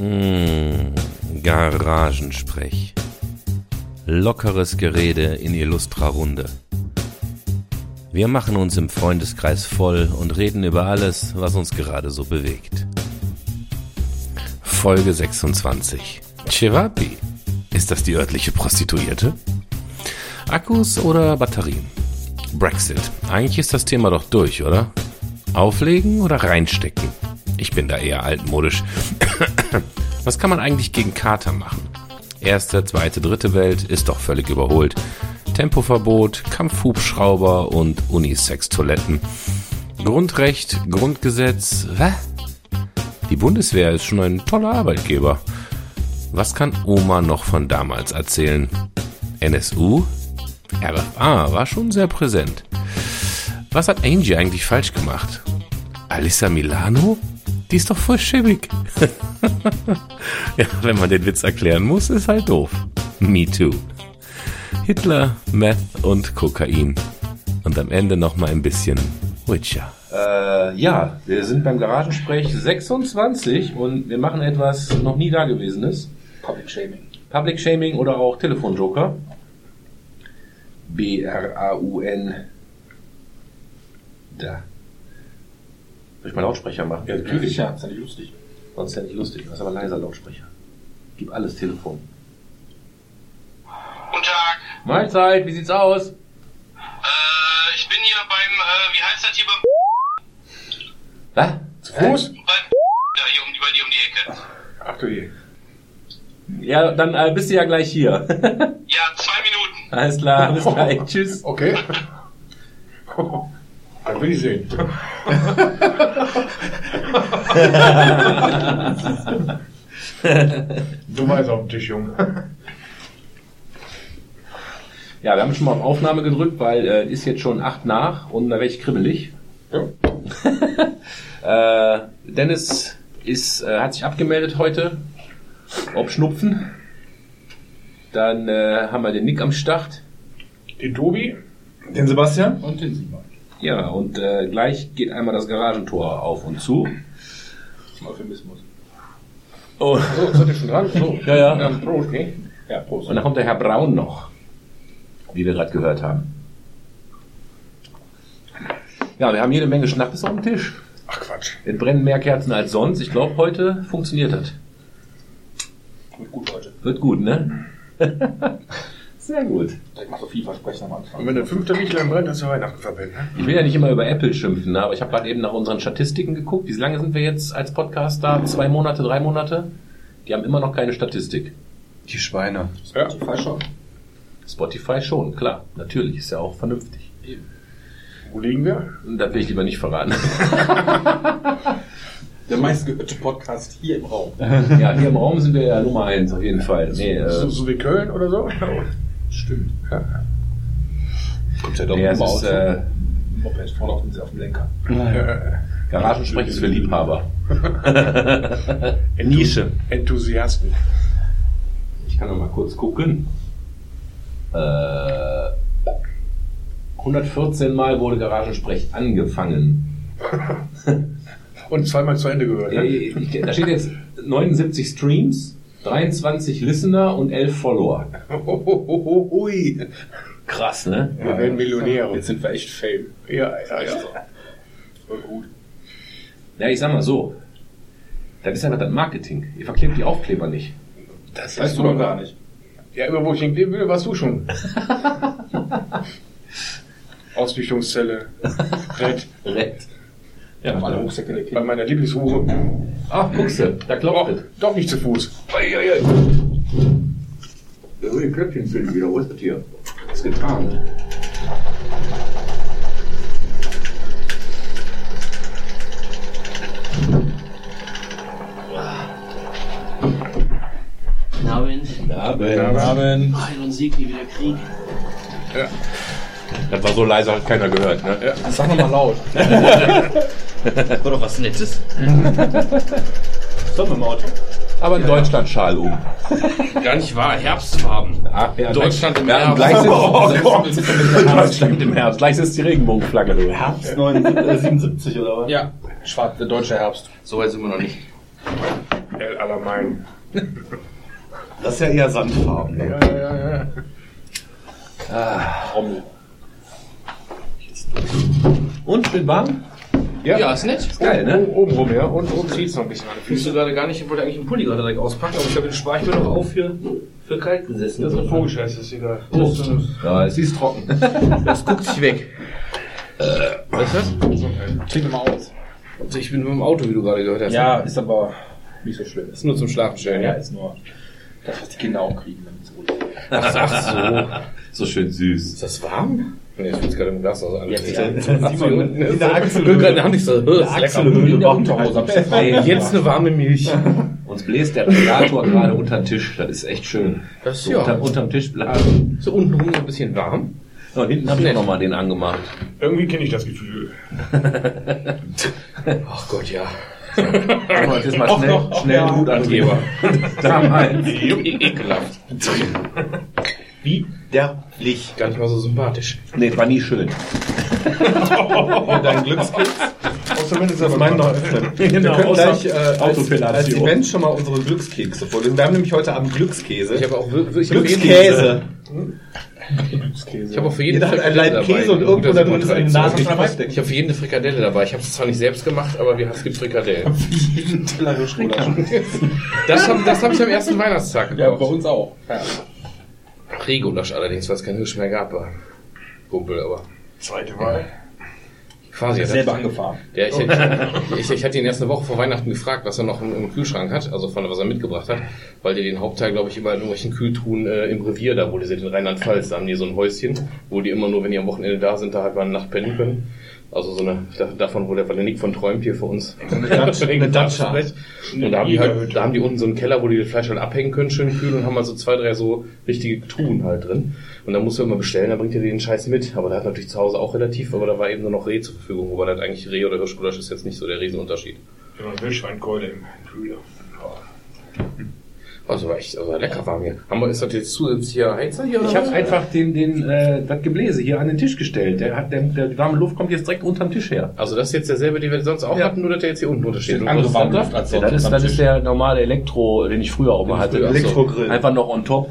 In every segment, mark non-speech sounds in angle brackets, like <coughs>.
Mmh, Garagensprech. Lockeres Gerede in illustrer Runde. Wir machen uns im Freundeskreis voll und reden über alles, was uns gerade so bewegt. Folge 26. Chevapi. Ist das die örtliche Prostituierte? Akkus oder Batterien? Brexit. Eigentlich ist das Thema doch durch, oder? Auflegen oder reinstecken? Ich bin da eher altmodisch. <coughs> Was kann man eigentlich gegen Kater machen? Erste, zweite, dritte Welt ist doch völlig überholt. Tempoverbot, Kampfhubschrauber und Unisex-Toiletten. Grundrecht, Grundgesetz, was? Die Bundeswehr ist schon ein toller Arbeitgeber. Was kann Oma noch von damals erzählen? NSU? RFA war schon sehr präsent. Was hat Angie eigentlich falsch gemacht? Alissa Milano? Die ist doch voll schäbig. <laughs> ja, wenn man den Witz erklären muss, ist halt doof. Me too. Hitler, Meth und Kokain. Und am Ende noch mal ein bisschen Witcher. Äh, ja, wir sind beim Garagensprech 26 und wir machen etwas noch nie Dagewesenes. Public Shaming. Public Shaming oder auch Telefonjoker. B-R-A-U-N. Da. Soll ich mal Lautsprecher machen? Ja, natürlich, ja, ist ja nicht lustig. Sonst ist ja nicht lustig. Das ist aber leiser Lautsprecher. Gib alles Telefon. Guten Tag. Mahlzeit, wie sieht's aus? Äh, ich bin hier beim, äh, wie heißt das hier beim, Was? Zu Fuß? beim da hier um, bei dir um die Ecke? Ach du je. Ja, dann äh, bist du ja gleich hier. Ja, zwei Minuten. Alles klar, bis gleich. <laughs> Tschüss. Okay. <laughs> Dann will ich sehen. <laughs> du weißt auf dem Tisch, Junge. Ja, wir haben schon mal auf Aufnahme gedrückt, weil äh, ist jetzt schon acht nach und da werde ich kribbelig. Ja. <laughs> Äh, Dennis ist, äh, hat sich abgemeldet heute. Ob Schnupfen. Dann äh, haben wir den Nick am Start. Den Tobi? Den Sebastian? Und den Simon. Ja, und äh, gleich geht einmal das Garagentor auf und zu. Euphemismus. Oh. So, seid ihr schon dran? So. <laughs> Ja, ja. Dann Prost, okay? Ja, Prost. Und dann kommt der Herr Braun noch, wie wir gerade gehört haben. Ja, wir haben jede Menge Schnappes auf dem Tisch. Ach Quatsch. Es brennen mehr Kerzen als sonst. Ich glaube, heute funktioniert das. Wird gut heute. Wird gut, ne? <laughs> Sehr gut. Ich mach so viel Versprechen am Anfang. Und wenn der fünfte Lichtlein brennt, hast du Weihnachten verpennt, ne? Ich will ja nicht immer über Apple schimpfen, ne? aber ich habe gerade eben nach unseren Statistiken geguckt. Wie lange sind wir jetzt als Podcast da? Zwei Monate, drei Monate? Die haben immer noch keine Statistik. Die Schweine. Ja. Die falsch schon. Spotify schon, klar. Natürlich, ist ja auch vernünftig. Wo liegen wir? Das will ich lieber nicht verraten. <laughs> Der meistgehörte Podcast hier im Raum. ja, hier im Raum sind wir ja Nummer eins auf jeden Fall. Nee, äh, So, so wie Köln oder so? <laughs> Stimmt. Ja. Kommt ja doch nee, immer ist aus. äh, Moped vorne auf dem, auf dem Lenker. Garagensprech ist für Liebhaber. <laughs> Nische. Enthusiasten. Ich kann noch mal kurz gucken. Äh, 114 Mal wurde Garagensprech angefangen. <laughs> Und zweimal zu Ende gehört. Ja, Ne? ich- Da steht jetzt 79 Streams, 23 Listener und 11 Follower. Ui. Krass, ne? Wir werden Millionäre. Jetzt sind wir echt Fame. Ja, ja, ja. Voll gut. Ja, ich sag mal so. Das ist einfach das Marketing. Ihr verklebt die Aufkleber nicht. Das Weißt du doch gar nicht. Ja, immer wo ich hinkleben will, warst du schon. <laughs> Ausdichtungszelle. <laughs> Red. Red. Ja, Haben alle Rucksäcke der Bei meiner Lieblingshure. Ach, guckst du, da klopft es. Doch nicht zu Fuß. Eieiei. Der will Köpfchen finden wieder. Wo ist das hier? Ist getan. Guten Abend. Abend. Abend. Heil und Sieg, nie wieder Krieg. Das war so leise, hat keiner gehört. Ne? Ja. Sag nochmal laut. <laughs> War doch was Nettes. Sollen wir im Auto? Aber ein Deutschlandschal um. Gar nicht wahr, Herbstfarben. Ach, ja, Deutschland im ja, Herbst. Gleich sitzt, Oh. Deutschland <laughs> im Herbst. Gleich ist die Regenbogenflagge. Du. Herbst 77 oder was? Ja. Schwarz, der deutsche Herbst. So weit sind wir noch nicht. El Alamein. Das ist ja eher Sandfarben. Ne? Ja, ja, ja. Trommel. Und schön warm? Ja, ist nett. Geil, ne? Oben rum, ja. Und oben zieht es noch ein bisschen an wusste Füßen. gerade gar nicht, ich wollte eigentlich einen Pulli gerade direkt auspacken, aber ich glaube, den spare ich mir noch auf für, für kalt gesessen. Das ist ein Vogelscheiß, das ist egal. Oh. Ja, es ist trocken. <laughs> Das guckt sich weg. Was ist Klingt mal aus. das? Ich bin mit dem Auto, wie du gerade gehört hast. Ja, ist aber nicht so schlimm. Ist nur zum Schlafen stellen, Ja, ja? ist nur das, was die Kinder auch kriegen. damit sie Ach so. <laughs> So schön süß. Ist das warm? Nee, ich will gerade im Glas aus. Jetzt, ja. ja. In der gerade nicht so. Achselhöhle zu Hause. hab's jetzt eine warme Milch. Uns bläst der Radiator gerade unter den Tisch. Das ist echt schön. Das ist So ja. unter, unterm Tisch blasen. So untenrum noch ein bisschen warm. So, und hinten habe ich noch mal den angemacht. Irgendwie kenne ich das Gefühl. <laughs> Ach Gott, ja. Aber jetzt ist mal schnell, schnell einen Hutangeber. <laughs> <laughs> Damals. Ekelhaft. Widerlich. Gar nicht mal so sympathisch. Nee, war nie schön. Dein Glückskeks. Zumindest Das meinen doch öfter. Wir können außer gleich äh, als, als Event schon mal unsere Glückskekse vorlesen. Wir haben nämlich heute Abend Glückskäse. Ich habe auch wirklich für jeden- Glückskäse. Ich habe auch für jeden ein Leib Käse dabei. und irgendwo da drin ist eine. Nase. Ich habe für jeden eine Frikadelle dabei. Ich habe es zwar nicht selbst gemacht, aber wir, es gibt Frikadellen. jeden Teller. Das habe das hab ich am ersten Weihnachtstag Ja, bei uns auch. Ja. Regulasch allerdings, weil es kein Hirsch mehr gab. War Kumpel, aber Zweite Wahl. quasi. Selber angefahren. Ja, ich, ich, ich hatte ihn erst eine Woche vor Weihnachten gefragt, was er noch im, im Kühlschrank hat, also von was er mitgebracht hat, weil die den Hauptteil, glaube ich, immer in irgendwelchen Kühltruhen äh, im Revier, da wo die sind in Rheinland-Pfalz, da haben die so ein Häuschen, wo die immer nur, wenn die am Wochenende da sind, da halt mal eine Nacht pennen können. Also so eine, da- davon, wo der, Nick von träumt hier für uns. Eine Datscha- <laughs> eine Datscha. Und da haben die halt, da haben die unten so einen Keller, wo die das Fleisch halt abhängen können, schön kühl und haben halt so zwei, drei so richtige Truhen halt drin. Und da musst du immer bestellen, dann bringt er dir den Scheiß mit. Aber der hat natürlich zu Hause auch relativ, aber da war eben nur noch Reh zur Verfügung, wobei das eigentlich Reh oder Hirschgulasch ist jetzt nicht so der Riesenunterschied. Ja, Wildschweinkeule im Kühler. Also war echt also lecker war mir. Haben wir, ist das jetzt zusätzlich hier Heizer hier? Ich habe einfach den, den, äh, das Gebläse hier an den Tisch gestellt. Der hat, der, der, die warme Luft kommt jetzt direkt unterm Tisch her. Also das ist jetzt derselbe, den wir sonst auch Ja. hatten, nur dass der jetzt hier unten drunter steht. Andere Und- Warmluft als Ja, das ist, das ist der normale Elektro, den ich früher auch mal hatte. Elektrogrill. Einfach noch on top.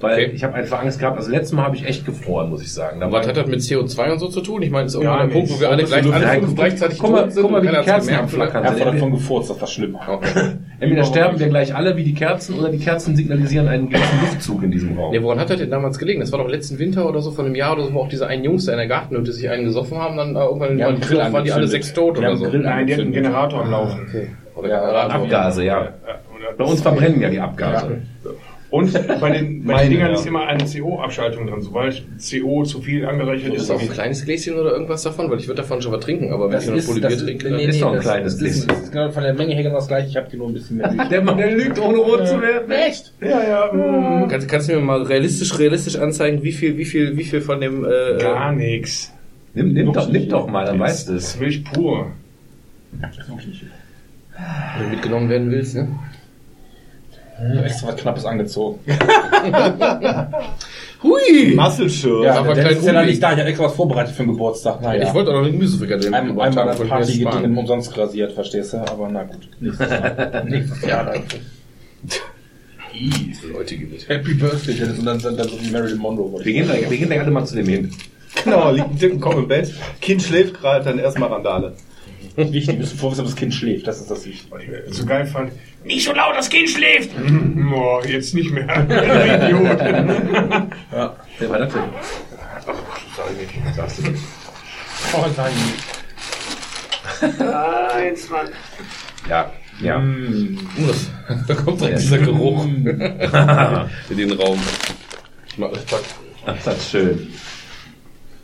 Weil Okay. ich habe einfach Angst gehabt. Also letztes Mal habe ich echt gefroren, muss ich sagen. Da was hat das mit CO2 und so zu tun? Ich meine, das ist irgendwann der Punkt, wo wir alle gleich, alle Ja, gleichzeitig guck mal, sind guck mal, wie die Kerzen oder? abflackern. Ja, von davon gefurzt, das war schlimm. Okay. <laughs> Entweder sterben wir gleich alle wie die Kerzen oder die Kerzen signalisieren einen gewissen Luftzug in diesem Raum. Ja, woran hat das denn damals gelegen? Das war doch letzten Winter oder so, von einem Jahr oder so, wo auch diese einen Jungs da in der Gartenhütte sich einen gesoffen haben, dann äh, irgendwann waren, einen Grill waren die alle sechs tot oder so. Grill Nein, die hat einen angezündet. Generator am Laufen. Oder Ja, Generator. Abgase, ja. Ja, Bei uns verbrennen ja die Abgase. Und bei den, bei Meine, den Dingern ja. ist immer eine CO-Abschaltung drin. Sobald CO zu viel angereichert Ist ist, das auch ein kleines Gläschen oder irgendwas davon? Weil ich würde davon schon was trinken, aber wenn Das ich nur ist- Polybier das- trinke, nee, dann ist doch ein das- kleines das ist, Gläschen. das ist genau von der Menge her genau das gleiche. Ich habe die nur ein bisschen mehr. Der Mann, der lügt, ohne rot zu werden. Echt? ja, ja, mm, Kannst, kannst du mir mal realistisch, realistisch anzeigen, wie viel, wie viel, wie viel von dem, äh, gar nichts. Nimm, nimm, doch, nimm doch mal, dann weißt du Das es. ist Milch pur. wenn du mitgenommen werden willst, ne? Extra was Knappes angezogen. <laughs> Hui! Muscle Ja, aber der kein ist ja nicht da. Ich habe extra was vorbereitet für den Geburtstag. Naja. Ich wollte auch noch eine Gemüsefrikadelle Ein, mitgebracht einmal haben, das wollte ich mir Party das sparen. Ding umsonst rasiert, verstehst du? Aber na gut. Nächstes Jahr. Nächstes Jahr dann. Leute gibt es. Happy Birthday, Dennis. Und dann, dann, dann so wie Marilyn Monroe. Wir gehen, wir gehen gleich alle mal zu dem hin. Genau, liegt ein dicken Kopf im Bett. Kind schläft gerade, dann erstmal Randale. Wichtig, müssen vorwissen, ob das Kind schläft. Das ist das Wichtige. Was ich so geil fand. Nicht so laut, das Kind schläft! <laughs> Boah, jetzt nicht mehr. <laughs> Idiot. <laughs> Ja. Wer war das denn? Oh nein. Ja. Ja. Mm. Uh, da kommt direkt dieser Geruch in den Raum. Ich mach das pack. Das ist schön.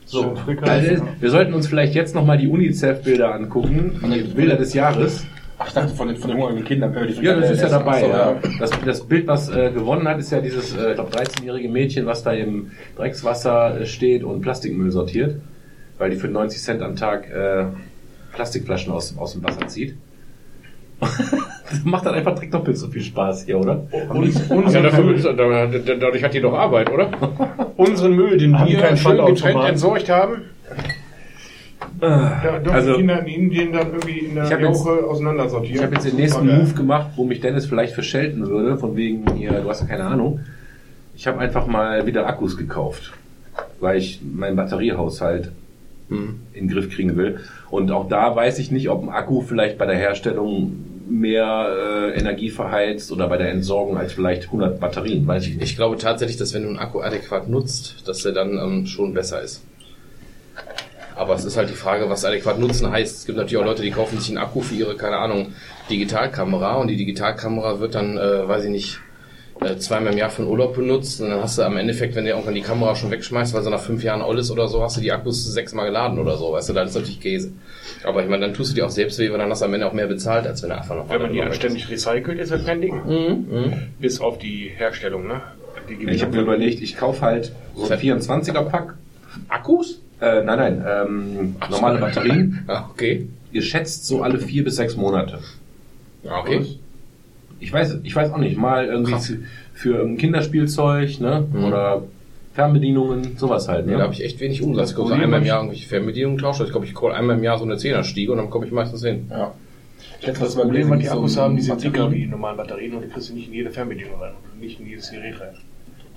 So, Also, wir sollten uns vielleicht jetzt nochmal die UNICEF-Bilder angucken, die Bilder des Jahres. Ach, ich dachte von den, von den hungrigen Kindern. Die Ja, das ist ja dabei. So, Ja. Das, das Bild, was äh, gewonnen hat, ist ja dieses, äh, ich glaube, 13-jährige Mädchen, was da im Dreckswasser äh, steht und Plastikmüll sortiert, weil die für 90 Cent am Tag äh, Plastikflaschen aus, aus dem Wasser zieht. das <laughs> macht dann einfach direkt doppelt so viel Spaß hier, oder? Und, Ja, dafür, Müll, dadurch hat die doch Arbeit, oder? <laughs> unseren Müll, den Haben wir schön getrennt entsorgt haben, Da dürfen Also- die Kinder in Indien dann irgendwie in Ich der Jauche auseinandersortieren. Ich habe jetzt den nächsten. Move gemacht, wo mich Dennis vielleicht verschelten würde, von wegen hier, du hast ja keine Ahnung. Ich habe einfach mal wieder Akkus gekauft, weil ich meinen Batteriehaushalt in den Griff kriegen will. Und auch da weiß ich nicht, ob ein Akku vielleicht bei der Herstellung mehr äh, Energie verheizt oder bei der Entsorgung als vielleicht 100 Batterien, weiß ich nicht. Ich glaube tatsächlich, dass wenn du einen Akku adäquat nutzt, dass der dann ähm, schon besser ist. Aber es ist halt die Frage, was adäquat nutzen heißt. Es gibt natürlich auch Leute, die kaufen sich einen Akku für ihre, keine Ahnung, Digitalkamera und die Digitalkamera wird dann, äh, weiß ich nicht, äh, zweimal im Jahr für den Urlaub benutzt und dann hast du am Endeffekt, wenn du irgendwann die Kamera schon wegschmeißt, weil sie nach fünf Jahren all ist oder so, hast du die Akkus sechsmal geladen oder so, weißt du, dann ist natürlich Käse. Aber ich meine, dann tust du dir auch selbst weh, weil dann hast du am Ende auch mehr bezahlt, als wenn du einfach noch Wenn man die anständig recycelt, ist das kein Ding. Mhm, Bis auf die Herstellung, ne? Die Ich habe mir überlegt, ich kaufe halt so ein 24er-Pack Akkus. Äh, nein, nein, ähm, normale Batterien. <laughs> Ah, okay. Geschätzt so alle vier bis sechs Monate. Ah, okay. Ich weiß, ich weiß auch nicht, mal irgendwie Krass. für, ein Kinderspielzeug, ne? Mhm. Oder Fernbedienungen, sowas halt, Ja, ne? da habe ich echt wenig Umsatz. Ich glaube, so einmal im Jahr irgendwelche Fernbedienungen tausche. Ich glaube, ich call einmal im Jahr so eine Zehnerstiege und dann komme ich meistens hin. Ja. Ich hätte Das mal Problem, was die so Akkus ein haben, die sind dicker wie die normalen Batterien und die kriegst du nicht in jede Fernbedienung rein und nicht in jedes Gerät rein.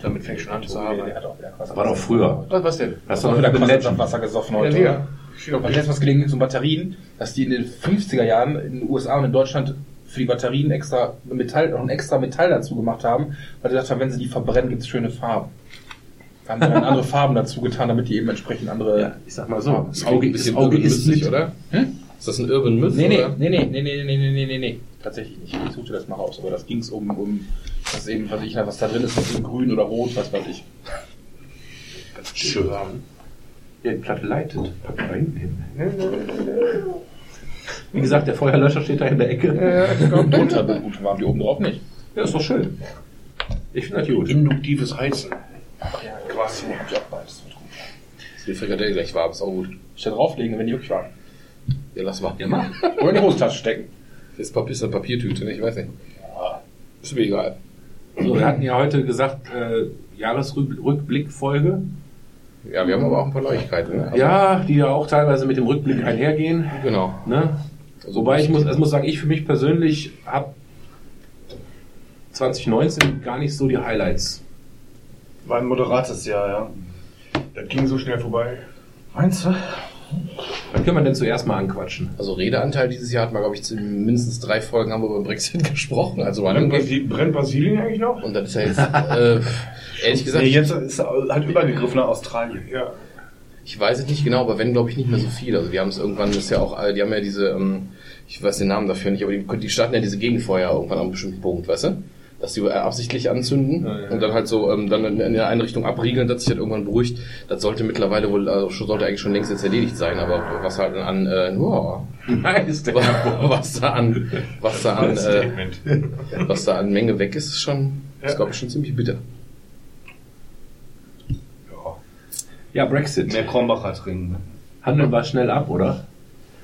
Damit fängst du schon an zu arbeiten. Wasser. war doch früher. Was, was denn? Das ist Doch doch wieder Urban Wasser, gesoffen Ja, heute. Digga. Steht auf Hab ich letztens gelegen, so Batterien, dass die in den 50er Jahren in den USA und in Deutschland für die Batterien extra Metall, noch ein extra Metall dazu gemacht haben, weil sie haben, wenn sie die verbrennen, gibt es schöne Farben. Da haben sie dann andere Farben dazu getan, damit die eben entsprechend andere. Ja, ich sag mal so. Das Auge, das Auge ist mit. oder? Hm? Ist das ein Urban Myth? Nee, nee, oder? nee, nee, nee, nee, nee, nee, nee, nee, nee. Tatsächlich nicht. Ich suchte das mal raus, aber das ging es um, um was eben, was ich, was da drin ist, was in grün oder rot, was weiß ich. Schön. Ja, die Platte leitet. Pack mal hin. <laughs> Wie gesagt, der Feuerlöscher steht da in der Ecke. Ja, ich glaube, drunter gut waren die oben drauf nicht. Ja, ist doch schön. Ich finde das gut. Induktives Heizen. Ach ja, quasi. Auch beides. Das wird gut. Die Frikadelle gleich warm, ist auch gut. Ich da drauflegen, wenn die wirklich waren. Ja, lass mal. Oder in die Hosentasche stecken. Das Papier ist eine Papiertüte, ne? ich weiß nicht. Ist mir egal. So, wir hatten ja heute gesagt, äh, Jahresrückblickfolge. Ja, wir haben aber auch ein paar Neuigkeiten. Ne? Also, Ja, die ja auch teilweise mit dem Rückblick einhergehen. Genau. Ne? Wobei ich muss, ich muss sagen, ich für mich persönlich habe 2019 gar nicht so die Highlights. War ein moderates Jahr, ja. Das ging so schnell vorbei. Meinst du? Was können wir denn zuerst mal anquatschen? Also Redeanteil dieses Jahr hat man, glaube ich, zu mindestens drei Folgen haben wir über Brexit <laughs> gesprochen. Also Brennt, Brasi- brennt Brasilien eigentlich noch? und das ist ja jetzt, äh, <laughs> ehrlich gesagt, Nee, jetzt ist er halt übergegriffen nach Australien. Ja. ich weiß es nicht genau, aber wenn, glaube ich, nicht mehr so viel. Also die haben es irgendwann, das ist ja auch, äh, die haben ja diese, ähm, ich weiß den Namen dafür nicht, aber die, die starten ja diese Gegenfeuer irgendwann an einem bestimmten Punkt, weißt du? Dass die äh, absichtlich anzünden Ja, ja. und dann halt so ähm, dann in, der eine Richtung abriegeln, dass sich halt irgendwann beruhigt. Das sollte mittlerweile wohl, also schon- sollte eigentlich schon längst jetzt erledigt sein, aber was halt an, äh, oh, <laughs> Nice, was da an, was da an, äh, <laughs> was da an Menge weg ist, ist schon, ist Ja. glaube ich schon ziemlich bitter. Ja, Brexit. Mehr Krombacher trinken. Handeln wir schnell ab, oder?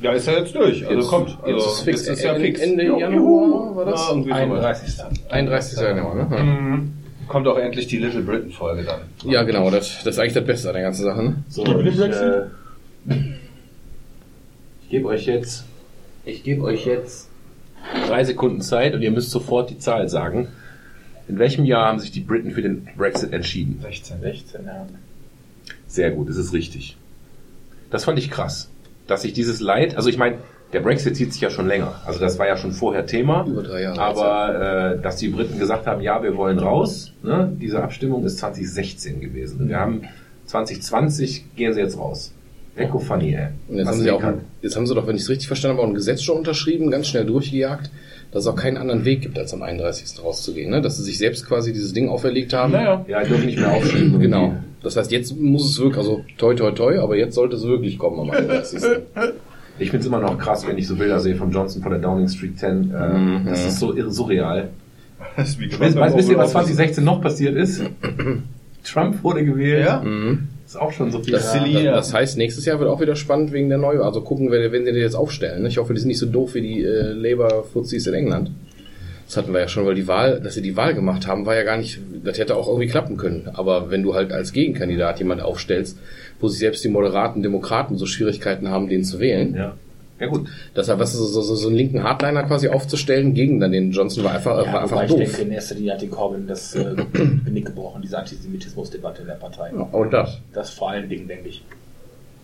Ja, ist ja jetzt durch. Also Jetzt- kommt. Also, jetzt ist fix. Jetzt ist ja Ende- fix. Ende Januar juhu. war das? Ja, irgendwie sowas. 31. 31. Januar, ne? Mhm. Kommt auch endlich die Little Britain Folge dann. Ja, genau, das, das ist eigentlich das Beste an der ganzen Sache, ne? So, ich, Brexit. äh, ich gebe euch jetzt, ich gebe euch jetzt drei Sekunden Zeit und ihr müsst sofort die Zahl sagen. In welchem Jahr haben sich die Briten für den Brexit entschieden? 16. 16, ja. Sehr gut, das ist richtig. Das fand ich krass, dass sich dieses Leid, also ich meine, der Brexit zieht sich ja schon länger. Also das war ja schon vorher Thema. Über drei Jahre. Aber äh, dass die Briten gesagt haben, ja, wir wollen raus, ne? diese Abstimmung ist 2016 gewesen. Wir haben 2020 gehen sie jetzt raus. Echo funny, ey. Und jetzt Was haben, sie auch, jetzt haben sie doch, wenn ich es richtig verstanden habe, auch ein Gesetz schon unterschrieben, ganz schnell durchgejagt, dass es auch keinen anderen Weg gibt, als am 31. rauszugehen. Ne? Dass sie sich selbst quasi dieses Ding auferlegt haben. Naja. Ja, die dürfen nicht mehr aufschieben. Genau. Das heißt, jetzt muss es wirklich, also toi toi toi, aber jetzt sollte es wirklich kommen am 31. <laughs> Ich finde es immer noch krass, wenn ich so Bilder sehe von Johnson von der Downing Street 10. Äh, Mhm. Das ist so irre, surreal. <laughs> Das ist wie weißt, wisst ihr, was 2016 noch passiert ist? <clears throat> Trump wurde gewählt. Ja? Mhm. Ist auch schon so viel. Das, Silly, das, ja. das heißt, nächstes Jahr wird auch wieder spannend wegen der Neu. Also gucken, wenn, wenn sie den jetzt aufstellen. Ich hoffe, die sind nicht so doof wie die äh, Labour-Fuzis in England. Das hatten wir ja schon, weil die Wahl, dass sie die Wahl gemacht haben, war ja gar nicht, das hätte auch irgendwie klappen können. Aber wenn du halt als Gegenkandidat jemand aufstellst, wo sich selbst die moderaten Demokraten so Schwierigkeiten haben, den zu wählen, Ja. Ja gut. deshalb was so, so, so, so einen linken Hardliner quasi aufzustellen gegen dann den Johnson war einfach, war Ja, einfach wobei ich doof. denke, in erster Linie hat den Corbyn das äh, <clears throat> Genick gebrochen, diese Antisemitismusdebatte in der Partei. Und das. Das vor allen Dingen, denke ich.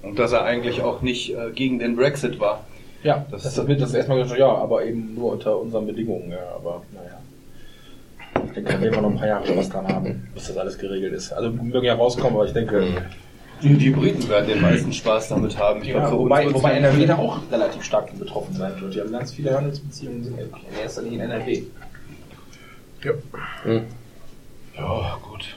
Und dass er eigentlich auch nicht äh, gegen den Brexit war. Ja, Das- das, das wird das erstmal gesagt, ja, aber eben nur unter unseren Bedingungen, ja, aber naja. Ich denke, da werden wir noch ein paar Jahre was dran haben, bis das alles geregelt ist. Also mögen ja rauskommen, aber ich denke, Die, Briten werden den meisten Spaß damit haben. Ich ja, glaub, wobei, wobei NRW da auch relativ stark betroffen sein wird. Die haben ganz viele Handelsbeziehungen sind in erster Linie in NRW. Ja, gut.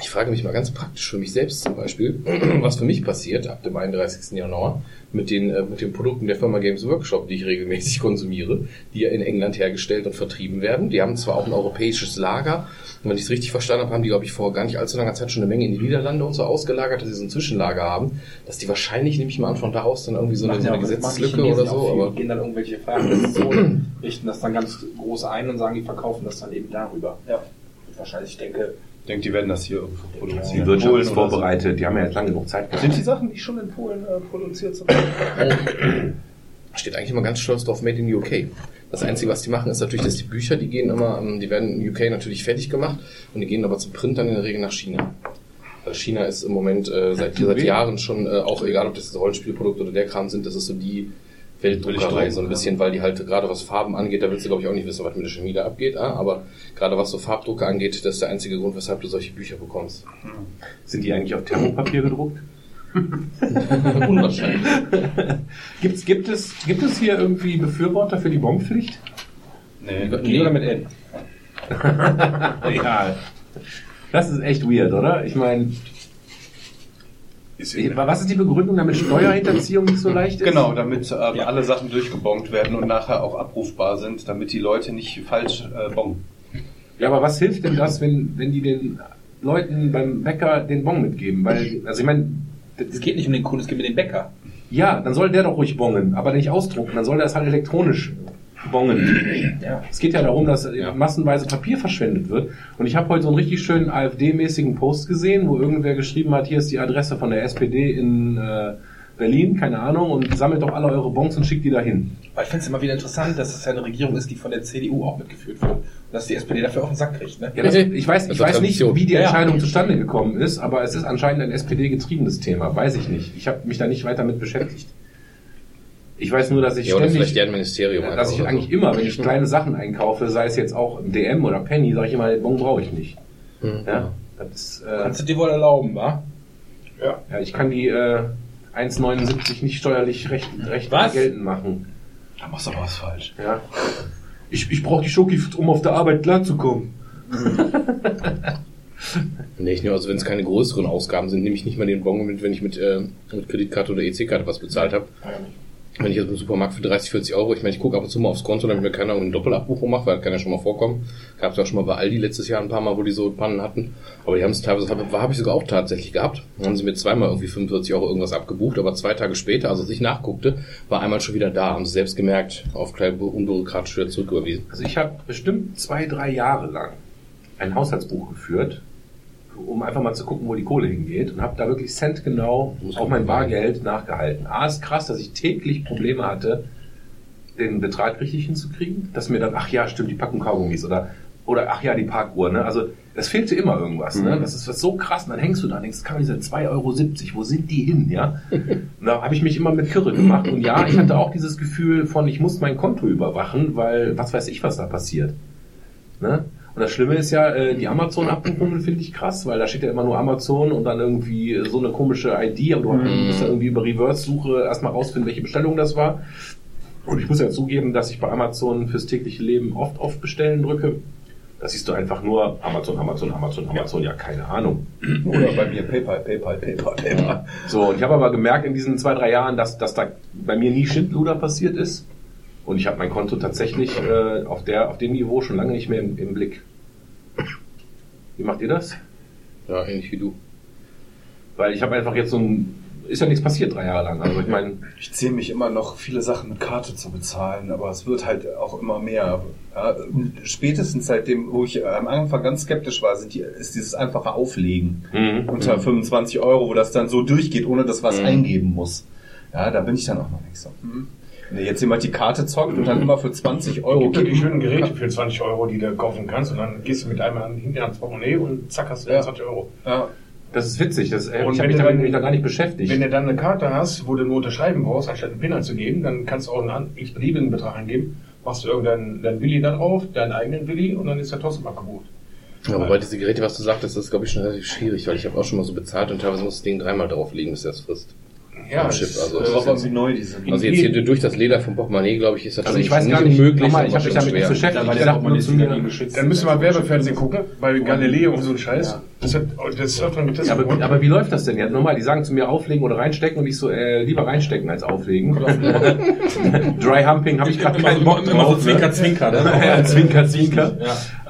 Ich frage mich mal ganz praktisch für mich selbst zum Beispiel, <clears throat> was für mich passiert ab dem 31. Januar mit den, äh, mit den Produkten der Firma Games Workshop, die ich regelmäßig <laughs> konsumiere, die ja in England hergestellt und vertrieben werden. Die haben zwar auch ein europäisches Lager, und wenn ich es richtig verstanden habe, haben die, glaube ich, vor gar nicht allzu langer Zeit schon eine Menge in die Niederlande und so ausgelagert, dass sie so ein Zwischenlager haben, dass die wahrscheinlich, nehme ich mal an, von da aus dann irgendwie so eine, so eine Gesetzeslücke oder so, viel. aber Die gehen dann irgendwelche Freihandelszonen, richten das dann ganz groß ein und sagen, die verkaufen das dann eben darüber. Ja. Wahrscheinlich, ich denke, denke, die werden das hier irgendwo produzieren. Die Wirtschaft Polen ist oder so. vorbereitet. Die haben ja jetzt lange genug Zeit gehabt. Sind die Sachen nicht schon in Polen äh, produziert? steht eigentlich immer ganz stolz drauf, Made in UK. Das Einzige, was die machen, ist natürlich, dass die Bücher, die gehen immer, ähm, die werden in UK natürlich fertig gemacht und die gehen aber zum Print dann in der Regel nach China. Weil China ist im Moment äh, seit, seit Jahren schon, äh, auch egal ob das das Rollenspielprodukt oder der Kram sind, das ist so die Weltdruckerei, so ein bisschen, weil die halt gerade was Farben angeht, da willst du glaube ich auch nicht wissen, was mit der Chemie da abgeht, ah, aber gerade was so Farbdrucke angeht, das ist der einzige Grund, weshalb du solche Bücher bekommst. Sind die eigentlich auf Thermopapier gedruckt? <laughs> Unwahrscheinlich. Gibt's, gibt, es, gibt es hier irgendwie Befürworter für die Bonpflicht? Nee. G oder mit N? <laughs> Ja. Das ist echt weird, oder? Ich meine, was ist die Begründung, damit Steuerhinterziehung nicht so leicht ist? Genau, damit ähm, alle Sachen durchgebongt werden und nachher auch abrufbar sind, damit die Leute nicht falsch äh, bongen. Ja, aber was hilft denn das, wenn, wenn die den Leuten beim Bäcker den Bon mitgeben? Weil, also ich meine, Es geht nicht um den Kunden, es geht um den Bäcker. ja, dann soll der doch ruhig bongen, aber nicht ausdrucken, dann soll der es halt elektronisch bongen. Ja. Es geht ja darum, dass Ja. massenweise Papier verschwendet wird. Und ich habe heute so einen richtig schönen AfD-mäßigen Post gesehen, wo irgendwer geschrieben hat, hier ist die Adresse von der SPD in äh, Berlin, keine Ahnung, und sammelt doch alle eure Bons und schickt die dahin. Aber ich finde es immer wieder interessant, dass es ja eine Regierung ist, die von der CDU auch mitgeführt wird. Und dass die SPD dafür auf den Sack kriegt. Ne? Ja, das, <laughs> ich weiß, ich weiß nicht, wie die Ja, ja. Entscheidung zustande gekommen ist, aber es ist anscheinend ein SPD-getriebenes Thema. Weiß ich nicht. Ich habe mich da nicht weiter mit beschäftigt. Ich weiß nur, dass ich Ja, ständig, Ministerium. dass ich eigentlich so. immer, wenn ich kleine Sachen einkaufe, sei es jetzt auch im DM oder Penny, sage ich immer, den Bon brauche ich nicht. Hm. Ja, das ist, äh, Kannst du dir wohl erlauben, wa? ja, ich kann die äh, 1,79 nicht steuerlich recht, recht geltend machen. Da machst du aber was falsch. Ja. Ich, ich brauche die Schoki, um auf der Arbeit klarzukommen. <laughs> Nee, ich nehme, also wenn es keine größeren Ausgaben sind, nehme ich nicht mal den Bon mit, wenn ich mit, äh, mit Kreditkarte oder EC-Karte was bezahlt habe. Wenn ich jetzt im Supermarkt für 30, 40 Euro, ich meine, ich gucke ab und zu mal aufs Konto, damit mir keiner eine Doppelabbuchung macht, weil das kann ja schon mal vorkommen. Gab es ja auch schon mal bei Aldi letztes Jahr ein paar Mal, wo die so Pannen hatten. Aber die haben es teilweise, habe hab ich sogar auch tatsächlich gehabt. Dann haben sie mir zweimal irgendwie 45 Euro irgendwas abgebucht, aber zwei Tage später, also als ich nachguckte, war einmal schon wieder da. Haben sie selbst gemerkt, auf klein unbürokratisch wieder zurücküberwiesen. Also ich habe bestimmt zwei, drei Jahre lang ein Haushaltsbuch geführt, um einfach mal zu gucken, wo die Kohle hingeht und habe da wirklich centgenau man mein. Bargeld nachgehalten. A ist krass, dass ich täglich Probleme hatte, den Betrag richtig hinzukriegen, dass mir dann, ach ja, stimmt, die Packung Kaugummis oder oder ach ja, die Parkuhr, ne? Also es fehlte immer irgendwas, ne? Das ist was so krass, und dann hängst du da und denkst, kann diese 2,70 Euro, wo sind die hin, ja? <laughs> Und da habe ich mich immer mit Kirre gemacht und ja, ich hatte auch dieses Gefühl von, ich muss mein Konto überwachen, weil was weiß ich, was da passiert. Ne? Und das Schlimme ist ja, äh, die Amazon-Abbuchungen finde ich krass, weil da steht ja immer nur Amazon und dann irgendwie so eine komische ID, aber du musst ja irgendwie über Reverse-Suche erstmal rausfinden, welche Bestellung das war. Und ich muss ja zugeben, dass ich bei Amazon fürs tägliche Leben oft oft bestellen drücke. Da siehst du einfach nur Amazon, Amazon, Amazon, Amazon, ja, keine Ahnung. Oder bei mir PayPal, PayPal, PayPal, PayPal. So, und ich habe aber gemerkt in diesen zwei, drei Jahren, dass, dass da bei mir nie Schindluder passiert ist. Und ich habe mein Konto tatsächlich äh, auf, der, auf dem Niveau schon lange nicht mehr im, im Blick. Wie macht ihr das? Ja, ähnlich wie du. Weil ich habe einfach jetzt so ein ist ja nichts passiert drei Jahre lang. Also ich meine, Ich zähle mich immer noch, viele Sachen mit Karte zu bezahlen, aber es wird halt auch immer mehr. Ja, spätestens seitdem, wo ich am Anfang ganz skeptisch war, sind die, ist dieses einfache Auflegen Mhm. unter 25 Euro, wo das dann so durchgeht, ohne dass was eingeben muss. Ja, da bin ich dann auch noch nicht so. Hm. Wenn jetzt jemand die Karte zockt und dann immer für 20 Euro Gibt die schönen Geräte für 20 Euro, die du kaufen kannst und dann gehst du mit einem an- hinten ans Portemonnaie und zack hast du Ja. 20 Euro. Ja, das ist witzig. Das, äh, Und ich habe wenn mich du damit dann- nämlich noch gar nicht beschäftigt. Wenn du dann eine Karte hast, wo du nur unterschreiben brauchst, anstatt einen PIN anzugeben, dann kannst du auch einen x-beliebigen Betrag eingeben, machst du irgendeinen deinen Willi da drauf, deinen eigenen Willi und dann ist der trotzdem abgebucht. Ja, wobei diese Geräte, was du sagtest, das ist, glaube ich, schon relativ schwierig, weil ich habe auch schon mal so bezahlt und teilweise muss das Ding dreimal drauflegen, bis er es frisst. Ja, Am Chip, das, also äh, das drauf an, wie neu die sind. Also jetzt hier durch das Leder vom Portemonnaie, glaube ich, ist das also ich weiß gar nicht, unmöglich, nochmal, ich habe mich damit nicht beschäftigt. Da war Ich der sag Portemonnaie nur zu mir, dagegen geschützt. Dann müssen wir mal Werbefernsehen gucken, bei Galileo und so ein Scheiß. Das, hat, das ist öfter getestet Ja, aber, aber wie läuft das denn jetzt? Nochmal, die sagen zu mir auflegen oder reinstecken und ich so, äh, lieber reinstecken als auflegen. <laughs> Dry Humping habe ich <laughs> gerade Immer, keinen immer, Bock immer so drauf. Zwinker, Zwinker. Ne? <laughs> Ja, zwinker, zwinker.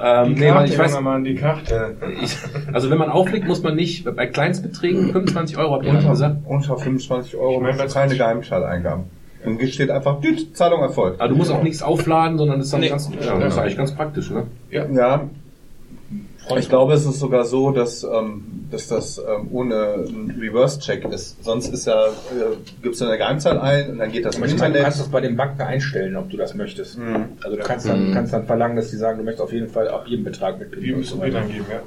Ähm, die nee, weil Karte, ich weiß, Mann, die Karte. ich, also wenn man auflegt, muss man nicht, bei Kleinstbeträgen 25 <clears throat> Euro, habt ihr gerade gesagt. Unter, unter 25 Euro Ich machst du keine Geheimschalteingaben. Dann steht einfach, Zahlung erfolgt. Aber du musst auch nichts aufladen, sondern das ist dann Nee. ganz, ja, das ist eigentlich ganz praktisch, ne? Ja, ich glaube, es ist sogar so, dass, ähm, dass das ähm, ohne einen Reverse-Check ist. Sonst ist ja, äh, gibst du eine Geheimzahl ein und dann geht das im ich meine, du Internet. kannst das bei den Banken einstellen, ob du das möchtest. Mhm. Also du kannst dann, kannst dann verlangen, dass die sagen, du möchtest auf jeden Fall ab jedem Betrag mit Die müssen wir dann geben, ja.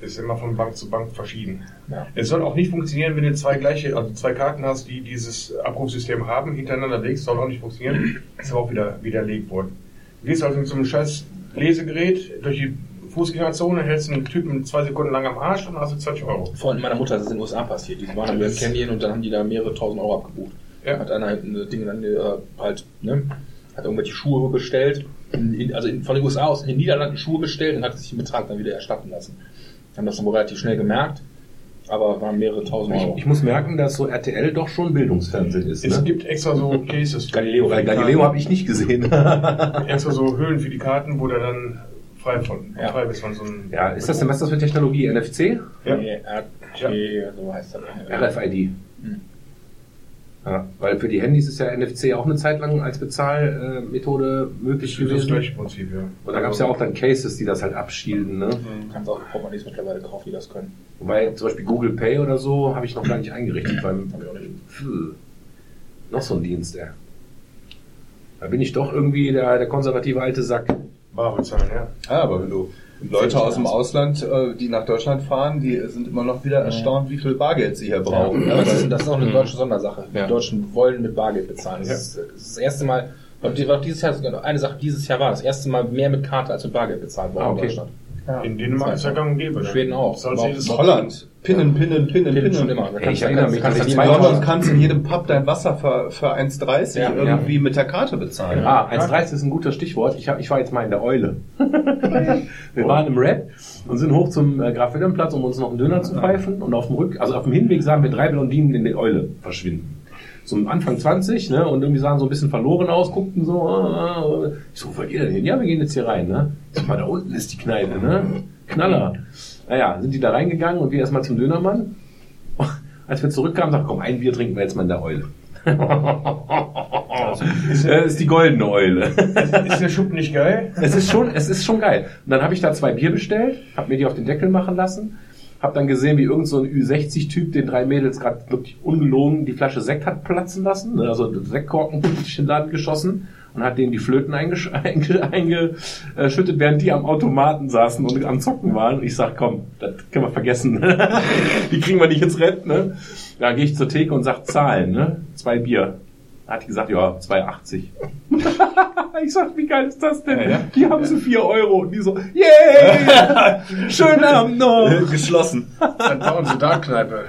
Das ist immer von Bank zu Bank verschieden. Ja. Es soll auch nicht funktionieren, wenn du zwei gleiche, also zwei Karten hast, die dieses Abrufsystem haben, hintereinander legst, soll auch nicht funktionieren. Ist aber auch wieder widerlegt worden. Du gehst also mit so einem scheiß Lesegerät durch die Fußgängerzone, hältst einen Typen zwei Sekunden lang am Arsch und hast du 20 Euro. Freund meiner Mutter, das ist in den USA passiert. Die waren Grand Canyon und dann haben die da mehrere tausend Euro abgebucht. Ja. Hat einer halt ein Ding dann äh, halt, ne, hat irgendwelche Schuhe bestellt, in, also in, von den USA aus in den Niederlanden Schuhe bestellt und hat sich den Betrag dann wieder erstatten lassen. Haben das dann wohl relativ schnell gemerkt, aber waren mehrere tausend Ich, Euro. ich muss merken, dass so RTL doch schon Bildungsfernsehen ist, Es ne? gibt extra so <laughs> Cases. Galileo, Weil Galileo habe ich nicht gesehen. <laughs> Extra so Höhlen für die Karten, wo du dann frei von, Ja. frei bist von so einem. ja, ist das denn, was ist das für Technologie? NFC? Ja. Nee, RT, so heißt das. RFID. Ja, weil für die Handys ist ja NFC auch eine Zeit lang als Bezahlmethode möglich Das ist das gewesen. gleiche Prinzip, ja. Und da gab es ja auch dann Cases, die das halt abschielden. Ne? Du kannst auch Portemonnaies mittlerweile kaufen, die das können. Wobei zum Beispiel Google Pay oder so habe ich noch gar nicht eingerichtet. Beim. Pff, noch so ein Dienst, ey. Da bin ich doch irgendwie der, der konservative alte Sack. Bar bezahlen, ja. Ja, aber wenn du Leute aus dem Ausland, äh, die nach Deutschland fahren, die sind immer noch wieder erstaunt, wie viel Bargeld sie hier brauchen. Ja, das, ist, das ist auch eine deutsche Sondersache. Ja. Die Deutschen wollen mit Bargeld bezahlen. Das, Ja. ist, das erste Mal, und die- auch dieses Jahr, eine Sache dieses Jahr war, das erste Mal mehr mit Karte als mit Bargeld bezahlt worden Ah, in okay. Deutschland. In Dänemark ist ja gang und gäbe. In Schweden auch. Jedes auch- Holland. Pinnen, pinnen, pinnen, Pinnen pinnen. schon immer. Da ich erinnere mich, kannst dass du ich In London kannst du in jedem Pub dein Wasser für, für 1,30 Ja, irgendwie mit der Karte bezahlen. Ah, 1.30 ist ein guter Stichwort. Ich, hab, ich war jetzt mal in der Eule. <laughs> Wir waren im Rap und sind hoch zum äh, Graf Wilhelmplatz, um uns noch einen Döner zu pfeifen. Und auf dem Rück, also auf dem Hinweg sahen wir drei Blondinen in der Eule verschwinden. So Anfang 20, ne, und irgendwie sahen so ein bisschen verloren aus, guckten so, äh, äh. ich so, wo ihr denn hin? Ja, wir gehen jetzt hier rein, ne? Ich so, mal da unten ist die Kneipe, ne? Knaller. Naja, sind die da reingegangen und wir erstmal zum Dönermann. <laughs> Als wir zurückkamen, sagten, komm, ein Bier trinken wir jetzt mal in der Eule. Das <laughs> ist die goldene Eule. Ist der Schuppen nicht geil? Es ist schon, es ist schon geil. Und dann habe ich da zwei Bier bestellt, habe mir die auf den Deckel machen lassen, habe dann gesehen, wie irgend so ein Ü60-Typ den drei Mädels gerade wirklich ungelogen die Flasche Sekt hat platzen lassen, ne, also Sektkorken <laughs> den Laden geschossen und hat denen die Flöten eingesch- <laughs> einge- eingeschüttet, während die am Automaten saßen und am Zocken waren. Und ich sag, komm, das können wir vergessen. <laughs> die kriegen wir nicht ins Rennen. Ne? Da gehe ich zur Theke und sag Zahlen, ne? zwei Bier. Da hat die gesagt, ja, 2,80. <laughs> ich sag, wie geil ist das denn? Ja, ja. Die haben so 4 Euro. Und die so, <laughs> yay! Schönen Abend noch! Geschlossen. Dann bauen sie da Kneipe.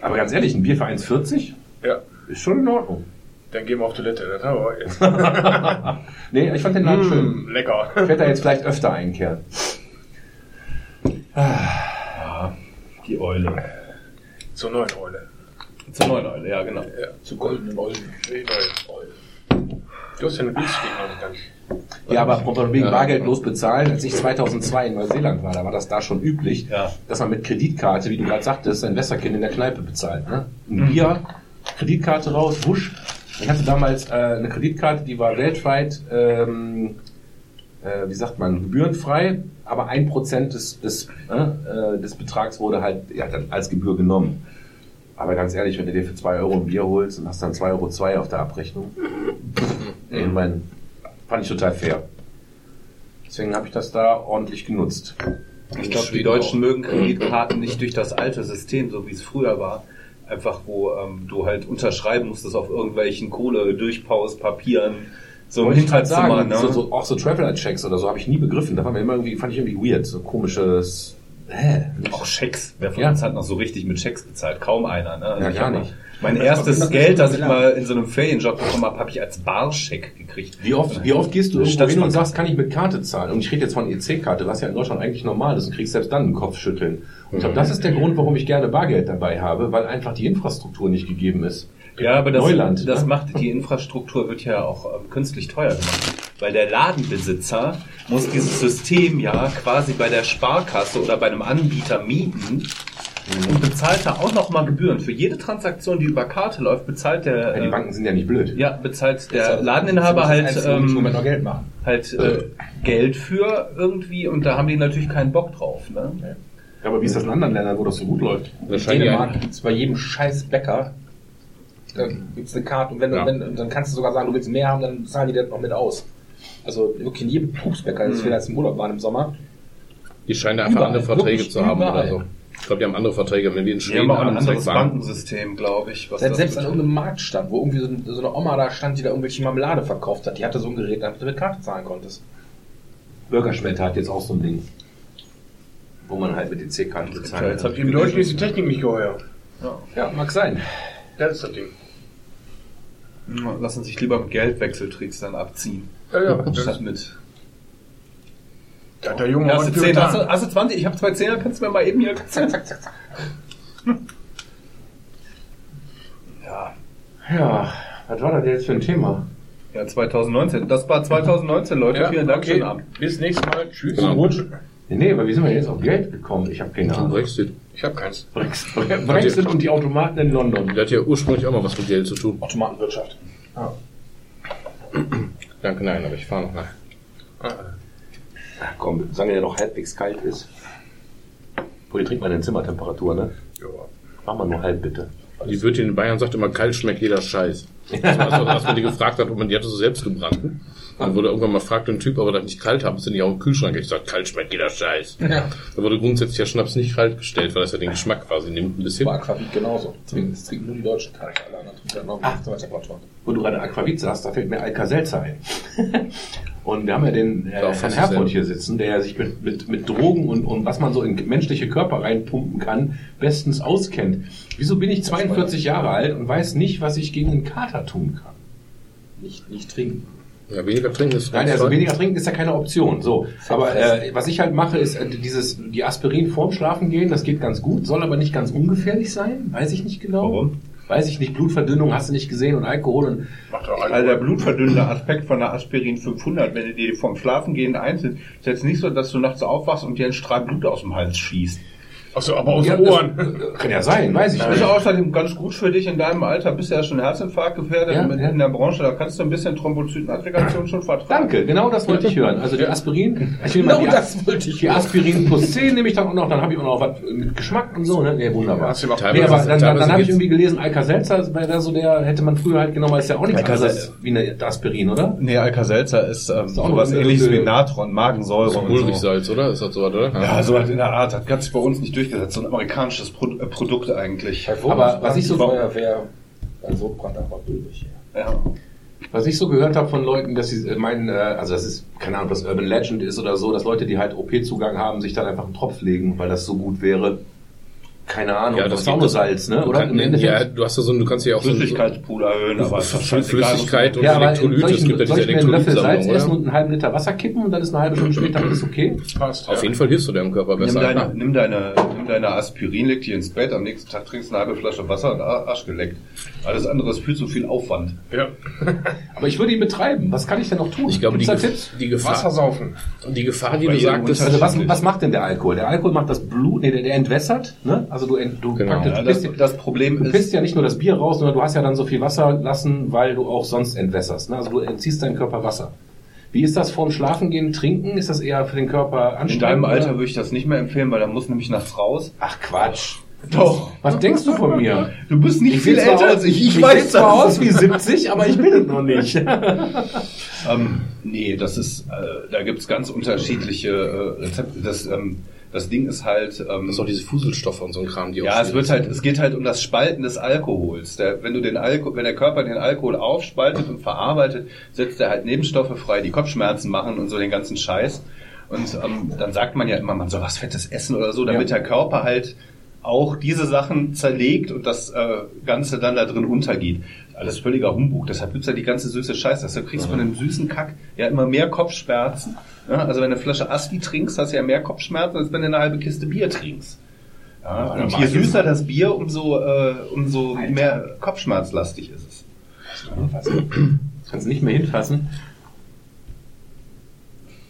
Aber ganz ehrlich, ein Bier für 1,40 Ja. ist schon in Ordnung. Dann gehen wir auf Toilette. Das haben wir jetzt. <laughs> Nee, ich fand den Laden schön. Mm, lecker. Ich werde da jetzt vielleicht öfter einkehren. Die Eule. Zur neuen Eule. Zur neuen Eule, ja genau. Zu goldenen Eulen. Du hast ja eine günstige noch nicht ganz. Ja, aber wegen Ja. bargeldlos bezahlen, als ich 2002 in Neuseeland war, da war das da schon üblich, Ja. dass man mit Kreditkarte, wie du gerade sagtest, sein Wässerchen in der Kneipe bezahlt. Ne? Ein Bier, Kreditkarte raus, wusch. Ich hatte damals äh, eine Kreditkarte, die war weltweit, ähm, äh, wie sagt man, gebührenfrei, aber ein Prozent des, des, äh, äh, des Betrags wurde halt ja, dann als Gebühr genommen. Aber ganz ehrlich, wenn du dir für zwei Euro ein Bier holst und hast dann 2,02 Euro zwei auf der Abrechnung, <laughs> ich mein, fand ich total fair. Deswegen habe ich das da ordentlich genutzt. Ich glaube, die Deutschen auch. mögen Kreditkarten nicht durch das alte System, so wie es früher war. Einfach, wo ähm, du halt unterschreiben musstest auf irgendwelchen Kohle-Durchpaus-Papieren. So im Wollte ich grad Hinterzimmer, sagen, ne? so, so, auch so Traveler-Checks oder so habe ich nie begriffen. Da war mir immer irgendwie, fand ich irgendwie weird, so komisches. Hä? Auch Schecks. Wer von Ja. uns hat noch so richtig mit Schecks bezahlt? Kaum einer, ne? Also Ja, ich gar nicht. Mein erstes Geld, das ich mal in so einem Ferienjob bekommen habe, habe ich als Barscheck gekriegt. Wie oft, wie oft gehst du irgendwo Statt hin und sagst, kann ich mit Karte zahlen? Und ich rede jetzt von EC-Karte, was ja in Deutschland eigentlich normal ist und kriegst selbst dann einen Kopfschütteln. Und ich glaube, das ist der Grund, warum ich gerne Bargeld dabei habe, weil einfach die Infrastruktur nicht gegeben ist. Ja, aber das, Neuland, das ne? macht, die Infrastruktur wird ja auch ähm, künstlich teuer gemacht. Weil der Ladenbesitzer muss dieses System ja quasi bei der Sparkasse oder bei einem Anbieter mieten und bezahlt da auch nochmal Gebühren. Für jede Transaktion, die über Karte läuft, bezahlt der, Ja, die äh, Banken sind ja nicht blöd. ja, bezahlt der Ladeninhaber Das halt, ähm, Geld machen. halt äh, Geld für irgendwie und da haben die natürlich keinen Bock drauf. Ne? Ja, aber wie ist das in anderen Ländern, wo das so gut läuft? In Wahrscheinlich Dänemark ja. gibt's bei jedem scheiß Bäcker da gibt's eine Karte und wenn, du Ja. wenn, und dann kannst du sogar sagen, du willst mehr haben, dann zahlen die das noch mit aus. Also wirklich in jedem Pupsbäcker, das wir jetzt im Urlaub waren im Sommer. Die scheinen da einfach Überall, andere Verträge zu haben überall. oder so. Ich glaube, die haben andere Verträge, wenn die in Schweden haben ein anderes. Bankensystem, glaube ich. Was Selbst, selbst an irgendeinem Markt stand, wo irgendwie so, ein- so eine Oma da stand, die da irgendwelche Marmelade verkauft hat. Die hatte so ein Gerät, damit du mit Karte zahlen konntest. Bürgerschwette hat jetzt auch so ein Ding. Wo man halt mit EC-Karten Ja, bezahlt. jetzt hab ich Im Deutschen ist die Technik nicht geheuer. Ja, mag sein. Das ist das Ding. Ja, Lassen sich lieber mit Geldwechseltricks dann abziehen. Ja, ja. <laughs> Das ist, mit. hat der Junge Ja, hast du 10, hast, du, hast du 20? Ich habe zwei Zehner, kannst du mir mal eben hier. Zack, zack, zack, zack. <laughs> Ja. Ja, was war das jetzt für ein Thema? Ja, 2019. Das war 2019, Leute. Vielen Dank. okay. Schönen Abend. Bis nächstes Mal. Tschüss. Genau. Nee, nee, aber wie sind wir jetzt auf Geld gekommen? Ich habe keine Ahnung. Brexit. Ich habe keins. <laughs> Brexit Brexit und die Automaten in London. Der hat ja ursprünglich auch mal was mit Geld zu tun. Automatenwirtschaft. Danke, nein, aber ich fahre noch nach. Ach komm, solange der noch halbwegs kalt ist. Pulli, trink mal in Zimmertemperatur, ne? Ja. Mach mal nur halb, bitte. Die Wirtin in Bayern sagt immer, kalt schmeckt jeder Scheiß. <laughs> Das war so, als man die gefragt hat, ob man die hatte so selbst gebrannten. Dann wurde irgendwann mal fragt ein Typ, ob er das nicht kalt haben, ist denn nicht auch im Kühlschrank? Ich sag, kalt schmeckt jeder Scheiß. Ja. Da wurde grundsätzlich der Schnaps nicht kalt gestellt, weil das ja den Geschmack quasi nimmt ein bisschen. Aquavit genauso. Das trinken nur die Deutschen keine alle anderen. trinken dann noch Ah. Wo du gerade Aquavit sagst, da fällt mir Alka-Seltzer ein. <laughs> und wir haben ja den äh, Ja, Herrn Herford hier sitzen, der sich mit, mit, mit Drogen und, und was man so in menschliche Körper reinpumpen kann, bestens auskennt. Wieso bin ich 42 Jahre alt und weiß nicht, was ich gegen einen Kater tun kann? Nicht, nicht trinken. Ja, weniger trinken ist Nein, also weniger trinken ist ja keine Option. So, aber äh, was ich halt mache, ist äh, dieses die Aspirin vorm Schlafen gehen. Das geht ganz gut, soll aber nicht ganz ungefährlich sein. Weiß ich nicht genau. Warum? Weiß ich nicht. Blutverdünnung hast du nicht gesehen und Alkohol und Macht doch Also der blutverdünnende Aspekt von der Aspirin 500, wenn du dir vom Schlafengehen einzeln, ist jetzt nicht so, dass du nachts aufwachst und dir ein Strahl Blut aus dem Hals schießt. Achso, aber aus Ja, den das- Ohren. Kann ja sein, weiß ich Das nicht. ist außerdem ganz gut für dich in deinem Alter. Bist du ja schon Herzinfarkt gefährdet Ja, mit ja. in der Branche. Da kannst du ein bisschen Thrombozytenaggregation schon vertragen. Danke, genau das wollte ich hören. Also die Aspirin, ich will mal Genau die, das wollte ich die Aspirin plus 10 nehme ich dann auch noch, dann habe ich auch noch was mit Geschmack und so, ne? Nee, wunderbar. Teilweise- Nee, aber dann, dann, teilweise dann habe ich irgendwie gelesen, Alka-Seltzer, weil da so der hätte man früher halt genommen, ist ja auch nichts Alka-Seltzer- anderes wie eine Aspirin, oder? Nee, Alka-Seltzer ist ähm, auch sowas ähnliches wie Natron, Magensäure und so. Ulrichsalz, oder? Ist das so, oder? Ja, so was in der Art. Das hat sich bei uns nicht durchgesetzt. So ein amerikanisches Pro äh, Produkt eigentlich. Aber was ich so- Feuerwehr, also Brand einfach durch. Ja. Was ich so gehört habe von Leuten, dass sie äh, meinen, äh, also das ist, keine Ahnung, ob das Urban Legend ist oder so, dass Leute, die halt OP-Zugang haben, sich dann einfach einen Tropf legen, weil das so gut wäre. Keine Ahnung, Ja, das das ist auch gibt nur es. Salz, ne? Oder? kannst, ja, du hast ja so, du kannst ja auch so Flüssigkeitspool erhöhen, aber scheißegal, Flüssigkeit und ja, Elektrolyte. ich, Es gibt ja diese Löffel Salz Elektrolytsammlung, essen oder? und einen halben Liter Wasser kippen und dann ist eine halbe Stunde später alles okay? Passt. Auf jeden Fall hilfst du deinem Körper besser. deine, nimm deine, nimm deine Aspirin, leg dich ins Bett, am nächsten Tag trinkst du eine halbe Flasche Wasser und Arsch geleckt. Alles andere ist viel zu viel Aufwand. Ja. <laughs> Aber ich würde ihn betreiben. Was kann ich denn noch tun? Ich glaube, die, Tipps? die Gefahr, Wasser saufen. die Gefahr, die Bei du sagtest, Also was, was macht denn der Alkohol? Der Alkohol macht das Blut, nee, der, der entwässert, ne? Also du, ent- du, Genau. praktisch, Ja, du, das, das Problem du ist, pisst ja nicht nur das Bier raus, sondern du hast ja dann so viel Wasser lassen, weil du auch sonst entwässerst. Ne? Also du entziehst deinem Körper Wasser. Wie ist das vorm Schlafengehen trinken? Ist das eher für den Körper in anstrengend? deinem oder? Alter würde ich das nicht mehr empfehlen, weil da muss nämlich nachts raus. Ach Quatsch. Doch. Was denkst du von mir? Du bist nicht sehe viel älter als ich, ich ich weiß sehe zwar das. aus wie 70, aber ich bin es noch nicht. <laughs> <laughs> Ähm, nee, das ist, äh, da gibt's ganz unterschiedliche äh, Rezepte. Das, ähm, das Ding ist halt, ähm, das ist auch diese Fuselstoffe und so ein Kram, die ja, es wird halt, es geht halt um das Spalten des Alkohols. Der, wenn du den Alkohol, wenn der Körper den Alkohol aufspaltet und verarbeitet, setzt er halt Nebenstoffe frei, die Kopfschmerzen machen und so den ganzen Scheiß. Und ähm, dann sagt man ja immer, man soll was Fettes essen oder so, damit Ja. der Körper halt auch diese Sachen zerlegt und das äh, Ganze dann da drin untergeht. Alles völliger Humbug. Deshalb gibt's ja die ganze süße Scheiße. Deshalb kriegst du von dem süßen Kack ja immer mehr Kopfschmerzen. Ja, also wenn du eine Flasche Asti trinkst, hast du ja mehr Kopfschmerzen, als wenn du eine halbe Kiste Bier trinkst. Ja, und je süßer das Bier, umso, äh, umso mehr kopfschmerzlastig ist es. Kannst nicht mehr hinfassen.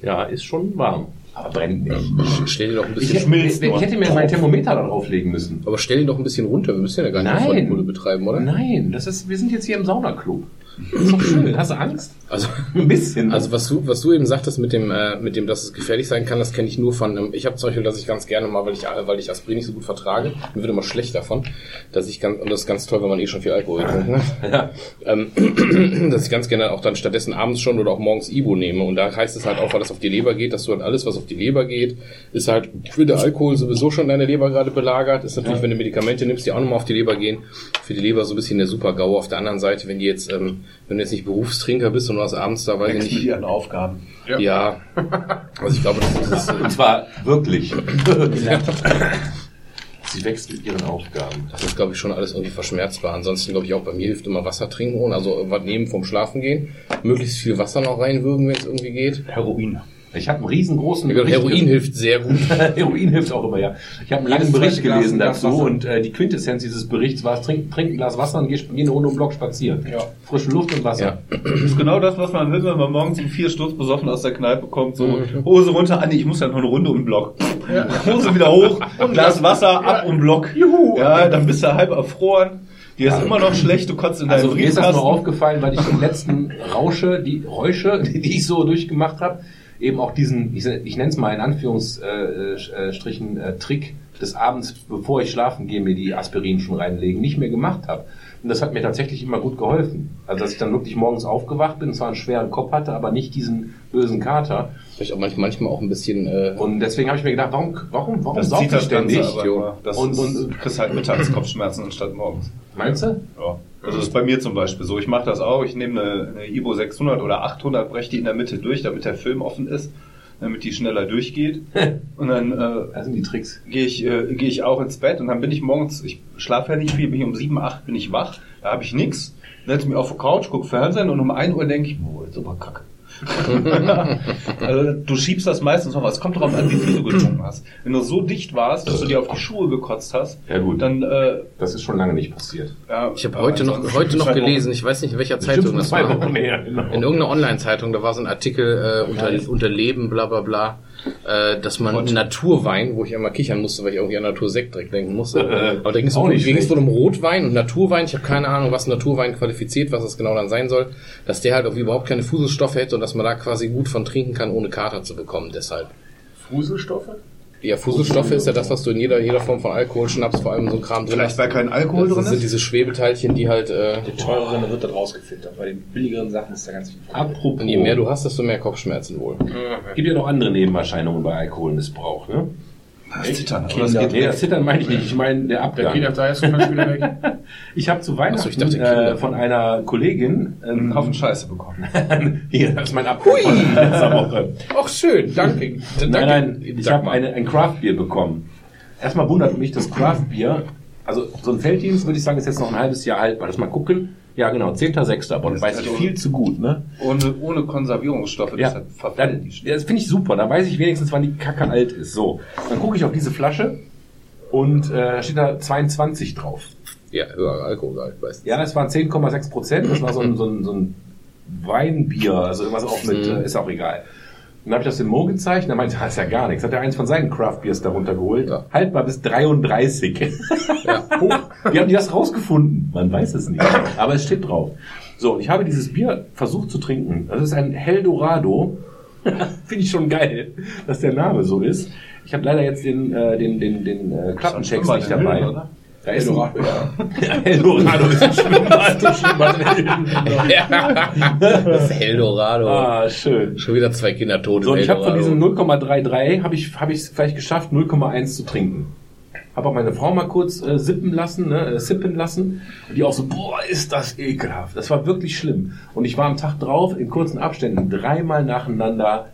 Ja, ist schon warm. Aber brennt nicht. Stell dir doch ein Ich, bisschen, hätte- schmilzt ich, hätte mir mein Thermometer da drauflegen müssen. aber stell ihn doch ein bisschen runter. Wir müssen ja gar nicht Nein. volle Kohle betreiben, oder? Nein, das ist, wir sind jetzt hier im Saunaclub. Ist doch schön. Hast du Angst? Also, <laughs> Ein bisschen. Also was du, was du eben sagtest mit dem, äh, mit dem, dass es gefährlich sein kann, das kenne ich nur von. Ähm, ich habe zum Beispiel, dass ich ganz gerne mal, weil ich, äh, weil ich Aspirin nicht so gut vertrage, mir wird immer schlecht davon, dass ich ganz, und das ist ganz toll, wenn man eh schon viel Alkohol getrunken hat, <laughs> ja. ähm, <clears throat> dass ich ganz gerne auch dann stattdessen abends schon oder auch morgens Ibo nehme. Und da heißt es halt auch, weil das auf die Leber geht, dass du halt alles, was auf die Leber geht, ist halt für der Alkohol sowieso schon deine Leber gerade belagert. Ist natürlich, wenn du Medikamente nimmst, die auch nochmal auf die Leber gehen, für die Leber so ein bisschen der Super-GAU. Auf der anderen Seite, wenn die jetzt, ähm, wenn du jetzt nicht Berufstrinker bist und du hast abends da, weiß ich mit nicht, ihren Aufgaben. ja. Also ich glaube, das, das ist, <laughs> Und zwar wirklich. <laughs> Sie wächst mit ihren Aufgaben. das ist, glaube ich, schon alles irgendwie verschmerzbar. Ansonsten, glaube ich, auch bei mir hilft immer Wasser trinken und also was nehmen vom Schlafen gehen. Möglichst viel Wasser noch reinwürgen, wenn es irgendwie geht. Heroin. Ich habe einen riesengroßen glaube, Bericht- Heroin hilft sehr gut. <laughs> Heroin hilft auch immer, ja. Ich habe einen langen Bericht gelesen dazu und äh, die Quintessenz dieses Berichts war, trink, trink ein Glas Wasser und geh, geh eine Runde um den Block spazieren. Ja. Frische Luft und Wasser. Ja. Das ist genau das, was man will, wenn man morgens um vier Sturz besoffen aus der Kneipe kommt. So, Hose runter, Andi, ich muss ja noch eine Runde um den Block. Hose wieder hoch, Glas Wasser, ab um den Block. Juhu. Ja, dann bist du halb erfroren. Dir ist immer noch schlecht, du kotzt in deinen Also mir ist das nur aufgefallen, weil ich im letzten Rausche, die Räusche, die, <laughs> die ich so durchgemacht habe, eben auch diesen, ich, ich nenne es mal in Anführungsstrichen äh, Trick des Abends, bevor ich schlafen gehe, mir die Aspirin schon reinlegen, nicht mehr gemacht habe. Und das hat mir tatsächlich immer gut geholfen. Also dass ich dann wirklich morgens aufgewacht bin, zwar einen schweren Kopf hatte, aber nicht diesen bösen Kater. Vielleicht auch manch- manchmal auch ein bisschen, äh, Und deswegen habe ich mir gedacht, warum, warum, warum das sauf zieht ich das ständig? Das Und- ist, und- kriegst halt mittags Kopfschmerzen anstatt morgens. Meinst du? Ja. Also das ist bei mir zum Beispiel so. Ich mache das auch. Ich nehme eine, eine Ibo 600 oder 800, breche die in der Mitte durch, damit der Film offen ist, damit die schneller durchgeht. <laughs> Und dann äh, Das sind die Tricks. gehe ich, äh, gehe ich auch ins Bett und dann bin ich morgens, ich schlafe ja nicht viel, bin ich um 7, 8 bin ich wach, da habe ich nix, setze mich auf die Couch, gucke Fernsehen und um 1 Uhr denke ich, boah, ist aber kacke. <laughs> also, du schiebst das meistens noch, es kommt darauf an, wie viel du getrunken hast. Wenn du so dicht warst, dass du dir auf die Schuhe gekotzt hast, Ja, gut. dann äh, Das ist schon lange nicht passiert. ja, ich habe heute noch, heute noch Wochen. gelesen, ich weiß nicht in welcher Zeitung das war. Her, <laughs> genau. In irgendeiner Online-Zeitung, da war so ein Artikel äh, unter, unter Leben, bla bla bla, äh, dass man Naturwein, wo ich immer kichern musste, weil ich irgendwie an Natursekt direkt denken musste. Äh, Aber da ging es wohl um Rotwein und Naturwein. Ich habe keine Ahnung, was Naturwein qualifiziert, was das genau dann sein soll. Dass der halt auch überhaupt keine Fuselstoffe hätte und dass man da quasi gut von trinken kann, ohne Kater zu bekommen. Deshalb. Fuselstoffe? Ja, Fuselstoffe ist ja das, was du in jeder, jeder Form von Alkohol, Schnaps, vor allem so ein Kram drin Vielleicht hast. weil kein Alkohol Das drin sind ist? diese Schwebeteilchen, die halt, äh, Die teureren wird da rausgefiltert. Bei den billigeren Sachen ist da ganz viel. Apropos. und je mehr du hast, desto mehr Kopfschmerzen wohl. gibt ja noch andere Nebenerscheinungen bei Alkoholmissbrauch, ne? Das Zittern, Kinder. das geht das Zittern meine ich nicht. Ich meine der Der Abgang. auf da ist zum <laughs> Beispiel wieder weg. Ich habe zu Weihnachten Ach so, ich dachte, äh, Kinder. von einer Kollegin einen ähm, Haufen Scheiße bekommen. <laughs> hier, das ist mein Abgang von letzter Woche. Ach schön, danke. Nein, nein, ich habe ein Craftbier bekommen. Erstmal wundert mich das Craftbier. Also so ein Felddienst würde ich sagen, ist jetzt noch ein halbes Jahr alt. Lass mal gucken. Ja, genau, 10.6. Aber das weiß ich also- viel zu gut, ne? Ohne, ohne Konservierungsstoffe, Ja, deshalb das, verfallen die das finde ich super. Da weiß ich wenigstens, wann die Kacke alt ist. So, dann gucke ich auf diese Flasche. Und äh, da steht da 22 drauf. Ja, höherer Alkoholgehalt, weißt du. Ja, es waren 10,6 Prozent. Das war so ein, so ein, so ein Weinbier, also irgendwas auch mit, Mhm. äh, ist auch egal. Dann habe ich das dem Mo gezeigt, und er meinte, das ist ja gar nichts. Hat er eins von seinen Craft Beers darunter geholt. Ja. Haltbar bis 33. Ja. Wie haben die das rausgefunden? Man weiß es nicht. Aber es steht drauf. So, und ich habe dieses Bier versucht zu trinken. Das ist ein Heldorado. <laughs> Finde ich schon geil, dass der Name so ist. Ich habe leider jetzt den, äh, den, den, den äh, Klappenchecks nicht dabei. Höhlen, ist Eldorado, ja. <laughs> ja. Eldorado ist ein Schwimmbad. <laughs> Ein Schwimmbad. Ja. Das Eldorado. Ah, schön. Schon wieder zwei Kinder tot. So, und ich habe von diesem 0,33 habe ich habe ich es vielleicht geschafft 0,1 zu trinken. Habe auch meine Frau mal kurz äh, sippen lassen, ne, äh, sippen lassen. Und die auch so, boah, ist das ekelhaft. Das war wirklich schlimm. Und ich war am Tag drauf in kurzen Abständen dreimal nacheinander,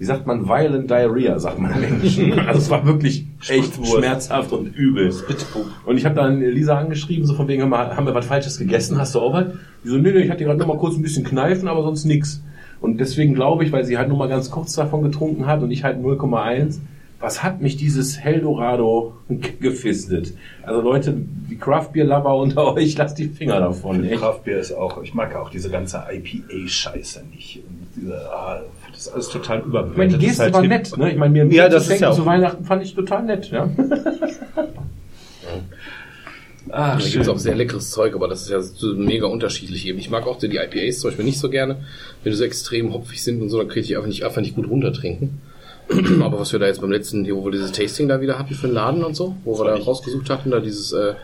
wie sagt man, violent diarrhea, sagt man im Englischen. <laughs> Also es war wirklich echt schmerzhaft und übel. Und ich habe dann Lisa angeschrieben, so von wegen, haben wir, was Falsches gegessen? Hast du auch was? Die so, nee, nee, ich hatte gerade nur mal kurz ein bisschen kneifen, aber sonst nix. Und deswegen glaube ich, weil sie halt nur mal ganz kurz davon getrunken hat und ich halt 0,1, was hat mich dieses Heldorado gefistet? Also Leute, die Craft-Beer-Lover unter <laughs> euch, lasst die Finger davon. Echt. Ist auch, ich mag auch diese ganze IPA-Scheiße nicht. Und diese, ah, das ist alles total Ich überbewertet. meine, die Geste halt war nett. Ne? Ich meine, mir Ja, das zu ist schenken ja zu Weihnachten fand ich total nett. Ja? <laughs> Da Ach, gibt es auch sehr leckeres Zeug, aber das ist ja so mega unterschiedlich eben. Ich mag auch die IPAs zum Beispiel nicht so gerne. Wenn die so extrem hopfig sind und so, dann kriege ich einfach nicht, einfach nicht gut runtertrinken. <clears throat> aber was wir da jetzt beim letzten, hier, wo wir dieses Tasting da wieder hatten für den Laden und so, wo wir da rausgesucht hatten, da dieses äh,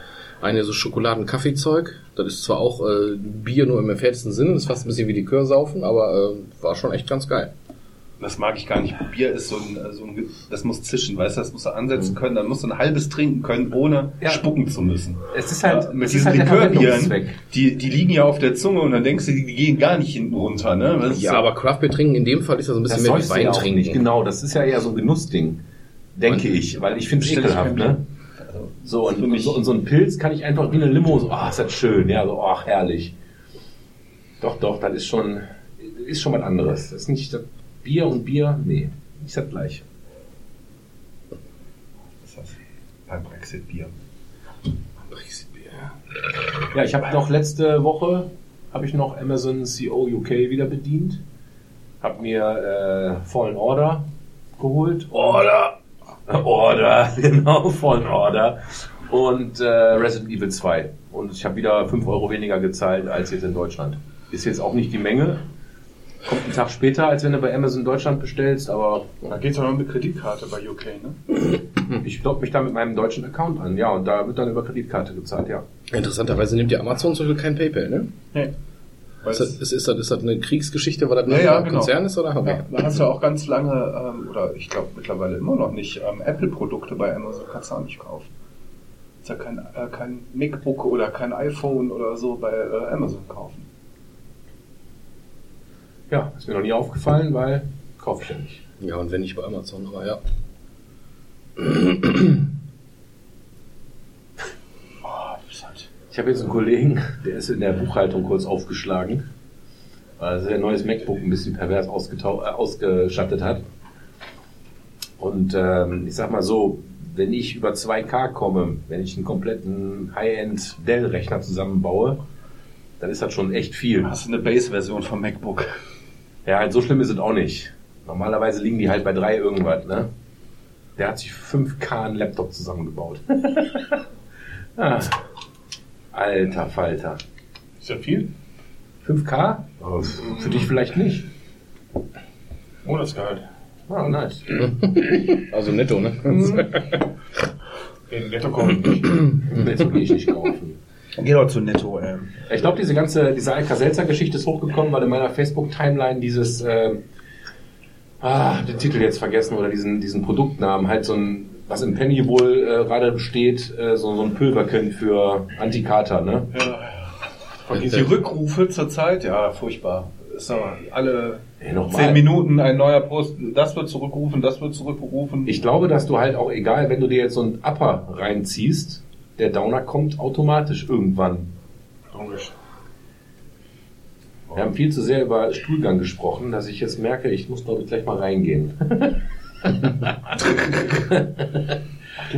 eine so Schokoladen-Kaffee-Zeug. Das ist zwar auch äh, Bier nur im entferntesten Sinne, das ist fast ein bisschen wie Likör saufen, aber äh, war schon echt ganz geil. Das mag ich gar nicht. Bier ist so ein, so ein, das muss zischen, weißt du, das musst du ansetzen können, dann musst du ein halbes trinken können, ohne Ja. spucken zu müssen. Es ist halt, Ja, mit es ist diesen halt Likörbieren, die, die liegen ja auf der Zunge und dann denkst du, die gehen gar nicht hinten runter, ne? Das Ja, so- aber Craftbeer trinken in dem Fall ist ja so ein bisschen Das mehr wie Wein trinken. nicht. Genau, das ist ja eher so ein Genussding. Denke Und- ich, weil ich finde es ekelhaft, kein ne? Also, So und, für und, mich- so, und so ein Pilz kann ich einfach wie eine Limo so, ach, ist das schön, ja, so, ach, herrlich. Doch, doch, das ist schon, ist schon was anderes. Das ist nicht das Bier und Bier, nee, nicht das gleiche. was ist das? Beim Brexit-Bier. Ja, ich habe noch letzte Woche, habe ich noch Amazon CO UK wieder bedient. Habe mir äh, Fallen Order geholt. Order! Order, <laughs> genau, Fallen Order. Und äh, Resident Evil 2. Und ich habe wieder 5 Euro weniger gezahlt als jetzt in Deutschland. Ist jetzt auch nicht die Menge. Kommt einen Tag später, als wenn du bei Amazon Deutschland bestellst, aber Da geht's auch noch mit Kreditkarte bei UK, ne? <clears throat> ich logge mich da mit meinem deutschen Account an, ja, und da wird dann über Kreditkarte gezahlt, ja. Interessanterweise nimmt ja Amazon zum Beispiel kein PayPal, ne? Nee. Ist das, ist, ist, das, ist das eine Kriegsgeschichte, weil das Ja, ein ja, genau. Konzern ist, oder? Okay. Ja, da hast du auch ganz lange, ähm, oder ich glaube mittlerweile immer noch nicht, ähm, Apple-Produkte bei Amazon kannst du auch nicht kaufen. Ist ja kein, äh, kein MacBook oder kein iPhone oder so bei äh, Amazon kaufen. Ja, ist mir noch nie aufgefallen, weil kaufe ich ja nicht. Ja, und wenn nicht bei Amazon, aber ja. Oh, halt. Ich habe jetzt einen Kollegen, der ist in der Buchhaltung kurz aufgeschlagen, weil er sein neues MacBook ein bisschen pervers äh, ausgestattet hat. Und ähm, ich sag mal so, wenn ich über 2K komme, wenn ich einen kompletten High-End Dell-Rechner zusammenbaue, dann ist das schon echt viel. Hast du eine Base-Version vom MacBook? Ja, halt so schlimm ist es auch nicht. Normalerweise liegen die halt bei drei irgendwas, ne? Der hat sich 5K einen Laptop zusammengebaut. <laughs> ah, alter Falter. Ist ja viel? 5K? Oh, für dich vielleicht nicht. Monatsgehalt. Ah, nice. <laughs> Also netto, ne? Den Netto kommen nicht. Jetzt will ich nicht kaufen. Geh doch zu Netto, ey. Ich glaube, diese ganze, diese Alka-Seltzer-Geschichte ist hochgekommen, weil in meiner Facebook-Timeline dieses, äh, ah, den Titel jetzt vergessen oder diesen, diesen Produktnamen, halt so ein, was im Penny wohl äh, gerade besteht, äh, so, so ein Pulverken für Antikater, ne? Ja. Und die Rückrufe zurzeit, ja, furchtbar. Ist aber alle Ey, nochmal. zehn Minuten ein neuer Post. Das wird zurückgerufen, das wird zurückgerufen. Ich glaube, dass du halt auch, egal, wenn du dir jetzt so einen Upper reinziehst, der Downer kommt automatisch irgendwann. Logisch. Wir haben viel zu sehr über Stuhlgang gesprochen, dass ich jetzt merke, ich muss glaube ich gleich mal reingehen. <laughs>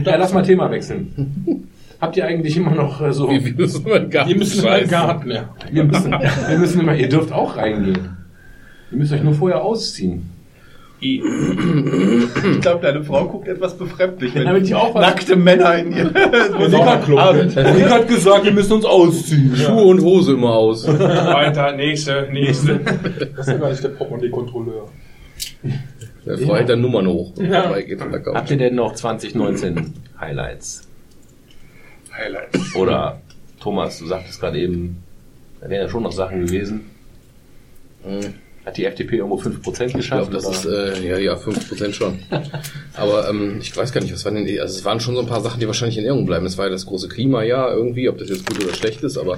Ja, lass mal Thema wechseln. Habt ihr eigentlich immer noch äh, so... Wir müssen mal gar Die müssen den Garten, ja. Wir müssen, wir müssen immer, ihr dürft auch reingehen. Ihr müsst euch nur vorher ausziehen. Ich glaube, deine Frau guckt etwas befremdlich, wenn damit ich auch was- nackte Männer in ihr <laughs> Nick hat gesagt, wir müssen uns ausziehen. Schuhe und Hose immer aus. Weiter, nächste, nächste. Das ist ja gar nicht der Portemonnaie-Kontrolleur. Der Frau hält dann Nummern hoch. Dabei geht. Habt ihr denn noch 2019 Highlights? Highlights. Oder Thomas, du sagtest gerade eben, da wären ja schon noch Sachen gewesen. Hat die FDP irgendwo 5% Ich glaube, geschafft? das oder? ist, äh, ja, ja, 5% schon. <laughs> Aber ähm, ich weiß gar nicht, was waren denn die, also es waren schon so ein paar Sachen, die wahrscheinlich in Erinnerung bleiben. Es war ja das große Klimajahr irgendwie, ob das jetzt gut oder schlecht ist, aber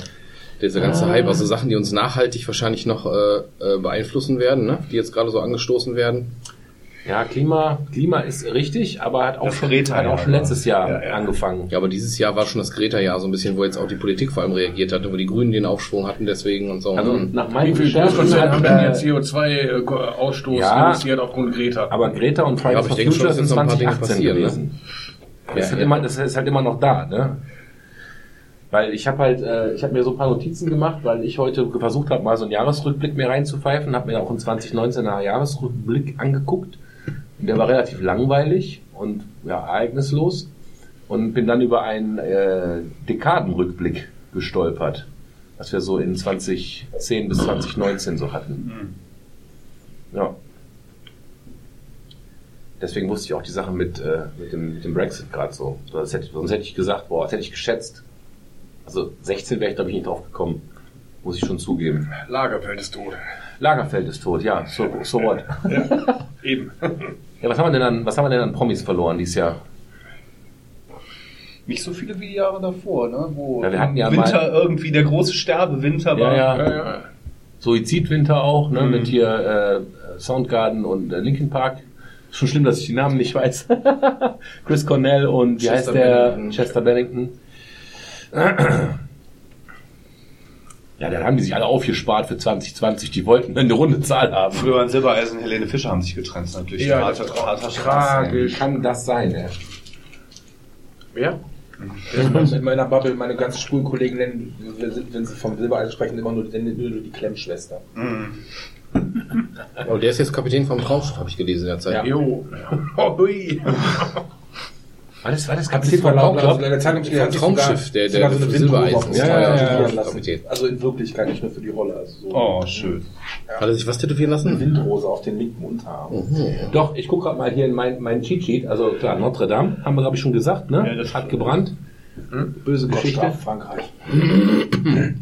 dieser ganze Hype, also Sachen, die uns nachhaltig wahrscheinlich noch äh, äh, beeinflussen werden, ne? die jetzt gerade so angestoßen werden. Ja, Klima, Klima ist richtig, aber hat auch, Das schon, Greta hat auch schon letztes Jahr ja, ja. angefangen. Ja, aber dieses Jahr war schon das Greta-Jahr so ein bisschen, wo jetzt auch die Politik vor allem reagiert hat, wo die Grünen den Aufschwung hatten deswegen und so. Also Mhm. nach meinen Wie viel Großkonzerne haben denn äh, jetzt CO2-Ausstoß Ja. reduziert aufgrund Greta? Aber Greta und Fridays Ja, aber for ich denke schon, Future dass sind jetzt noch ein paar Dinge 2018 passieren, ne? gewesen. Das, Ja, ist halt ja. immer, das ist halt immer noch da, ne? Weil ich habe halt, äh, ich habe mir so ein paar Notizen gemacht, weil ich heute versucht habe, mal so einen Jahresrückblick mir reinzupfeifen, habe mir auch einen 2019er Jahresrückblick angeguckt. Und der war relativ langweilig und ja, ereignislos. Und bin dann über einen äh, Dekadenrückblick gestolpert, was wir so in 2010 bis 2019 so hatten. Ja. Deswegen wusste ich auch die Sache mit, äh, mit, dem, mit dem Brexit gerade so. Sonst hätte, sonst hätte ich gesagt, boah, das hätte ich geschätzt. Also 16 wäre ich, glaube ich, nicht drauf gekommen. Muss ich schon zugeben. Lagerfeld ist tot. Lagerfeld ist tot, ja, so, so what. <laughs> Eben. Ja, was haben wir denn an, was haben wir denn an Promis verloren dieses Jahr? Nicht so viele wie die Jahre davor, ne? Wo Ja, wir hatten ja Winter mal- irgendwie der große Sterbewinter war. Ja, ja. Ja. Suizidwinter auch, ne, mit hier äh, Soundgarden und äh, Linkin Park. Schon schlimm, dass ich die Namen nicht weiß. <laughs> Chris Cornell und wie Chester heißt der? Bennington. Chester Bennington. Ja, dann haben die sich alle aufgespart für 2020. Die wollten eine runde Zahl haben. Florian Silbereisen und Helene Fischer haben sich getrennt. Natürlich Ja, harter, das war harter Wie kann das sein, ey? Wer? In meiner Bubble, meine ganzen schwulen Kollegen nennen, wenn sie vom Silbereisen sprechen, immer nur, nur die Klemmschwester. Aber der ist jetzt Kapitän vom Traumschiff, habe ich gelesen in der Zeit. Ja. Jo. Oh, <laughs> hui. <laughs> War das, war das Kapitän von Raumclub? in der Zeitung steht, Vom Traumschiff, sogar- der- der so eine Silbereisen Ja, ja, ja, ja. Kapitän. Also in Wirklichkeit nicht nur für die Rolle. Also so Oh, schön. Hat er sich was tätowieren eine lassen? Windrose auf den linken Unterarm. Doch, ich gucke gerade mal hier in mein, mein Cheat Sheet. Also klar, Notre Dame, haben wir glaube ich schon gesagt, ne? Ja, das Hat gebrannt. Böse Gott Geschichte. strafe Frankreich.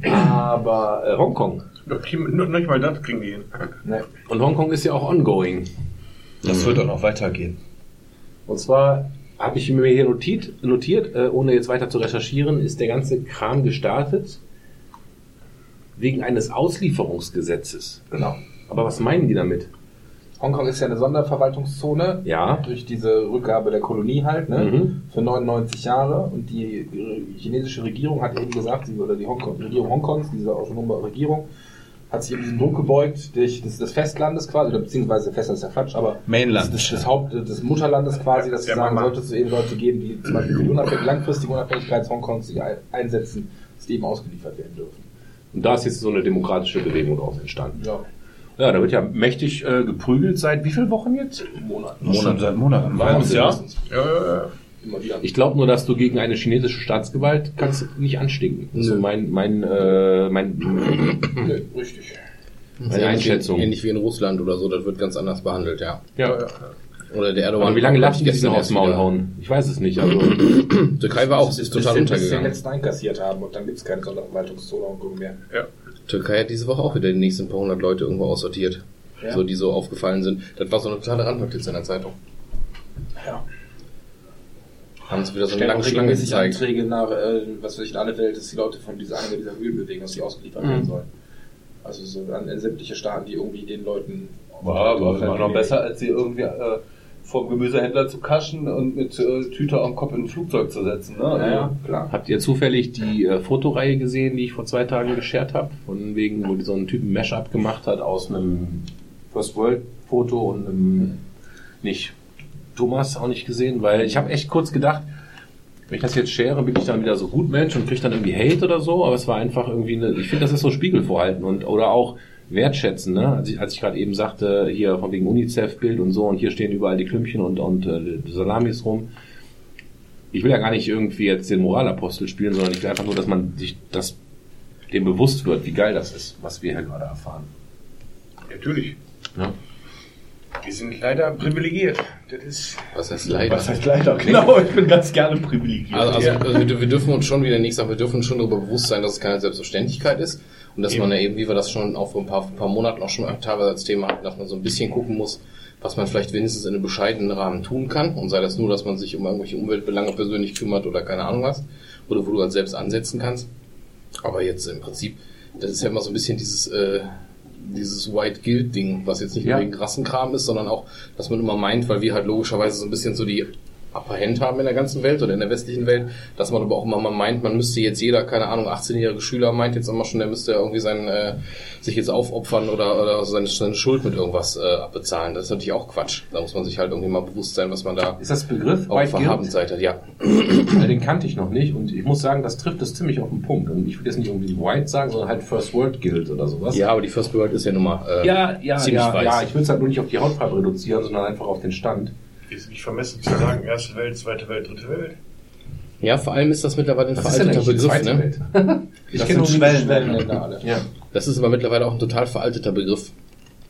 Aber äh, Hongkong. Doch, nicht mal das kriegen die hin. Ne. Und Hongkong ist ja auch ongoing. Das wird auch noch weitergehen. Und zwar habe ich mir hier notiert, notiert äh, ohne jetzt weiter zu recherchieren, ist der ganze Kram gestartet wegen eines Auslieferungsgesetzes. Genau. Aber was meinen die damit? Hongkong ist ja eine Sonderverwaltungszone. Ja. Durch diese Rückgabe der Kolonie halt, ne? Mhm. Für 99 Jahre. Und die chinesische Regierung hat eben gesagt, sie- oder die Hongkong, Regierung Hongkongs, diese autonome Regierung, hat sich eben diesem Druck gebeugt durch des, des Festlandes quasi, oder beziehungsweise Festland ist ja Quatsch, aber Mainland. des, des Haupt, des Mutterlandes quasi, dass sie sagen, Mama. sollte es eben Leute geben, die zum Beispiel für die Unabhängig, langfristige Unabhängigkeit Hongkongs sich ein- einsetzen, dass die eben ausgeliefert werden dürfen. Und da ist jetzt so eine demokratische Bewegung daraus entstanden. Ja. Ja, da wird ja mächtig äh, geprügelt seit wie vielen Wochen jetzt? Monaten. Schon seit Monaten. Jahr? Ja, ja, ja. Ich glaube nur, dass du gegen eine chinesische Staatsgewalt kannst nicht anstinken. Das ist so mein, mein, äh, mein, Nö, richtig. meine Einschätzung. Ähnlich wie in Russland oder so, das wird ganz anders behandelt, ja. Ja. Oder der Erdogan. Aber wie lange lassen die sich noch aufs Maul hauen? Ich weiß es nicht. Also, <clears throat> Türkei war auch, ist total bis, bis sie den untergegangen. letzten einkassiert haben und dann gibt es keine Sonderverwaltungszone Hongkong mehr. Türkei hat diese Woche auch wieder die nächsten paar hundert Leute irgendwo aussortiert. Ja. So, die so aufgefallen sind. Das war so eine kleine Randnotiz in der Zeitung. Ja. Haben sie wieder so eine Schlange gezeigt. Anträge nach, äh, was weiß ich, in alle Welt, dass die Leute von dieser einer dieser Höhlenbewegungen, dass die ausgeliefert werden sollen. Also so an, an sämtliche Staaten, die irgendwie den Leuten. War aber immer noch besser, als sie irgendwie äh, vom Gemüsehändler zu kaschen und mit äh, Tüte am Kopf in ein Flugzeug zu setzen. Ne? Ja, ja, klar. habt ihr zufällig die äh, Fotoreihe gesehen, die ich vor zwei Tagen geshared habe? Von wegen, wo die so einen Typen Mashup gemacht hat aus einem First World Foto und einem nicht Thomas auch nicht gesehen, weil ich habe echt kurz gedacht, wenn ich das jetzt share, bin ich dann wieder so gut Mensch und kriege dann irgendwie Hate oder so, aber es war einfach irgendwie eine, ich finde, das ist so Spiegelvorhalten und oder auch wertschätzen, ne? Als ich, als ich gerade eben sagte, hier von wegen UNICEF-Bild und so und hier stehen überall die Klümpchen und, und äh, Salamis rum. Ich will ja gar nicht irgendwie jetzt den Moralapostel spielen, sondern ich will einfach nur, dass man sich das dem bewusst wird, wie geil das ist, was wir hier gerade erfahren. Natürlich. Ja. Wir sind leider privilegiert. Das ist Was heißt leider? Was heißt leider? Genau, ich bin ganz gerne privilegiert. Also, also, also wir, wir dürfen uns schon, wie der nächste sagt, wir dürfen uns schon darüber bewusst sein, dass es keine Selbstverständlichkeit ist und dass man ja eben, wie wir das schon auch vor ein paar, ein paar Monaten auch schon teilweise als Thema hatten, dass man so ein bisschen gucken muss, was man vielleicht wenigstens in einem bescheidenen Rahmen tun kann und sei das nur, dass man sich um irgendwelche Umweltbelange persönlich kümmert oder keine Ahnung was oder wo du halt selbst ansetzen kannst. Aber jetzt im Prinzip, das ist ja immer so ein bisschen dieses äh, dieses White Guild Ding, was jetzt nicht nur Ja. wegen Rassenkram ist, sondern auch, dass man immer meint, weil wir halt logischerweise so ein bisschen so die Upper Hand haben in der ganzen Welt oder in der westlichen Welt, dass man aber auch immer mal meint, man müsste jetzt jeder, keine Ahnung, 18-jährige Schüler meint jetzt immer schon, der müsste irgendwie sein, äh, sich jetzt aufopfern oder, oder seine, seine Schuld mit irgendwas äh, abbezahlen. Das ist natürlich auch Quatsch. Da muss man sich halt irgendwie mal bewusst sein, was man da Ist das Begriff? auf? Verhabenseite hat. Ja. Ja, Den kannte ich noch nicht und ich muss sagen, das trifft es ziemlich auf den Punkt. Und ich würde jetzt nicht irgendwie White sagen, sondern halt First World Guild oder sowas. ja, aber die First World ist ja nun mal äh, ja, ja, ziemlich ja, weiß. ja. Ich würde es halt nur nicht auf die Hautfarbe reduzieren, sondern einfach auf den Stand. Ist nicht vermessen zu sagen, erste Welt, zweite Welt, dritte Welt. ja, vor allem ist das mittlerweile ein Was ist denn veralteter Begriff. Ne? Welt? ich Das kenne nur. Schwellenländer alle. Ja. Das ist aber mittlerweile auch ein total veralteter Begriff.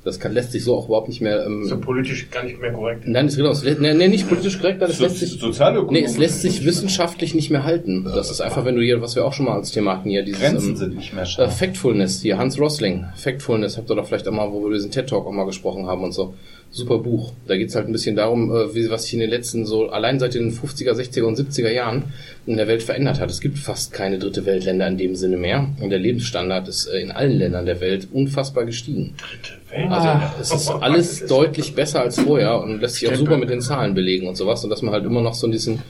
Das kann, lässt sich so auch überhaupt nicht mehr. Ähm, So politisch gar nicht mehr korrekt. nein, das, genau, lä- nee, nee, nicht politisch korrekt, das lässt sich. Nee, es lässt sich wissenschaftlich nicht mehr halten. Das ist einfach, wenn du hier, was wir auch schon mal als Thema hatten, hier dieses Grenzen ähm, sind nicht mehr äh, scharf. Factfulness, hier Hans Rosling, Factfulness, habt ihr doch vielleicht auch mal, wo wir diesen TED Talk auch mal gesprochen haben und so. Super Buch. Da geht's halt ein bisschen darum, äh, wie, was sich in den letzten so, allein seit den 50er, 60er und 70er Jahren in der Welt verändert hat. Es gibt fast keine dritte Weltländer in dem Sinne mehr. Und der Lebensstandard ist äh, in allen Ländern der Welt unfassbar gestiegen. Also es ist alles deutlich besser als vorher und lässt sich auch super mit den Zahlen belegen und sowas. Und dass man halt immer noch so ein bisschen,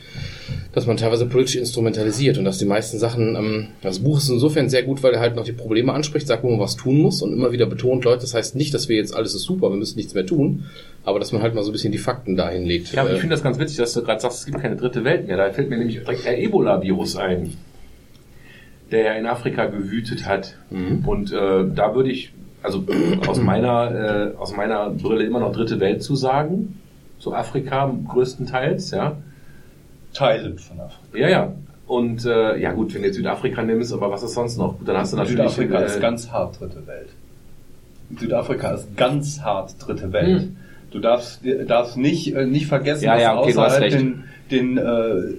dass man teilweise politisch instrumentalisiert und dass die meisten Sachen, ähm, das Buch ist insofern sehr gut, weil er halt noch die Probleme anspricht, sagt, wo man was tun muss und immer wieder betont, Leute, das heißt nicht, dass wir jetzt alles ist super, wir müssen nichts mehr tun, aber dass man halt mal so ein bisschen die Fakten dahin legt. Ja, aber ich Äh, finde das ganz witzig, dass du gerade sagst, es gibt keine dritte Welt mehr. Da fällt mir nämlich direkt der Ebola-Virus ein, der ja in Afrika gewütet hat. Mhm. Und äh, da würde ich, also aus meiner, äh, aus meiner Brille immer noch dritte Welt zu sagen. So Afrika größtenteils, ja. Teilen von Afrika. Ja, ja. Und äh, ja gut, wenn du jetzt Südafrika nimmst, aber was ist sonst noch? Gut, dann hast du natürlich. Südafrika äh, ist ganz hart dritte Welt. Südafrika ist ganz hart dritte Welt. Hm. Du darfst, darfst nicht, äh, nicht vergessen, Ja, ja, okay, du hast außerhalb recht. den, den, äh,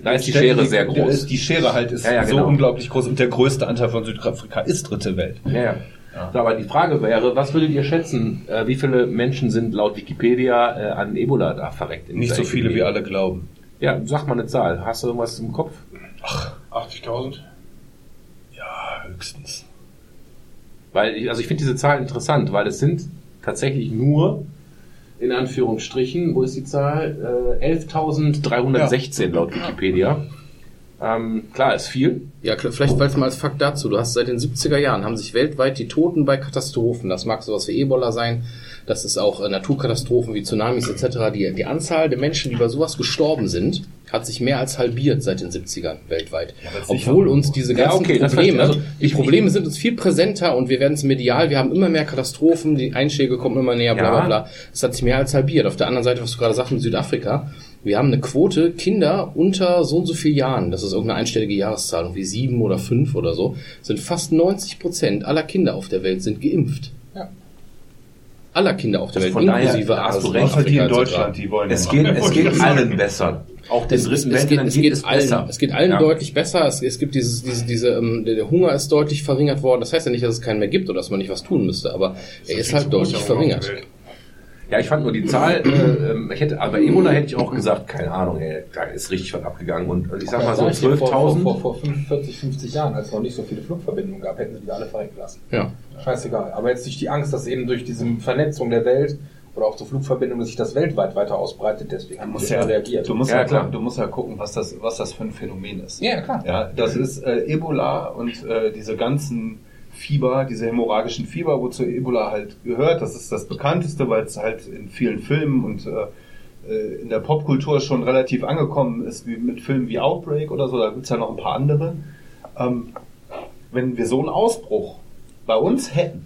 Da ist die Städten, Schere sehr groß. Ist, die Schere halt ist Ja, ja, so genau. unglaublich groß und der größte Anteil von Südafrika ist dritte Welt. Ja, ja. So, aber die Frage wäre, was würdet ihr schätzen, äh, wie viele Menschen sind laut Wikipedia äh, an Ebola da verreckt? in Nicht so viele, Epidemie? wie alle glauben. Ja, sag mal eine Zahl. Hast du irgendwas im Kopf? 80.000? Ja, höchstens. Weil ich, also ich finde diese Zahl interessant, weil es sind tatsächlich nur in Anführungsstrichen, wo ist die Zahl? Äh, 11.316 laut Wikipedia. Ähm, klar, ist viel. Ja, vielleicht vielleicht mal als Fakt dazu. Du hast seit den 70er Jahren haben sich weltweit die Toten bei Katastrophen, das mag sowas wie Ebola sein, das ist auch äh, Naturkatastrophen wie Tsunamis etc. Die, die Anzahl der Menschen, die bei sowas gestorben sind, hat sich mehr als halbiert seit den 70ern weltweit. sicher. Obwohl uns diese Ja, ganzen okay, das Probleme. Also, die Probleme sind uns viel präsenter und wir werden es medial, wir haben immer mehr Katastrophen, die Einschläge kommen immer näher, bla Ja. bla bla. Es hat sich mehr als halbiert. Auf der anderen Seite, was du gerade sagst in Südafrika, wir haben eine Quote Kinder unter so und so vielen Jahren, das ist irgendeine einstellige Jahreszahl, irgendwie sieben oder fünf oder so, sind fast 90 Prozent aller Kinder auf der Welt sind geimpft. Ja. Aller Kinder auf der Also Welt, von daher inklusive hast du Asien, recht. Außer die in Afrika. Deutschland, die wollen Es geht, es geht allen besser. Auch den Es, es, dritten es, geht, es, geht es allen, besser. es geht allen Ja. deutlich besser. Es, es gibt dieses, diese, diese, ähm, der, der Hunger ist deutlich verringert worden. Das heißt ja nicht, dass es keinen mehr gibt oder dass man nicht was tun müsste, aber er ist halt deutlich verringert. Ja, ich fand nur die Zahl, äh, ähm, ich hätte, aber bei Ebola hätte ich auch gesagt, keine Ahnung, ey, da ist richtig was abgegangen. Und ich sag mal so Ja, Vor, vor, 12.000. vor, vor 45, 50 Jahren, als es noch nicht so viele Flugverbindungen gab, hätten sie die alle verrecken lassen. Ja. Scheißegal. Aber jetzt nicht die Angst, dass eben durch diese Vernetzung der Welt oder auch zur Flugverbindung, dass sich das weltweit weiter ausbreitet, deswegen haben Du wir musst ja ja, reagiert. du musst Ja, ja, klar. gucken, du musst ja gucken, was das, was das für ein Phänomen ist. ja, klar. Ja, das ist äh, Ebola und äh, diese ganzen Fieber, diese hämorrhagischen Fieber, wozu Ebola halt gehört. Das ist das bekannteste, weil es halt in vielen Filmen und äh, äh, in der Popkultur schon relativ angekommen ist, wie mit Filmen wie Outbreak oder so, da gibt's ja noch ein paar andere. Ähm, wenn wir so einen Ausbruch bei uns hätten,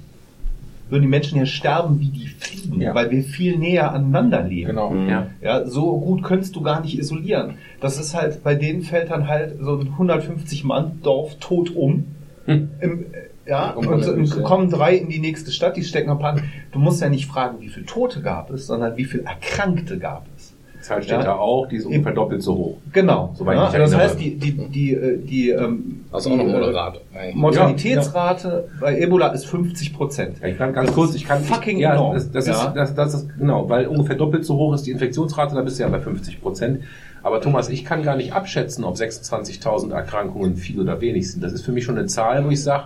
würden die Menschen hier sterben wie die Fliegen, Ja. weil wir viel näher aneinander leben. Genau. Ja. Ja, so gut könntest du gar nicht isolieren. Das ist halt, bei denen fällt dann halt so ein 150 Mann Dorf tot um. Hm. Im, ja, und, und kommen drei in die nächste Stadt, die stecken ein paar. Du musst ja nicht fragen, wie viele Tote gab es, sondern wie viele Erkrankte gab es. Die Zahl steht Ja. da auch, die ist ungefähr doppelt so hoch. Genau. Soweit ja, ich mich das erinnere. heißt, die, die, die, äh, die, ähm, Also die, auch noch äh, moderat. eigentlich. Mortalitätsrate bei Ebola ist 50 Prozent. Ja, ich kann ganz kurz, ich kann Fucking ja, enorm. das, das Ja. ist das, das ist genau, weil ungefähr doppelt so hoch ist die Infektionsrate, da bist du ja bei 50 Prozent. Aber Thomas, ich kann gar nicht abschätzen, ob 26.000 Erkrankungen viel oder wenig sind. Das ist für mich schon eine Zahl, wo ich sage,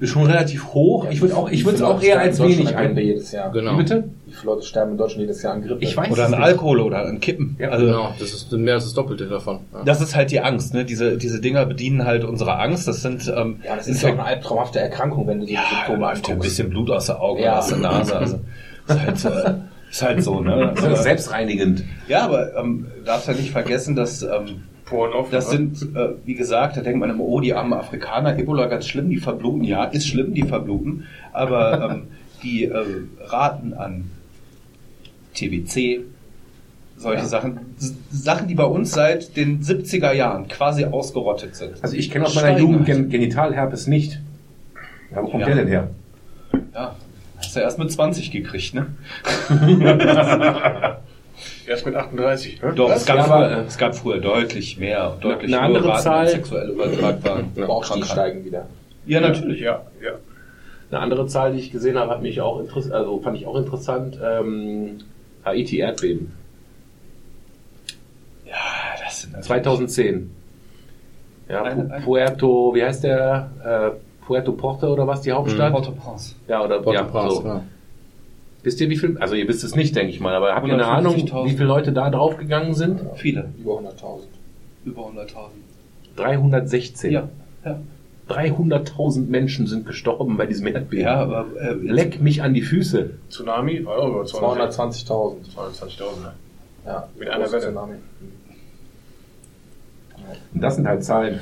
ist schon relativ hoch. Ich würde auch, ich würde es auch eher als wenig ein. ein. jedes Jahr. Genau. Wie bitte? Wie viele Leute sterben in Deutschland jedes Jahr an Grippe? Ich weiß Oder an. Alkohol oder an Kippen. Ja, also, Genau, das ist mehr als das Doppelte davon. Ja. Das ist halt die Angst, ne? Diese, diese Dinger bedienen halt unsere Angst. Das sind, ähm, ja, das ist ja auch eine albtraumhafte Erkrankung, wenn du die ja, Symptome ja ein anguckst. bisschen Blut aus der Augen Ja. oder aus der Nase. Also, ist halt, äh, <laughs> ist halt so, ne? Das ist selbstreinigend. Ja, aber ähm, darfst ja nicht vergessen, dass ähm, Poren offen, das sind, äh, wie gesagt, da denkt man immer, oh, die armen Afrikaner, Ebola ganz schlimm, die verbluten. Ja, ist schlimm, die verbluten. Aber <laughs> ähm, die äh, Raten an TBC, solche Sachen, S Sachen, die bei uns seit den 70er Jahren quasi ausgerottet sind. Also ich kenne aus meiner Jugend. Gen Genitalherpes nicht. Ja, wo kommt Ja. der denn her? Ja, hast du erst mit 20 gekriegt, ne? <laughs> <laughs> Erst mit 38. Ne? Doch, es gab, Ja, früher, äh, es gab früher deutlich mehr, deutlich eine andere Raten Zahl- sexuell übertragbaren <clears throat> auch die steigen wieder. Ja, natürlich. Ja, ja. Eine andere Zahl, die ich gesehen habe, hat mich auch interessiert, also fand ich auch interessant. Ähm, Haiti Erdbeben. Ja, das sind 2010. Ja, Eine- Pu- eine- Puerto, wie heißt der? Äh, Puerto Porto oder was, die Hauptstadt? Port-au-Prince. Ja, oder ja, Port-au-Prince, so. ja. Wisst ihr, wie viel? Also ihr wisst es nicht, denke ich mal, aber habt ihr eine Ahnung, 150.000. wie viele Leute da draufgegangen sind? Viele. Über 100.000. Über 100.000. 316. Ja. Ja, 300.000 Menschen sind gestorben bei diesem Erdbeben. ja aber äh, Leck mich an die Füße. Tsunami über 220. 220.000. 220.000. Ne? Ja, Mit einer Welle. Tsunami. Und das sind halt Zahlen.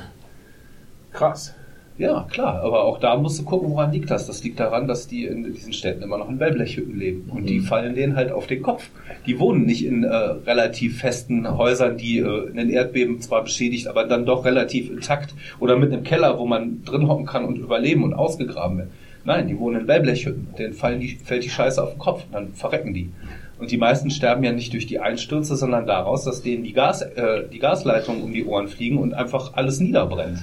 Krass. Ja, klar, aber auch da musst du gucken, woran liegt das. Das liegt daran, dass die in diesen Städten immer noch in Wellblechhütten leben. Und die fallen denen halt auf den Kopf. Die wohnen nicht in äh, relativ festen Häusern, die äh, in den Erdbeben zwar beschädigt, aber dann doch relativ intakt. Oder mit einem Keller, wo man drin hocken kann und überleben und ausgegraben wird. Nein, die wohnen in Wellblechhütten. Denen fallen die, fällt die Scheiße auf den Kopf. Und dann verrecken die. Und die meisten sterben ja nicht durch die Einstürze, sondern daraus, dass denen die, Gas, äh, die Gasleitungen um die Ohren fliegen und einfach alles niederbrennt.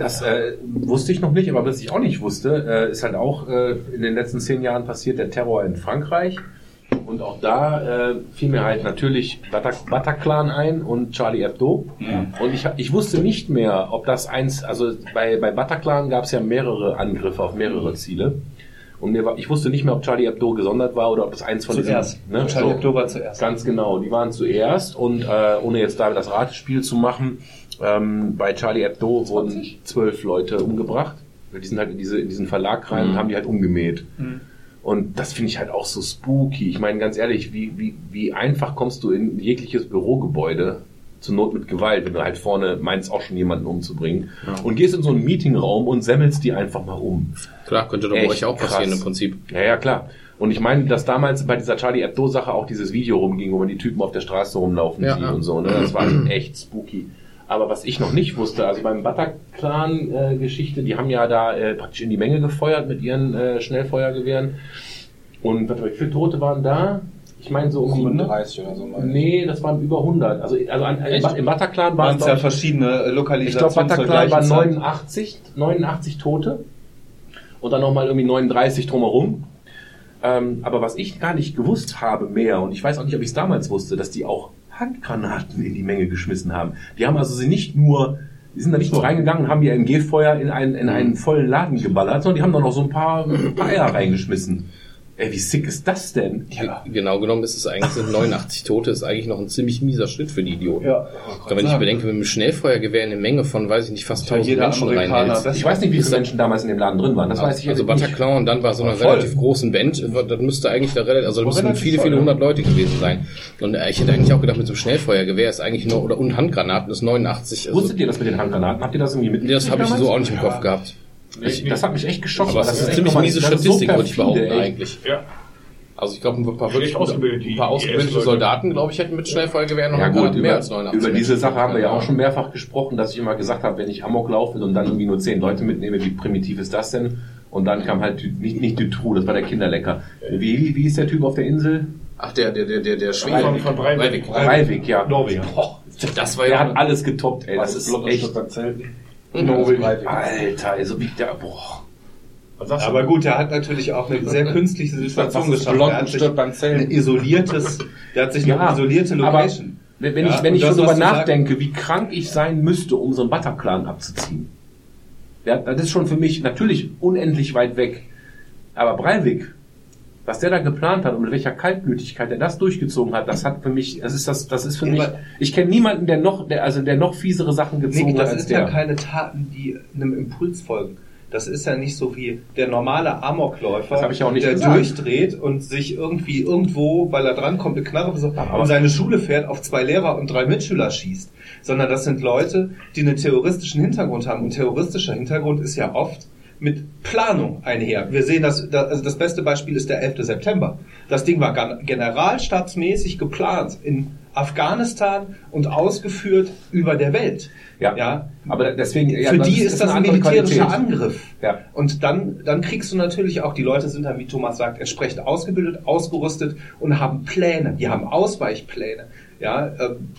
Das äh, wusste ich noch nicht, aber was ich auch nicht wusste, äh, ist halt auch äh, in den letzten zehn Jahren passiert der Terror in Frankreich. Und auch da äh, fiel mir halt natürlich Batak Bataclan ein und Charlie Hebdo. Und ich, ich wusste nicht mehr, ob das eins, also bei, bei Bataclan gab es ja mehrere Angriffe auf mehrere Ziele. Und mir war, ich wusste nicht mehr, ob Charlie Hebdo gesondert war oder ob das eins von Zuerst. diesen... Ne, Charlie so. Hebdo war zuerst. Ganz genau, die waren zuerst und äh, ohne jetzt da das Ratespiel zu machen, ähm, bei Charlie Hebdo wurden zwölf Leute umgebracht. Die sind halt in, diese, in diesen Verlag rein und haben die halt umgemäht. Und das finde ich halt auch so spooky. Ich meine, ganz ehrlich, wie, wie, wie einfach kommst du in jegliches Bürogebäude zur Not mit Gewalt, wenn du halt vorne meinst, auch schon jemanden umzubringen und gehst in so einen Meetingraum und semmelst die einfach mal um. Klar, könnte doch bei euch auch passieren krass. im Prinzip. Ja, ja, klar. Und ich meine, dass damals bei dieser Charlie Hebdo-Sache auch dieses Video rumging, wo man die Typen auf der Straße rumlaufen Ja, sieht ja. und so. Ne? Das war echt spooky. Aber was ich noch nicht wusste, also beim Bataclan-Geschichte, die haben ja da äh, praktisch in die Menge gefeuert mit ihren äh, Schnellfeuergewehren. Und warte mal, wie viele Tote waren da? Ich meine so um die 35 oder so. ich. Nee, das waren über 100. Also, also an, Echt? im Bataclan waren waren es ja ich, verschiedene äh, ich glaube, Lokalisationen Bataclan waren Zeit. 89, 89 Tote und dann nochmal irgendwie 39 drumherum. Ähm, aber was ich gar nicht gewusst habe mehr, und ich weiß auch nicht, ob ich es damals wusste, dass die auch Handgranaten in die Menge geschmissen haben. Die haben also sie nicht nur, die sind da nicht nur reingegangen und haben ihr MG-Feuer in einen, in einen vollen Laden geballert, sondern die haben da noch so ein paar, ein paar Eier reingeschmissen. Ey, wie sick ist das denn? Genau genommen ist es eigentlich, sind 89 Tote, ist eigentlich noch ein ziemlich mieser Schritt für die Idioten. Ja. Aber wenn ich bedenke, wenn mit einem Schnellfeuergewehr eine Menge von, weiß ich nicht, fast Ja, 1000 jeder Menschen reinhältst. Ich weiß nicht, wie viele Menschen damals in dem Laden drin waren. Das weiß ich Also. Bataclan und dann war so einer Voll. relativ großen Band, das müsste eigentlich da relativ, also da müssten viele, viele ja. hundert Leute gewesen sein. Und äh, ich hätte eigentlich auch gedacht, mit so einem Schnellfeuergewehr ist eigentlich nur, oder und Handgranaten ist 89. Also, Wusstet ihr das mit den Handgranaten? Habt ihr das irgendwie mitgekriegt? das habe ich so auch nicht im Kopf gehabt. Ich, das hat mich echt geschockt. Aber weil das ist eine ziemlich nochmal- miese das ist so Statistik, würde ich behaupten, ey. eigentlich. Ja. Also ich glaube, ein paar wirklich ausgebildet, die- ein paar ausgebildete. Soldaten, glaube ich, hätten mit Schnellfeuergewehren noch Ja gut, mehr über, als 89. über diese. Sache haben wir ja auch schon mehrfach gesprochen, dass ich immer gesagt habe, wenn ich Amok laufe und dann irgendwie nur zehn Leute mitnehme, wie primitiv ist das denn? Und dann kam halt nicht, nicht Dutroux, das war der Kinderlecker. Wie, wie, wie ist der Typ auf der Insel? Ach, der, der, der, der, der Von, Schwede. von Breivik. Breivik, ja. Norweger. Boah, Das war der ja hat alles getoppt, ey. Das ist echt. Nobel. Alter, also wie der, boah. Aber gut, er hat natürlich auch eine sehr künstliche Situation geschaffen. blond Er hat sich ein isoliertes, der hat sich Ja, eine isolierte aber- Location. Wenn, wenn Ja, ich, wenn ich so du nachdenke, wie krank ich sein müsste, um so einen Bataclan abzuziehen. Ja, das ist schon für mich natürlich unendlich weit weg. Aber Breivik, was der da geplant hat und mit welcher Kaltblütigkeit er das durchgezogen hat, das hat für mich, das ist das, das ist für Ja, mich, ich kenne niemanden, der noch, der, also der noch fiesere Sachen gezogen Nee, das hat als ist der. ja keine Taten, die einem Impuls folgen. Das ist ja nicht so wie der normale Amokläufer, Das der gesagt. durchdreht und sich irgendwie irgendwo, weil er drankommt, eine Knarre besorgt und seine Schule fährt, auf zwei Lehrer und drei Mitschüler schießt. Sondern das sind Leute, die einen terroristischen Hintergrund haben. Und terroristischer Hintergrund ist ja oft mit Planung einher. Wir sehen das, da- also das beste Beispiel ist der 11. September. Das Ding war generalstabsmäßig geplant in Afghanistan und ausgeführt über der Welt. Ja. ja. Aber deswegen, ja, Für die ist das eine ein militärischer Qualität. Angriff. Ja. Und dann, dann kriegst du natürlich auch, die Leute sind dann, wie Thomas sagt, entsprechend ausgebildet, ausgerüstet und haben Pläne. Die haben Ausweichpläne. Ja, ähm,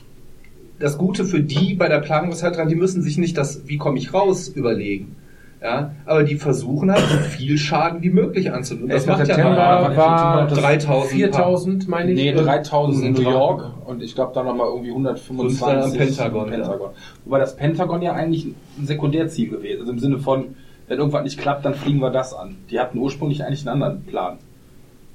das Gute für die bei der Planung ist halt dran, die müssen sich nicht das, wie komme ich raus, überlegen. Ja, aber die versuchen halt so viel Schaden wie möglich anzutun. Das 11. macht ja September mal war 3000 4000, meine ich. Nee, Äh, 3000 in New. York und ich glaube dann nochmal irgendwie 125 Und dann am Pentagon, Pentagon. Wobei das Pentagon ja eigentlich ein Sekundärziel gewesen ist. Also im Sinne von, wenn irgendwas nicht klappt, dann fliegen wir das an. Die hatten ursprünglich eigentlich einen anderen Plan.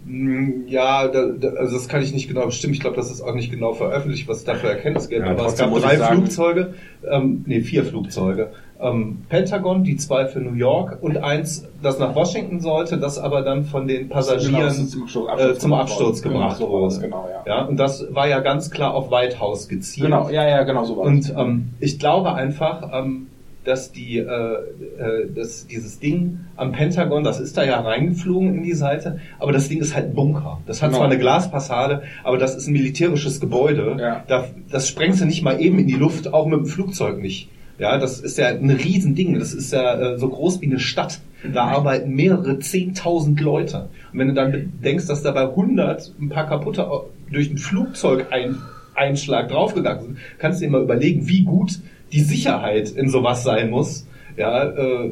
Mm, Ja, da, da, also das kann ich nicht genau bestimmen. Ich glaube, das ist auch nicht genau veröffentlicht, was es da für Erkenntnis gibt. Ja, Aber es gab drei sagen- Flugzeuge, ähm, nee, vier Flugzeuge. Ähm, Pentagon, die zwei für New York und eins, das nach Washington sollte, das aber dann von den Passagieren Genau, das ist zum Absturz, äh, zum Absturz gebracht Genau, wurde. genau, ja. ja, und das war ja ganz klar auf White House gezielt. Genau, ja, ja, genau so war Und ähm, ich glaube einfach, ähm, dass die, äh, äh, dass dieses Ding am Pentagon, das ist da ja reingeflogen in die Seite, aber das Ding ist halt ein Bunker. Das hat Genau. zwar eine Glasfassade, aber das ist ein militärisches Gebäude. Ja. Da, das sprengst du nicht mal eben in die Luft, auch mit dem Flugzeug nicht. Ja, das ist ja ein Riesending. Das ist ja äh, so groß wie eine Stadt. Da arbeiten mehrere zehntausend Leute. Und wenn du dann denkst, dass dabei 100 ein paar kaputte au- durch ein Flugzeug ein, Einschlag draufgegangen sind, kannst du dir mal überlegen, wie gut die Sicherheit in sowas sein muss. Ja, äh,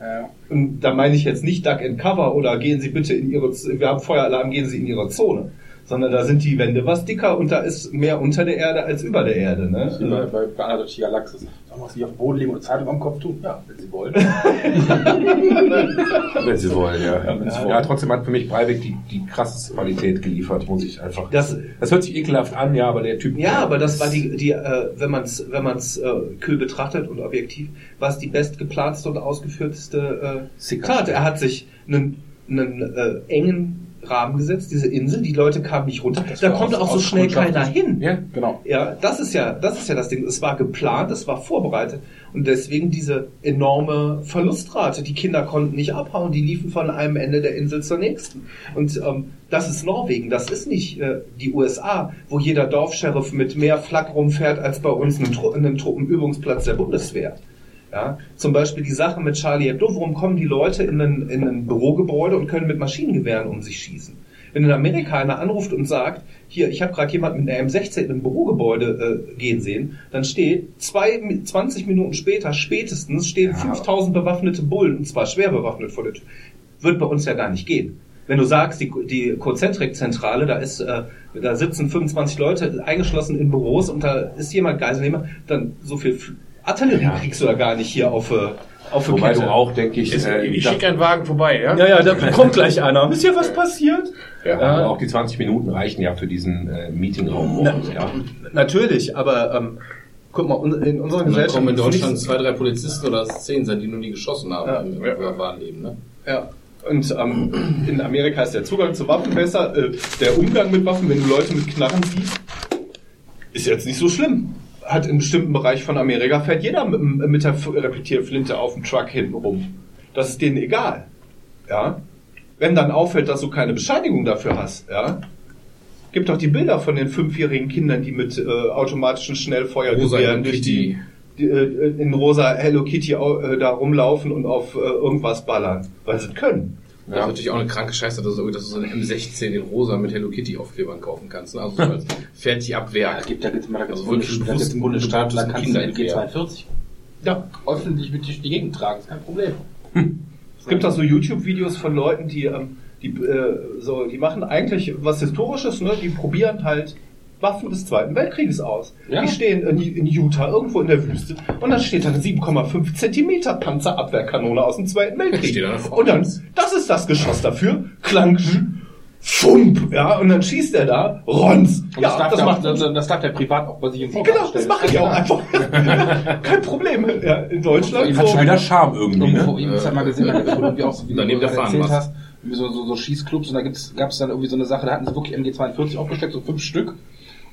Ja. und da meine ich jetzt nicht Duck and Cover oder gehen Sie bitte in Ihre, wir haben Feueralarm, gehen Sie in Ihre Zone. Sondern da sind die Wände was dicker und da ist mehr unter der Erde als über der Erde. Ne? Wie bei, bei durch die Galaxis. Sollen wir uns nicht auf den Boden legen und eine Zeitung am Kopf tun? Ja, wenn Sie wollen. <laughs> Wenn Sie wollen, ja. Ja, Sie Ja, trotzdem hat für mich Breivik die, die krasseste Qualität geliefert, muss ich einfach. Das, Das hört sich ekelhaft an, ja, aber der Typ. Ja, aber das war die, die äh, wenn man es wenn man's, äh, kühl betrachtet und objektiv, war es die bestgeplanste und ausgeführteste äh, Tat. Er hat sich einen, einen äh, engen Rahmen gesetzt, diese Insel, die Leute kamen nicht runter. Das Da aus- auch so schnell keiner hin. Ja, Genau. Ja, das ist ja, das ist ja das Ding. Es war geplant, es war vorbereitet und deswegen diese enorme Verlustrate. Die Kinder konnten nicht abhauen, die liefen von einem Ende der Insel zur nächsten. Und ähm, das ist Norwegen, das ist nicht äh, die USA, wo jeder Dorfscheriff mit mehr Flak rumfährt als bei uns ein, Tru ein Truppenübungsplatz der Bundeswehr. Ja, zum Beispiel die Sache mit Charlie Hebdo, warum kommen die Leute in ein, in ein Bürogebäude und können mit Maschinengewehren um sich schießen? Wenn in Amerika einer anruft und sagt, hier, ich habe gerade jemand mit einer M16 in ein Bürogebäude äh, gehen sehen, dann steht zwei, 20 Minuten später spätestens stehen 5000 bewaffnete Bullen, und zwar schwer bewaffnet vor der Tür. Wird bei uns ja gar nicht gehen. Wenn du sagst, die, die Concentric-Zentrale, da ist, äh, da sitzen 25 Leute eingeschlossen in Büros und da ist jemand Geiselnehmer, dann so viel Artillerie kriegst du da gar nicht hier auf, äh, auf Wobei Kette. du auch, denke ich, Ich, äh, ich schicke einen Wagen vorbei, ja? Ja, ja, da kommt gleich einer. Wisst ihr, was passiert? ja, auch die 20 Minuten reichen ja für diesen äh, Meetingraum. Na, ja. Natürlich, aber ähm, guck mal, in unserer Gesellschaft kommen in Deutschland ist zwei, drei Polizisten oder zehn sein, die nur nie geschossen haben Ja. im Ja. wahren Leben. Ne? Ja. Und ähm, in Amerika ist der Zugang zu Waffen besser. Äh, der Umgang mit Waffen, wenn du Leute mit Knarren siehst, ist jetzt nicht so schlimm. Hat in bestimmten Bereich von Amerika fährt jeder mit, mit der Repetierflinte auf dem Truck hinten rum. Das ist denen egal. Ja. Wenn dann auffällt, dass du keine Bescheinigung dafür hast, ja. Gibt doch die Bilder von den fünfjährigen Kindern, die mit äh, automatischen Schnellfeuergewehren durch die, die äh, in rosa Hello Kitty äh, da rumlaufen und auf äh, irgendwas ballern, weil sie können. Das ist natürlich auch eine kranke Scheiße, dass du, so eine M16 in rosa mit Hello Kitty Aufklebern kaufen kannst. Ne? Also so als <laughs> fertig ab Ja, Werk. gibt, da gibt es da gibt's Also wirklich Bundes- da gibt's bewusst Bundesstaaten, da kannst du Kinderentwehr. MG42 Ja. öffentlich mit durch die Gegend tragen, ist kein Problem. <laughs> Es gibt auch so YouTube-Videos von Leuten, die, ähm, die, äh, so, die machen eigentlich was Historisches, ne? die probieren halt Waffen des Zweiten Weltkrieges aus. Ja. Die stehen in, in Utah irgendwo in der Wüste und dann steht da eine 7,5 Zentimeter Panzerabwehrkanone aus dem Zweiten Weltkrieg. Da. Und dann, das ist das Geschoss dafür, klang, Fump, ja, und dann schießt er da, Rons. Und ja, das, darf das der, macht das, das darf der privat auch bei sich im Genau, das mache ich auch einfach. <laughs> Kein Problem. Ja, in Deutschland. Hat so- schon Wieder Charme irgendwie, Irgendwo, ne? ich hab's ja mal gesehen, irgendwie <laughs> auch so, wie Daneben du erzählt hast, so, so, so Schießclubs und da gibt's, gab's dann irgendwie so eine Sache, da hatten sie wirklich MG42 aufgestellt, so fünf Stück.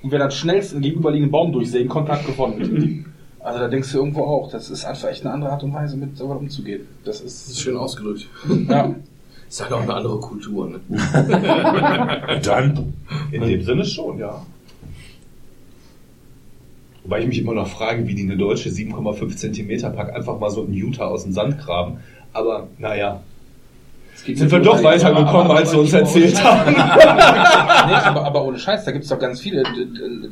Und wer dann schnellst einen gegenüberliegenden Baum durchsägen konnte, hat gewonnen. Also da denkst du irgendwo auch, das ist einfach echt eine andere Art und Weise, mit sowas umzugehen. Das Das ist ist, schön ausgedrückt. ja. <laughs> Ist halt auch eine andere Kultur. Ne? <laughs> Dann. In dem Sinne schon, ja. Wobei ich mich immer noch frage, wie die eine deutsche 7,5 Zentimeter Pack einfach mal so in Utah aus dem Sand graben. Aber naja, sind wir doch weitergekommen, als sie uns erzählt haben. nee, aber, aber ohne Scheiß, da gibt's doch ganz viele,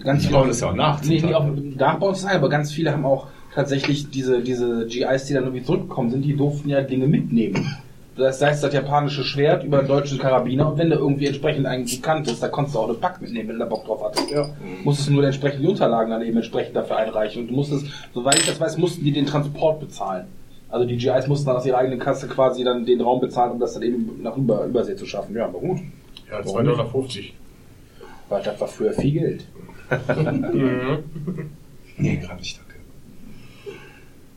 ganz Die viele. das ja auch nach, Nee, auch nachbauen zu sein, aber ganz viele haben auch tatsächlich diese, diese GIs, die dann irgendwie zurückgekommen sind, die durften ja Dinge mitnehmen. Das heißt, das japanische Schwert über den deutschen Karabiner und wenn du irgendwie entsprechend einen gekannt ist, da konntest du auch eine Pack mitnehmen, wenn du da Bock drauf hattest. Ja. Musstest nur entsprechend die Unterlagen dann eben entsprechend dafür einreichen und du musstest, soweit ich das weiß, mussten die den Transport bezahlen. Also die GIs mussten dann aus ihrer eigenen Kasse quasi dann den Raum bezahlen, um das dann eben nach über, Übersee zu schaffen. Ja, aber gut. Ja, 2,50 Dollar. Weil das war früher viel Geld. <laughs> Nee, gerade nicht, danke.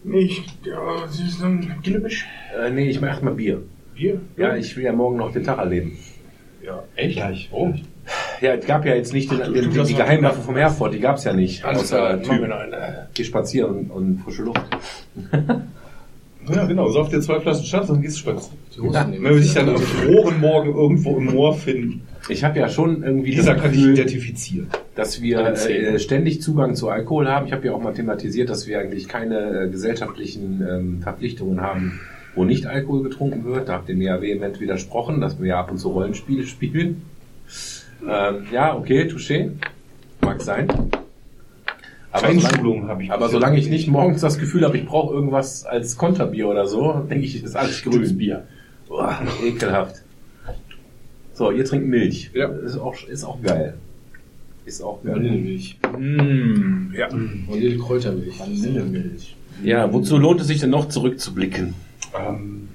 Nicht, ja, das ist ein Gillebisch. Äh, nee, ich mach mal Bier. Bier? Ja, ich will ja morgen noch den Tag erleben. Ja. Echt? Gleich. Oh. Ja, es gab ja jetzt nicht den, Ach, du- den, du die, noch- Geheimwaffe vom Herford, die gab's ja nicht. Alles Außer klar, Typ, machen wir noch eine. geh spazieren und, und frische Luft. <laughs> Ja, genau. Sauf dir zwei Flaschen Schnaps und gehst spazieren. Nehmen. Wenn wir dich dann am frohen Morgen irgendwo im Moor finden, Ich habe ja schon irgendwie dieser das kann Gefühl, identifizieren. dass wir äh, ständig Zugang zu Alkohol haben. Ich habe ja auch mal thematisiert, dass wir eigentlich keine äh, gesellschaftlichen ähm, Verpflichtungen haben, wo nicht Alkohol getrunken wird. Da habt ihr mir ja vehement widersprochen, dass wir ja ab und zu Rollenspiele <laughs> spielen. Ähm, ja, okay, touché. Mag sein. Aber solange, habe ich. aber solange ich nicht morgens das Gefühl habe, ich brauche irgendwas als Konterbier oder so, denke ich, ist alles grün. Bier. Boah, ekelhaft. So, ihr trinkt Milch. Ja. Ist auch, ist auch geil. Ist auch geil. Vanillemilch. Mm, ja. Vanillekräutermilch. Vanillemilch. Ja, wozu lohnt es sich denn noch zurückzublicken? Ähm,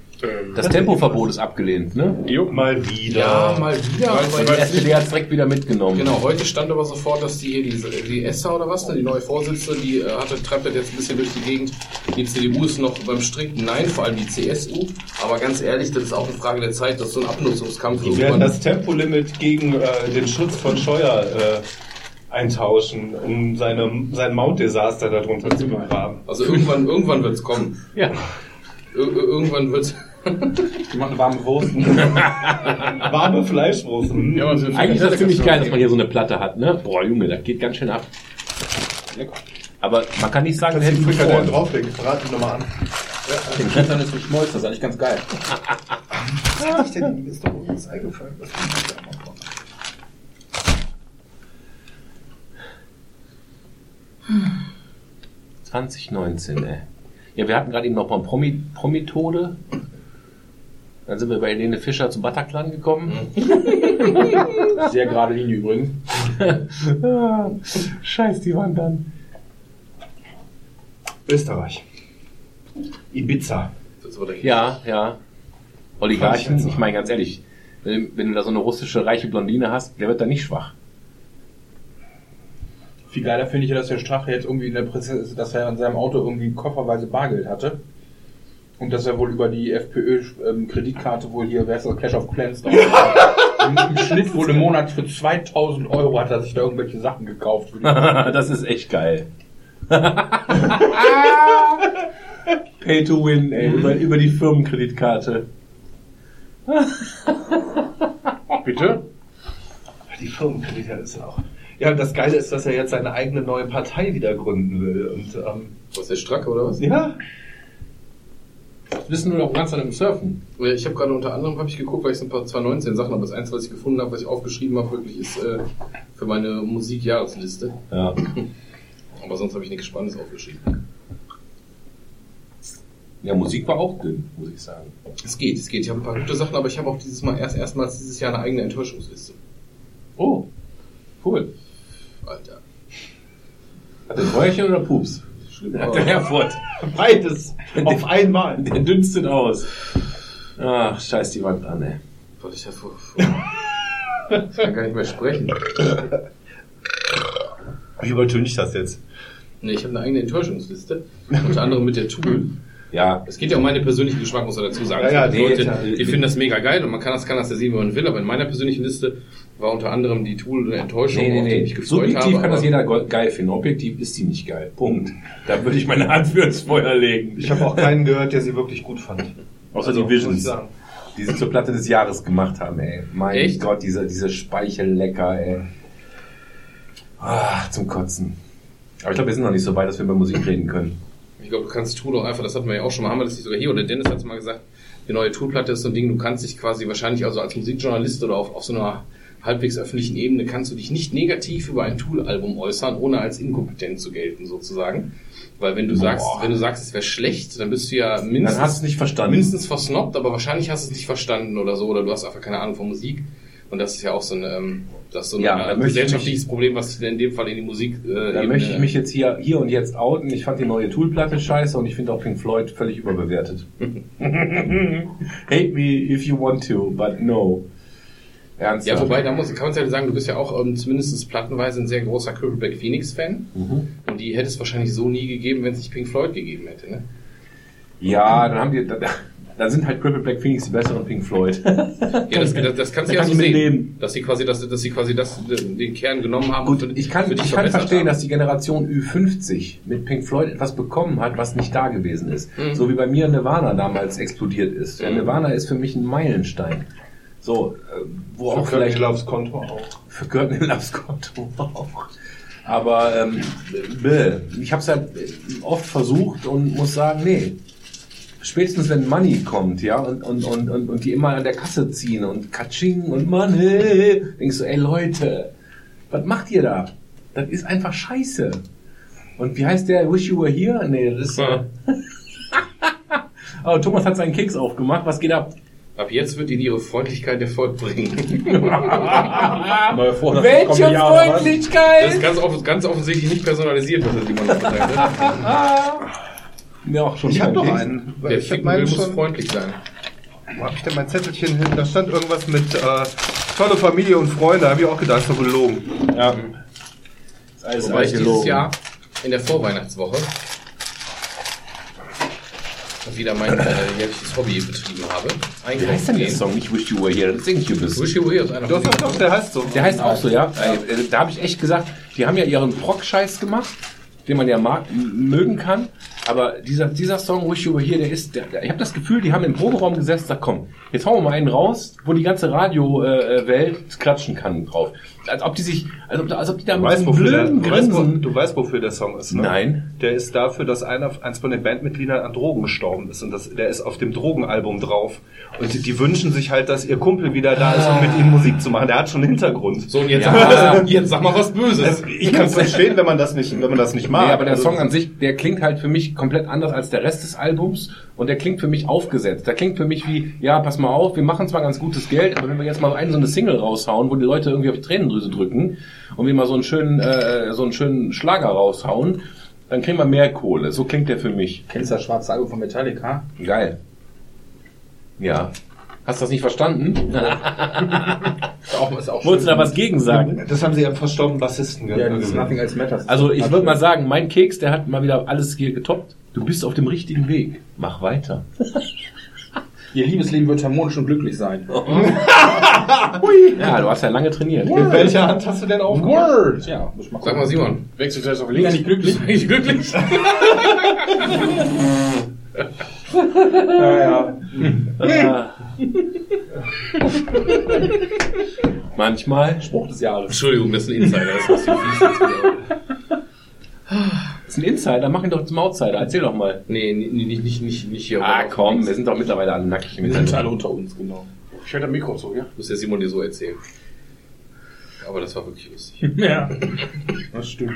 Das Tempoverbot ist abgelehnt, ne? mal wieder. Ja, mal wieder. Der jetzt nicht- SPD hat es direkt wieder mitgenommen. Genau, heute stand aber sofort, dass die, die, die ESSA oder was, ne, die neue Vorsitzende, die äh, hatte, treibt das jetzt ein bisschen durch die Gegend. Die CDU ist noch beim strikten Nein, vor allem die CSU. Aber ganz ehrlich, das ist auch eine Frage der Zeit, dass so ein Abnutzungskampf Die werden das Tempolimit gegen äh, den Schutz von Scheuer äh, eintauschen, um seine, sein Mount-Desaster darunter zu begraben. Also irgendwann, irgendwann wird's kommen. Ja. Ir ir- irgendwann wird's. Die machen <laughs> warme Wurst. Warme Fleischwurst. hm. Ja, also Eigentlich ist das ziemlich geil, dass man hier so eine Platte hat, ne? Boah, Junge, das geht ganz schön ab. Aber man kann nicht sagen, wir Kannst du hätten die Frikadellen vor. drauflegen? Verrat die nochmal an. Den Klettern ist so Schmolz, das ist eigentlich ganz geil. Was ist denn? Mir ist doch irgendwas eingefallen. Was kann ich da machen? 2019, ey. Ja, wir hatten gerade eben noch mal Promi, Promi-Tode. Dann sind wir bei Helene Fischer zum Bataclan gekommen. <laughs> Sehr gerade Linie übrigens. Ah, <laughs> Scheiß, die waren dann. Österreich. Ibiza. Ja, ja. Oligarchen, ich meine ganz ehrlich, wenn, wenn du da so eine russische reiche Blondine hast, der wird da nicht schwach. Viel geiler finde ich ja, dass der Strache jetzt irgendwie in der Presse ist, dass er in seinem Auto irgendwie kofferweise Bargeld hatte. Und dass er wohl über die FPÖ-Kreditkarte wohl hier, wer ist das, Clash of Clans drauf <laughs> Im, Im Schnitt wohl im Monat für 2000 Euro hat er sich da irgendwelche Sachen gekauft. <laughs> Das ist echt geil. <laughs> Pay to win, ey, über, über die Firmenkreditkarte. Bitte? Die Firmenkredite ist auch. Ja, und das Geile ist, dass er jetzt seine eigene neue Partei wieder gründen will. Und ähm, Was der Strack oder was? ja, Wissen nur noch ganz an dem Surfen. Ich habe gerade unter anderem habe ich geguckt, weil ich so ein paar 2019 Sachen, aber das Einzige, was ich gefunden habe, was ich aufgeschrieben habe, wirklich ist äh, für meine Musikjahresliste. Ja. <laughs> Aber sonst habe ich nichts Spannendes aufgeschrieben. Ja, Musik war auch dünn, muss ich sagen. Es geht, es geht. Ich habe ein paar gute Sachen, aber ich habe auch dieses Mal erst erstmals dieses Jahr eine eigene Enttäuschungsliste. Oh, cool. Alter. Hat der Feuerchen oder Pups? <laughs> Hat der Herford. beides auf einmal. Der dünstet aus. Ach, scheiß die Wand an, ey. Was ich da vor, Ich <laughs> kann gar nicht mehr sprechen. Wie übertönigt das jetzt? Nee, ich habe eine eigene Enttäuschungsliste. Unter anderem mit der Tool. Ja, Es geht ja um meine persönliche Geschmack, muss er dazu sagen. Ja, ja, gibt nee, Leute, ja. die finden das mega geil und man kann das, kann das ja sehen, wie man will, aber in meiner persönlichen Liste war unter anderem die Tool eine Enttäuschung, nee, nee, die ich nee. mich gefreut Subjektiv habe. kann das jeder geil finden. Objektiv ist die nicht geil. Punkt. Da würde ich meine Hand für ins Feuer legen. Ich habe auch keinen gehört, der sie wirklich gut fand. Außer Also, die Visions, muss ich sagen. die sie zur Platte des Jahres gemacht haben, ey. Mein Echt? Gott, diese, diese Speichellecker, ey. Ah, zum Kotzen. Aber ich glaube, wir sind noch nicht so weit, dass wir über Musik reden können. Ich glaube, du kannst Tool auch einfach, das hatten wir ja auch schon mal, haben wir das nicht sogar hier, oder Dennis hat es mal gesagt, die neue Toolplatte ist so ein Ding, du kannst dich quasi wahrscheinlich also als Musikjournalist oder auf, auf so einer halbwegs öffentlichen Ebene kannst du dich nicht negativ über ein Tool-Album äußern, ohne als inkompetent zu gelten, sozusagen. Weil wenn du sagst, wenn du sagst, es wäre schlecht, dann bist du ja Dann mindestens, hast du es nicht verstanden. mindestens versnobbt, aber wahrscheinlich hast du es nicht verstanden oder so, oder du hast einfach keine Ahnung von Musik. Und das ist ja auch so ein, ähm, das so ein Ja, gesellschaftliches Problem, was in dem Fall in die Musik äh, Da möchte ich mich jetzt hier, hier und jetzt outen. Ich fand die neue Tool-Platte scheiße und ich finde auch Pink Floyd völlig überbewertet. <laughs> Hate me if you want to, but no. Ernsthaft. Ja, wobei, da muss, kann man ja sagen, du bist ja auch ähm, zumindest plattenweise ein sehr großer Crippleback Phoenix-Fan. Mhm. Und die hätte es wahrscheinlich so nie gegeben, wenn es nicht Pink Floyd gegeben hätte. Ne? Ja, dann haben die, da, dann sind halt Cripple Black Phoenix die besseren Pink Floyd. Ja, das, <laughs> das, das kannst Da du ja kann so sehen. leben. Dass sie quasi, das, dass sie quasi das, den Kern genommen haben. Gut, und ich kann, ich kann verstehen, haben. dass die Generation Ü50 mit Pink Floyd etwas bekommen hat, was nicht da gewesen ist. Mhm. So wie bei mir Nirvana damals explodiert ist. Ja, Mhm. Nirvana ist für mich ein Meilenstein. So, äh, wo auch Für vielleicht Loves Konto auch. für Loves Konto <laughs> auch. Aber ähm, bäh. ich habe es halt oft versucht und muss sagen, nee. Spätestens wenn Money kommt, ja, und, und, und, und, und die immer an der Kasse ziehen und Katsching und Money, denkst du, ey Leute, was macht ihr da? Das ist einfach scheiße. Und wie heißt der Wish You Were Here? Nee, das ist. Ja. Aber <laughs> Thomas hat seinen Keks aufgemacht, was geht ab? Ab jetzt wird ihnen ihre Freundlichkeit Erfolg bringen. <laughs> Vorder- Welche Jahre, was? Das Freundlichkeit! ist ganz, offen, ganz offensichtlich nicht personalisiert, was man da verteilt hat. Ja, schon Ich habe noch einen. Wer Ich habe will, meinen muss schon. freundlich sein. Wo hab ich denn mein Zettelchen hin? Da stand irgendwas mit äh, tolle Familie und Freunde. Habe ich auch gedacht, ist doch gelogen. Ja. Das ist alles Wobei ich dieses gelogen. Jahr in der Vorweihnachtswoche wieder mein äh, jährliches Hobby betrieben habe. Wie heißt denn der Song? Nicht Wish You Were Here, das singt Cubist. Wish You Were Here ist einer Doch, doch, doch, der heißt so. Der heißt auch so, ja. Äh, Da habe ich echt gesagt, die haben ja ihren Proc-Scheiß gemacht, den man ja mag, mögen kann. Aber dieser, dieser Song, Wish You Were Here, der ist, der, der, ich habe das Gefühl, die haben im Proberaum gesessen und gesagt, komm, jetzt hauen wir mal einen raus, wo die ganze Radio-Welt klatschen kann drauf. Als ob die sich, als ob, als ob die da mit einem wofür der, blöden du, weißt, wo, Grinsen... du weißt, wofür der Song ist, ne? Nein. Der ist dafür, dass einer, eins von den Bandmitgliedern an Drogen gestorben ist. Und das, der ist auf dem Drogenalbum drauf. Und die, die wünschen sich halt, dass ihr Kumpel wieder da ist, um mit ihnen Musik zu machen. Der hat schon einen Hintergrund. So, und jetzt, Ja. sag, mal, jetzt sag mal was Böses. Also, ich kann es verstehen, wenn man das nicht, wenn man das nicht mag. Nee, aber der Also, Song an sich, der klingt halt für mich komplett anders als der Rest des Albums und der klingt für mich aufgesetzt. Der klingt für mich wie, ja, pass mal auf, wir machen zwar ganz gutes Geld, aber wenn wir jetzt mal eine so eine Single raushauen, wo die Leute irgendwie auf die Tränendrüse drücken und wir mal so einen schönen, äh, so einen schönen Schlager raushauen, Dann kriegen wir mehr Kohle. So klingt der für mich. Kennst du das schwarze Album von Metallica? Geil. Ja. Hast du das nicht verstanden? <laughs> Ist auch, ist auch Wolltest du da was gegen sagen? Das haben sie am verstorbenen Bassisten Ja, das ist Nothing Else Matters. Also ich würde mal sagen, mein Keks, der hat mal wieder alles hier getoppt. Du bist auf dem richtigen Weg. Mach weiter. <laughs> Ihr Liebesleben wird harmonisch und glücklich sein. <laughs> Ja, du hast ja lange trainiert. In welcher Hand hast du denn aufgemacht? Word! Ja, muss ich mal Sag mal, Simon, wechselst du jetzt auf links? Ja, nicht glücklich. Eigentlich glücklich? Ja, ja. Manchmal. Spruch des Jahres. Entschuldigung, das ist ein Insider. Das ist. Das ist ein Insider, mach ihn doch zum Outsider. Erzähl doch mal. Nee, nicht, nicht, nicht, nicht, nicht hier. Ah, komm, wir sind doch mittlerweile alle nackig Wir sind alle unter uns, genau. Ich höre das Mikro so, ja? Muss der Simon dir so erzählen. Aber das war wirklich lustig. Ja. Das stimmt.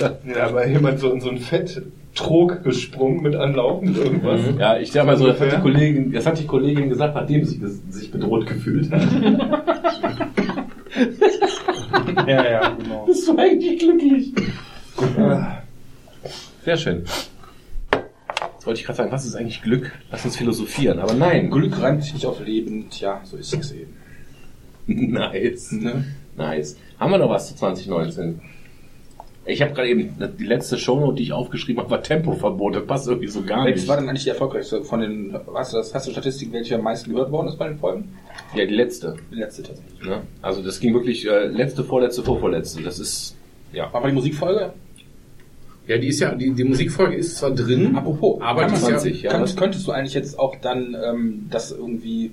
Ja, aber jemand so in so ein Fetttrog gesprungen mit anlaufend irgendwas. Ja, ich sag mal so, das hat, die. Kollegin, das hat die Kollegin gesagt, nachdem sie sich bedroht gefühlt hat. Ja, ja, genau. <laughs> Bist du eigentlich glücklich? Sehr schön. Jetzt wollte ich gerade sagen, was ist eigentlich Glück? Lass uns philosophieren. Aber nein. Glück reimt sich nicht auf Leben. Tja, so ist es eben. <laughs> Nice. Ne? Nice. Haben wir noch was zu 2019? Ich habe gerade eben, die letzte Shownote, die ich aufgeschrieben habe, war Tempoverbot. Das passt irgendwie so gar Welches nicht. war denn eigentlich die erfolgreichste von den, weißt du das, hast du Statistik, welche am meisten gehört worden ist bei den Folgen? Ja, die letzte. Die letzte tatsächlich. Ne? Also das ging wirklich äh, letzte, vorletzte, vorvorletzte. Das ist, ja. War mal die Musikfolge? Ja, die ist ja, die, die Musikfolge ist zwar drin, Apropos, aber die man ist 20, ja, ja. Könntest, könntest du eigentlich jetzt auch dann ähm, das irgendwie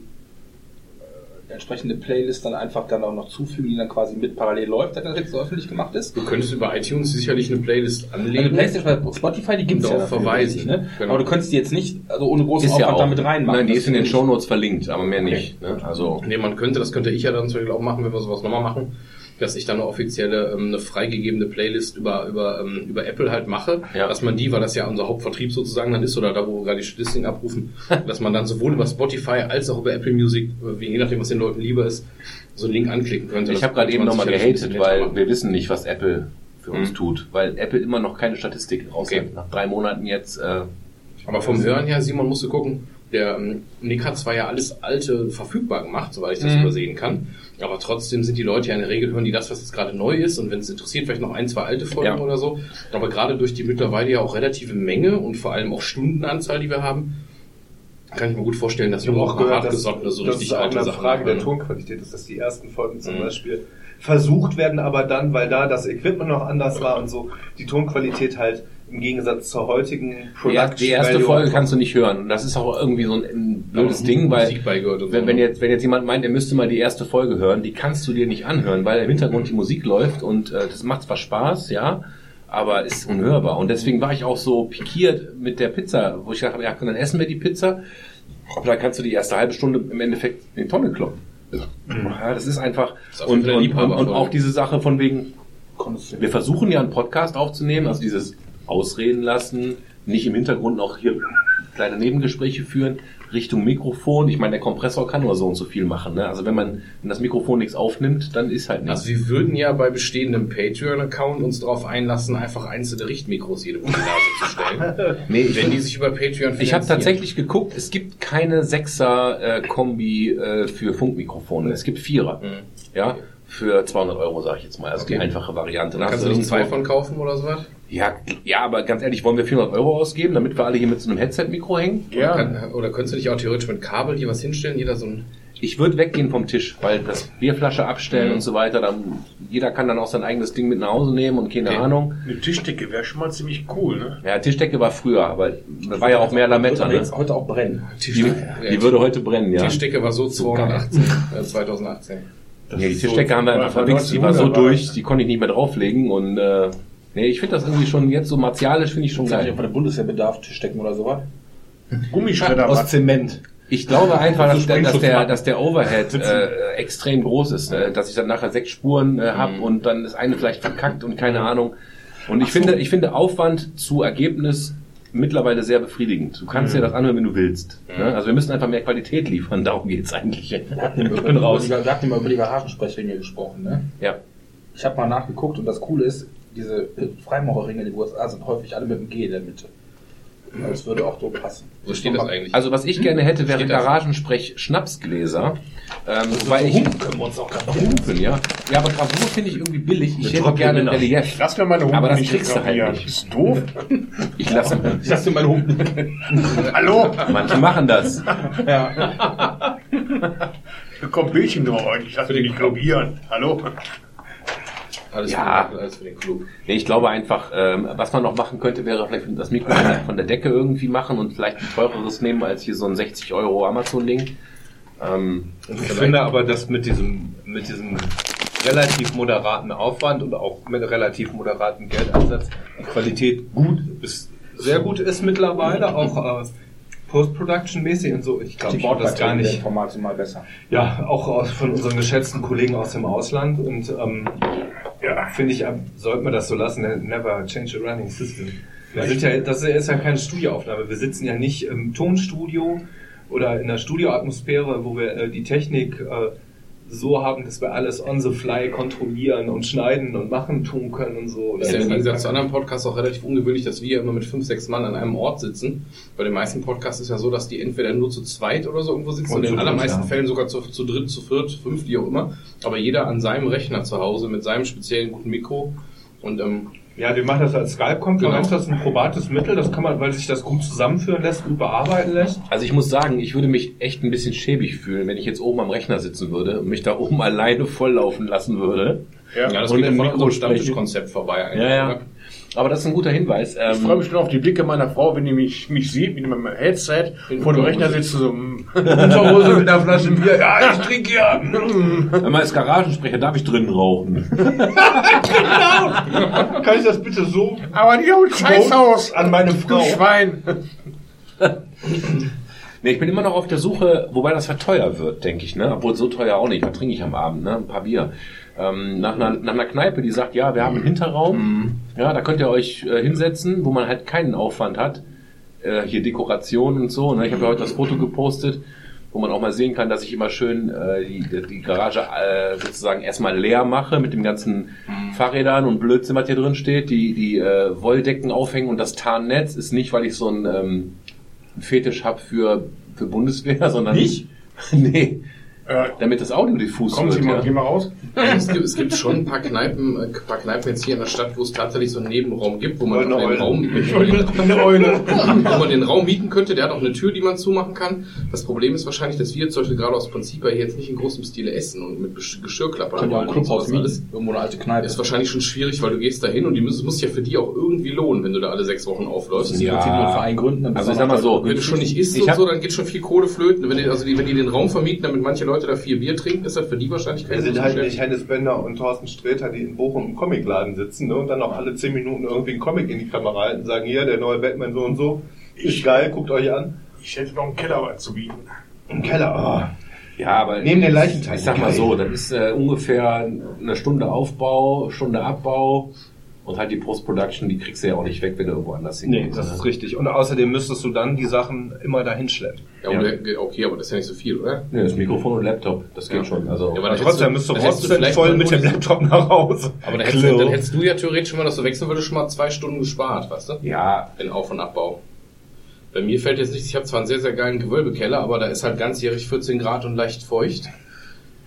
entsprechende Playlist dann einfach dann auch noch zufügen, die dann quasi mit parallel läuft, wenn das jetzt so öffentlich gemacht ist? du könntest über iTunes sicherlich eine Playlist Eine anlegen. Playlist bei Spotify, die gibt's Und ja darauf dafür, verweisen, richtig, ne? genau. Aber du könntest die jetzt nicht, also ohne großen Ist ja Aufwand auch. damit reinmachen. Nein, die ist in den nicht- Shownotes verlinkt, aber mehr nicht. Ne? Also, Nee, man könnte, das könnte ich ja dann zum Beispiel auch machen, wenn wir sowas nochmal machen, dass ich dann eine offizielle, ähm, eine freigegebene Playlist über, über, ähm, über Apple halt mache, Ja. dass man die, weil das ja unser Hauptvertrieb sozusagen dann ist, oder da, wo wir gerade die Statistiken abrufen, <laughs> dass man dann sowohl über Spotify als auch über Apple Music, äh, je nachdem, was den Leuten lieber ist, so einen Link anklicken könnte. ich habe gerade eben nochmal gehatet, weil machen. wir wissen nicht, was Apple für uns Mhm. tut. Weil Apple immer noch keine Statistik rausgibt. Okay. Nach drei Monaten jetzt. Äh, Aber vom Hören her, Simon, musst du gucken. Der ähm, Nick hat zwar ja alles Alte verfügbar gemacht, soweit ich das Mhm. übersehen kann, aber trotzdem sind die Leute ja in der Regel hören die das, was jetzt gerade neu ist und wenn es interessiert, vielleicht noch ein, zwei alte Folgen Ja. oder so. Aber gerade durch die mittlerweile ja auch relative Menge und vor allem auch Stundenanzahl, die wir haben, kann ich mir gut vorstellen, dass wir auch gehört, hartgesottene, so dass richtig es auch alte eine Sachen Frage der. Tonqualität ist, dass die ersten Folgen zum Mhm. Beispiel versucht werden, aber dann, weil da das Equipment noch anders war und so, die Tonqualität halt im Gegensatz zur heutigen ja, die erste Value Folge kannst du nicht hören. Und das ist auch irgendwie so ein, ein blödes Ding, weil wenn, wenn, ne? jetzt, wenn jetzt jemand meint, er müsste mal die erste Folge hören, die kannst du dir nicht anhören, weil im Hintergrund die Musik läuft und äh, das macht zwar Spaß, ja, aber ist unhörbar. Und deswegen war ich auch so pikiert mit der Pizza, wo ich dachte, ja, dann essen wir die Pizza, aber dann kannst du die erste halbe Stunde im Endeffekt in die Tonne kloppen. Ja, das ist einfach. Ist auf jeden und, und, und auch diese Sache von wegen, wir versuchen ja einen Podcast aufzunehmen, also dieses Ausreden lassen, nicht im Hintergrund noch hier kleine Nebengespräche führen, Richtung Mikrofon. Ich meine, der Kompressor kann nur so und so viel machen. Ne? Also wenn man, wenn das Mikrofon nichts aufnimmt, dann ist halt nichts. Also wir würden ja bei bestehendem Patreon-Account uns darauf einlassen, einfach einzelne Richtmikros jedem die Nase zu stellen. <laughs> nee, ich, wenn die sich über Patreon ich habe finanzieren. tatsächlich geguckt, es gibt keine Sechser-Kombi äh, für Funkmikrofone. Es gibt Vierer. Mhm. Ja, für 200 Euro, sage ich jetzt mal. Also okay. die einfache Variante. Kannst du nicht zwei von kaufen oder sowas? Ja, ja, aber ganz ehrlich, wollen wir 400 Euro ausgeben, damit wir alle hier mit so einem Headset-Mikro hängen? Ja. Oder, kann, oder könntest du dich auch theoretisch mit Kabel hier was hinstellen, jeder so ein... Ich würde weggehen vom Tisch, weil das Bierflasche abstellen mhm. und so weiter, dann, jeder kann dann auch sein eigenes Ding mit nach Hause nehmen und keine okay. Ahnung. Eine Tischdecke wäre schon mal ziemlich cool, ne? Ja, Tischdecke war früher, aber da war ja auch mehr Lametta, würde ne? Jetzt heute auch brennen. Die, die, würde heute brennen, ja. Tischdecke war so 218, 2018. Das ja, die Tischdecke so haben wir einfach verwichst. Die war so durch, die konnte ich nicht mehr drauflegen und äh, nee, ich finde das irgendwie schon jetzt so martialisch finde ich schon geil. Ich von der Bundeswehrbedarf Tischdecken oder sowas. <laughs> Gummischredder aus Zement. Ich glaube einfach, also dass, der, dass, der, dass der Overhead äh, extrem groß ist, ne? dass ich dann nachher sechs Spuren äh, habe mhm. und dann ist eine vielleicht verkackt und keine mhm. Ahnung. Und ich so. finde, ich finde Aufwand zu Ergebnis mittlerweile sehr befriedigend. Du kannst dir das anhören, wenn du willst. Mhm. Ne? Also wir müssen einfach mehr Qualität liefern, darum geht's eigentlich. <laughs> Ich bin raus. Wir hatten mal über die Garagensprechlinie gesprochen, ne? Ja. Ich habe mal nachgeguckt und das Coole ist, diese Freimaurerringe in den USA sind häufig alle mit dem G in der Mitte. Das würde auch so passen. Wo steht das eigentlich? Also was ich gerne hätte, wäre Steht das? Garagensprech Schnapsgläser. Ähm, wobei ich Humpen können wir uns auch gerade Humpen, ja. Ja, aber Gravur finde ich irgendwie billig. Ich hätte gerne ein. Relief. Lass mir meine Humpen Aber das nicht kriegst du halt nicht. Ist doof. <laughs> Ich lasse Ich lasse meine Humpen. Hallo? Manche machen das. ja. Da kommt Bildchen drauf. Ich lasse mich nicht gravieren. Hallo? Alles, Ja. für, alles für den Club. Nee, ich glaube einfach, ähm, was man noch machen könnte, wäre vielleicht das Mikro von der Decke irgendwie machen und vielleicht ein teureres nehmen als hier so ein 60 Euro Amazon-Ding. Ähm, Ich finde aber, dass mit diesem, mit diesem relativ moderaten Aufwand und auch mit relativ moderaten Geldeinsatz die Qualität gut bis sehr gut ist mittlerweile, auch äh, Post-Production-mäßig und so. Ich glaube, ich würde das gar nicht. Formate mal besser. Ja, auch aus, von unseren geschätzten Kollegen aus dem Ausland und ähm, ja, finde ich, ähm, sollte man das so lassen. Never change a running system. Wir sind ja, das ist ja keine Studioaufnahme. Wir sitzen ja nicht im Tonstudio oder in der Studioatmosphäre, wo wir äh, die Technik äh, so haben, dass wir alles on the fly kontrollieren und schneiden und machen tun können und so. Das ist ja im Gegensatz zu anderen Podcasts auch relativ ungewöhnlich, dass wir immer mit fünf, sechs Mann an einem Ort sitzen. Bei den meisten Podcasts ist ja so, dass die entweder nur zu zweit oder so irgendwo sitzen Und und in den allermeisten ja. Fällen sogar zu, zu dritt, zu viert, fünf, wie auch immer. Aber jeder an seinem Rechner zu Hause mit seinem speziellen guten Mikro. Und ähm, Ja, wir machen das als Skype-Konferenz, Genau. das ist ein probates Mittel, das kann man, weil sich das gut zusammenführen lässt, gut bearbeiten lässt. also ich muss sagen, ich würde mich echt ein bisschen schäbig fühlen, wenn ich jetzt oben am Rechner sitzen würde und mich da oben <laughs> alleine volllaufen lassen würde. ja, das Und geht ja im von Mikro unserem. Stammtischkonzept vorbei eigentlich. Ja, ja. oder? Aber das ist ein guter Hinweis. Ähm, Ich freue mich schon auf die Blicke meiner Frau, wenn die mich, mich sieht, mit meinem Headset In vor dem. Rechner sitzt, so mm, <laughs> Unterhose mit einer Flasche Bier. Ja, ich trinke ja. Mm. Wenn man als Garagensprecher darf ich drinnen rauchen. <laughs> Kann ich das bitte so Aber die haut Scheißhaus an meine Du Frau? Schwein. <laughs> Nee, ich bin immer noch auf der Suche, wobei das verteuer wird, denke ich, ne? Obwohl so teuer auch nicht. Was trinke ich am Abend, ne? Ein paar Bier. Ähm, nach, einer, nach einer Kneipe, die sagt, ja, wir haben einen Hinterraum. Ja, da könnt ihr euch äh, hinsetzen, wo man halt keinen Aufwand hat. Äh, hier Dekoration und so. Ne? Ich habe ja heute das Foto gepostet, wo man auch mal sehen kann, dass ich immer schön äh, die, die Garage äh, sozusagen erstmal leer mache mit dem ganzen Fahrrädern und Blödsinn, was hier drin steht. Die, die äh, Wolldecken aufhängen und das Tarnnetz ist nicht, weil ich so ein ähm, Fetisch hab für, für Bundeswehr, <laughs> sondern Nicht? <laughs> nee, Äh, damit das Audio diffus kommen Sie wird. mal, ja. geh mal raus. Es gibt, es gibt schon ein paar Kneipen, äh, ein paar Kneipen jetzt hier in der Stadt, wo es tatsächlich so einen Nebenraum gibt, wo man den Eule. Raum, eine Eule. <laughs> wo man den Raum mieten könnte. Der hat auch eine Tür, die man zumachen kann. Das Problem ist wahrscheinlich, dass wir zum Beispiel gerade aus Prinzip hier jetzt nicht in großem Stile essen und mit Gesch- Geschirrklappern Können wir auch Clubhaus alles. Irgendwo eine alte Kneipe. Ist wahrscheinlich schon schwierig, weil du gehst da hin und die müssen, muss ja für die auch irgendwie lohnen, wenn du da alle sechs Wochen aufläufst. Im Prinzip nur einen Verein gründen. dann Also ich du sag mal so, Wenn du schon nicht isst Ich und so, dann geht schon viel Kohle flöten. Wenn die, also die, wenn die den Raum vermieten, damit manche Leute da vier Bier trinken, ist das für die wahrscheinlich kein Wir sind halt nicht Hennes Bender und Thorsten Sträter, die in Bochum im Comicladen sitzen ne, und dann auch alle zehn Minuten irgendwie einen Comic in die Kamera halten und sagen, hier, der neue Batman so und so, ist geil, guckt euch an. Ich hätte noch einen Keller was zu bieten. Im Keller, Ja, aber Neben den Leichenteil. Ich sag mal so, das ist äh, ungefähr eine Stunde Aufbau, Stunde Abbau und halt die Post-Production, die kriegst du ja auch nicht weg, wenn du irgendwo anders Nee, hingehst. das ne? ist richtig. Und außerdem müsstest du dann die Sachen immer dahin schleppen. Ja, der- okay, aber das ist ja nicht so viel, oder? Nee, das Mikrofon und Laptop, das geht Ja. schon. Also, Ja, aber dann trotzdem hättest müsst du- du dann hättest du trotzdem vielleicht voll mit dem Laptop nach Hause. Aber dann hättest, du, dann hättest du ja theoretisch schon mal, dass du wechseln würdest, schon mal zwei Stunden gespart, weißt du? ja, Den Auf- und Abbau. Bei mir fällt jetzt nichts, ich habe zwar einen sehr, sehr geilen Gewölbekeller, aber da ist halt ganzjährig 14 Grad und leicht feucht.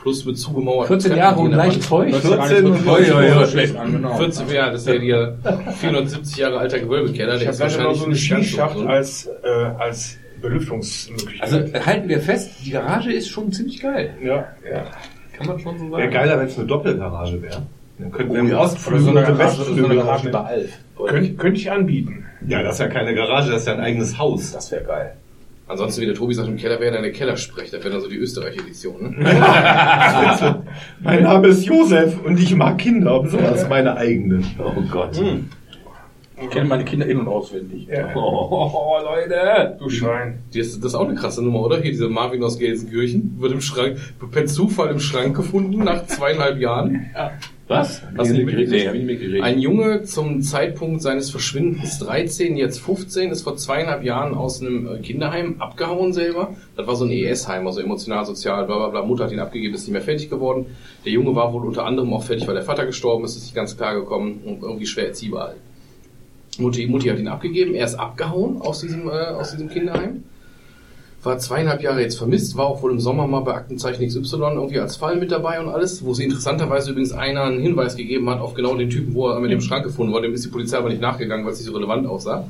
Plus mit zugemauerten 14 Treppen, Jahre und leicht feucht. 14 und Oi, oi, oi. schlecht. Genau. 14 Jahre, das ist ja der 470 Jahre alter Gewölbekeller, Ich der habe ist wahrscheinlich so so Skischacht als, äh, als Belüftungsmöglichkeit. Also äh, halten wir fest, die Garage ist schon ziemlich geil. ja. Kann man schon so Wäre sagen. geiler, wenn es eine Doppelgarage wäre. Dann könnten wir Oh im ja. Ostflügel Oder so eine Garage, oder so eine Westflügel Garage bei Alf. Könnte, könnte ich anbieten. Ja, das ist ja keine Garage, das ist ja ein eigenes Haus. Das wäre geil. Ansonsten, wie der Tobi sagt, im Keller wäre der Kellersprech, das wäre dann so die Österreich-Edition. Ne? <laughs> Mein Name ist Josef und ich mag Kinder, besonders meine eigenen. Oh Gott. Ich kenne meine Kinder in- und auswendig. Ja. Oh, Leute. Du Schwein. Das ist, das ist auch eine krasse Nummer, oder? Hier, dieser Marvin aus Gelsenkirchen wird im Schrank, per Zufall im Schrank gefunden nach zweieinhalb Jahren. Was? Hast du mitgekriegt? Nicht mitgekriegt. Ein Junge zum Zeitpunkt seines Verschwindens 13, jetzt 15, ist vor zweieinhalb Jahren aus einem äh, Kinderheim abgehauen selber. Das war so ein ES-Heim, also emotional, sozial, bla bla bla. Mutter hat ihn abgegeben, ist nicht mehr fertig geworden. Der Junge war wohl unter anderem auch fertig, weil der Vater gestorben ist, ist nicht ganz klar gekommen und irgendwie schwer erziehbar halt. Mutti, Mutti hat ihn abgegeben, er ist abgehauen aus diesem, äh, aus diesem Kinderheim. War zweieinhalb Jahre jetzt vermisst, war auch wohl im Sommer mal bei Aktenzeichen XY irgendwie als Fall mit dabei und alles, wo sie interessanterweise übrigens einer einen Hinweis gegeben hat auf genau den Typen, wo er mit dem Schrank gefunden wurde. Dem ist die Polizei aber nicht nachgegangen, weil es nicht so relevant aussah.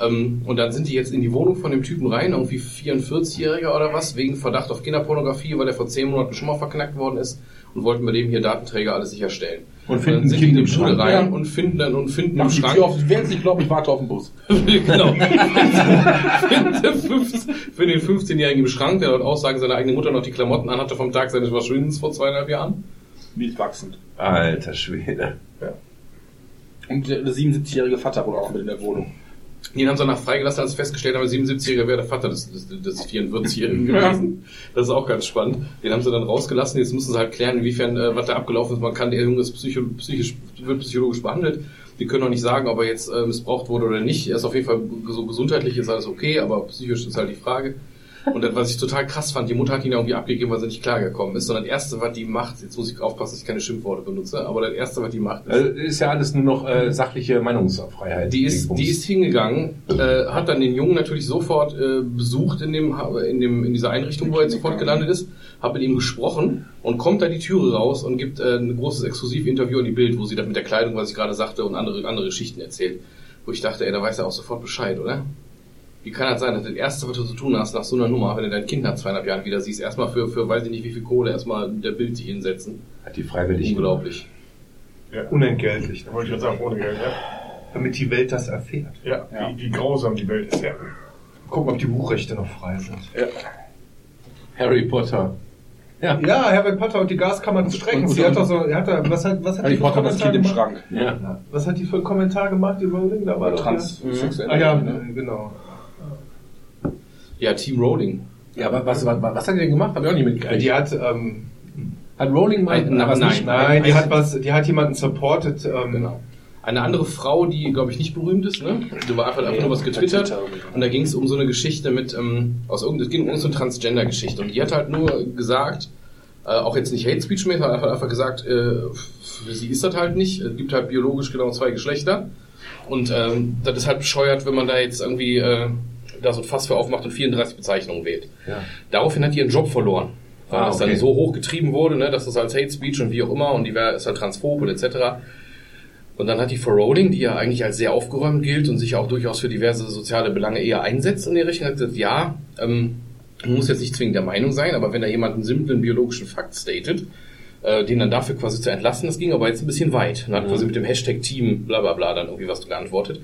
Ähm, und dann sind die jetzt in die Wohnung von dem Typen rein, irgendwie 44-Jähriger oder was, wegen Verdacht auf Kinderpornografie, weil der vor zehn Monaten schon mal verknackt worden ist und wollten bei dem hier Datenträger alles sicherstellen. Und finden dann sind ein die in Kind die Schule Schrank, rein ja. und finden dann und finden im Mach Schrank. Auf, werden Sie glauben, ich warte auf den Bus. <laughs> genau. Findet der 15 Für den 15-Jährigen im Schrank, der laut Aussagen seiner eigenen Mutter noch die Klamotten anhatte vom Tag seines Verschwindens vor zweieinhalb Jahren. Wild wachsend. Alter Schwede. Und der, der 77-jährige Vater wohl auch mit in der Wohnung. Den haben sie danach freigelassen, als festgestellt haben, der 77-Jährige wäre der Vater des, des, des 44-Jährigen gewesen. Das ist auch ganz spannend. Den haben sie dann rausgelassen. Jetzt müssen sie halt klären, inwiefern, äh, was da abgelaufen ist. Man kann, der Junge ist psycho, psychisch, wird psychologisch behandelt. Die können auch nicht sagen, ob er jetzt äh, missbraucht wurde oder nicht. Er ist auf jeden Fall so gesundheitlich ist alles okay, aber psychisch ist halt die Frage. Und das, was ich total krass fand, die Mutter hat ihn ja irgendwie abgegeben, weil sie nicht klargekommen ist, sondern das erste, was die macht, jetzt muss ich aufpassen, dass ich keine Schimpfworte benutze, aber das erste, was die macht, ist, Also, ist ja alles nur noch äh, sachliche Meinungsfreiheit. die ist, die ist hingegangen, äh, hat dann den Jungen natürlich sofort äh, besucht in dem, in dem, in dieser Einrichtung, wo er jetzt sofort gelandet ist, hat mit ihm gesprochen und kommt da die Türe raus und gibt äh, ein großes Exklusivinterview an die Bild, wo sie dann mit der Kleidung, was ich gerade sagte, und andere, andere Geschichten erzählt. Wo ich dachte, ey, da weiß er auch sofort Bescheid, oder? Wie kann das sein, dass das Erste, was du zu tun hast nach so einer Nummer, wenn du dein Kind nach zweieinhalb Jahren wieder siehst, erstmal für, für weiß ich nicht wie viel Kohle, erstmal der Bild sich hinsetzen. Hat die freiwillig Unglaublich. Ja, unentgeltlich. Da wollte ich gerade sagen, ohne Geld, ja. Damit die Welt das erfährt. Ja, Wie, wie grausam die Welt ist, ja. Gucken, ob die Buchrechte noch frei sind. Harry Potter. Ja. Ja, Harry Potter und die Gaskammer des Streckens. Und- Die hat doch so, hat da, was hat, was hat Harry die für Potter das Kommentar Kind im gemacht? Schrank. ja. Was hat die für einen Kommentar gemacht, die Rowling? Da war doch Transsexuell. Ja. Ah ja, ne? genau. Ja, Team Rowling. Ja, aber was, was, was hat die denn gemacht? Hab ich auch nicht mitgekriegt. Die hat, ähm, hat Rowling mal Nein, nein, nicht- nein, die hat was, die hat jemanden supported, ähm, Genau. Eine andere Frau, die, glaube ich, nicht berühmt ist, ne? Die war einfach, einfach nur was getwittert. Twitter. Und da ging es um so eine Geschichte mit, ähm, aus irgendeinem, es ging um irgendeine Transgender-Geschichte. Und die hat halt nur gesagt, äh, auch jetzt nicht Hate Speech mehr, hat einfach, einfach gesagt, äh, für sie ist das halt nicht. Es gibt halt biologisch genau zwei Geschlechter. Und ähm, das ist halt bescheuert, wenn man da jetzt irgendwie äh, da so ein Fass für aufmacht und 34 Bezeichnungen wählt. Ja. Daraufhin hat die ihren Job verloren. Weil Ah, das okay. dann so hoch getrieben wurde, ne, dass das als Hate Speech und wie auch immer und die wär, ist halt transphob und etc. Und dann hat die for Rowling, die ja eigentlich als sehr aufgeräumt gilt und sich auch durchaus für diverse soziale Belange eher einsetzt in der Richtung, hat gesagt, ja, ähm, muss jetzt nicht zwingend der Meinung sein, aber wenn da jemand einen simplen biologischen Fakt statet, äh, den dann dafür quasi zu entlassen, das ging aber jetzt ein bisschen weit. Und hat quasi mit dem Hashtag Team bla bla bla dann irgendwie was geantwortet.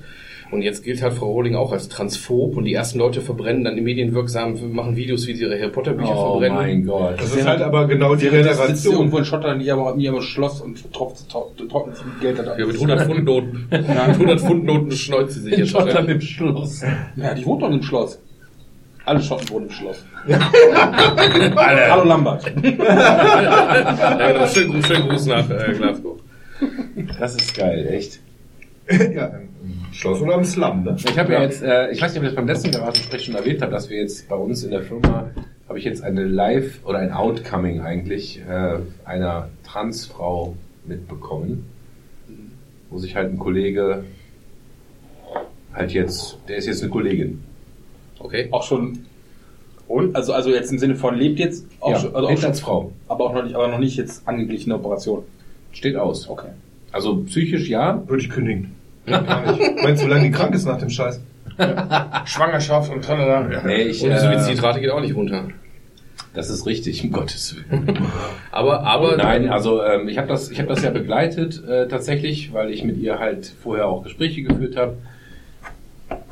Und jetzt gilt halt Frau Rowling auch als transphob und die ersten Leute verbrennen dann die medienwirksam, machen Videos, wie sie ihre Harry Potter Bücher Oh verbrennen. mein Gott. das ist halt aber genau die Der sitzt Generation. irgendwo in Schottland, die aber mir im Schloss und tropft, sich Geld da. Ja, mit 100 Pfund Noten. mit 100 Pfund Noten schneuzt sie sich In jetzt. Schottland im Schloss. Ja, die wohnt doch im Schloss. Alle Schotten wohnen im Schloss. <laughs> Hallo Lambert. Ja, genau. schönen, Gruß- schönen Gruß nach äh, Glasgow. Das ist geil, echt. <laughs> ja, Schloss oder im Slum, ne? Ich habe ja jetzt, äh, ich weiß nicht, ob ich das beim letzten Beratungsgespräch schon erwähnt habe, dass wir jetzt bei uns in der Firma, habe ich jetzt eine Live- oder ein Outcoming eigentlich äh, einer Transfrau mitbekommen, wo sich halt ein Kollege halt jetzt, der ist jetzt eine Kollegin. Okay. Auch schon. Und? Also, also jetzt im Sinne von lebt jetzt auch ja, schon, also auch lebt schon, als Frau. aber auch noch nicht, aber noch nicht jetzt angeglichene Operation. Steht aus. Okay. Also psychisch ja, Würde ich kündigen. Gar nicht. <laughs> Meinst du, wie lange die krank ist nach dem Scheiß? Schwangerschaft und tralala. nee, ich, Und die äh, Suizidrate geht auch nicht runter. das ist richtig, um Gottes Willen. Aber, aber. <laughs> Nein, also ähm, ich habe das, ich habe das ja begleitet äh, tatsächlich, weil ich mit ihr halt vorher auch Gespräche geführt habe.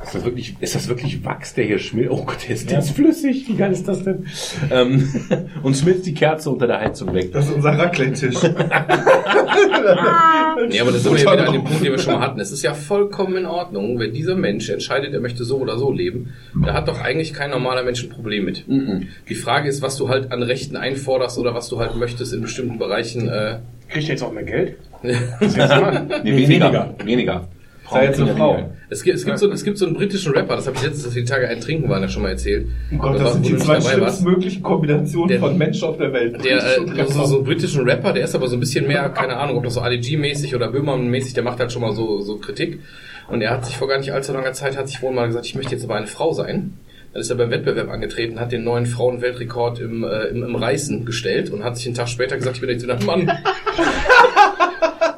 Ist das wirklich, ist das wirklich Wachs, der hier schmilzt? Oh Gott, der ist, der ist flüssig. Wie geil ist das denn? ähm, <laughs> und schmilzt die Kerze unter der Heizung weg. Das ist unser Raclette-Tisch. <laughs> Nee, aber das sind wir ja wieder an dem Punkt, den wir schon mal hatten. Es ist ja vollkommen in Ordnung, wenn dieser Mensch entscheidet, er möchte so oder so leben. Da hat doch eigentlich kein normaler Mensch ein Problem mit. Die Frage ist, was du halt an Rechten einforderst oder was du halt möchtest in bestimmten Bereichen. Äh, Kriegt er jetzt auch mehr Geld? <laughs> Nee, weniger. Weniger. Sei jetzt eine Frau. es, gibt, es, gibt so, es gibt so einen britischen Rapper, das habe ich letztens, dass wir die Tage ein Trinken waren, ja schon mal erzählt. Oh Gott, das sind du die zwei dabei warst. schlimmstmöglichen Kombinationen Der- von Menschen auf der Welt. Der, und äh, so, so einen britischen Rapper, der ist aber so ein bisschen mehr, keine Ahnung, ob das so ADG-mäßig oder Böhmermann-mäßig, der macht halt schon mal so, so Kritik. Und er hat sich vor gar nicht allzu langer Zeit, hat sich wohl mal gesagt, ich möchte jetzt aber eine Frau sein. Dann ist er beim Wettbewerb angetreten, hat den neuen Frauenweltrekord im, äh, im, im Reißen gestellt und hat sich einen Tag später gesagt, ich bin jetzt wieder ein Mann. <laughs>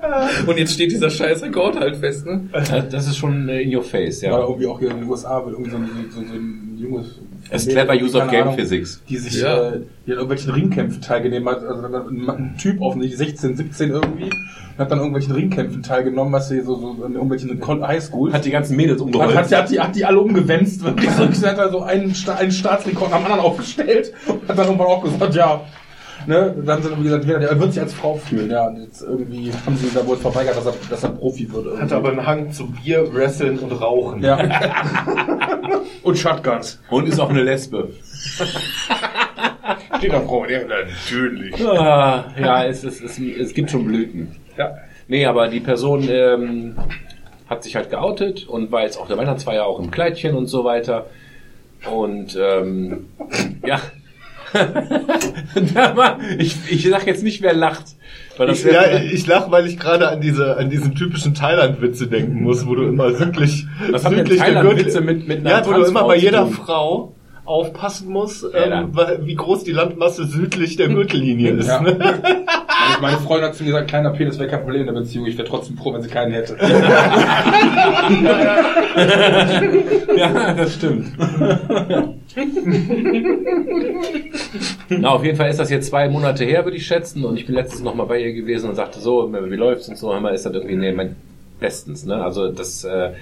<laughs> und jetzt steht dieser scheiß Rekord halt fest, ne? Das ist schon äh, in your face, Ja. ja. irgendwie auch hier in den USA wird irgendwie so ein, so, so ein junges... Es ist clever use of game Ahnung, physics. Die sich Ja. äh, die an irgendwelchen Ringkämpfen teilgenommen hat. Also ein, ein Typ offensichtlich 16, 17 irgendwie hat dann irgendwelchen Ringkämpfen teilgenommen, was sie so, so in irgendwelchen Highschools. Hat die ganzen Mädels hat, umgerollt. hat, die, hat, die, hat die alle umgewänzt. Wirklich so, sie hat da so einen, Sta- einen Staatsrekord am anderen aufgestellt und hat dann irgendwann auch gesagt, ja, ne, dann sind wie gesagt, er wird sich als Frau fühlen, ja, und jetzt irgendwie haben sie ihm da wohl verweigert, dass er, dass er Profi wird. Irgendwie. Hat aber einen Hang zu Bier, Wrestling und Rauchen. ja. <laughs> Und Shotguns. Und ist auch eine Lesbe. <laughs> Steht auf Frau. Ja, natürlich. Ah, ja, es, es, es, es gibt schon Blüten. Ja. Nee, aber die Person ähm, hat sich halt geoutet und war jetzt auch der Weihnachtsfeier auch im Kleidchen und so weiter. Und ähm, ja. <laughs> Ich, ich sag jetzt nicht, wer lacht. Ich, ja, ich lach, weil ich gerade an diese, an diesen typischen Thailand-Witze denken muss, wo du immer südlich, Was haben denn südlich der Thailand-Witze mit- mit einer Ja, wo du immer bei jeder? Frau aufpassen musst, Ja, ähm, wie groß die Landmasse südlich der Gürtellinie ist. Ja. Ne? Meine- Meine Freundin hat zu mir gesagt, kleiner Penis wäre kein Problem in der Beziehung. Ich wäre trotzdem froh, wenn sie keinen hätte. <laughs> Ja, das stimmt. Na, auf jeden Fall ist das jetzt zwei Monate her, würde ich schätzen. Und ich bin letztens noch mal bei ihr gewesen und sagte so, wie läuft's und so. Hör mal, ist das irgendwie, nee, mein, bestens, ne? Also das äh,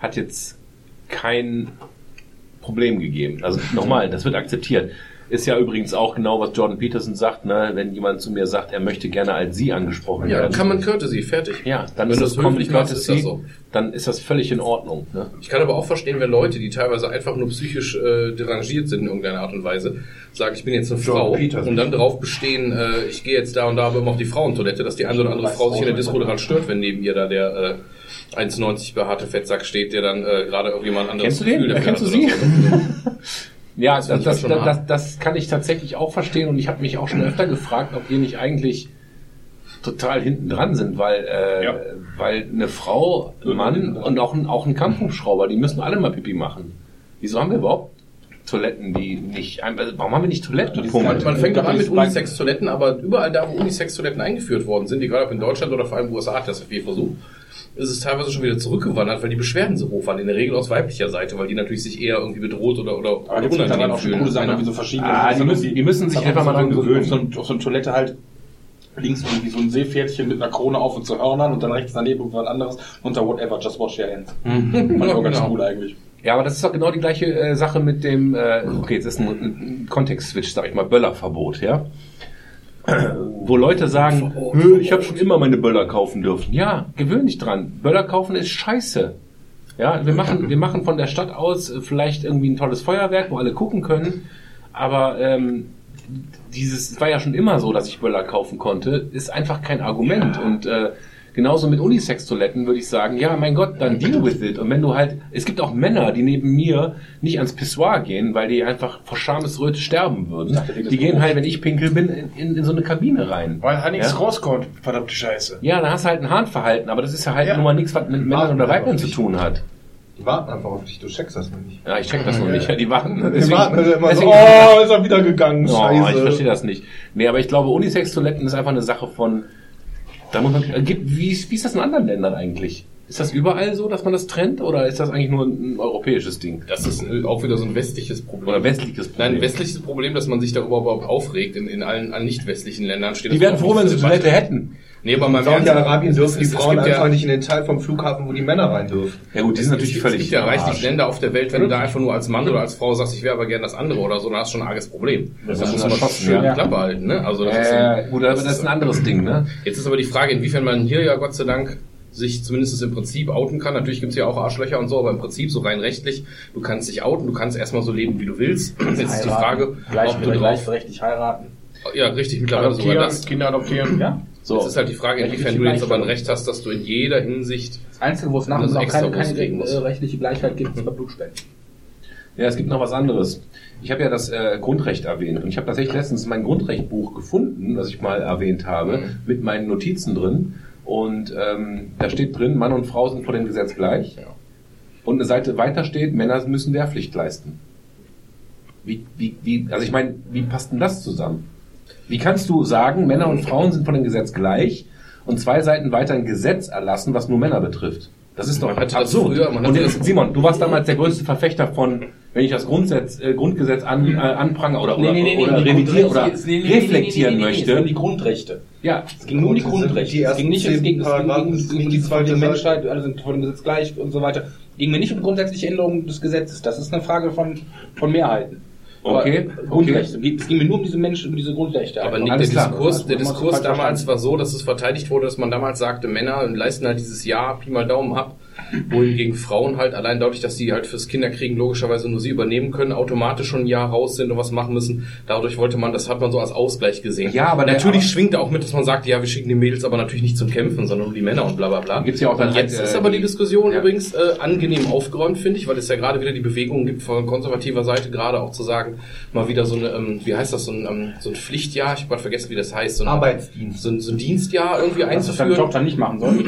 hat jetzt kein Problem gegeben. Also nochmal, das wird akzeptiert. Ist ja übrigens auch genau, was Jordan Peterson sagt, ne? Wenn jemand zu mir sagt, er möchte gerne als sie angesprochen Ja, werden. kann man Courtesy, fertig. ja, dann Wenn ist das höflich machst, ist Courtesy, so. dann ist das völlig in Ordnung. Ne? Ich kann aber auch verstehen, wenn Leute, die teilweise einfach nur psychisch äh, derangiert sind in irgendeiner Art und Weise, sagen, ich bin jetzt eine John Frau Peterson. und dann drauf bestehen, äh, ich gehe jetzt da und da aber immer auf die Frauentoilette, dass die eine oder andere Frau sich in der Disco daran stört, wenn neben ihr da der äh, 1,90 behaarte Fettsack steht, der dann äh, gerade irgendjemand anderes Kennst du den? Gefühl Kennst du sie? so. <laughs> Ja, Das das, das, das, das, kann ich tatsächlich auch verstehen und ich habe mich auch schon öfter gefragt, ob wir nicht eigentlich total hinten dran sind, weil, äh, Ja. weil eine Frau, ein Mann und auch ein, auch ein Kampfhubschrauber, die müssen alle mal Pipi machen. Wieso haben wir überhaupt Toiletten, die nicht, also warum haben wir nicht Toiletten? Die Man, man fängt doch an mit Unisex-Toiletten, aber überall da, wo Unisex-Toiletten eingeführt worden sind, egal ob in Deutschland oder vor allem in den USA hat das viel versucht, ist es teilweise schon wieder zurückgewandert, weil die Beschwerden so hoch waren, in der Regel aus weiblicher Seite, weil die natürlich sich eher irgendwie bedroht oder, oder, Aber gibt es mittlerweile auch schon coole Sachen, wie so verschiedene. Ah, die müssen- die müssen sich einfach mal dran gewöhnen. Auf so, auf so eine Toilette halt links irgendwie so ein Seepferdchen mit einer Krone auf und zu Hörnern und dann rechts daneben irgendwas anderes unter whatever, just wash your hands. Fand ich auch ganz Genau. cool eigentlich. Ja, aber das ist doch genau die gleiche äh, Sache mit dem, äh, okay, jetzt ist ein, ein Kontext-Switch, sag ich mal, Böllerverbot, ja? Wo Leute sagen, "Hö, ich habe schon immer meine Böller kaufen dürfen. Ja, gewöhn dich dran. Böller kaufen ist scheiße. Ja, wir machen, wir machen von der Stadt aus äh, vielleicht irgendwie ein tolles Feuerwerk, wo alle gucken können, aber ähm, dieses es war ja schon immer so, dass ich Böller kaufen konnte, ist einfach kein Argument. Und äh, genauso mit Unisex-Toiletten würde ich sagen, ja, mein Gott, dann deal with it. Und wenn du halt, es gibt auch Männer, die neben mir nicht ans Pissoir gehen, weil die einfach vor Schamesröte sterben würden. dachte, die gehen halt, wenn ich pinkel bin, in, in, in so eine Kabine rein. Weil halt nichts Ja. rauskommt, verdammte Scheiße. Ja, da hast du halt ein Harnverhalten, aber das ist ja halt Ja. nun mal nichts, was mit Männern oder Weibern zu tun hat. Die warten einfach auf dich, du checkst das noch nicht. Ja, ich check das noch nicht. Ja, die warten. Die warten immer so, deswegen- oh, ist er wieder gegangen, Oh, scheiße. ich verstehe das nicht. Nee, aber ich glaube, Unisex-Toiletten ist einfach eine Sache von. Da muss man, gibt, wie, ist- wie ist das in anderen Ländern eigentlich? Ist das überall so, dass man das trennt oder ist das eigentlich nur ein europäisches Ding? Das ist äh, auch wieder so ein westliches Problem. Oder westliches Problem? Nein, ein westliches Problem, dass man sich darüber überhaupt aufregt. In, in allen, allen nicht westlichen Ländern steht Die wären froh, wenn sie Toilette hätten. Nee, aber mal im Ernst, Saudi-Arabien es- dürfen die Frauen gibt ja- einfach nicht in den Teil vom Flughafen, wo die Männer rein dürfen. Ja gut, die sind natürlich es, völlig Es gibt ja reichlich. Länder auf der Welt, wenn du da einfach nur als Mann oder als Frau sagst, ich wäre aber gerne das andere oder so, dann hast du schon ein arges Problem. Das Da ist muss schon man schön ja. Klappe halten, ne? Also das ist Äh, ein, gut, aber das ist ein anderes Ding, ne? Jetzt ist aber die Frage, inwiefern man hier ja Gott sei Dank sich zumindest im Prinzip outen kann. Natürlich gibt's ja auch Arschlöcher und so, aber im Prinzip so rein rechtlich, du kannst dich outen, du kannst erstmal so leben, wie du willst. <clears throat> Jetzt ist die Frage, gleich, ob du drauf... gleichberechtigt heiraten. Ja, richtig, mittlerweile sogar Adoptieren, das. Kinder adoptieren. Ja. So. Jetzt ist halt die Frage, inwiefern du jetzt aber ein Recht hast, dass du in jeder Hinsicht Das Einzige, wo es nach uns auch keine, keine äh, rechtliche Gleichheit gibt, ist bei Blutspenden. Ja, es gibt noch was anderes. Ich habe ja das äh, Grundrecht erwähnt und ich habe tatsächlich letztens mein Grundrechtbuch gefunden, das ich mal erwähnt habe, mit meinen Notizen drin. Und ähm, da steht drin, Mann und Frau sind vor dem Gesetz gleich. Ja. Und eine Seite weiter steht, Männer müssen Wehrpflicht leisten. Wie, wie, wie, also ich meine, wie passt denn das zusammen? Wie kannst du sagen, Männer und Frauen sind vor dem Gesetz gleich und zwei Seiten weiter ein Gesetz erlassen, was nur Männer betrifft? Das ist doch absurd. früher, und Simon, du warst damals der größte Verfechter von, wenn ich das Grundgesetz, äh, Grundgesetz an, äh, anprange oder, oder, oder revidieren oder reflektieren möchte. die Grundrechte. Ja, Es ging nur um die Grundrechte. die es ging nicht, es ersten ging, es ging, es nicht die die zweite. Menschheit, alle sind vor dem Gesetz gleich und so weiter. Ging mir nicht um grundsätzliche Änderungen des Gesetzes. Das ist eine Frage von, von Mehrheiten. Aber Okay, Grundrechte. Es ging mir nur um diese Menschen, um diese Grundrechte. Aber. Nick, der. Diskurs, der hast du Diskurs damals war so, dass es verteidigt wurde, dass man damals sagte, Männer leisten halt dieses Jahr Pi mal Daumen ab, wohingegen Frauen halt allein dadurch, dass sie halt fürs Kinderkriegen logischerweise nur sie übernehmen können, automatisch schon ein Jahr raus sind und was machen müssen. Dadurch wollte man, das hat man so als Ausgleich gesehen. Ja, aber der- natürlich aber- schwingt da auch mit, dass man sagt, ja, wir schicken die Mädels aber natürlich nicht zum Kämpfen, sondern nur die Männer und bla bla bla. Gibt's ja auch dann und jetzt halt, äh, ist aber die die- Diskussion ja. übrigens äh, angenehm aufgeräumt, finde ich, weil es ja gerade wieder die Bewegung gibt von konservativer Seite, gerade auch zu sagen, mal wieder so eine, ähm, wie heißt das, so ein, ähm, so ein Pflichtjahr, ich habe gerade vergessen, wie das heißt, so ein, Arbeitsdienst. so ein, so ein Dienstjahr irgendwie dass das deine einzuführen. Tochter nicht machen soll. <laughs> <laughs>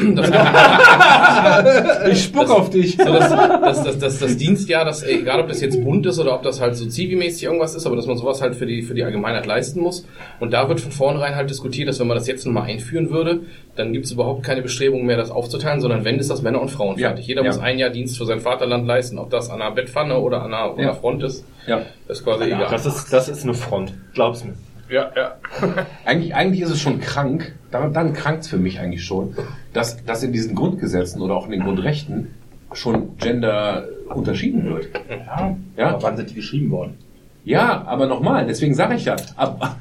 <laughs> Das, ich spuck auf dich. so das, das, das, das, das Dienstjahr, das, egal ob das jetzt bunt ist oder ob das halt so zivilmäßig irgendwas ist, aber dass man sowas halt für die, für die Allgemeinheit leisten muss. Und da wird von vornherein halt diskutiert, dass wenn man das jetzt nochmal einführen würde, dann gibt es überhaupt keine Bestrebungen mehr, das aufzuteilen, sondern wenn, ist das Männer und Frauen Ja, fertig. Jeder ja. muss ein Jahr Dienst für sein Vaterland leisten, ob das an einer Bettpfanne oder an einer, Ja. Front ist, Ja. ist quasi egal. Das ist, das ist eine Front. Glaub's mir. Ja, ja. <laughs> Eigentlich, eigentlich ist es schon krank, dann, dann krankt's für mich eigentlich schon, dass, dass in diesen Grundgesetzen oder auch in den Grundrechten schon Gender unterschieden wird. Ja. Ja. Aber wann sind die geschrieben worden? Ja, aber nochmal, deswegen sage ich ja, ab,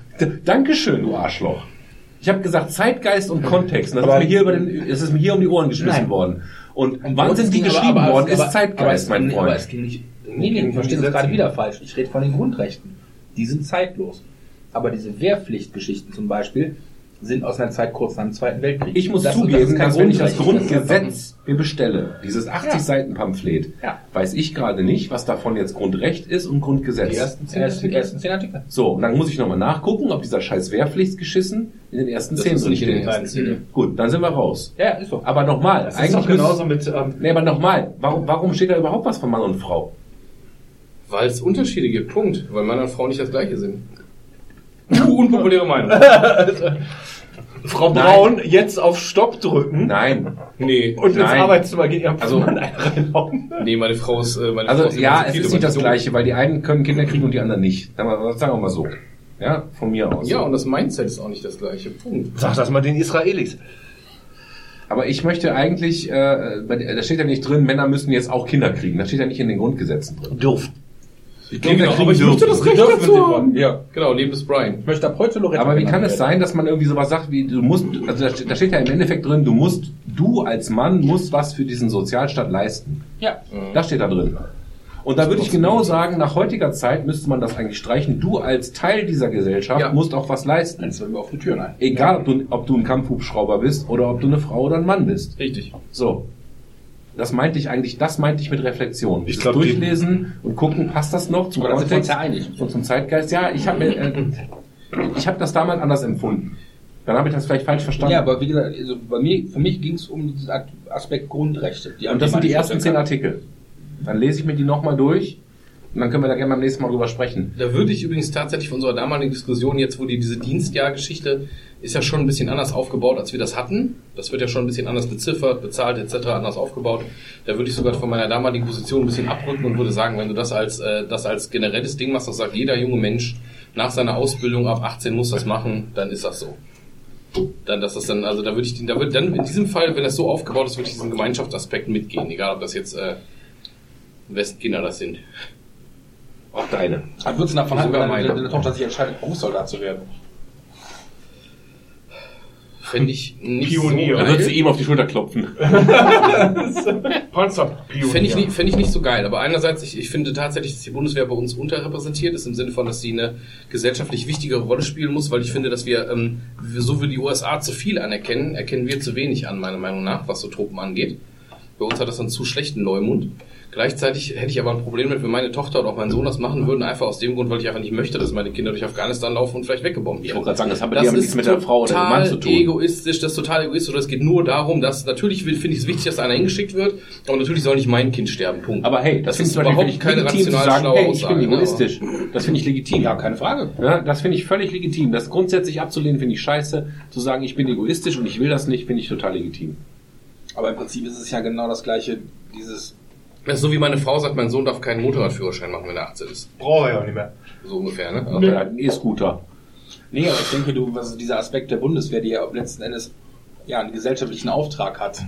Dankeschön, du Arschloch. Ich habe gesagt Zeitgeist und Kontext. Und das Aber- ist mir hier über den, es ist mir hier um die Ohren geschmissen Nein. worden. Und Und wann sind die ging aber- geschrieben aber- worden? aber- ist aber Zeitgeist, es mein Freund. Aber es ging nicht. Nee, nee, du verstehst das gerade wieder falsch. Ich rede von den Grundrechten. Die sind zeitlos. Aber diese Wehrpflichtgeschichten zum Beispiel sind aus einer Zeit kurz nach dem Zweiten Weltkrieg. Ich muss Das- zugeben, dass wenn ich das Grundgesetz mir bestelle, dieses 80 Ja. Seiten Pamphlet, Ja. weiß ich gerade nicht, was davon jetzt Grundrecht ist und Grundgesetz. Die ersten zehn, ersten, ersten zehn Artikel. So, und dann muss ich nochmal nachgucken, ob dieser scheiß Wehrpflichtsgeschissen in den ersten Das zehn ist drin nicht in den steht. ersten zehn. Gut, dann sind wir raus. Ja, ist so. Aber nochmal, Das ist doch genauso mit, ähm, Nee, aber nochmal, warum, warum steht da überhaupt was von Mann und Frau? Weil es Unterschiede gibt, Punkt. Weil Mann und Frau nicht das gleiche sind. Unpopuläre Meinung. <laughs> Frau Braun jetzt auf Stopp drücken Nein. Nee. und ins Nein. Arbeitszimmer gehen. Also- Mann einen reinhauen. Nee, meine Frau ist, äh, meine Also Frau ist ja, es ist nicht das so- Gleiche, weil die einen können Kinder kriegen und die anderen nicht. Sagen wir, sagen wir mal so. Ja, von mir aus. Ja, und das Mindset ist auch nicht das gleiche. Punkt. Sag das mal den Israelis. Aber ich möchte eigentlich, äh, bei- da steht ja nicht drin, Männer müssen jetzt auch Kinder kriegen. Das steht ja nicht in den Grundgesetzen drin. Dürft. genau, aber ich möchte das Recht dazu haben. Ja. Genau, neben des Brian. Ich möchte ab heute Loretta Aber wie kann es sein, dass man irgendwie sowas sagt, wie du musst, also da steht, da steht ja im Endeffekt drin, du musst, du als Mann musst was für diesen Sozialstaat leisten. Ja. Das steht da drin. Und da würde ich genau sagen, nach heutiger Zeit müsste man das eigentlich streichen. Du als Teil dieser Gesellschaft Ja. musst auch was leisten. Sind wir auf die Türen ein. Egal, ob du, ob du ein Kampfhubschrauber bist oder ob du eine Frau oder ein Mann bist. Richtig. So. Das meinte ich eigentlich, das meinte ich mit Reflexion. Ich Das glaub, die- durchlesen und gucken, passt das noch zum Kontext und zum Zeitgeist. Ja, ich habe äh, ich habe das damals anders empfunden. Dann habe ich das vielleicht falsch verstanden. Ja, aber wie gesagt, also bei mir, für mich ging es um diesen Aspekt Grundrechte. Die und das sind die ersten zehn Artikel. Artikel. Dann lese ich mir die nochmal durch und dann können wir da gerne beim nächsten Mal drüber sprechen. Da würde ich übrigens tatsächlich von unserer damaligen Diskussion jetzt, wo die diese Dienstjahrgeschichte ist ja schon ein bisschen anders aufgebaut, als wir das hatten. Das wird ja schon ein bisschen anders beziffert, bezahlt etc. anders aufgebaut. Da würde ich sogar von meiner damaligen Position ein bisschen abrücken und würde sagen, wenn du das als äh, das als generelles Ding machst, das sagt jeder junge Mensch nach seiner Ausbildung ab 18 muss das machen, dann ist das so. Dann, dass das dann, also da würde ich, da würde dann in diesem Fall, wenn das so aufgebaut ist, würde ich diesen Gemeinschaftsaspekt mitgehen, egal ob das jetzt äh, wessen Kinder das sind. Auch deine. Dann würdest du davon halten, wenn deine, deine Tochter sich entscheidet, Berufssoldat zu werden. Fände ich nicht Pionier. so Dann würdest du geil. ihm auf die Schulter klopfen. <laughs> Panzerpionier. Fände ich, nicht- fänd ich nicht so geil. Aber einerseits, ich, ich finde tatsächlich, dass die Bundeswehr bei uns unterrepräsentiert ist, im Sinne von, dass sie eine gesellschaftlich wichtigere Rolle spielen muss, weil ich finde, dass wir, ähm, wir- so wie die USA zu viel anerkennen, erkennen wir zu wenig an, meiner Meinung nach, was so Truppen angeht. Bei uns hat das einen zu schlechten Leumund. Gleichzeitig hätte ich aber ein Problem mit, wenn meine Tochter oder auch mein Sohn das machen würden, einfach aus dem Grund, weil ich einfach nicht möchte, dass meine Kinder durch Afghanistan laufen und vielleicht weggebombt Ich werden. wollte gerade sagen, das hat bei Das ist nichts mit der Frau oder dem total Mann zu tun. egoistisch, das ist total egoistisch. Oder es geht nur darum, dass natürlich finde ich es wichtig, dass da einer hingeschickt wird, aber natürlich soll nicht mein Kind sterben. Punkt. Aber hey, das, Das finde ist ich überhaupt völlig keine legitim zu rational sagen, schlaue hey, ich Aussage, bin ne, egoistisch. Das finde ich legitim. Ja, keine Frage. Ja, das finde ich völlig legitim. Das grundsätzlich abzulehnen, finde ich scheiße. Zu sagen, ich bin egoistisch und ich will das nicht, finde ich total legitim. Aber im Prinzip ist es ja genau das gleiche, dieses Das ist so wie meine Frau sagt, mein Sohn darf keinen Motorradführerschein machen, wenn er 18 ist. Brauche ich auch nicht mehr. So ungefähr, ne? Er hat einen E-Scooter. Nee, aber ich denke, du, was dieser Aspekt der Bundeswehr, die ja letzten Endes ja einen gesellschaftlichen Auftrag hat.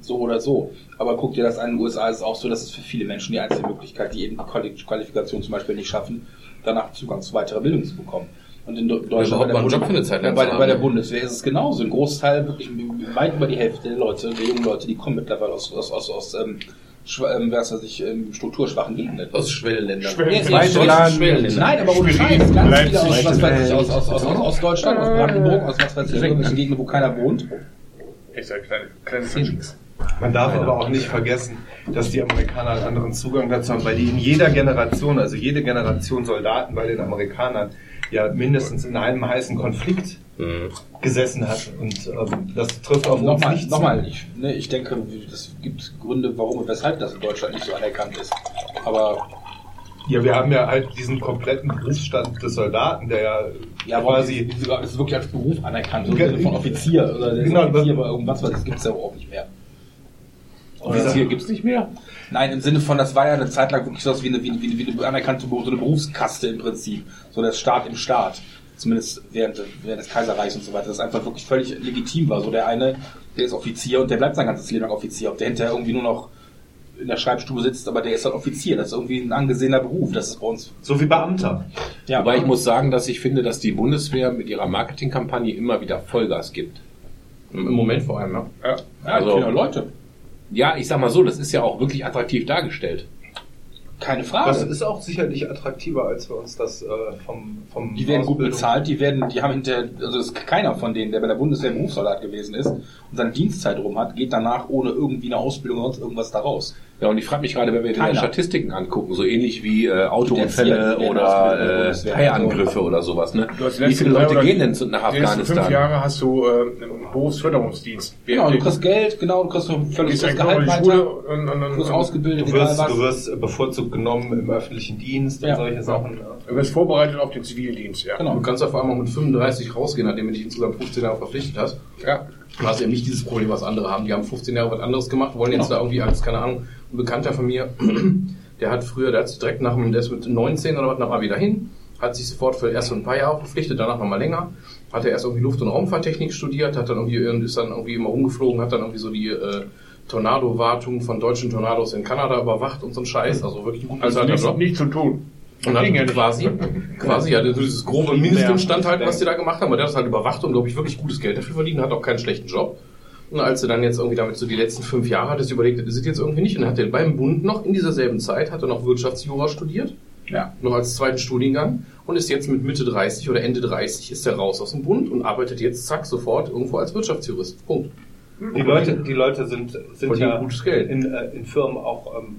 So oder so. Aber guck dir das an, in den USA ist es auch so, dass es für viele Menschen die einzige Möglichkeit, die eben die Quali- Qualifikation zum Beispiel nicht schaffen, danach Zugang zu weiterer Bildung zu bekommen. Und in Deutschland überhaupt mal einen Bund- eine Zeit lang bei, bei der? Bundeswehr ist es genauso. Ein Großteil, wirklich weit über die Hälfte der Leute, der jungen Leute, die kommen mittlerweile aus, aus, aus, aus ähm, ähm, was weiß ich, ähm, strukturschwachen Gegenden. Aus Schwellenländern. Schwellen- Nee, Schwellenländer. nee, Schwellenländer. Nein, aber ohne Scheiß. Ganz Leipzig, viele aus, was weiß ich, aus, aus, aus, aus, Deutschland, aus Brandenburg, aus was weiß ich, irgendwelchen Gegenden, wo keiner wohnt. Ist ja kleine, kleine Fischings. Man darf aber auch nicht vergessen, dass die Amerikaner einen anderen Zugang dazu haben, weil die in jeder Generation, also jede Generation Soldaten bei den Amerikanern ja mindestens in einem heißen Konflikt Mhm. gesessen hat. Und ähm, das trifft auf uns Nochmal, nicht nochmal, ich, ne, ich denke, es gibt Gründe, warum und weshalb das in Deutschland nicht so anerkannt ist. Aber. Ja, wir haben ja halt diesen kompletten Berufsstand des Soldaten, der ja, ja, quasi... es ist wirklich als Beruf anerkannt, so Sinne von Offizier oder Genau, Offizier bei irgendwas, was das gibt's ja überhaupt nicht mehr. Offizier gibt's nicht mehr. Nein, im Sinne von, das war ja eine Zeit lang wirklich so wie eine, wie, eine- wie, eine- wie eine anerkannte Beruf- so eine Berufskaste im Prinzip. So der Staat im Staat. Zumindest während, während des Kaiserreichs und so weiter. Das einfach wirklich völlig legitim war. So der eine, der ist Offizier und der bleibt sein ganzes Leben lang Offizier. Ob der hinterher irgendwie nur noch in der Schreibstube sitzt, aber der ist halt Offizier. Das ist irgendwie ein angesehener Beruf. Das ist bei uns. So wie Beamter. Ja, Wobei ich muss sagen, dass ich finde, dass die Bundeswehr mit ihrer Marketingkampagne immer wieder Vollgas gibt. Im Moment vor allem, ja. ja, also- also, Leute. Ja, ich sag mal so, das ist ja auch wirklich attraktiv dargestellt. Keine Frage. Das ist auch sicherlich attraktiver, als wir uns das äh, vom, vom Die werden gut bezahlt, die werden, die haben hinter, also das ist keiner von denen, der bei der Bundeswehr Berufssoldat gewesen ist und seine Dienstzeit rum hat, geht danach ohne irgendwie eine Ausbildung oder sonst irgendwas da raus. Ja, und ich frage mich gerade, wenn wir die Keiner. Statistiken angucken, so ähnlich wie äh, Die Autounfälle die oder äh. Haiangriffe oder sowas, ne? Du hast die Wie letzten viele Leute gehen denn zu- nach Die letzten fünf Afghanistan? Jahre hast du äh, einen Berufsförderungsdienst. Genau, du kriegst Geld, genau, du kriegst so ein Du völlig das Gehalt die weiter, und, und, und, du wirst ausgebildet, Du egal wirst, was. du wirst bevorzugt genommen im öffentlichen Dienst Ja. und solche Sachen. du wirst vorbereitet auf den Zivildienst. Ja. Genau. Du kannst auf einmal mit 35 rausgehen, nachdem du dich insgesamt 15 Jahre verpflichtet hast. Ja. Du hast eben nicht dieses Problem, was andere haben. Die haben 15 Jahre was anderes gemacht, wollen jetzt Genau. da irgendwie als, keine Ahnung, ein Bekannter von mir, <clears throat> der hat früher, der hat sich direkt nach dem, der ist mit 19 oder was nach Abi dahin, hat sich sofort für erst ein paar Jahre verpflichtet, danach nochmal länger, hat er erst irgendwie Luft- und Raumfahrttechnik studiert, hat dann irgendwie, ist dann irgendwie immer rumgeflogen, hat dann irgendwie so die, äh, Tornado-Wartung von deutschen Tornados in Kanada überwacht und so ein Scheiß, also wirklich ein gut Also bezahlter nichts, nichts zu tun. Und dann quasi, quasi, ja, dieses grobe Kriegen Mindestinstand halt, was die da gemacht haben, aber der hat das halt überwacht und, glaube ich, wirklich gutes Geld dafür verdient, hat auch keinen schlechten Job. Und als er dann jetzt irgendwie damit so die letzten fünf Jahre hat, er sich überlegt, das ist jetzt irgendwie nicht, und dann hat er beim Bund noch in dieser selben Zeit, hat er noch Wirtschaftsjura studiert, Ja. noch als zweiten Studiengang, und ist jetzt mit Mitte 30 oder Ende 30 ist er raus aus dem Bund und arbeitet jetzt, zack, sofort irgendwo als Wirtschaftsjurist. Punkt. Die Leute, die Leute sind, sind ja gutes Geld. In, äh, in Firmen auch ähm,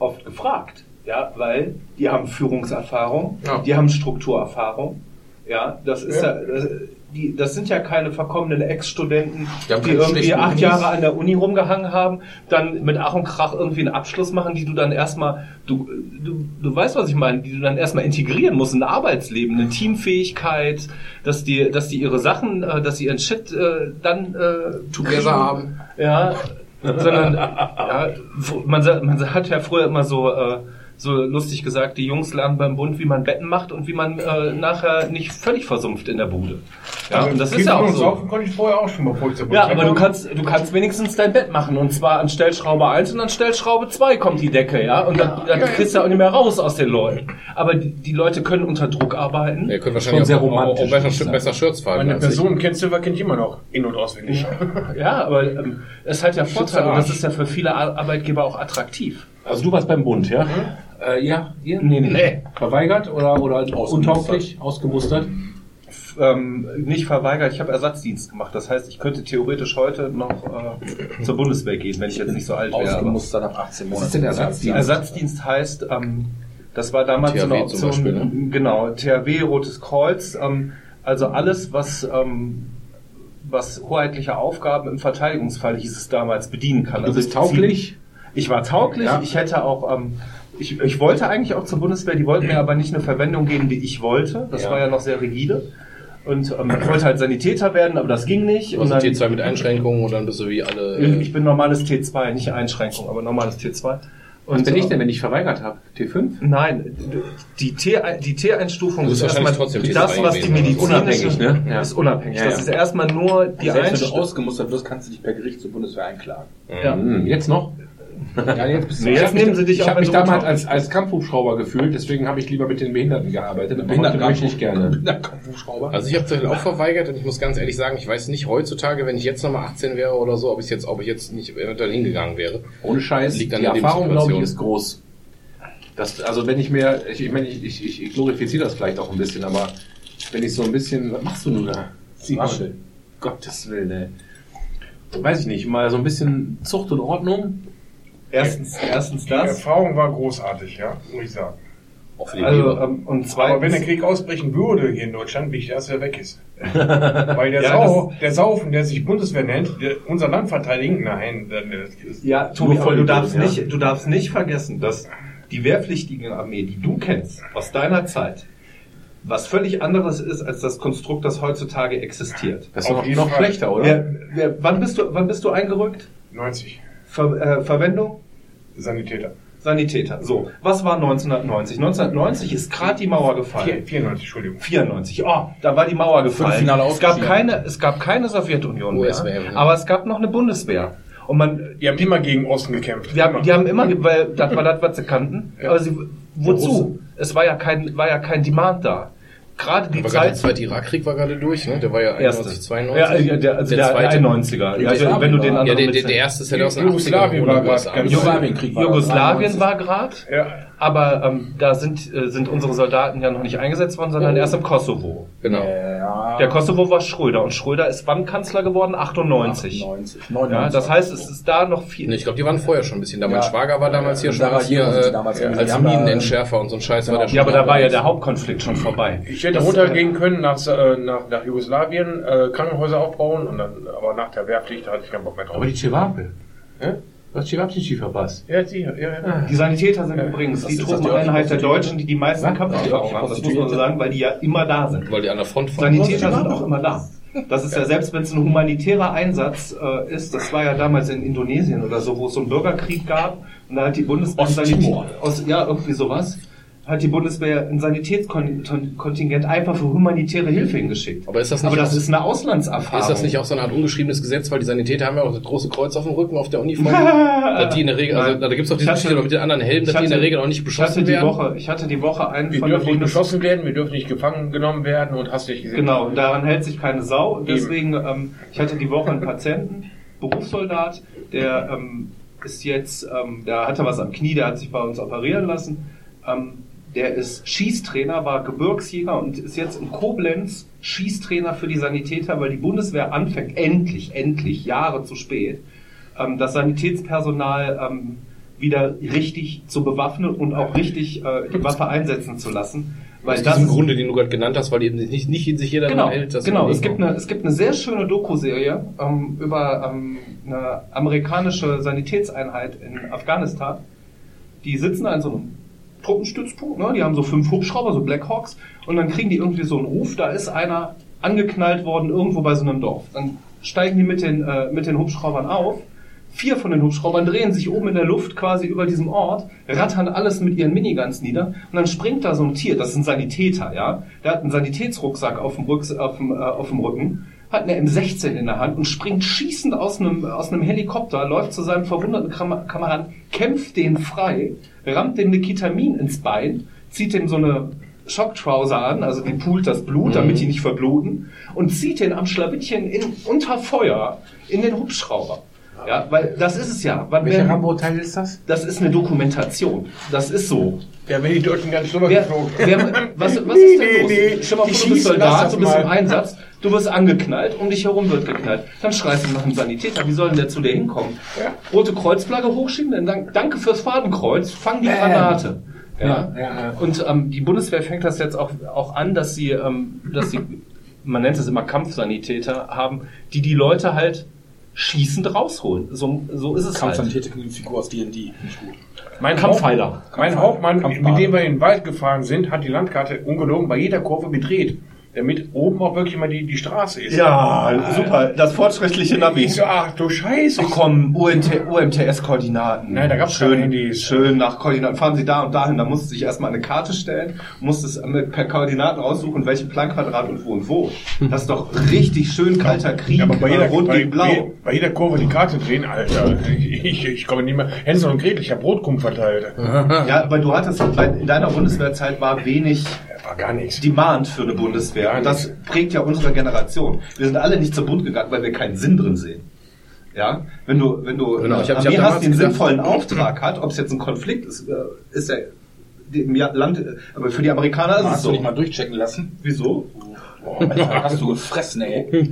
oft gefragt, ja, weil die haben Führungserfahrung, Ja. die haben Strukturerfahrung, ja, das ist ja, Ja. das, die, das sind ja keine verkommenen Ex-Studenten, Die die irgendwie acht Unis. Jahre an der Uni rumgehangen haben, dann mit Ach und Krach irgendwie einen Abschluss machen, die du dann erstmal, du, du, du weißt, was ich meine, die du dann erstmal integrieren musst in ein Arbeitsleben, eine Teamfähigkeit, dass die, dass die ihre Sachen, äh, dass sie ihren Shit äh, dann äh, Together haben. Ja, sondern ja, man, man hat ja früher immer so, äh, so lustig gesagt, die Jungs lernen beim Bund, wie man Betten macht und wie man äh, nachher nicht völlig versumpft in der Bude. Ja, und das ist ja auch so. Saufen konnte ich vorher auch schon, bevor zur Ja, aber du kannst, du kannst wenigstens dein Bett machen. Und zwar an Stellschraube 1 und an Stellschraube 2 kommt die Decke, ja. Und dann, dann kriegst du auch nicht mehr raus aus den Leuten. Aber die, die Leute können unter Druck arbeiten. Ihr könnt wahrscheinlich sehr auch, auch, romantisch, auch besser, besser Shirts falten Meine. Person kennt Silver kennt immer noch in- und auswendig. Ja, aber ähm, es hat ja Vorteile und das ist ja für viele Ar- Arbeitgeber auch attraktiv. Also du warst beim Bund, ja? Äh, ja, ihr? Nee, nee, nee. Verweigert oder, oder untauglich, ausgemustert? Ähm, nicht verweigert, ich habe Ersatzdienst gemacht. Das heißt, ich könnte theoretisch heute noch äh, zur Bundeswehr gehen, wenn ich jetzt nicht so alt wäre. Ausgemustert nach 18 Monaten. Was ist denn Ersatzdienst? Ersatzdienst heißt, ähm, das war damals so THW eine zum Option, Beispiel, ne? genau, THW, Rotes Kreuz, ähm, also alles, was, ähm, was hoheitliche Aufgaben im Verteidigungsfall hieß es damals bedienen kann. Du also bist tauglich? Ich war tauglich, Ja. ich hätte auch, ähm, ich, ich wollte eigentlich auch zur Bundeswehr, die wollten mir aber nicht eine Verwendung geben, wie ich wollte. Das Ja. war ja noch sehr rigide. Und ähm, ich wollte halt Sanitäter werden, aber das ging nicht. Und Also dann, T2 mit Einschränkungen und dann bist du wie alle. äh, ich bin normales T2, nicht Einschränkung, aber normales T2. Was Und, bin ich äh, denn, wenn ich verweigert habe? T5? Nein, die T, die T-Einstufung ist bist erstmal trotzdem das, T2 was die gewesen, medizinische unabhängig, ne? Ja. ist unabhängig. Ja, Das ja. ist erstmal nur die Selbst wenn du Einstufung. ausgemustert wirst, kannst du dich per Gericht zur Bundeswehr einklagen. Ja. Hm, jetzt noch? Ja, jetzt bist du Nee, Ich jetzt nehmen sie dich ich habe mich damals als, als Kampfhubschrauber gefühlt, deswegen habe ich lieber mit den Behinderten gearbeitet. Aber heute möchte ich gerne. Na, Kampfhubschrauber. Also ich habe es auch verweigert und ich muss ganz ehrlich sagen, ich weiß nicht heutzutage, wenn ich jetzt nochmal 18 wäre oder so, ob ich jetzt, ob ich jetzt nicht eventuell hingegangen wäre. Ohne Scheiß, Liegt an die Erfahrung, glaube ich, ist groß. Das, also wenn ich mir, ich, ich meine, ich, ich, ich, ich glorifiziere das vielleicht auch ein bisschen, aber wenn ich so ein bisschen, was machst du nun da? Waschel. Gottes Willen, ey. Weiß ich nicht, mal so ein bisschen Zucht und Ordnung. Erstens, erstens Die das. Erfahrung war großartig, ja, muss ich sagen. Die Also, ähm, und Aber wenn der zweitens, Krieg ausbrechen würde hier in Deutschland, will ich, dass er weg ist. <laughs> Weil der, Ja, Sau, der Saufen, der sich Bundeswehr nennt, der unser Land verteidigen, nein, dann, ist, ja, Tobi, aber du darfst ja. nicht, du darfst nicht vergessen, dass die wehrpflichtige Armee, die du kennst, aus deiner Zeit, was völlig anderes ist als das Konstrukt, das heutzutage existiert. Das ist noch, noch schlechter, oder? Wer, wann bist du, wann bist du eingerückt? 90 Ver, äh, Verwendung? Sanitäter. Sanitäter. So, was war 1990? 1990 ist gerade die Mauer gefallen. 94, Entschuldigung. 94. Oh, da war die Mauer gefallen. Es gab keine, es gab keine Sowjetunion mehr, ja. aber es gab noch eine Bundeswehr. Und man, Die haben immer gegen Osten gekämpft. wir haben, die haben immer, weil das war das, was sie kannten. Ja. Aber sie, wozu? Es war ja kein, war ja kein Demand da. Gerade die Aber gerade der Zeit. zweite Irakkrieg war gerade durch, ne? Der war ja Erste. 91, 92. Ja, ja, der, also der, der 91er. Ja, also, wenn du den Ja, anderen der, der, mitzählst. der erste ist ja der aus den Jugoslawien 80ern, war war Jugoslawien 93. war gerade, Ja, aber ähm, da sind, äh, sind unsere Soldaten ja noch nicht eingesetzt worden, sondern erst im Kosovo. Genau. Ja, Der Kosovo war Schröder und Schröder ist wann Kanzler geworden? 98. 90, Ja, 99. das heißt, es ist da noch viel. Nee, Ich glaube, die waren vorher schon ein bisschen da. Mein Ja. Schwager war damals hier Ja, schon als, hier, äh, damals gewesen. als Minenentschärfer und so ein Scheiß war der schon Ja, aber da war ja der Hauptkonflikt schon vorbei. ich hätte Das, runtergehen können nach, äh, nach, nach Jugoslawien, äh, Krankenhäuser aufbauen, und dann, aber nach der Wehrpflicht hatte ich keinen Bock mehr drauf. Aber die Chewape. Hä? Du hast Chewabchichi verpasst. Ja, die, ja, ja. Die Sanitäter sind übrigens das die Truppeneinheit der? Deutschen, die die meisten Kampferfahrungen haben. Das muss man so sagen, weil die ja immer da sind. Weil die an der Front waren. Sanitäter sind auch immer da. Das ist ja selbst, wenn es ein humanitärer Einsatz äh, ist, das war ja damals in Indonesien oder so, wo es so einen Bürgerkrieg gab und da hat die Bundeswehr Osttimor. aus, ja irgendwie sowas, hat die Bundeswehr ein Sanitätskontingent einfach für humanitäre Hilfe hingeschickt. Aber ist das nicht Aber das auch- ist eine Auslandserfahrung. Ist das nicht auch so eine Art ungeschriebenes Gesetz, weil die Sanitäter haben ja auch das große Kreuz auf dem Rücken auf der Uniform? <laughs> dass die in der Regel, also da gibt's auch Ich diese hatte- Geschichte mit den anderen Helmen, dass ich die in der hatte- Regel auch nicht ich hatte beschossen die werden. Woche, ich hatte die Woche einen Wir von dürfen nicht beschossen werden, wir dürfen nicht gefangen genommen werden und hast nicht gesehen. Genau, daran hält sich keine Sau. Deswegen, ähm, ich hatte die Woche einen Patienten, Berufssoldat, der ähm, ist jetzt, ähm, der hatte was am Knie, der hat sich bei uns operieren lassen. Ähm, der ist Schießtrainer, war Gebirgsjäger und ist jetzt in Koblenz Schießtrainer für die Sanitäter, weil die Bundeswehr anfängt, endlich, endlich, Jahre zu spät, ähm, das Sanitätspersonal ähm, wieder richtig zu bewaffnen und auch richtig äh, die Waffe einsetzen zu lassen. Weil Aus das diesem Grunde, den du gerade genannt hast, weil eben nicht, nicht in sich jeder Genau, hält. dass genau. Es gibt eine, es gibt eine sehr schöne Doku-Serie ähm, über ähm, eine amerikanische Sanitätseinheit in Afghanistan. Die sitzen an so einem Truppenstützpunkt, ne? die haben so fünf Hubschrauber, so Blackhawks, und dann kriegen die irgendwie so einen Ruf, da ist einer angeknallt worden irgendwo bei so einem Dorf. Dann steigen die mit den, äh, mit den Hubschraubern auf, Vier von den Hubschraubern drehen sich oben in der Luft quasi über diesem Ort, rattern alles mit ihren Miniguns nieder und dann springt da so ein Tier, das ist ein Sanitäter, ja. Der hat einen Sanitätsrucksack auf dem, Rücks auf dem, äh, auf dem Rücken, hat eine M16 in der Hand und springt schießend aus einem, aus einem Helikopter, läuft zu seinem verwundeten Kam Kameraden, kämpft den frei, rammt dem eine Ketamin ins Bein, zieht dem so eine Schocktrouser an, also die poolt das Blut, damit die nicht verbluten, und zieht den am Schlawittchen in, unter Feuer in den Hubschrauber. Ja, weil das ist es ja. Wann Welcher Rambo-Teil ist das? das ist eine Dokumentation. Das ist so. Ja, wenn die Deutschen gar nicht drüber Wer, geflogen. wer, was, was ist denn Nee, los? nee, Stell mal die vor, du bist schießen, lass Soldat, du bist im. Einsatz, du wirst angeknallt, um dich herum wird geknallt. Dann schreist du nach einem Sanitäter, wie soll denn der zu dir hinkommen? Rote Kreuzflagge hochschieben, dann dank, danke fürs Fadenkreuz, fang die Granate. Ja. Ja, ja, ja. Und ähm, die Bundeswehr fängt das jetzt auch, auch an, dass sie, ähm, dass sie, man nennt es immer Kampfsanitäter, haben, die die Leute halt schießend rausholen. So, so ist es halt. Kampfsanitäter klingt wie Figur aus D&D. Mein Kampfpfeiler. Mein Hauptmann, Kampfbahn. mit dem wir in den Wald gefahren sind, hat die Landkarte ungelogen bei jeder Kurve gedreht, damit oben auch wirklich mal die, die Straße ist. Ja, super. Das fortschrittliche Navi. Ach du Scheiße. Ach komm, UMTS-Koordinaten. Nein, da gab's schön, Handys. schön nach Koordinaten. Fahren Sie da und dahin. Da musste ich erstmal eine Karte stellen, musste es per Koordinaten raussuchen, welchen Planquadrat und wo und wo. Das ist doch richtig schön kalter Krieg. Ja, aber bei jeder, rot bei, gegen bei, blau. bei jeder Kurve die Karte drehen, Alter. Ich, ich, ich komme nicht mehr. Hänsel und Gretel, ich habe Brotkrumm verteilt. Ja, aber du hattest, bei- in deiner Bundeswehrzeit war wenig War gar nichts. Demand für eine Bundeswehr. Das prägt ja unsere Generation. Wir sind alle nicht zur Bund gegangen, weil wir keinen Sinn drin sehen. Ja, wenn du, wenn du Genau, ich hab- ich Armee damals hast, einen gesagt- sinnvollen Auftrag hat, ob es jetzt ein Konflikt ist, äh, ist ja im Land, aber für die Amerikaner ist es Hast du so. nicht mal durchchecken lassen? Wieso? Boah, Alter, <laughs> hast du gefressen, ey.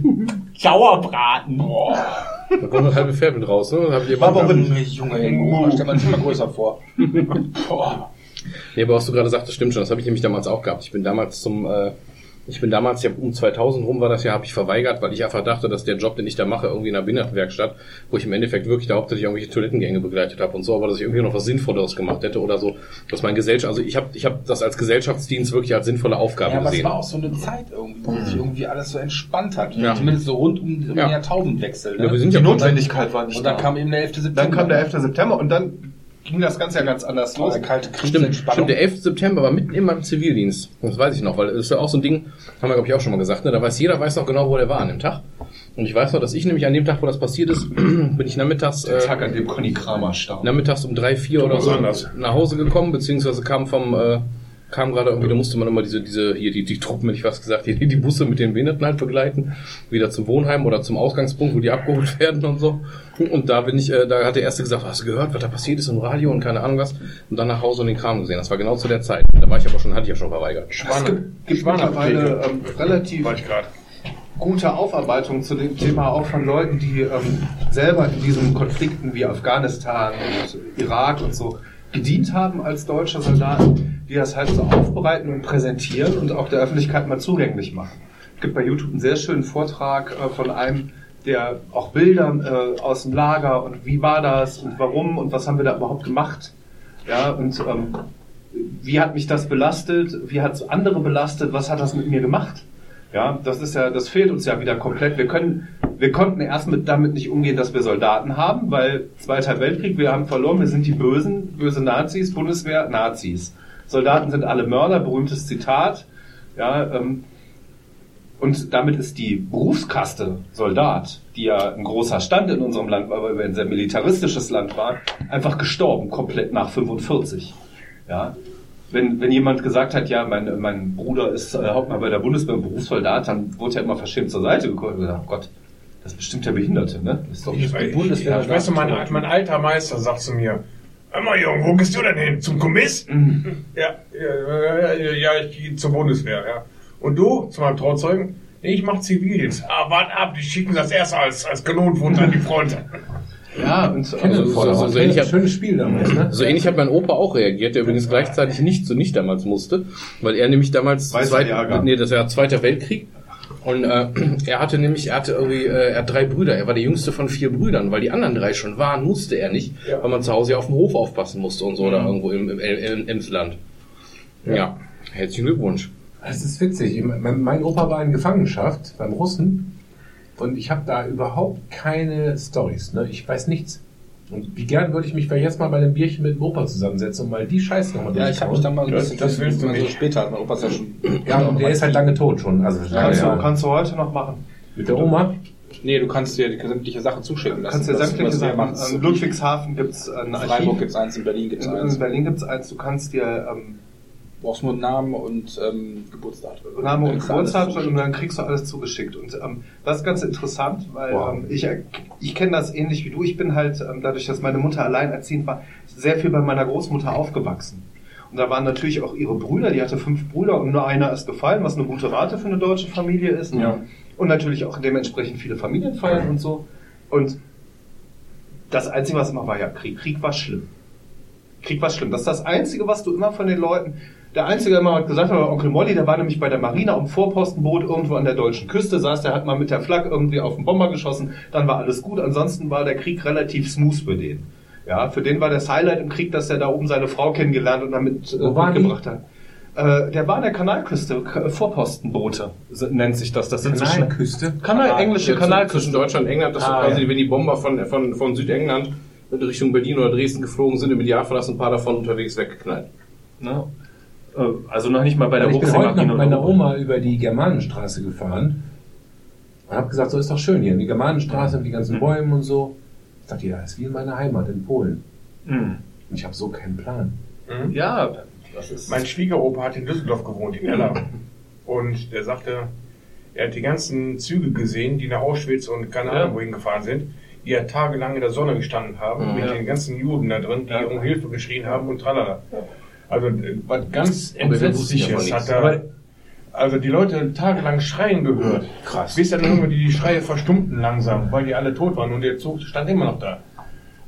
Sauerbraten. Da kommt eine halbe Pferd mit raus, ne? Da hab ich immer Aber wenn Junge, ey, stell mal sich mal größer vor. <laughs> Boah. Nee, aber was du gerade sagtest, stimmt schon. Das habe ich nämlich damals auch gehabt. Ich bin damals zum, äh, ich bin damals ja um 2000 rum war das ja, habe ich verweigert, weil ich einfach dachte, dass der Job, den ich da mache, irgendwie in einer Behindertenwerkstatt, wo ich im Endeffekt wirklich da hauptsächlich irgendwelche Toilettengänge begleitet habe und so, aber dass ich irgendwie noch was Sinnvolleres gemacht hätte oder so, dass mein Gesellschaft, also ich habe, ich habe das als Gesellschaftsdienst wirklich als sinnvolle Aufgabe Ja, aber es gesehen. war auch so eine Zeit irgendwie, wo sich irgendwie alles so entspannt hat. Ja. Zumindest so rund um den Ja. Jahrtausendwechsel. Ne? Ja, wir sind Die ja Notwendigkeit war nicht und dann da. kam eben der 11. September. Dann kam der 11. September und dann ging das Ganze ja ganz anders los. der kalte Krieg, Stimmt, stimmt, der 11. September war mitten in meinem Zivildienst. Das weiß ich noch, weil das ist ja auch so ein Ding, haben wir glaube ich auch schon mal gesagt, ne? da weiß jeder weiß noch genau, wo der war an dem Tag. Und ich weiß noch, dass ich nämlich an dem Tag, wo das passiert ist, <clears throat> bin ich nachmittags, Der äh, Tag, an dem Conny Kramer starb. nachmittags um drei, vier oder so Anders. nach Hause gekommen, beziehungsweise kam vom, äh, kam gerade irgendwie, da musste man immer diese, diese, hier, die, die Truppen, hätte ich was gesagt, die, die Busse mit den Behinderten halt begleiten, wieder zum Wohnheim oder zum Ausgangspunkt, wo die abgeholt <laughs> werden und so. Und da bin ich, äh, da hat der Erste gesagt, hast du gehört, was da passiert ist im Radio und keine Ahnung was, und dann nach Hause und den Kram gesehen. Das war genau zu der Zeit. Da war ich aber schon, hatte ich ja schon verweigert. Es Schwaner. gibt, gibt mittlerweile ähm, relativ gute Aufarbeitung zu dem Thema auch von Leuten, die ähm, selber in diesen Konflikten wie Afghanistan und Irak und so gedient haben als deutsche Soldaten, die das halt so aufbereiten und präsentieren und auch der Öffentlichkeit mal zugänglich machen. Es gibt bei YouTube einen sehr schönen Vortrag äh, von einem, der auch Bilder äh, aus dem Lager und wie war das und warum und was haben wir da überhaupt gemacht. Ja, und ähm, wie hat mich das belastet, wie hat es andere belastet, was hat das mit mir gemacht? Ja, das ist ja, das fehlt uns ja wieder komplett. Wir können, wir konnten erst mit, damit nicht umgehen, dass wir Soldaten haben, weil Zweiter Weltkrieg, wir haben verloren, wir sind die Bösen, böse Nazis, Bundeswehr, Nazis. Soldaten sind alle Mörder, berühmtes Zitat. Ja, ähm, und damit ist die Berufskaste Soldat, die ja ein großer Stand in unserem Land war, weil wir ein sehr militaristisches Land waren, einfach gestorben, komplett nach 45. Ja, wenn, wenn jemand gesagt hat, ja, mein, mein Bruder ist äh, Hauptmann bei der Bundeswehr, Berufssoldat, dann wurde er immer verschämt zur Seite gekommen und gesagt, oh Gott, das ist bestimmt der Behinderte, ne? Das ist doch Ich, die ich, Bundeswehr ich, weißt du, mein, mein alter Meister sagt zu mir, hör mal, Junge, wo gehst du denn hin? Zum Kommiss? Ja, ja, ja, ja, ich gehe zur Bundeswehr, ja. Und du, zu meinem Trauzeugen? Nee, ich mach Zivildienst. Ah, wart ab, die schicken das erst als, als Kanonenfutter an die Front. Ja, und Also, so, so, so, ähnlich hat, Schönes Spiel damals, ne? so ähnlich hat mein Opa auch reagiert, der übrigens gleichzeitig nicht so nicht damals musste, weil er nämlich damals zweit- nee, das war Zweiter Weltkrieg und äh, <clears throat> er hatte nämlich, er hatte irgendwie, äh, er hat drei Brüder, er war der jüngste von vier Brüdern, weil die anderen drei schon waren, musste er nicht, weil man zu Hause ja auf dem Hof aufpassen musste und so oder irgendwo im, im, im Emsland. Ja. herzlichen Glückwunsch. Das ist witzig. Mein, mein Opa war in Gefangenschaft beim Russen und ich habe da überhaupt keine Stories. Ne? Ich weiß nichts. Und wie gern würde ich mich vielleicht jetzt mal bei einem Bierchen mit dem Opa zusammensetzen und mal die Scheiße nochmal Ja, ich habe mich dann mal so ein Das- bisschen das willst du nicht. später, mein Opa ist ja schon. <clears throat> Ja, und der ist halt lange tot schon. Also lange Kannst, du, kannst du heute noch machen. Mit der Oma? Nee, du kannst dir die sämtliche Sachen zuschicken lassen. Kannst dir sämtliche Sachen. machen. In Ludwigshafen gibt's ein In Archiv. Freiburg gibt's eins, in Berlin gibt's in, eins. in Berlin gibt's eins. Du kannst dir ähm, brauchst nur einen Namen und ähm, Geburtsdatum. Name und Geburtstag und dann kriegst du alles zugeschickt. Und ähm, das ist ganz interessant, weil Wow. ähm, ich, ich kenne das ähnlich wie du. Ich bin halt, ähm, dadurch, dass meine Mutter alleinerziehend war, sehr viel bei meiner Großmutter aufgewachsen. Und da waren natürlich auch ihre Brüder, die hatte fünf Brüder und nur einer ist gefallen, was eine gute Rate für eine deutsche Familie ist. Ja. Und natürlich auch dementsprechend viele Familienfeiern und so. Und das Einzige, was immer war, ja, Krieg. Krieg war schlimm. Krieg war schlimm. Das ist das Einzige, was du immer von den Leuten. Der Einzige, der immer gesagt hat, war Onkel Molly, der war nämlich bei der Marine am Vorpostenboot irgendwo an der deutschen Küste, saß, der hat mal mit der Flak irgendwie auf den Bomber geschossen, dann war alles gut. Ansonsten war der Krieg relativ smooth für den. Ja, für den war das Highlight im Krieg, dass er da oben seine Frau kennengelernt und damit äh, mitgebracht hat. Äh, der war an der Kanalküste, K- Vorpostenboote so nennt sich das. Das sind so schnell- Küste. Kanal, englische Ja, Kanalküste. zwischen Deutschland und England, dass Ah, so quasi, ja. wenn die Bomber von, von, von Südengland in Richtung Berlin oder Dresden geflogen sind, im Idealfall sind ein paar davon unterwegs weggeknallt. Ne? Äh, Also noch nicht mal bei der ich bin heute noch mit meiner Oma über die Germanenstraße gefahren und habe gesagt, so ist doch schön hier, die Germanenstraße mit den ganzen Bäumen und so. Ich dachte, ja, ist wie in meiner Heimat in Polen. Mhm. Und ich habe so keinen Plan. Mhm. Ja, das ist. Mein Schwiegeropa hat in Düsseldorf gewohnt, in Eller. <laughs> Und der sagte, er hat die ganzen Züge gesehen, die nach Auschwitz und keine Ja. Ahnung wohin gefahren sind, die ja tagelang in der Sonne gestanden haben, Mhm. mit Ja. den ganzen Juden da drin, die Ja. um Hilfe geschrien haben und tralala. Also äh, was ganz ja Entsetzliches hat er. Aber- Also die Leute tagelang schreien gehört. Krass. Bis dann irgendwann die Schreie verstummten langsam, weil die alle tot waren und der Zug stand immer noch da.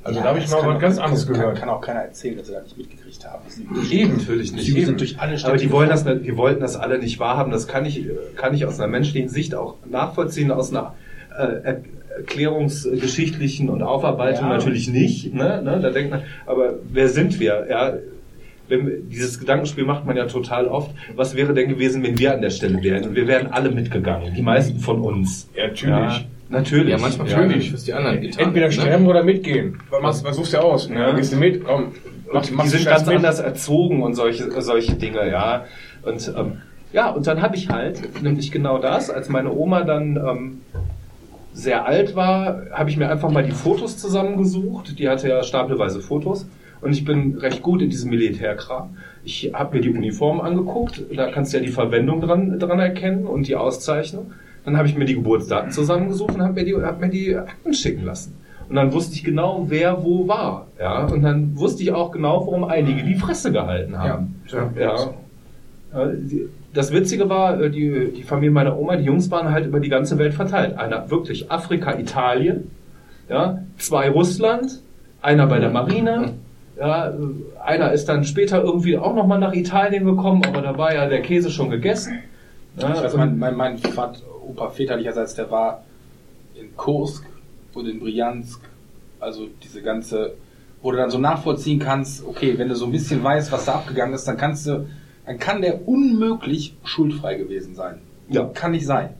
Also da habe ich mal was ganz anderes kann, gehört. Kann auch keiner erzählen, dass sie das nicht mitgekriegt haben. Eben, natürlich Die nicht. Züge Eben. sind durch alle Städte Aber die wollen das, die wollten das alle nicht wahrhaben. Das kann ich, kann ich aus einer menschlichen Sicht auch nachvollziehen, aus einer äh, Er- erklärungsgeschichtlichen und Aufarbeitung Ja. natürlich nicht. Ne? Ne? Da denkt man, aber wer sind wir? Ja, wenn, dieses Gedankenspiel macht man ja total oft. Was wäre denn gewesen, wenn wir an der Stelle wären? Und wir wären alle mitgegangen, die meisten von uns. Ja, natürlich. Ja, natürlich. Ja, manchmal ja. natürlich, was die anderen getan Entweder haben, ne? sterben oder mitgehen. Was, was suchst du aus? Ja. Gehst du mit? Komm. Mach, machst die sind ganz mit. anders erzogen und solche, solche Dinge, ja. Und ähm, ja, und dann habe ich halt, nämlich genau das, als meine Oma dann ähm, sehr alt war, habe ich mir einfach mal die Fotos zusammengesucht. Die hatte ja stapelweise Fotos. Und ich bin recht gut in diesem Militärkram. Ich habe mir die Uniform angeguckt, da kannst du ja die Verwendung dran, dran erkennen und die Auszeichnung. Dann habe ich mir die Geburtsdaten zusammengesucht und habe mir, die- hab mir die Akten schicken lassen. Und dann wusste ich genau, wer wo war. Ja? Und dann wusste ich auch genau, warum einige die Fresse gehalten haben. Ja, Ja. Das Witzige war, äh, die, die Familie meiner Oma, die Jungs waren halt über die ganze Welt verteilt. Einer wirklich Afrika, Italien, ja, zwei Russland, einer bei der Marine, ja, einer ist dann später irgendwie auch nochmal nach Italien gekommen, aber da war ja der Käse schon gegessen. Ja, Ich weiß, und- mein, mein, mein Vater, Opa väterlicherseits, der war in Kursk und in Bryansk. Also diese ganze, wo du dann so nachvollziehen kannst, okay, wenn du so ein bisschen weißt, was da abgegangen ist, dann kannst du, dann kann der unmöglich schuldfrei gewesen sein. Ja. Kann nicht sein.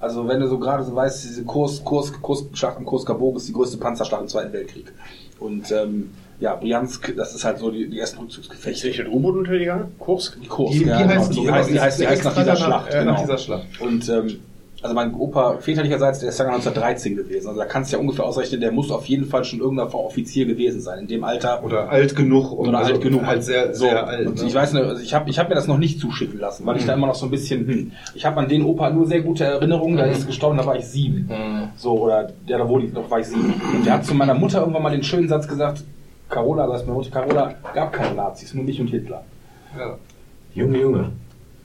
Also wenn du so gerade so weißt, diese Kurs, Kurs, Kurs, Schlacht am Kursker Burg ist die größte Panzerschlacht im Zweiten Weltkrieg. Und ähm, ja, Bryansk, das ist halt so die, die ersten Rückzugsgefechte. Ist das U-Boot-Untergegangen? Kursk? Die Kursk, Die, die, ja, heißt, genau. die, die heißt, die heißt, die heißt nach dieser Schlacht. äh, genau. Nach dieser Schlacht. Und ähm, also mein Opa väterlicherseits, der ist ja 1913 gewesen. Also da kannst du ja ungefähr ausrechnen, der muss auf jeden Fall schon irgendeiner Form Offizier gewesen sein. In dem Alter. Oder alt genug. und Oder also alt genug. Halt sehr, so. sehr alt. Und ne? ich weiß nicht, also ich habe ich hab mir das noch nicht zuschicken lassen, weil ich da immer noch so ein bisschen, hm. Ich habe an den Opa nur sehr gute Erinnerungen, da ist er gestorben, da war ich sieben. So, oder ja, da wurde ich, da war ich sieben. Und der hat zu meiner Mutter irgendwann mal den schönen Satz gesagt, Carola, das ist meine Mutter, Carola, gab keine Nazis, nur mich und Hitler. ja. Junge, Junge.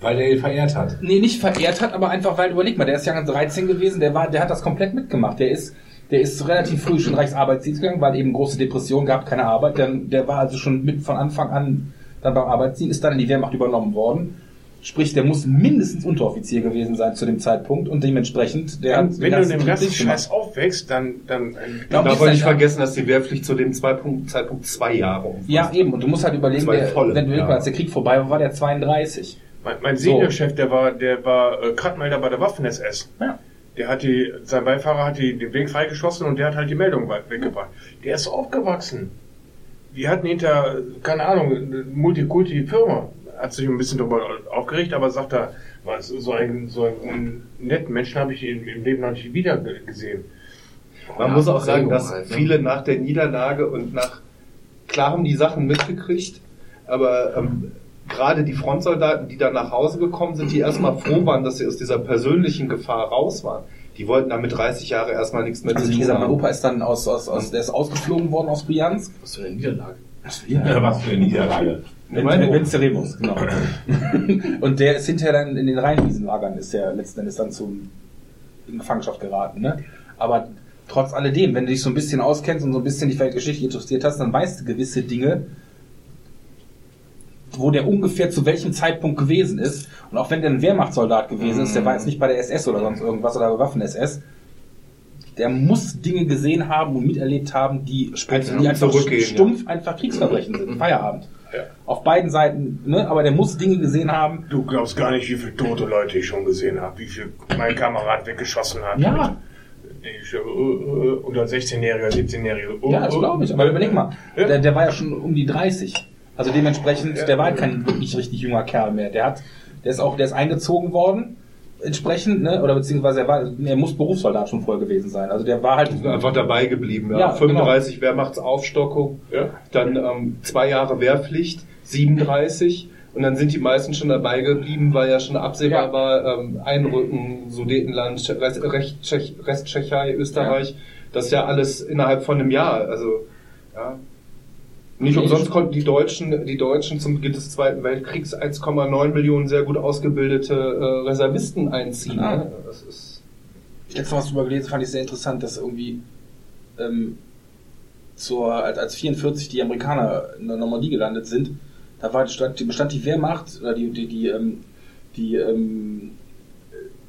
Weil der ihn verehrt hat. Nee, nicht verehrt hat, aber einfach, weil, überleg mal, der ist ja 13 gewesen, der war, der hat das komplett mitgemacht. Der ist, der ist relativ früh schon Reichsarbeitsdienst gegangen, weil eben große Depression gab, keine Arbeit. Dann, der war also schon mit von Anfang an dann beim Arbeitsdienst, ist dann in die Wehrmacht übernommen worden. Sprich, der muss mindestens Unteroffizier gewesen sein zu dem Zeitpunkt und dementsprechend, der Wenn, hat wenn du in dem ganzen. Scheiß aufwächst, dann, dann, Ja, Und da ist wollte das ich ja- vergessen, dass die Wehrpflicht zu dem Zeitpunkt, Zeitpunkt zwei Jahre umfasst. Ja, eben. Und du musst halt überlegen, der, volle, wenn du ja. als der Krieg vorbei war, war der 32. mein, mein Seniorchef, der war, der war äh, Kratmelder bei der Waffen-SS. Ja. Der hat die, sein Beifahrer hat die, den Weg freigeschossen und der hat halt die Meldung weggebracht. Der ist aufgewachsen. Die hatten hinter, keine Ahnung, eine Multikulti-Firma. Hat sich ein bisschen darüber aufgeregt, aber sagt er, was, so einen, so einen netten Menschen habe ich im, im Leben noch nicht wieder ge- gesehen. Man Ja, muss auch sagen, dass halt, ne? viele nach der Niederlage und nach, klar haben die Sachen mitgekriegt, aber ähm, gerade die Frontsoldaten, die dann nach Hause gekommen sind, die erstmal froh waren, dass sie aus dieser persönlichen Gefahr raus waren, die wollten damit 30 Jahre erstmal nichts mehr Also zu tun gesagt, mein haben. Opa ist dann aus, aus, aus, der ist ausgeflogen worden aus Briansk. Was für eine Niederlage. Ja, was für eine Niederlage. Wenn, Mein wenn, Opa. Wenn Cerebus, genau. <laughs> Und der ist hinterher dann in den Rheinwiesenlagern, ist der letzten Endes dann zum, in Gefangenschaft geraten, ne? Aber trotz alledem, wenn du dich so ein bisschen auskennst und so ein bisschen die Geschichte interessiert hast, dann weißt du gewisse Dinge, wo der ungefähr zu welchem Zeitpunkt gewesen ist. Und auch wenn der ein Wehrmachtssoldat gewesen ist, der war jetzt nicht bei der SS oder sonst irgendwas oder bei Waffen-SS, der muss Dinge gesehen haben und miterlebt haben, die, Später die einfach zurückgehen, stumpf einfach Kriegsverbrechen sind. Feierabend. Auf beiden Seiten, ne? aber der muss Dinge gesehen haben. Du glaubst gar nicht, wie viele tote Leute ich schon gesehen habe, wie viel mein Kamerad weggeschossen hat. Ja. Ich, äh, äh, oder 16-Jähriger, 17-Jähriger. Oh, Ja, das oh. glaube ich. Aber überleg mal, Ja. der, der war ja schon um die 30. Also dementsprechend, der war kein wirklich richtig junger Kerl mehr. Der hat, der ist auch, der ist eingezogen worden, entsprechend, ne? Oder beziehungsweise er war, er muss Berufssoldat schon vorher gewesen sein. Also der war halt einfach dabei geblieben. Ja. Ja, 35 Wehrmachtsaufstockung, Ja. dann ähm, zwei Jahre Wehrpflicht, 37 und dann sind die meisten schon dabei geblieben, weil ja schon absehbar Ja. war, ähm, Einrücken, Sudetenland, Rest Tschechei, Österreich, das ist ja alles innerhalb von einem Jahr. Also ja. Nicht umsonst konnten die Deutschen, die Deutschen zum Beginn des Zweiten Weltkriegs 1,9 Millionen sehr gut ausgebildete äh, Reservisten einziehen. Ah. Ne? Das ist ich letztes Mal was drüber gelesen, fand ich sehr interessant, dass irgendwie ähm, zur, als, als 44 die Amerikaner in der Normandie gelandet sind, da war, stand, bestand die Wehrmacht oder die, die, die, ähm, die ähm,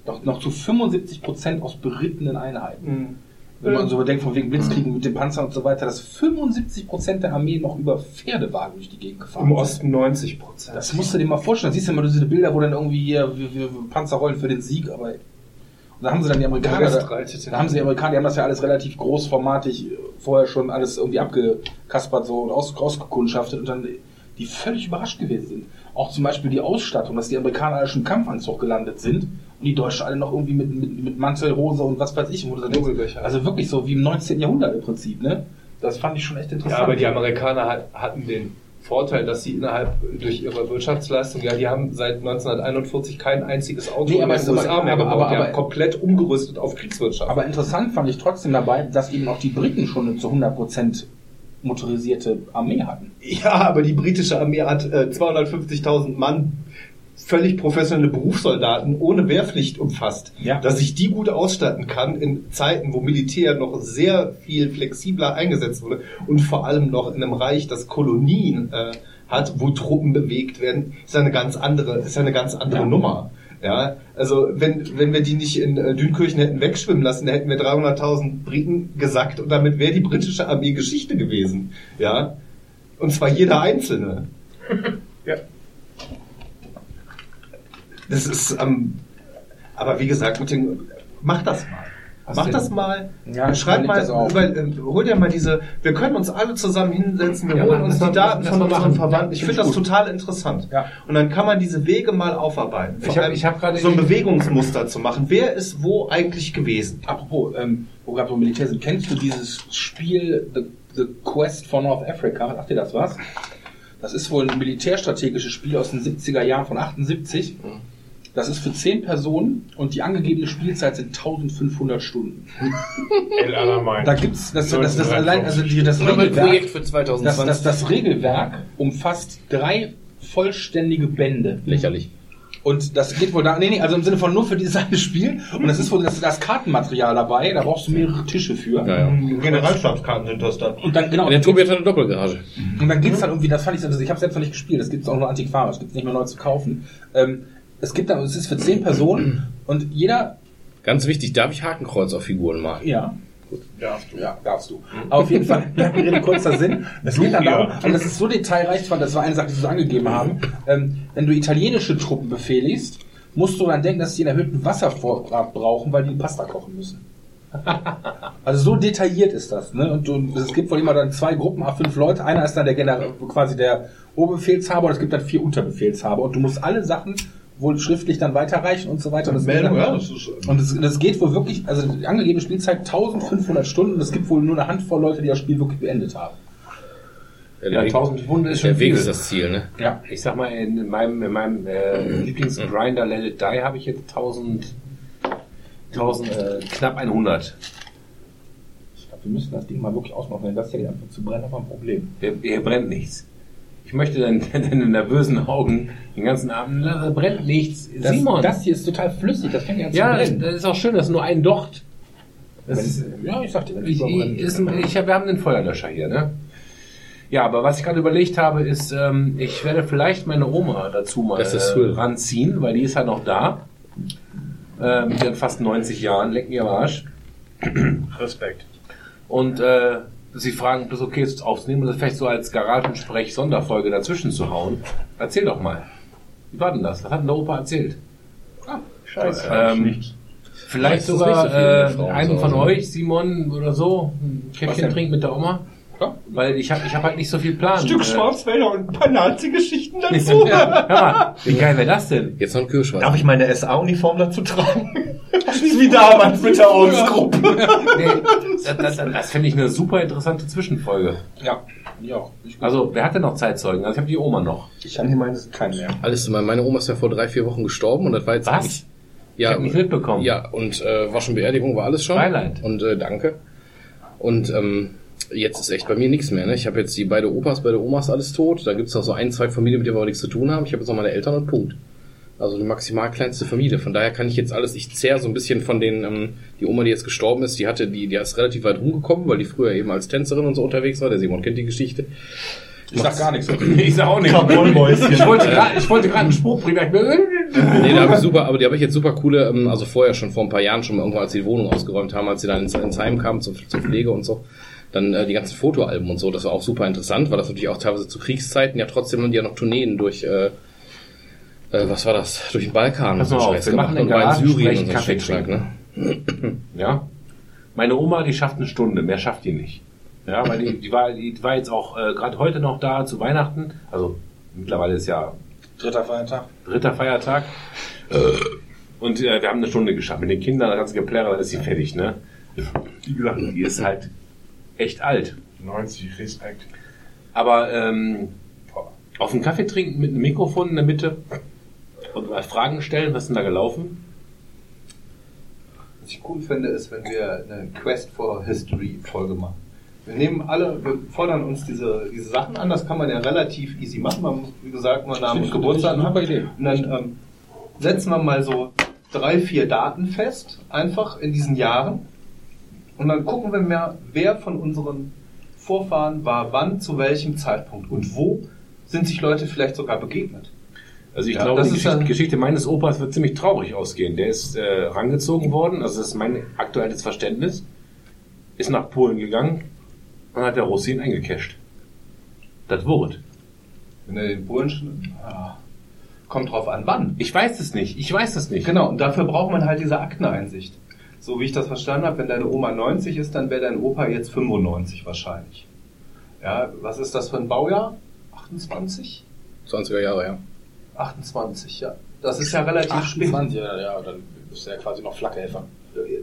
noch, noch zu 75 Prozent aus berittenen Einheiten. Wenn man so überdenkt, von wegen Blitzkriegen mit den Panzern und so weiter, dass 75 Prozent der Armee noch über Pferdewagen durch die Gegend gefahren im. Osten 90 Prozent. Das musst du dir mal vorstellen. Siehst du immer diese Bilder, wo dann irgendwie hier wir, wir Panzer rollen für den Sieg, aber und da haben sie dann die Amerikaner, da, haben sie die Amerikaner, die haben das ja alles relativ großformatig vorher schon alles irgendwie abgekaspert so und aus, ausgekundschaftet und dann die völlig überrascht gewesen sind. Auch zum Beispiel die Ausstattung, dass die Amerikaner alle schon im Kampfanzug gelandet sind und die Deutschen alle noch irgendwie mit, mit, mit Mantel, Hose und was weiß ich. Wo du dann denkst, also wirklich so wie im 19. Jahrhundert im Prinzip, ne? Das fand ich schon echt interessant. Ja, aber die Amerikaner hat, hatten den Vorteil, dass sie innerhalb durch ihre Wirtschaftsleistung, ja, die haben seit 1941 kein einziges Auto Nee, aber in den USA aber- mehr aber- gebaut. aber- aber- haben komplett umgerüstet auf Kriegswirtschaft. Aber interessant fand ich trotzdem dabei, dass eben auch die Briten schon eine zu 100% motorisierte Armee hatten. ja, aber die britische Armee hat äh, 250.000 Mann völlig professionelle Berufssoldaten ohne Wehrpflicht umfasst. Ja. Dass ich die gut ausstatten kann in Zeiten, wo Militär noch sehr viel flexibler eingesetzt wurde und vor allem noch in einem Reich, das Kolonien äh, hat, wo Truppen bewegt werden, ist eine ganz andere, ist eine ganz andere Ja. Nummer. Ja, also wenn, wenn wir die nicht in äh, Dünkirchen hätten wegschwimmen lassen, dann hätten wir 300.000 Briten gesackt und damit wäre die britische Armee Geschichte gewesen. Ja, und zwar jeder einzelne. <laughs> Ja. Das ist, ähm, aber wie gesagt, mit den, mach das mal. Hast mach das mal. Ja, Schreib mal, über, äh, hol dir mal diese, wir können uns alle zusammen hinsetzen, wir Ja, holen uns die Daten von unseren. Verwandten. Ich Find finde das gut. total interessant. Ja. Und dann kann man diese Wege mal aufarbeiten. Vor Ich hab- allem ich hab gerade so ein Bewegungsmuster zu machen. Wer ist wo eigentlich gewesen? Apropos, ähm, wo gerade so Militär sind, kennst du dieses Spiel The, The Quest for North Africa? Sagt dir das was? Das ist wohl ein militärstrategisches Spiel aus den 70er Jahren von 78. Das ist für 10 Personen und die angegebene Spielzeit sind 1500 Stunden. <laughs> El Alamein. Da gibt's das, das, das, allein, also die, das Regelwerk, für das, 2020. das, das Regelwerk umfasst drei vollständige Bände. Lächerlich. Und das geht wohl da, nee, nee, also im Sinne von nur für dieses eine Spiel. Und das ist wohl das, das Kartenmaterial dabei, da brauchst du mehrere Tische für. Ja, ja. Generalstabskarten sind das dann. Und dann, genau, Der Tobi hat eine Doppelgarage. und dann gibt's halt irgendwie, das fand ich, also ich habe selbst noch nicht gespielt, das gibt's auch nur antiquarisch, gibt's nicht mehr neu zu kaufen. Ähm, es gibt dann, es ist für zehn Personen und jeder, Ganz wichtig, darf ich Hakenkreuz auf Figuren machen? ja, Darfst du. Ja, darfst du. Aber auf jeden Fall, lange Rede, kurzer Sinn. Es geht dann darum, und das ist so detailreich, das war eine Sache, die sie so angegeben haben, ähm, wenn du italienische Truppen befehligst, musst du daran denken, dass die einen erhöhten Wasservorrat brauchen, weil die Pasta kochen müssen. <laughs> Also so detailliert ist das. Ne? Und du, es gibt wohl immer dann zwei Gruppen, a fünf Leute. Einer ist dann der General, quasi der Oberbefehlshaber und es gibt dann vier Unterbefehlshaber. Und du musst alle Sachen wohl schriftlich dann weiterreichen und so weiter. Und das, Meldung, geht, ja, das ist- und das, das geht wohl wirklich, also die angegebene Spielzeit 1500 Stunden und es gibt wohl nur eine Handvoll Leute, die das Spiel wirklich beendet haben. Ja, 1500 ist schon Der Weg viel. ist das Ziel, ne? Ja. Ich sag mal, in meinem, in meinem äh, Lieblingsgrinder Let It Die habe ich jetzt 1000, 1000 äh, knapp 100. Ich glaube, wir müssen das Ding mal wirklich ausmachen. Wenn das hier anfängt zu brennen, haben wir ein Problem. Hier, hier brennt nichts. Ich möchte deine, <laughs> deine nervösen Augen den ganzen Abend, da brennt nichts. Das, Simon! das hier ist total flüssig, das fängt ja an ja, zu das, brennen. das ist auch schön, das ist nur ein Docht. Das ist, ja, ich sag dir, wenn Ich, ist, ich, wir haben den Feuerlöscher hier, ne? Ja, aber was ich gerade überlegt habe, ist, ähm, ich werde vielleicht meine Oma dazu mal Das ist äh, cool. ranziehen, weil die ist halt noch da. Äh, mit ihren fast 90 Jahren, leck mir am Arsch. Respekt. Und äh, sie fragen, ob das okay ist, aufzunehmen und das vielleicht so als Garagensprech-Sonderfolge dazwischen zu hauen. Erzähl doch mal. Wie war denn das? Was hat denn der Opa erzählt? Scheiße. Ähm, vielleicht sogar nicht so äh, zu von euch, Simon oder so, ein Käffchen trinken mit der Oma. Ja. Weil ich habe ich hab halt nicht so viel Plan. Stück Äh, Schwarzwälder und ein paar Nazi-Geschichten <laughs> dazu. ja, mal, wie geil wäre das denn? Jetzt noch ein Kühlschrank. Darf ich meine SA-Uniform dazu tragen? Wie damals mit der Ortsgruppe. <laughs> Nee, das das, das finde ich eine super interessante Zwischenfolge. Ja, ja. Ich, Also, wer hat denn noch Zeitzeugen? Also, ich habe die Oma noch. ich habe hier meines keinen mehr. Alles, meine Oma ist ja vor drei, vier Wochen gestorben und das war jetzt Was? eigentlich- Ich Ja, habe nicht mitbekommen. ja, und äh, war schon Beerdigung, war alles schon. Beileid. Und äh, danke. Und ähm, jetzt ist echt bei mir nichts mehr. Ne? Ich habe jetzt die beide Opas, beide Omas alles tot. Da gibt's noch so ein, zwei Familien, mit denen wir aber nichts zu tun haben. Ich habe jetzt noch meine Eltern und Punkt. Also die maximal kleinste Familie. Von daher kann ich jetzt alles, ich zehr so ein bisschen von den, ähm, die Oma, die jetzt gestorben ist, die hatte, die, die ist relativ weit rumgekommen, weil die früher eben als Tänzerin und so unterwegs war. Der Simon kennt die Geschichte. Ich sag gar nichts. <laughs> Ich sag auch nicht. Carbonmäuschen. Ich wollte gerade ich wollte gerade einen Spruch bringen. <laughs> Nee, da habe ich super, aber die habe ich jetzt super coole, ähm, also vorher schon vor ein paar Jahren schon mal irgendwann, als sie die Wohnung ausgeräumt haben, als sie dann ins, ins Heim kamen zur, zur Pflege und so, dann äh, die ganzen Fotoalben und so, das war auch super interessant, weil das natürlich auch teilweise zu Kriegszeiten ja trotzdem haben die ja noch Tourneen durch, äh, äh, was war das, durch den Balkan Pass und mal so auf, wir machen in Syrien Garagensprech und so Kaffee Schnickschnack, ne? Ja. Meine Oma, die schafft eine Stunde, mehr schafft die nicht. Ja, weil die, die, war, die war jetzt auch äh, gerade heute noch da zu Weihnachten. Also mittlerweile ist ja Dritter Feiertag. dritter Feiertag. Und äh, wir haben eine Stunde geschafft. Mit den Kindern, das ganze Geplärre, dann ist sie fertig, ne? Wie gesagt, die ist halt echt alt. 90, Respekt. Aber ähm, auf einen Kaffee trinken mit einem Mikrofon in der Mitte und mal Fragen stellen, was ist denn da gelaufen? Was ich cool finde, ist, wenn wir eine Quest for History Folge machen. Wir nehmen alle, wir fordern uns diese, diese Sachen an, das kann man ja relativ easy machen. Man muss, wie gesagt, nur Namen und Geburtstag haben. Idee. Und dann ähm, setzen wir mal so drei, vier Daten fest, einfach in diesen Jahren. Und dann gucken wir mal, wer von unseren Vorfahren war wann, zu welchem Zeitpunkt und wo sind sich Leute vielleicht sogar begegnet. Also ich Ja, glaube, das die ist Geschichte, Geschichte meines Opas wird ziemlich traurig ausgehen. Der ist äh, rangezogen worden, also das ist mein aktuelles Verständnis, ist nach Polen gegangen und hat der Russi ihn eingecasht. Das wurde. Wenn er den Polen schon, ah, kommt drauf an, wann. Ich weiß es nicht, ich weiß es nicht. Genau, und dafür braucht man halt diese Akteneinsicht. So wie ich das verstanden habe, wenn deine Oma 90 ist, dann wäre dein Opa jetzt 95 wahrscheinlich. Ja, was ist das für ein Baujahr? 28? 20er Jahre, ja. 28, ja. Das ist ja relativ spät. 28, ja, ja, dann ist er quasi noch Flakhelfer.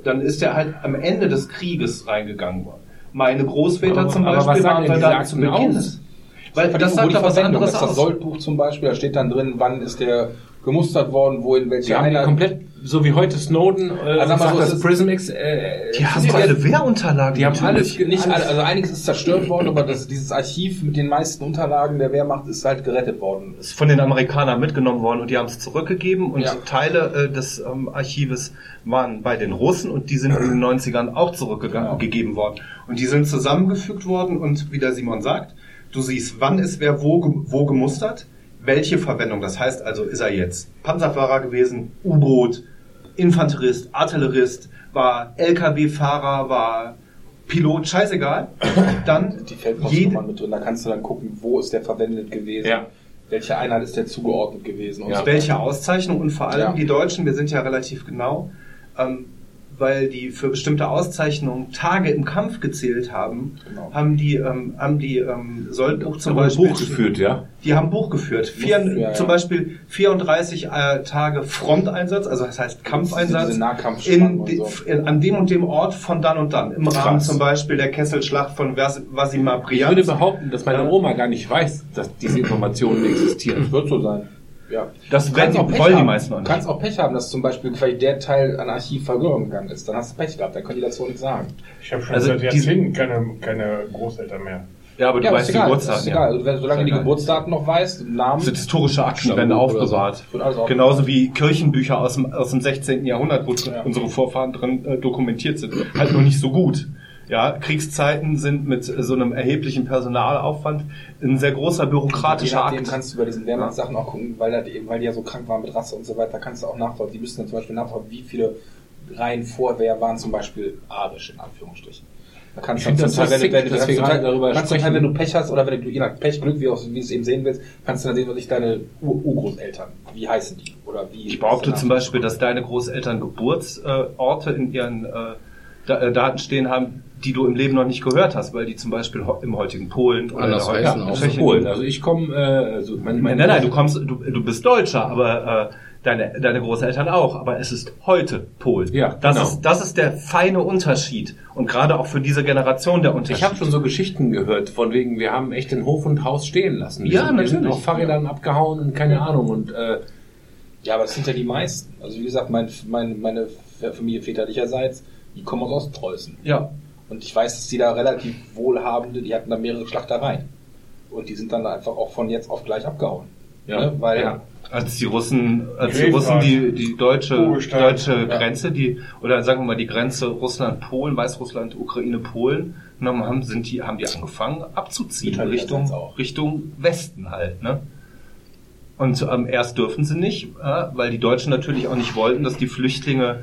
Dann ist er halt am Ende des Krieges reingegangen worden. Meine Großväter Aber- zum Beispiel waren wir da zu Beginn. aus? Weil das sagt doch was anderes das ist das aus. Soldbuch zum Beispiel, da steht dann drin, wann ist der gemustert worden, wo in Die welcher haben Einheit. komplett, so wie heute Snowden, äh, Also sag mal so, das ist- Prism X, äh, Die haben alle Wehrunterlagen. die haben alles, Nicht alle, alles also einiges ist zerstört worden, aber das, dieses Archiv mit den meisten Unterlagen der Wehrmacht ist halt gerettet worden. ist von den Amerikanern mitgenommen worden und die haben es zurückgegeben und Ja. Teile äh, des ähm, Archives waren bei den Russen und die sind in den 90ern auch zurückgegeben gegeben worden. Und die sind zusammengefügt worden und wie der Simon sagt, du siehst, wann ist wer wo, wo gemustert, welche Verwendung. Das heißt also, ist er jetzt Panzerfahrer gewesen, U-Boot, Infanterist, Artillerist, war LKW-Fahrer, war Pilot, scheißegal. Dann <clears throat> Die jede, Feldpostnummern mit drin, da kannst du dann gucken, wo ist der verwendet gewesen. Ja. Welche Einheit ist der zugeordnet gewesen? Und Ja. so welche Auszeichnung und vor allem Ja. die Deutschen, wir sind ja relativ genau, ähm, weil die für bestimmte Auszeichnungen Tage im Kampf gezählt haben, Genau. haben die, ähm, haben die ähm, Soldbuch zum Beispiel Buch geführt, ja? Die haben Buch geführt. Vier, Ja, ja. Zum Beispiel 34 äh, Tage Fronteinsatz, also das heißt Kampfeinsatz. Diese Nahkampfspannen in, so. in, an dem und dem Ort von dann und dann. Im Rahmen Krass. zum Beispiel der Kesselschlacht von Vasimir Ich würde behaupten, dass meine Oma gar nicht weiß, dass diese Informationen existieren. Wird so sein. Ja. Das Du werden kannst die, auch Pech wollen die haben. meisten noch Du nicht. kannst auch Pech haben, dass zum Beispiel vielleicht der Teil an Archiv verloren gegangen ist. Dann hast du Pech gehabt, dann können die dazu nichts sagen. Ich habe schon Also seit diese- Jahrzehnten keine, keine Großeltern mehr. Ja, aber du ja, weißt die. Geburtsdaten. ist ja. egal. Also, solange du die. Geburtsdaten noch weißt, Namen. Das sind historische Akten, werden aufbewahrt. so. Genauso wie Kirchenbücher aus dem, aus dem 16. Jahrhundert, wo Ja. unsere Vorfahren drin äh, dokumentiert sind. Halt nur nicht so gut. Ja, Kriegszeiten sind mit so einem erheblichen Personalaufwand ein sehr großer bürokratischer nachdem Akt. kannst du bei diesen Wehrmachtssachen auch gucken, weil, da die, weil die ja so krank waren mit Rasse und so weiter, kannst du auch nachvollziehen. Die müssen dann zum Beispiel nachvollziehen, wie viele Reihen Vorwehr waren zum Beispiel arisch, in Anführungsstrichen. Da kannst Ich du das Teil, wenn, sick, du- gerade Teil- darüber kannst zum Teil, sprechen. wenn du Pech hast oder wenn du, je nach Pech, Glück, wie, auch, wie du es eben sehen willst, kannst du dann sehen, was ich deine Ur Urgroßeltern, wie heißen die? Oder wie Ich behaupte zum Beispiel, dass deine Großeltern Geburtsorte in ihren äh, Daten stehen haben, die du im Leben noch nicht gehört hast, weil die zum Beispiel im heutigen Polen oder Anders in der heißen heutigen auch. Tschechien- Polen. Also ich komme, äh, also mein, Nein, nein, nein, du kommst, du, du bist Deutscher, aber äh, deine, deine Großeltern auch, aber es ist heute Polen. Ja, das genau. ist das ist der feine Unterschied und gerade auch für diese Generation der Unterschied. Ich habe schon so Geschichten gehört, von wegen, wir haben echt den Hof und Haus stehen lassen. Wir Ja, sind, Wir sind natürlich. auf Fahrrädern abgehauen und keine Ahnung. Und äh, Ja, aber es sind ja die meisten. Also wie gesagt, mein, mein, meine Familie väterlicherseits, die kommen aus Ostpreußen. ja, Und ich weiß, dass die da relativ wohlhabende, die hatten da mehrere Schlachtereien. Und die sind dann einfach auch von jetzt auf gleich abgehauen. Ja, Ne? Weil ja. als die Russen, als die Russen die die deutsche Ruhestand, deutsche ja. Grenze, die oder sagen wir mal die Grenze Russland-Polen, Weißrussland, Ukraine, Polen genommen haben, sind die haben die angefangen abzuziehen Richtung auch. Richtung Westen halt, ne? Und ähm, erst dürfen sie nicht, äh, weil die Deutschen natürlich auch nicht wollten, dass die Flüchtlinge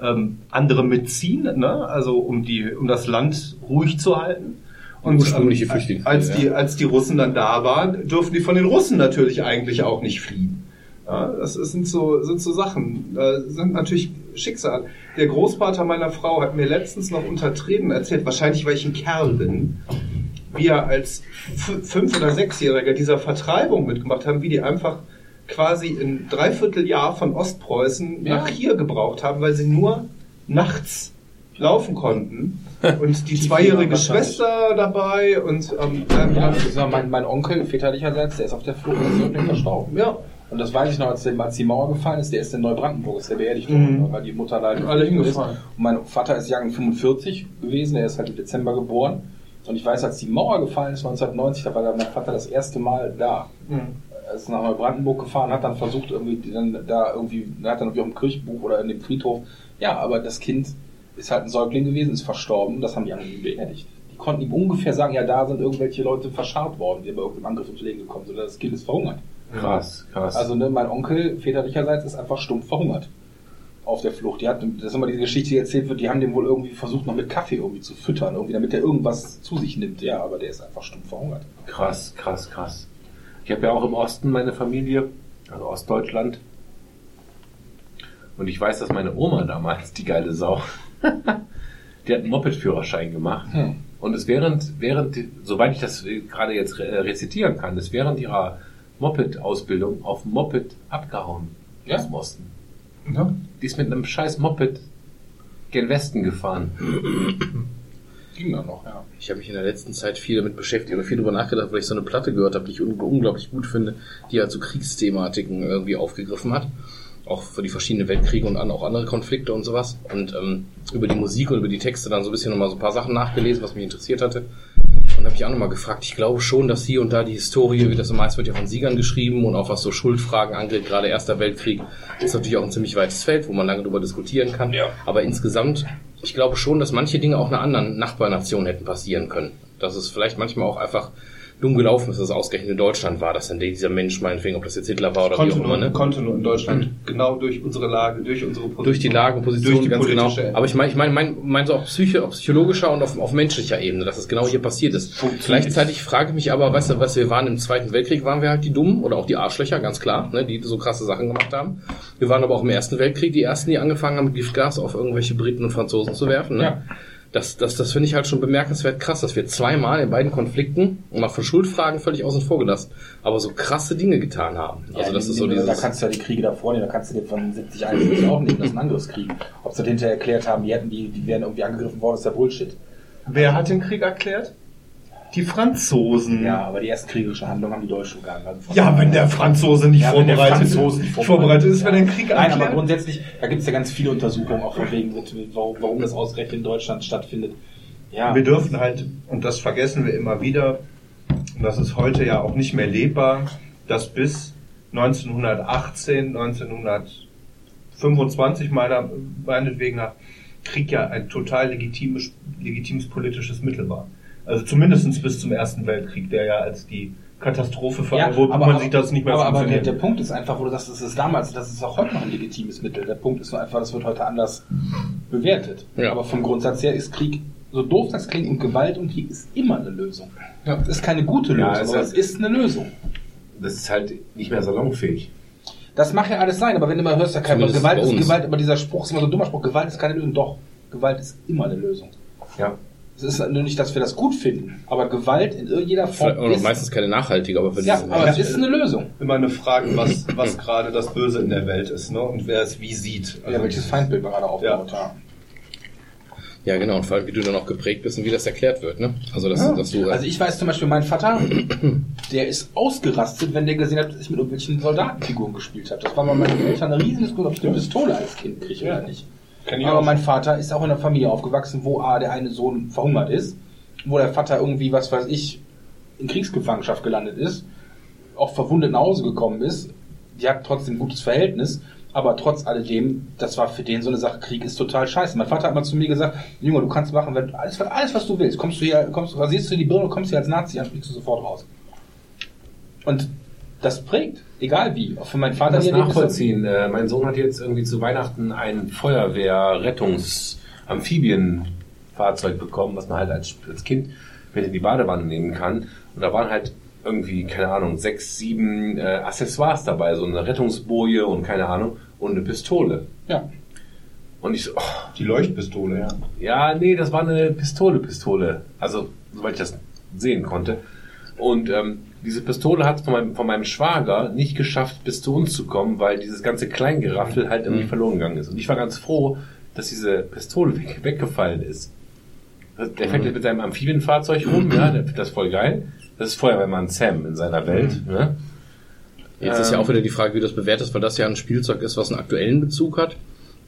ähm, andere mitziehen, ne? Also um die um das Land ruhig zu halten. Und Ursprüngliche ähm, Flüchtlinge, Als die, als die Russen dann da waren, durften die von den Russen natürlich eigentlich auch nicht fliehen. Ja, das sind so, sind so Sachen. Sind natürlich Schicksal. Der Großvater meiner Frau hat mir letztens noch unter Tränen erzählt, wahrscheinlich weil ich ein Kerl bin, wie er als fünf- oder sechsjähriger dieser Vertreibung mitgemacht haben, wie die einfach quasi ein Dreivierteljahr von Ostpreußen Ja. nach hier gebraucht haben, weil sie nur nachts laufen konnten. <laughs> Und die Die zweijährige. Schwester dabei und ähm, Ja, ich sag, mein, mein Onkel väterlicherseits, der ist auf der Flucht und ist irgendwie <clears throat> verstorben. ja, Und das weiß ich noch, als, der, als die Mauer gefallen ist, der ist in Neubrandenburg, ist der beerdigt Mhm. worden, weil die Mutter leider Alle hingefallen. Und mein Vater ist Jahrgang 45 gewesen, er ist halt im Dezember geboren. Und ich weiß, als die Mauer gefallen ist, 1990, da war mein Vater das erste Mal da. Er ist nach Neubrandenburg gefahren, hat dann versucht, irgendwie dann da irgendwie, hat dann irgendwie auf dem Kirchbuch oder in dem Friedhof, ja, aber das Kind ist halt ein Säugling gewesen, ist verstorben, das haben die anderen beerdigt. Die konnten ihm ungefähr sagen, ja, da sind irgendwelche Leute verscharrt worden, die bei irgendeinem Angriff ums Leben gekommen sind, oder das Kind ist verhungert. krass, krass. Also ne, mein Onkel väterlicherseits ist einfach stumpf verhungert auf der Flucht. Die hat, das ist immer diese Geschichte, die erzählt wird, die haben den wohl irgendwie versucht, noch mit Kaffee irgendwie zu füttern, irgendwie, damit er irgendwas zu sich nimmt. Ja, aber der ist einfach stumpf verhungert. Krass, krass, krass. Ich habe ja auch im Osten meine Familie, also Ostdeutschland. Und ich weiß, dass meine Oma damals, die geile Sau, <laughs> die hat einen Moped-Führerschein gemacht. Hm. Und es während, während, soweit ich das äh, gerade jetzt re- rezitieren kann, ist während ihrer Moped-Ausbildung auf Moped abgehauen Ja. aus dem Osten. Die ist mit einem scheiß Moped gen Westen gefahren. <laughs> Ging dann noch, ja. Ich habe mich in der letzten Zeit viel damit beschäftigt und viel drüber nachgedacht, weil ich so eine Platte gehört habe, die ich un unglaublich gut finde, die halt so Kriegsthematiken irgendwie aufgegriffen hat. Auch für die verschiedenen Weltkriege und an, auch andere Konflikte und sowas. Und ähm, über die Musik und über die Texte dann so ein bisschen nochmal so ein paar Sachen nachgelesen, was mich interessiert hatte. Und habe mich auch nochmal gefragt, ich glaube schon, dass hier und da die Historie, wie das so meist wird ja von Siegern geschrieben und auch was so Schuldfragen angeht, gerade Erster Weltkrieg, ist natürlich auch ein ziemlich weites Feld, wo man lange drüber diskutieren kann. Ja. Aber insgesamt, ich glaube schon, dass manche Dinge auch einer anderen Nachbarnation hätten passieren können. Dass es vielleicht manchmal auch einfach dumm gelaufen ist, dass es ausgerechnet in Deutschland war, dass dann dieser Mensch meinetwegen, ob das jetzt Hitler war oder Konnte wie auch immer, ne? konnte nur in Deutschland, genau durch unsere Lage, durch unsere Position. Durch die Lage und Position, durch die ganz genau. Aber ich meine, ich meine, mein, mein so auf, psycho, auf psychologischer und auf, auf menschlicher Ebene, dass es genau hier passiert ist. Gleichzeitig frage ich mich aber, weißt du, was wir waren im Zweiten Weltkrieg, waren wir halt die Dummen oder auch die Arschlöcher, ganz klar, ne, die so krasse Sachen gemacht haben. Wir waren aber auch im Ersten Weltkrieg die ersten, die angefangen haben, Giftgas auf irgendwelche Briten und Franzosen zu werfen. Ne? Ja. Das, das, das finde ich halt schon bemerkenswert krass, dass wir zweimal in beiden Konflikten, und mal von Schuldfragen völlig außen vor gelassen, aber so krasse Dinge getan haben. Also das ist so Da dieses... kannst du ja die Kriege davor nehmen, da kannst du dir von 70, 71 auch nehmen, das sind Angriffskriege. Ob sie das hinterher erklärt haben, die hätten die, die wären irgendwie angegriffen worden, ist ja Bullshit. Wer hat den Krieg erklärt? Die Franzosen. Ja, aber die ersten kriegerischen Handlungen haben die Deutschen gegangen. Also Ja, wenn der Franzose nicht Ja, vorbereitet, ist, vorbereitet ist, wenn er den Krieg Nein, aber erklärt. grundsätzlich, da gibt es ja ganz viele Untersuchungen auch von wegen, warum, warum das ausgerechnet in Deutschland stattfindet. Ja, Wir dürfen halt, und das vergessen wir immer wieder, und das ist heute ja auch nicht mehr lebbar, dass bis 1918, 1925 meiner, meinetwegen nach Krieg ja ein total legitimes, legitimes politisches Mittel war. Also zumindestens bis zum Ersten Weltkrieg, der ja als die Katastrophe ver Ja, wo aber, man sieht das nicht mehr aber, aber der, der Punkt ist einfach, wo du sagst, das ist damals, das ist auch heute noch ein legitimes Mittel. Der Punkt ist nur einfach, das wird heute anders bewertet. Ja. Aber vom Grundsatz her ist Krieg, so doof das klingt, und Gewalt und Krieg ist immer eine Lösung. Ja. Das ist keine gute Lösung, Ja, es aber ist- es ist eine Lösung. Das ist halt nicht mehr salonfähig. Das mag ja alles sein, aber wenn du mal hörst, ja kein Zumindest Gewalt ist. Gewalt, aber dieser Spruch ist immer so ein dummer Spruch, Gewalt ist keine Lösung. Doch, Gewalt ist immer eine Lösung. Ja. Es ist nur nicht, dass wir das gut finden, aber Gewalt in jeder Form noch ist, meistens keine nachhaltige, aber für ja, aber es ist eine Lösung. immer eine Frage, was, was gerade das Böse in der Welt ist, ne? Und wer es wie sieht. Ja, welches Feindbild wir gerade aufgebaut haben. Ja, genau, und vor allem, wie du dann auch geprägt bist und wie das erklärt wird, ne? Also, dass, dass du, Also ich weiß zum Beispiel, mein Vater, <clears throat> der ist ausgerastet, wenn der gesehen hat, dass ich mit irgendwelchen Soldatenfiguren gespielt habe. Das war bei meinen Eltern eine riesen Diskussion, ob ich eine Pistole als Kind kriege oder nicht. Aber mein Vater ist auch in einer Familie aufgewachsen, wo A, der eine Sohn verhungert ist, wo der Vater irgendwie, was weiß ich, in Kriegsgefangenschaft gelandet ist, auch verwundet nach Hause gekommen ist. Die hat trotzdem ein gutes Verhältnis, aber trotz alledem, das war für den so eine Sache, Krieg ist total scheiße. Mein Vater hat mal zu mir gesagt, Junge, du kannst machen, wenn, alles, alles was du willst. Kommst du hier, kommst, rasierst du die Birne, kommst hier als Nazi an, fliegst du sofort raus. Und das prägt, egal wie. Auch für meinen Vater das die Erlebnisse- nachvollziehen. Äh, mein Sohn hat jetzt irgendwie zu Weihnachten ein Feuerwehr-Rettungs-Amphibienfahrzeug bekommen, was man halt als, als Kind mit in die Badewanne nehmen kann. Und da waren halt irgendwie, keine Ahnung, sechs, sieben äh, Accessoires dabei, so eine Rettungsboje und keine Ahnung, und eine Pistole. Ja. Und ich so, oh, Die Leuchtpistole, ja. ja, nee, das war eine Pistole, Pistole. Also, soweit ich das sehen konnte. Und ähm, diese Pistole hat von meinem, von meinem Schwager nicht geschafft, bis zu uns zu kommen, weil dieses ganze Kleingeraffel halt irgendwie verloren gegangen ist. Und ich war ganz froh, dass diese Pistole weg, weggefallen ist. Der fährt jetzt mit seinem Amphibienfahrzeug rum, ja, der findet das voll geil. Das ist Feuerwehrmann Sam in seiner Welt. Ne? Jetzt ist ja Ähm. auch wieder die Frage, wie du das bewertest, weil das ja ein Spielzeug ist, was einen aktuellen Bezug hat.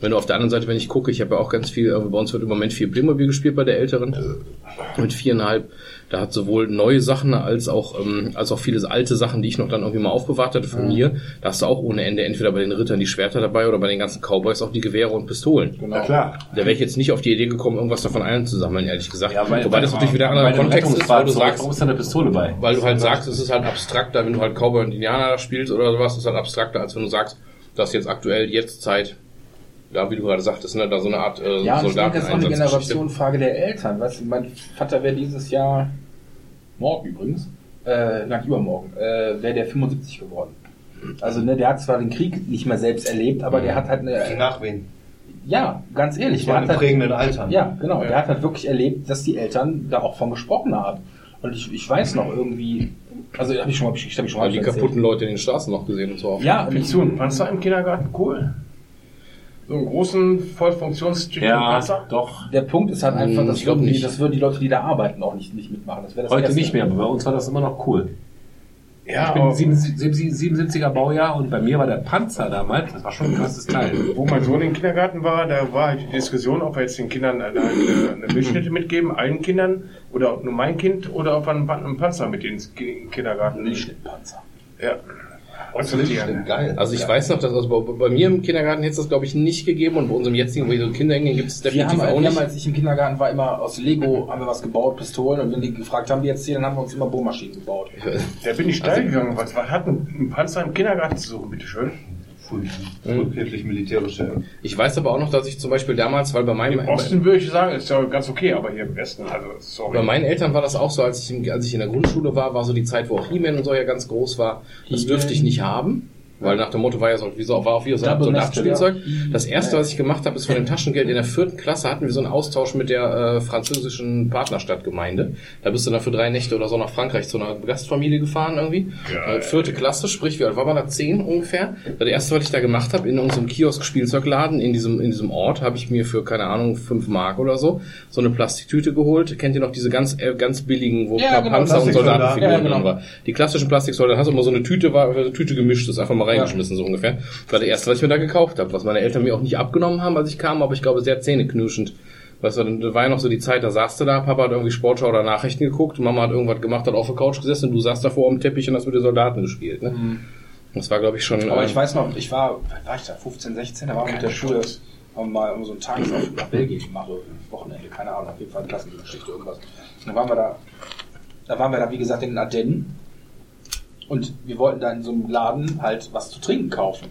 Wenn du auf der anderen Seite, wenn ich gucke, ich habe ja auch ganz viel, äh, bei uns wird im Moment viel Playmobil gespielt bei der Älteren. Mit viereinhalb. Da hat sowohl neue Sachen als auch, ähm, als auch viele alte Sachen, die ich noch dann irgendwie mal aufbewahrt hatte von mir. Da hast du auch ohne Ende entweder bei den Rittern die Schwerter dabei oder bei den ganzen Cowboys auch die Gewehre und Pistolen. Genau. Na klar. Da wäre ich jetzt nicht auf die Idee gekommen, irgendwas davon einzusammeln, ehrlich gesagt. Ja, weil, Wobei das natürlich wieder ein anderer Kontext ist, weil du sagst, warum ist da eine Pistole bei? weil du halt sagst, es ist halt abstrakter, wenn du halt Cowboy und Indianer spielst oder sowas, ist halt abstrakter, als wenn du sagst, dass jetzt aktuell jetzt Zeit, da wie du gerade sagtest, ne, da so eine Art äh, Ja, und ich denke, das ist auch eine. Generationenfrage der Eltern. Weißt du, mein Vater wäre dieses Jahr, morgen übrigens, äh, nein, übermorgen, äh, wäre der 75 geworden. Also, ne, der hat zwar den Krieg nicht mehr selbst erlebt, aber der hat halt Die eine, Nachwehen. ja, ganz ehrlich, Das der war hat in halt, prägenden Altern. ja, genau, der hat halt wirklich erlebt, dass die Eltern da auch von gesprochen haben. Und ich, ich weiß noch irgendwie, also habe ich schon mal, ich, hab ich schon mal Ja, die erzählt. kaputten Leute in den Straßen noch gesehen und so. Ja, und ich, Fiktion, Panzer im Kindergarten, cool. So einen großen, voll funktionstüchtigen Ja, Panzer. doch. der Punkt ist halt einfach, Hm, das ich glaub würden, die, nicht. das würden die Leute, die da arbeiten, auch nicht, nicht mitmachen. Das das Heute Erste. nicht mehr, aber bei uns war das immer noch cool. Ja, Ich bin aber 77er Baujahr und bei mir war der Panzer damals, das war schon ein krasses Teil. wo mein Sohn im Kindergarten war, da war halt die Diskussion, ob wir jetzt den Kindern eine, eine, Milchschnitte mitgeben, allen Kindern, oder ob nur mein Kind, oder ob wir einen, einen Panzer mit ins Ki- Kindergarten Nicht den Panzer. Ja. Aussortieren. Geil. Also ich weiß noch, dass also bei, bei mir im Kindergarten hätte es das glaube ich nicht gegeben und bei unserem jetzigen, wo wir so Kinder hingehen, gibt es Wir definitiv haben, auch wir haben, nicht. als ich im Kindergarten war, immer aus Lego haben wir was gebaut, Pistolen. Und wenn die gefragt haben, wie jetzt hier, dann haben wir uns immer Bohrmaschinen gebaut. Da bin ich steil gegangen. Was, was hat ein, ein Panzer im Kindergarten zu suchen, bitteschön? Vollkirchlich-militärische. Ich weiß aber auch noch, dass ich zum Beispiel damals, weil bei meinem Im Osten würde ich sagen, ist ja ganz okay, aber hier im Westen, also sorry. Bei meinen Eltern war das auch so, als ich, im, als ich in der Grundschule war, war so die Zeit, wo auch He-Man und so ja ganz groß war. Das dürfte ich nicht haben. Weil nach dem Motto war ja so, wie so, war auch wie so ein Soldatenspielzeug. Nested, Das erste, was ich gemacht habe, ist von dem Taschengeld in der vierten Klasse hatten wir so einen Austausch mit der äh, französischen Partnerstadtgemeinde. Da bist du dann für drei Nächte oder so nach Frankreich zu einer Gastfamilie gefahren irgendwie. Äh, vierte Klasse, sprich, wie alt war man da? Zehn ungefähr. Das erste, was ich da gemacht habe, in unserem Kiosk-Spielzeugladen in diesem, in diesem Ort, habe ich mir für, keine Ahnung, fünf Mark oder so, so eine Plastiktüte geholt. Kennt ihr noch diese ganz, äh, ganz billigen, wo Ja, genau, Panzer und. Soldatenfiguren Ja, genau. drin war? Die klassischen Plastiksoldaten, hast du immer so eine Tüte, war eine Tüte gemischt, ist einfach mal reingeschmissen, so ungefähr. Das war der erste, was ich mir da gekauft habe, was meine Eltern mir auch nicht abgenommen haben, als ich kam, aber ich glaube sehr zähneknirschend. Weißt du, dann war ja noch so die Zeit, da saß du da, Papa hat irgendwie Sportschau oder Nachrichten geguckt, Mama hat irgendwas gemacht, hat auf der Couch gesessen und du saßt davor am Teppich und hast mit den Soldaten gespielt. Ne? Das war, glaube ich, schon... Aber äh, ich weiß noch, ich war, war ich da, 15, 16, da war ich mit der Schule, haben mal so einen Tagesausflug nach Belgien gemacht, oder Wochenende, keine Ahnung, auf jeden Fall Klassengeschichte, irgendwas. Und dann waren wir da, da waren wir da, wie gesagt, in den Ardennen. Und wir wollten da in so einem Laden halt was zu trinken kaufen.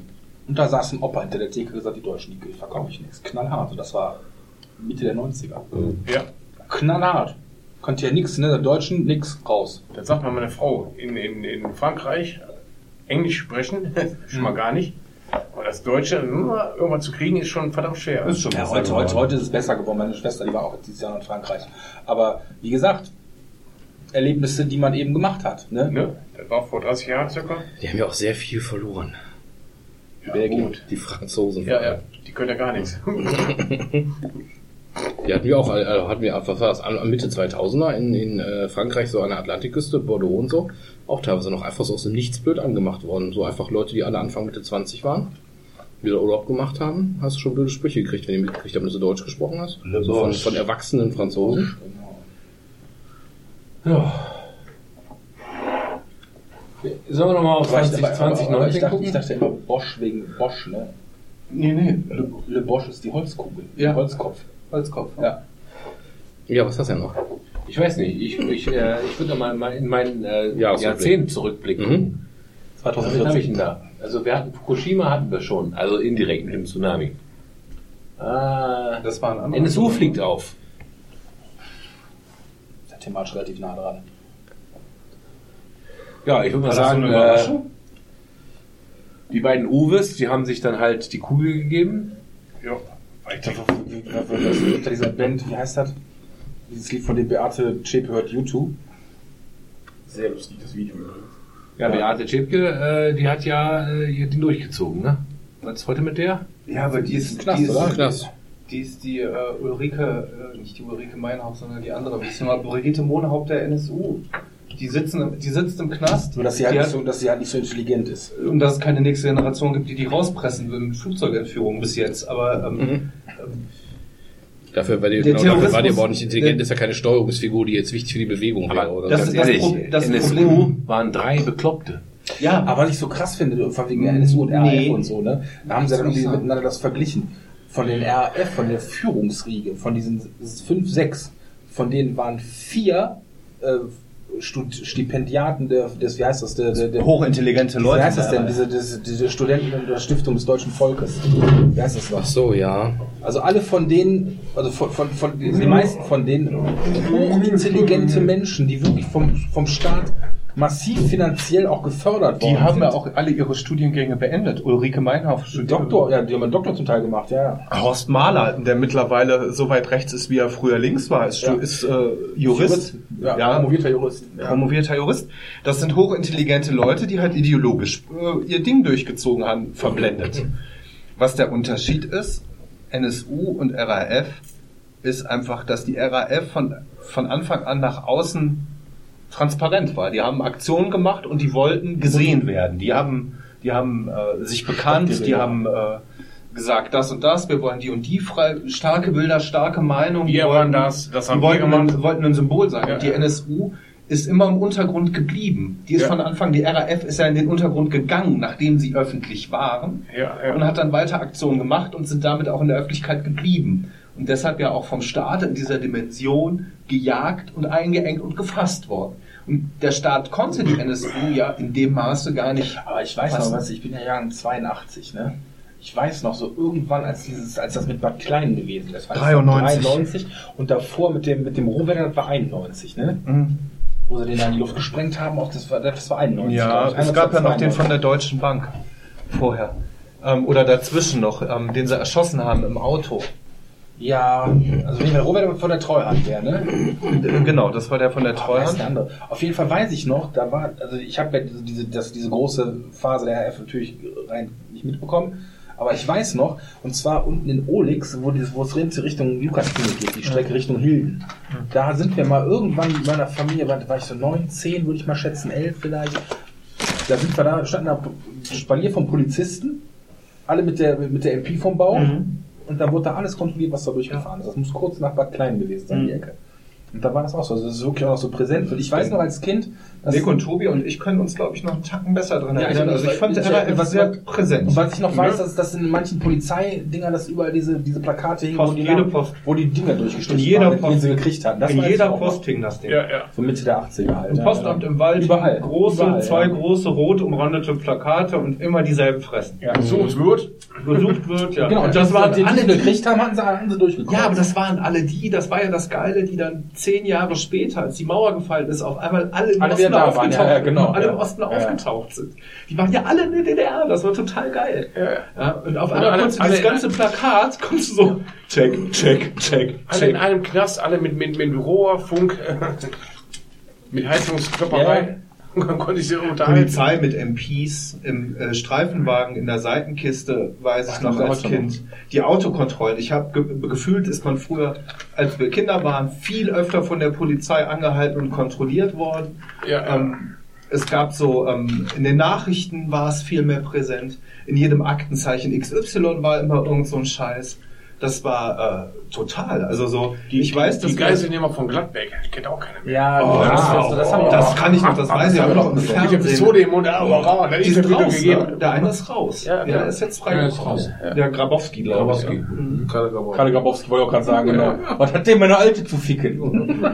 Und da saß ein Opa hinter der Theke und gesagt, die Deutschen, die verkaufe ich nichts. Knallhart. Und das war Mitte der 90er. Ja, Knallhart. Konnte ja nichts, ne? Der Deutschen nix raus. das sagt mal meine Frau. In, in, in Frankreich Englisch sprechen, <laughs> schon mal gar nicht. Aber das Deutsche, nur irgendwas zu kriegen, ist schon verdammt schwer. Ist schon Ja, heute, heute, heute ist es besser geworden. Meine Schwester, die war auch dieses Jahr in Frankreich. Aber wie gesagt, Erlebnisse, die man eben gemacht hat. Ne? Ne? Das war vor 30 Jahren circa. die haben ja auch sehr viel verloren. Ja, Belgien. gut. Die Franzosen. Ja, ja, die können ja gar nichts. <laughs> Die hatten wir auch, also hatten wir, was war das, Mitte 2000er in, in äh, Frankreich, so an der Atlantikküste, Bordeaux und so, auch teilweise noch einfach so aus dem Nichts blöd angemacht worden. So einfach Leute, die alle Anfang Mitte 20 waren, die da Urlaub gemacht haben, hast du schon blöde Sprüche gekriegt, wenn du mitgekriegt haben, dass du Deutsch gesprochen hast. So von, Bosch. von erwachsenen Franzosen. Sollen wir nochmal auf Aber ich, 20, aber, aber, aber ich, 2019 dachte, gucken? ich dachte immer Bosch wegen Bosch, ne? Nee, nee. Le, Le Bosch ist die Holzkugel. Ja. Holzkopf. Holzkopf. Ja. Ja, was hast du denn noch? Ich weiß nicht, ich, ich, äh, ich würde mal mal in mein äh, Jahresrückblick. Jahrzehnt zurückblicken. Mhm. Was habe ich denn da? Also wir hatten Fukushima hatten wir schon, also indirekt mit dem Tsunami. Ah, Das war ein anderer. NSU fliegt auf. Thematisch relativ nah dran. Ja, ich würde mal das so sagen, eine äh, die beiden Uwes, die haben sich dann halt die Kugel gegeben. ja, weiter. <laughs> Unter dieser Band, wie heißt das? Dieses Lied von dem Beate Chep hört YouTube. Sehr lustiges Video. Ja, Beate Zschäpke, äh, die hat ja äh, den durchgezogen, ne? Was ist heute mit der? Ja, aber die ist, Knast, die ist, oder? Knast. Die ist die äh, Ulrike, äh, nicht die Ulrike Meinhaupt, sondern die andere. Wie ist Brigitte Mohnhaupt der NSU? Die, sitzen, die sitzt im Knast. Nur, dass sie, halt nicht hat, so, dass sie halt nicht so intelligent ist. und dass es keine nächste Generation gibt, die die rauspressen will mit Flugzeugentführungen bis jetzt. Aber ähm, ähm, Dafür war die, Der genau, dafür war die aber auch nicht intelligent, der- ist ja keine Steuerungsfigur, die jetzt wichtig für die Bewegung wäre. Oder das so. ist das, ehrlich, Pro das NSU Problem. waren drei Bekloppte. Ja, Aber was ich so krass finde, von wegen der NSU und RAF Nee. und so, ne? Da haben sie dann irgendwie miteinander das verglichen. Von den RAF, von der Führungsriege, von diesen fünf, sechs, von denen waren vier äh, Stipendiaten der, des, wie heißt das, der, der, der hochintelligente Wie Leute. heißt das denn? Diese, diese, diese Studenten der Stiftung des deutschen Volkes. Wie heißt das Ach noch? so, ja. Also alle von denen, also von, von, von die meisten von denen hochintelligente Menschen, die wirklich vom, vom Staat massiv finanziell auch gefördert worden Die haben sind. ja auch alle ihre Studiengänge beendet. Ulrike Meinhoff studiert. Doktor, ja, die haben einen Doktor zum Teil gemacht, ja. ja. Horst Mahler, der mittlerweile so weit rechts ist, wie er früher links war, ist, Ja. ist äh, Jurist. Ja, Ja. promovierter Jurist. Promovierter Jurist. Das sind hochintelligente Leute, die halt ideologisch äh, ihr Ding durchgezogen haben, verblendet. Was der Unterschied ist, NSU und RAF, ist einfach, dass die RAF von, von Anfang an nach außen transparent war. Die haben Aktionen gemacht und die wollten gesehen werden. Die haben, die haben äh, sich bekannt, die haben äh, gesagt, das und das, wir wollen die und die frei, starke Bilder, starke Meinung. Wir die waren das, das haben wollten, wir gemacht. Ein, wollten ein Symbol sein. Ja, und die. NSU ist immer im Untergrund geblieben. Die ist Ja. von Anfang, die RAF ist ja in den Untergrund gegangen, nachdem sie öffentlich waren Ja, ja. und hat dann weiter Aktionen gemacht und sind damit auch in der Öffentlichkeit geblieben. Und deshalb ja auch vom Staat in dieser Dimension gejagt und eingeengt und gefasst worden. Und der Staat konnte die NSU ja in dem Maße gar nicht. Aber ich weiß noch was, ich bin ja Jahrgang 82, ne? Ich weiß noch so irgendwann, als dieses, als das mit Bad Klein gewesen ist. war das 93. 93 und davor mit dem, mit dem Rohwetter, das war 91, ne? Mhm. Wo sie den da in die Luft gesprengt haben, auch das war, das war 91. Ja, es gab ja noch den 92. von der Deutschen Bank vorher. Ähm, oder dazwischen noch, ähm, den sie erschossen haben im Auto. Ja, also ich der Rohwetter von der Treuhand wäre, ne? Äh, Genau, das war der von der weiß Treuhand. der andere. Auf jeden Fall weiß ich noch, da war, also ich habe ja diese, diese, das, diese große Phase der RF natürlich rein nicht mitbekommen, aber ich weiß noch, und zwar unten in Olix, wo, dieses, wo es Richtung Lukas-Klinik geht, die Strecke Richtung Hilden. Da sind wir mal irgendwann mit meiner Familie, war, war ich so neun, zehn, würde ich mal schätzen, elf vielleicht. Da sind wir da, standen da Spalier von Polizisten, alle mit der, mit der MP vom Bau. Und da wurde da alles kontrolliert, was da durchgefahren ist. Das muss kurz nach Bad Klein gewesen sein, die Ecke. Und da war das auch so. Also das ist wirklich auch noch so präsent. Und ich weiß noch als Kind, Nick und Tobi und ich können uns, glaube ich, noch einen Tacken besser dran Ja, ich- erinnern. Also ich fand ich- der RAF was- sehr präsent. Und was ich noch Ja. weiß, dass, dass in manchen Polizeidingern, dass überall diese, diese Plakate hingen, Post, wo, die jede Post. wo die Dinger durchgestrichen In jeder waren, Post. die sie gekriegt hatten. Das in weiß jeder Post hing das Ding. Ja, ja. So Mitte der 80er halt. Im ja, Postamt ja. im Wald Überall. große, Überall, zwei ja. große rot umrandete Plakate und immer dieselben Fressen. Ja. Gesucht wird. Gesucht wird, ja. Genau, und das waren die, die sie gekriegt haben, hatten sie, hatten sie durchgekommen. Ja, aber das waren alle die, das war ja das Geile, die dann zehn Jahre später, als die Mauer gefallen ist, auf einmal alle Alle Waren, aufgetaucht ja, ja, genau, alle im Osten aufgetaucht sind. Die waren ja alle in der DDR, das war total geil. Ja, und auf einmal konntest du dieses ganze Plakat, konntest du so, check, check, check, Alle in einem Knast, alle mit, mit, mit Rohr, Funk, <laughs> mit Heizungsklopperei. Dann konnte ich sie unterhalten. Polizei mit MPs im äh, Streifenwagen in der Seitenkiste, weiß ich noch als Kind. Die Autokontrollen. Ich habe ge gefühlt, ist man früher, als wir Kinder waren, viel öfter von der Polizei angehalten und kontrolliert worden. Ja, ja. Ähm, es gab so, ähm, in den Nachrichten war es viel mehr präsent. In jedem Aktenzeichen XY war immer irgend so ein Scheiß. Das war äh, total. Also so, ich weiß, die wir- Geiselnehmer von Gladbeck, die kennt auch keiner mehr. Ja, Oh, das, das, das, das, haben wir das auch. kann ich noch, das weiß ich aber noch im der Fernsehen. Pistole im Mund, aber oh, da Die ist sind raus, gegeben. ne? Der eine ist raus. Ja, der ja. ist jetzt frei Ja, ist raus, ja. Der Grabowski, glaube ich. Grabowski. Ja. Karl Grabowski. Karl Grabowski wollte ich auch gerade sagen, genau. Was hat der meine Alte zu ficken?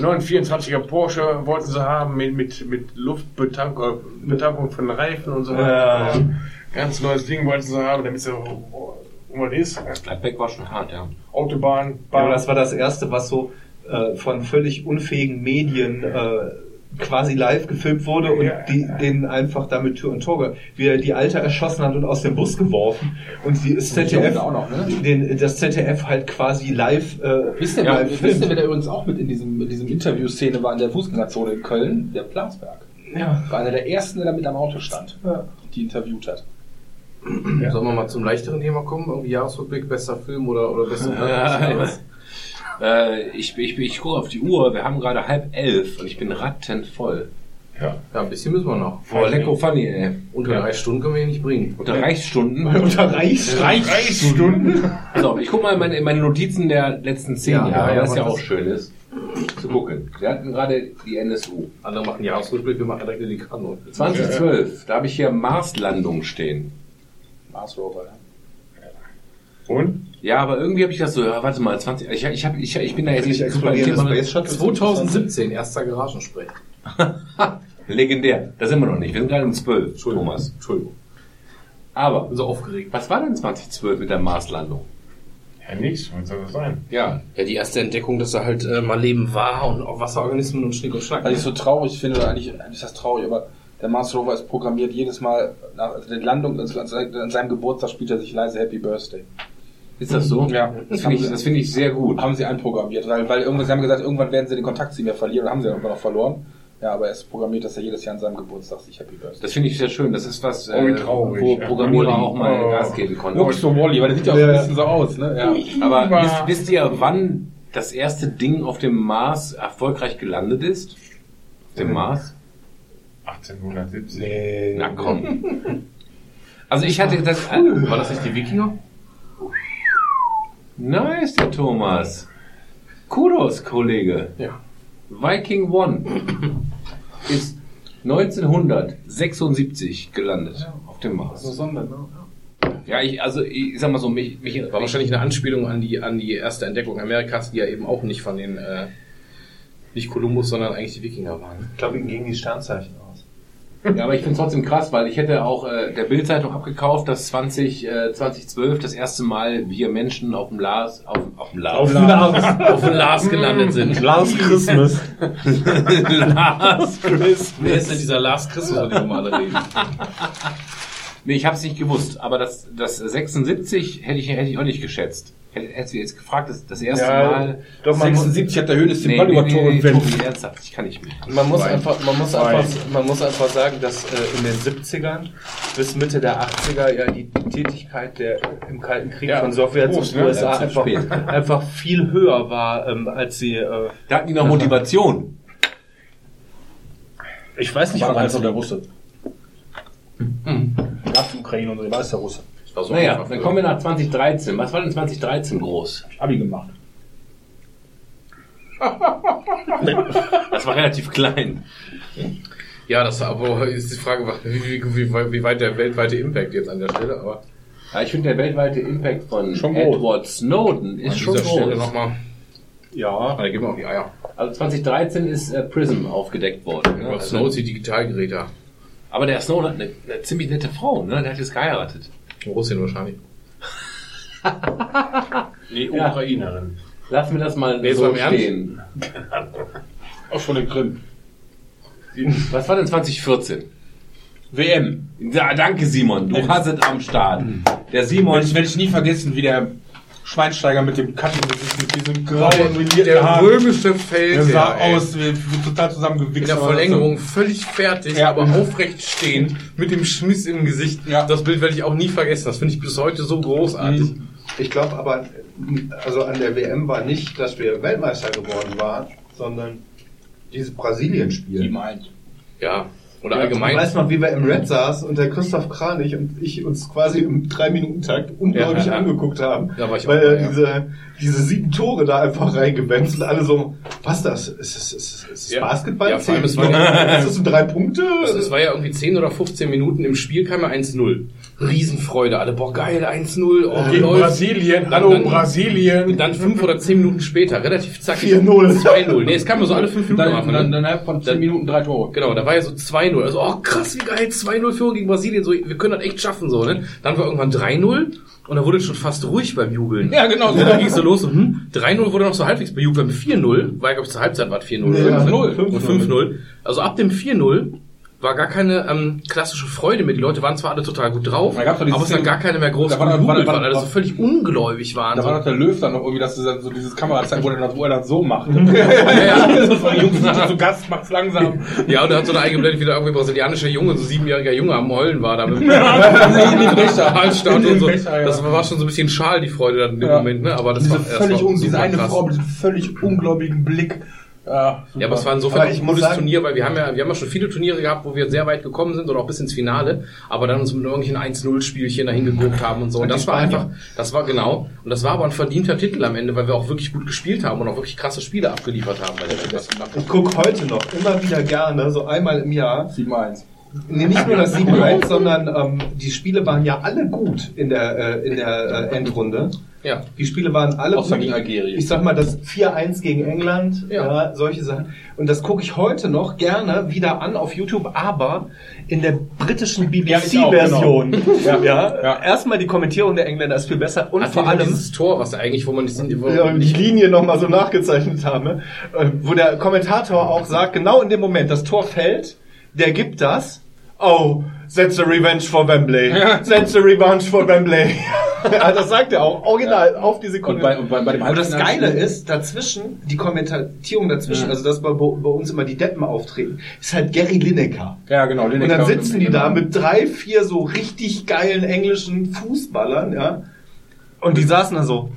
924er Porsche wollten sie haben mit, mit, mit Luftbetankung Betankung von Reifen und so Ja. Ganz neues Ding wollten sie haben, damit sie, wo man ist. Gladbeck war schon hart, ja. Autobahn, Ja, Bahn. aber das war das erste, was so äh, von völlig unfähigen Medien äh, quasi live gefilmt wurde und Ja. die, denen einfach damit Tür und Tor, wie er die Alte erschossen hat und aus dem Bus geworfen und die das ZDF, auch noch, ne? den, das ZDF halt quasi live, äh, Wisst ihr, ja, wer, wisst ihr, wer da übrigens auch mit in diesem, in diesem Interview-Szene war in der Fußgängerzone in Köln? Der Plasberg. Ja. War einer der ersten, der da mit am Auto stand, die interviewt hat. Sollen wir mal zum leichteren Thema kommen? Irgendwie Jahresrückblick, bester Film oder, oder bester <laughs> Ja, ja. Äh, ich, ich, ich gucke auf die Uhr, wir haben gerade halb elf und ich bin rattenvoll. Ja, ein bisschen müssen wir noch. Boah, lecko funny, ey. Unter drei Stunden können wir hier nicht bringen. Unter Reichsstunden. <laughs> Unter Reichs. Reichsstunden. So, ich guck mal meine, meine Notizen der letzten zehn Ja, Jahre, ja, ja, was ja auch schön ist. Zu gucken. Wir hatten gerade die NSU. Andere machen Jahresrückblick, wir machen direkt in die Kanne. 2012, da habe ich hier Marslandung stehen. Mars Rover, ja. Und? Ja, aber irgendwie habe ich das so, ja, warte mal, 20, ich, ich, hab, ich, ich bin da jetzt nicht super im Thema. Space Shuttle. 2017, erster Garagensprech. <laughs> Legendär. Da sind wir noch nicht. Wir sind gerade um 12, Thomas. Entschuldigung. Aber, so aufgeregt. was war denn 2012 mit der Marslandung? Ja, nichts, was soll das sein? Ja, Ja, die erste Entdeckung, dass da halt äh, mal Leben war und auch Wasserorganismen und Schnick und Schnack. Was ich so traurig finde, oder eigentlich, eigentlich ist das traurig, aber der Mars Rover ist programmiert jedes Mal, nach also der Landung, also an seinem Geburtstag spielt er sich leise Happy Birthday. ist das so? Ja. Das finde ich, das finde ich sehr gut. Haben sie einprogrammiert, weil, weil irgendwann, sie haben gesagt, irgendwann werden sie den Kontakt zu ihm ja verlieren, und haben sie ja irgendwann noch verloren. Ja, aber er ist programmiert, dass er jedes Jahr an seinem Geburtstag sich Happy Birthday. Das finde ich sehr schön. Das ist was, äh, Oh, traurig, wo ja. Programmierer Wally. auch mal Oh. Gas geben konnten. Wirklich so Wally, weil der sieht ja auch so ein bisschen so aus, ne? Ja. Aber wisst, wisst ihr, wann das erste Ding auf dem Mars erfolgreich gelandet ist? Auf dem Mars? 1870. Nee. Na komm. Also ich hatte das. War das nicht die Wikinger? nice, der Thomas. Kudos, Kollege. Ja. Viking One ist 1976 gelandet auf dem Mars. Sonde, ne? Ja, ich, also ich sag mal so, mich, mich War wahrscheinlich eine Anspielung an die, an die erste Entdeckung Amerikas, die ja eben auch nicht von den, äh, nicht Kolumbus, sondern eigentlich die Wikinger waren. Ich glaube, ihm gingen die Sternzeichen aus. Ja, aber ich finde es trotzdem krass, weil ich hätte auch äh, der Bildzeitung abgekauft, dass 20, äh, 2012 das erste Mal wir Menschen auf dem Lars, auf, auf dem Lars, Auf dem <laughs> Lars. Auf dem Lars gelandet sind. <laughs> Last Christmas. <laughs> Lars Christmas. Wer ist denn dieser Lars Christus, von dem wir alle reden? Nee, ich habe es nicht gewusst, aber das, das 76 hätte ich, hätte ich auch nicht geschätzt. Hätte, hättest du jetzt gefragt, das, das erste Ja, Mal. Doch, man 76 hat der Höhnes den Ball über Tor und Tobi, Wend. ernsthaft, ich kann nicht mehr. Man muss einfach, man muss einfach, man muss einfach sagen, dass äh, in den 70ern bis Mitte der 80er ja die Tätigkeit der im Kalten Krieg Ja, von Sowjets und ne? USA einfach, <laughs> einfach viel höher war, ähm, als sie. Äh, Da hatten die noch Motivation. Ich weiß nicht, War wann ganz ist noch der Russe. Nach der Ukraine und so, war es der Russe. Das war so Naja, dann kommen wir nach 2013. Was war denn 2013 groß? Hab ich Abi gemacht. <laughs> Das war relativ klein. Ja, das aber ist die Frage, wie, wie, wie, weit der weltweite Impact jetzt an der Stelle, aber Ja, ich finde, der weltweite Impact von Schon. Edward Snowden ist an schon dieser Stelle groß. nochmal, Ja. da geben wir auch die Eier. Also 2013 ist äh, Prism aufgedeckt worden. Ne? Ja, Also, Snow ist die Digitalgeräte. aber der Snowden hat eine, eine ziemlich nette Frau, ne? Der hat jetzt geheiratet. In Russland wahrscheinlich. <laughs> Nee, Ja. Ukrainerin. Lassen wir das mal Nee, so so im Ernst? stehen. <laughs> Auch schon in Krim. Was war denn 2014? WM. Ja, danke Simon, du hast es am Start. Der Simon, ich werde ich nie vergessen, wie der Schweinsteiger mit dem Kattengesicht, mit diesem grauen, milierten Der römische Der Feldherr. sah ey. aus wie, wie total zusammengewichst. In der Verlängerung völlig fertig, Ja. aber aufrecht stehend, mit dem Schmiss im Gesicht. Ja. Das Bild werde ich auch nie vergessen. Das finde ich bis heute so großartig. Ich glaube aber, also an der WM war nicht, dass wir Weltmeister geworden waren, sondern dieses So, Brasilien-Spiel. die meint. Ja. Oder Ja, allgemein. Du weißt noch, wie wir im Red saßen und der Christoph Kranich und ich uns quasi im drei minuten takt unglaublich Ja, ja. angeguckt haben, Da war ich auch weil er ja. diese, diese sieben Tore da einfach reingewetzt und alle so, was das? Ist es, ist es, ist es Ja. Basketball? Ja, vor allem, es war noch? ist das ein drei Punkte? Also es war ja irgendwie 10 oder 15 Minuten im Spiel, kam ja 1-0. Riesenfreude, alle, boah geil, 1-0, oh, Gegen läuft. Brasilien. Dann- Hallo, dann- Brasilien. Dann 5 oder 10 Minuten später, relativ zackig. 4-0. 2-0. Nee, es kam nur so alle 5 Minuten Dann, Anfang, dann, dann von 10 Dann- Minuten drei Tore. Genau, da war ja so 2-0. Also, oh krass, wie geil, 2-0 Führung gegen Brasilien. So, wir können das echt schaffen, so, ne? Dann war irgendwann 3-0 und da wurde es schon fast ruhig beim Jubeln. Ja, genau. Und dann ging es so los, hm, 3-0 wurde noch so halbwegs bejubelt, mit 4-0, weil, glaube ich, zur Halbzeit war es 4-0. Nee, oder? 5-0. Und 5-0. Also ab dem 4-0 war gar keine ähm, klassische Freude mehr. Die Leute waren zwar alle total gut drauf, aber es Szene- gar keiner mehr groß Da war war- war- weil alle so völlig ungläubig waren. Da so. war doch der Löw dann noch irgendwie, dass so dieses Kamerazeit, wo er das, wo er das so macht. <laughs> ja, ja. <laughs> Das war Jungs, zu Gast, macht's langsam. ja, und er hat so eine eingeblendet, wie da irgendwie brasilianischer Junge, so siebenjähriger Junge am Heulen war. Da mit. <laughs> Halsstart und so. Becher, ja. Das war schon so ein bisschen schal, die Freude dann in dem Ja. Moment, ne? Aber das Diese war, das völlig war un, diese eine. Frau mit diesem völlig ungläubigen Blick. Ja, super. Ja, aber es war insofern Aber auch ein gutes sagen- Turnier, weil wir haben ja, wir haben ja schon viele Turniere gehabt, wo wir sehr weit gekommen sind oder auch bis ins Finale, aber dann uns mit irgendwelchen 1-0-Spielchen dahin geguckt haben und so. Und das war einfach, das war genau, und das war aber ein verdienter Titel am Ende, weil wir auch wirklich gut gespielt haben und auch wirklich krasse Spiele abgeliefert haben bei der Weltmeisterschaft. Ich gucke heute noch immer wieder gerne, so einmal im Jahr, 7-1. Nee, nicht nur das 7-1, sondern ähm, die Spiele waren ja alle gut in der, äh, in der äh, Endrunde. Ja. Die Spiele waren alle Außer gegen Algerien. Ich sag mal, das 4-1 gegen England, Ja. ja. solche Sachen. Und das gucke ich heute noch gerne wieder an auf YouTube, aber in der britischen BBC-Version. genau. <laughs> ja. Ja. Ja. Erstmal die Kommentierung der Engländer ist viel besser und Hat vor allem dieses Tor, was eigentlich, wo man die sind, wo ja, die Linie nochmal so nachgezeichnet haben, ne? Äh, wo der Kommentator auch sagt, genau in dem Moment, das Tor fällt, der gibt das. Oh, that's a revenge for Wembley. That's a revenge for Wembley. ja, <laughs> das sagt er auch, original, auf die Sekunde. Und bei- und bei- bei dem und das Geile ist, dazwischen, die Kommentarierung dazwischen, Ja. also dass bei, bei uns immer die Deppen auftreten, ist halt Gary Lineker. Ja, genau. Und dann sitzen die da mit drei, vier so richtig geilen englischen Fußballern, ja. Und die saßen da so,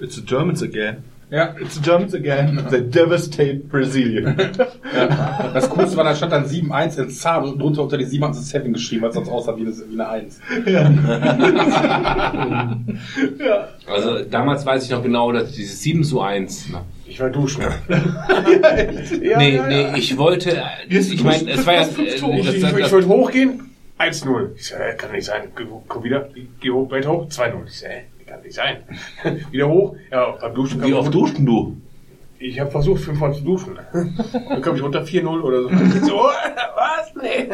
it's the Germans again. Ja. It's Germans again. They devastate Brazilian. <laughs> ja. Das Coolste war, da stand dann 7-1 in Zahn und drunter unter die 7 haben sie 7 geschrieben, weil es sonst aussah wie eine, wie eine 1. <laughs> Also damals weiß ich noch genau, dass dieses 7 zu 1 nach Ich war duschen. <laughs> nee, nee, ich wollte, ich meine, es war ja, ich, äh, das, ich, ich das, wollte hochgehen, 1-0. Ich so, äh, kann nicht sein. Komm wieder, geh hoch, weit hoch, 2-0. Ich so, äh, nicht sein. <laughs> wieder hoch, ja, beim Duschen wie oft duschen du? Ich habe versucht, fünfmal zu duschen. <laughs> Dann komme ich unter 4-0 oder so. Ich <laughs> so, was? Nee.